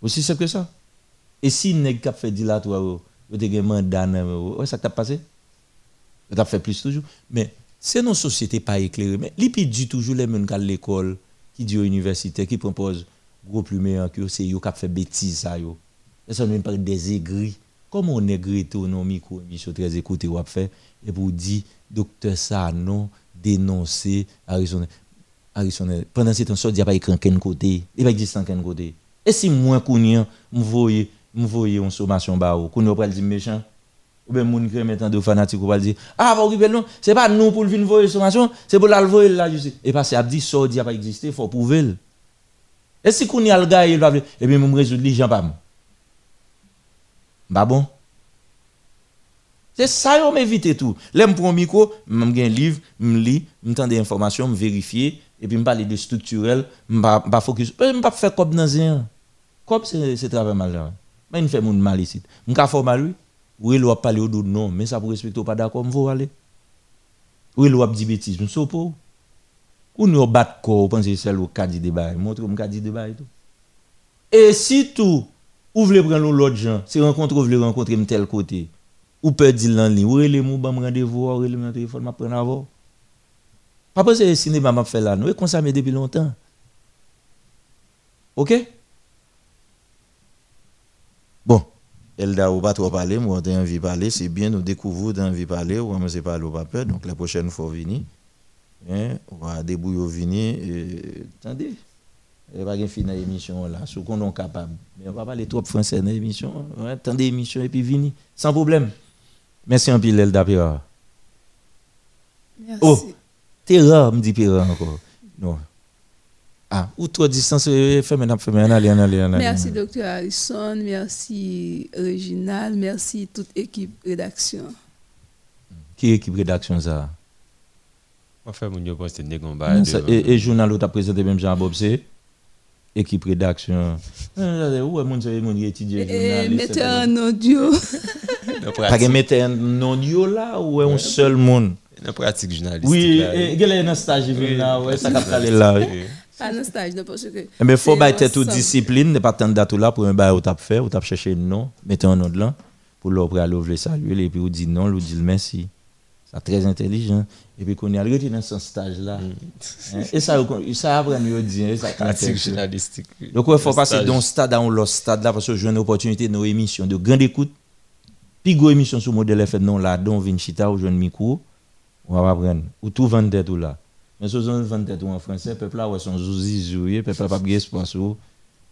Aussi simple que ça. Et si nèg a fait dilatoire, vous avez un mandat, ça t'a passé? Vous avez fait plus toujours? Mais c'est nos sociétés pas éclairées. Mais l'IPI dit toujours les mêmes l'école, qui dit aux universités, qui propose gros meilleur que c'est eux qui a fait bêtise ça yo. Et ça nous parle des aigris. Comment on aigrit tout nos micro émission très écouté ou a et pour dire docteur ça non dénoncer Harrison Harrison pendant ce temps ça dit pas écran quel côté, il pas existe en côté. Et si moi kounyan me voyez me voyez en sommation ba ou kounyan pral dire méchant ou bien moun qui mettant de fanatique ou pral dire ah pas occuper non, c'est pas nous pour le venir voyer sommation, c'est pour la voyer la justice. Et parce que a dit ça dit pas exister, faut prouver. le. Et si kounyan le gars il va et bien me résoudre les gens pas moi. Bah bon? C'est ça yo tout. Me lis, me tend des informations, me vérifier et puis me de structurel, me pas faire comme un. Comme c'est travail. Mais il fait moun mal ici. Me ka faire mal oui. Il va parler au dos non, mais ça pour respecter pas d'accord, faut aller. Oui, il va dire bêtise, me so pas. Ou nous bat corps, penser c'est le cas dit débat, montre me cas dit débat et tout. Et si tout ou vle prendre l'autre gens, c'est rencontre ou vle rencontrer me tel côté. Ou peut dire en ligne, ou les mou bam rendez-vous, ou le mon téléphone m'a prendre avant. Pas penser le cinéma m'a fait là, nous et ça mais depuis longtemps. OK Bon, Elda ou pas trop parler, moi j'ai envie de parler, c'est bien nous découvrir d'envie de parler, ou moi c'est pas ou pas peur, donc la prochaine fois venir. Hein, on va débrouiller venir et attendez. Il n'y a pas de fin dans l'émission là, ce qu'on est capable. Mais on va parler trop français dans l'émission. Ouais, attendez l'émission et puis venir. Sans problème. merci un pile Elda Pira. Merci. Oh, t'es rare, me dit Pira encore. Non. Ah, ou toi distance fais maintenant fais maintenant allez allez allez. Merci Dr. Harrison, merci Réginal, merci toute équipe rédaction. Qui équipe rédaction ça? Yo poste négon Non, ça- Et, et journal où tu as présenté même Jean Bob c'est équipe rédaction. Euh, Où est mon mon Et journal mettez en audio. Pas que mettre un yo là ou est un seul monde? La pratique journalistique. Oui, y a un stage là, ouais, ça capte là? Pas un stage, non, parce que. Eh faut c'est bailler tête aux ensemble. disciplines, ne pas attendre date là pour un bail où t'as fait, où t'as cherché un nom, mettez un nom de là, pour l'ouvrir à l'ouvrir saluer, et puis vous dit non, vous dit merci. C'est très intelligent. Et puis qu'on y a arrêté dans ce stage-là. Hein, Et ça, vous- ça apprend mieux dire. Ça Pratique journalistique. Donc, il faut passer stage. d'un stade à un autre stade là, parce que j'ai une opportunité de nos émissions de grande écoute. Puis, gros émission sur modèle FM, non, là, dont Vinchita, ou jeune micro, on va apprendre. Ou tout vendre ou là. Mais si on vend tête en français, peuple là, ouais, son zouzi, zouye, peuple là, pas bien espoir sur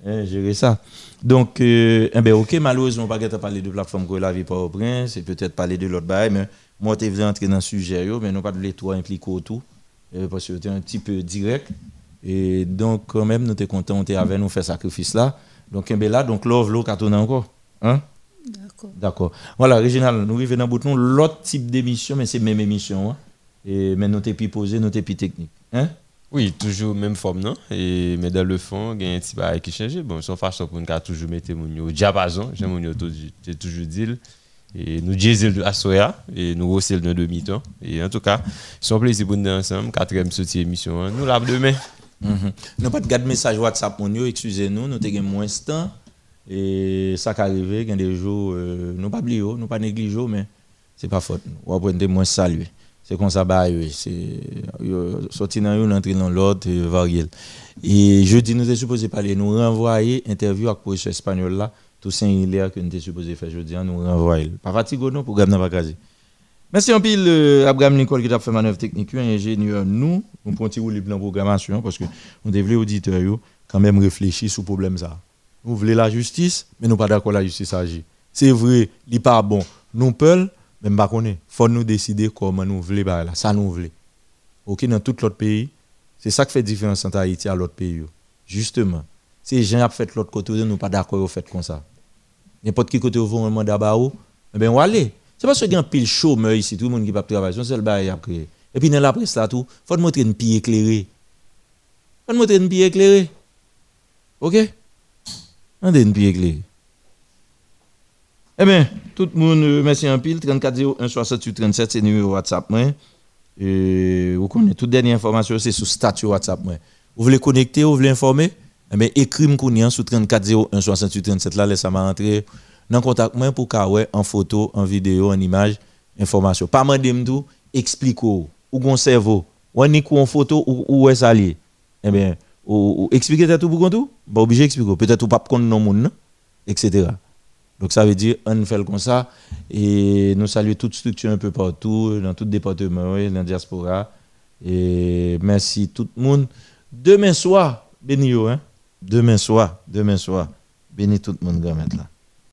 hein, gérer ça. Donc, euh, eh ben, ok, malheureusement, on va pas parler de plateforme que la vie pas au prince, et peut-être parler de l'autre bail, mais moi, tu es entrer dans le sujet, mais non pas de les trois impliquer tout, euh, parce que tu un petit peu direct. Et donc, quand même, nous sommes contents, on était avec nous faire sacrifice là. Donc, eh ben là, donc, love, l'eau, carton encore. Hein? D'accord. D'accord. Voilà, Réginal, nous arrivons dans le bout de nous, l'autre type d'émission, mais c'est la même émission. Hein? Et, mais nous t'es plus posé, nous t'es plus technique. Hein? Oui, toujours même forme, non? Et, mais dans le fond, il y a un petit bail qui change. Bon, son façon pour nous toujours mettre mon au diapason, j'aime mon j'ai toujours dit. Et nous diesel à soya, et nous aussi le demi-temps. Et en tout cas, c'est un plaisir pour nous ensemble. Quatrième sortie émission. hein. Nous l'avons demain. Mhm. Nous pas de garde message WhatsApp yo, excusez-nous, nous avons moins de temps et ça qui arrive, il y a des jours euh, nous pas oublier, nous pas négliger mais c'est pas faute. On va prendre moins saluer. C'est comme ça bah c'est sorti dans une entrer dans l'autre varier. Et jeudi nous sommes supposé parler nous renvoyer interview avec professeur espagnol là, tout saint hilaire que nous sommes supposé faire jeudi, nous renvoyer. Pas fatigué non programme n'a pas casé. Merci en pile, euh, Abraham Nicole qui a fait manœuvre technique, ingénieur. Nous, nous prenons un petit rouler plan programmation parce que nous devons auditeurs quand même réfléchir sur le problème. Ça. Nous voulons la justice, mais nous pas d'accord la justice agit. C'est vrai, il n'est pas bon. Nous peul, mais pas Il faut nous décider comment nous voulons là. Ça nous voulons. OK, dans tout l'autre pays, c'est ça qui fait différence entre Haïti et l'autre pays. Justement, si les gens ont fait l'autre côté, nous pas d'accord au fait comme ça. N'importe qui côté vous un mandat ba ou, eh ben on aller. C'est parce qu'il y a un pile chômeur ici, tout le monde qui va travailler, c'est le bail à créer. Et puis dans la presse là tout, faut montrer une pied éclairé. Faut montrer une pied éclairé. OK? On une pied éclairé. Eh bien, tout le monde, euh, merci en pile. 34 01 68 37, c'est numéro WhatsApp. Et vous connaissez toute dernière information, c'est sur statut WhatsApp. Vous voulez connecter, vous voulez informer? Eh bien, écrivez-moi sur 34 01 68 37, là, laissez moi rentrer dans contact moi pour ouais, en photo, en vidéo, en image, information. Pas mandem tout, explique ou gon cerveau, ou ni en photo ou ou est sali. Eh bien, ou, expliquer tout pour tout, pas obligé. Peut-être ou pas connaître non? etc. Donc ça veut dire on fait comme ça et nous saluons toute structure un peu partout, dans tout département, dans la diaspora. Et merci tout le monde. Demain soir, béni hein? Demain soir, demain soir, béni tout le monde, grand là.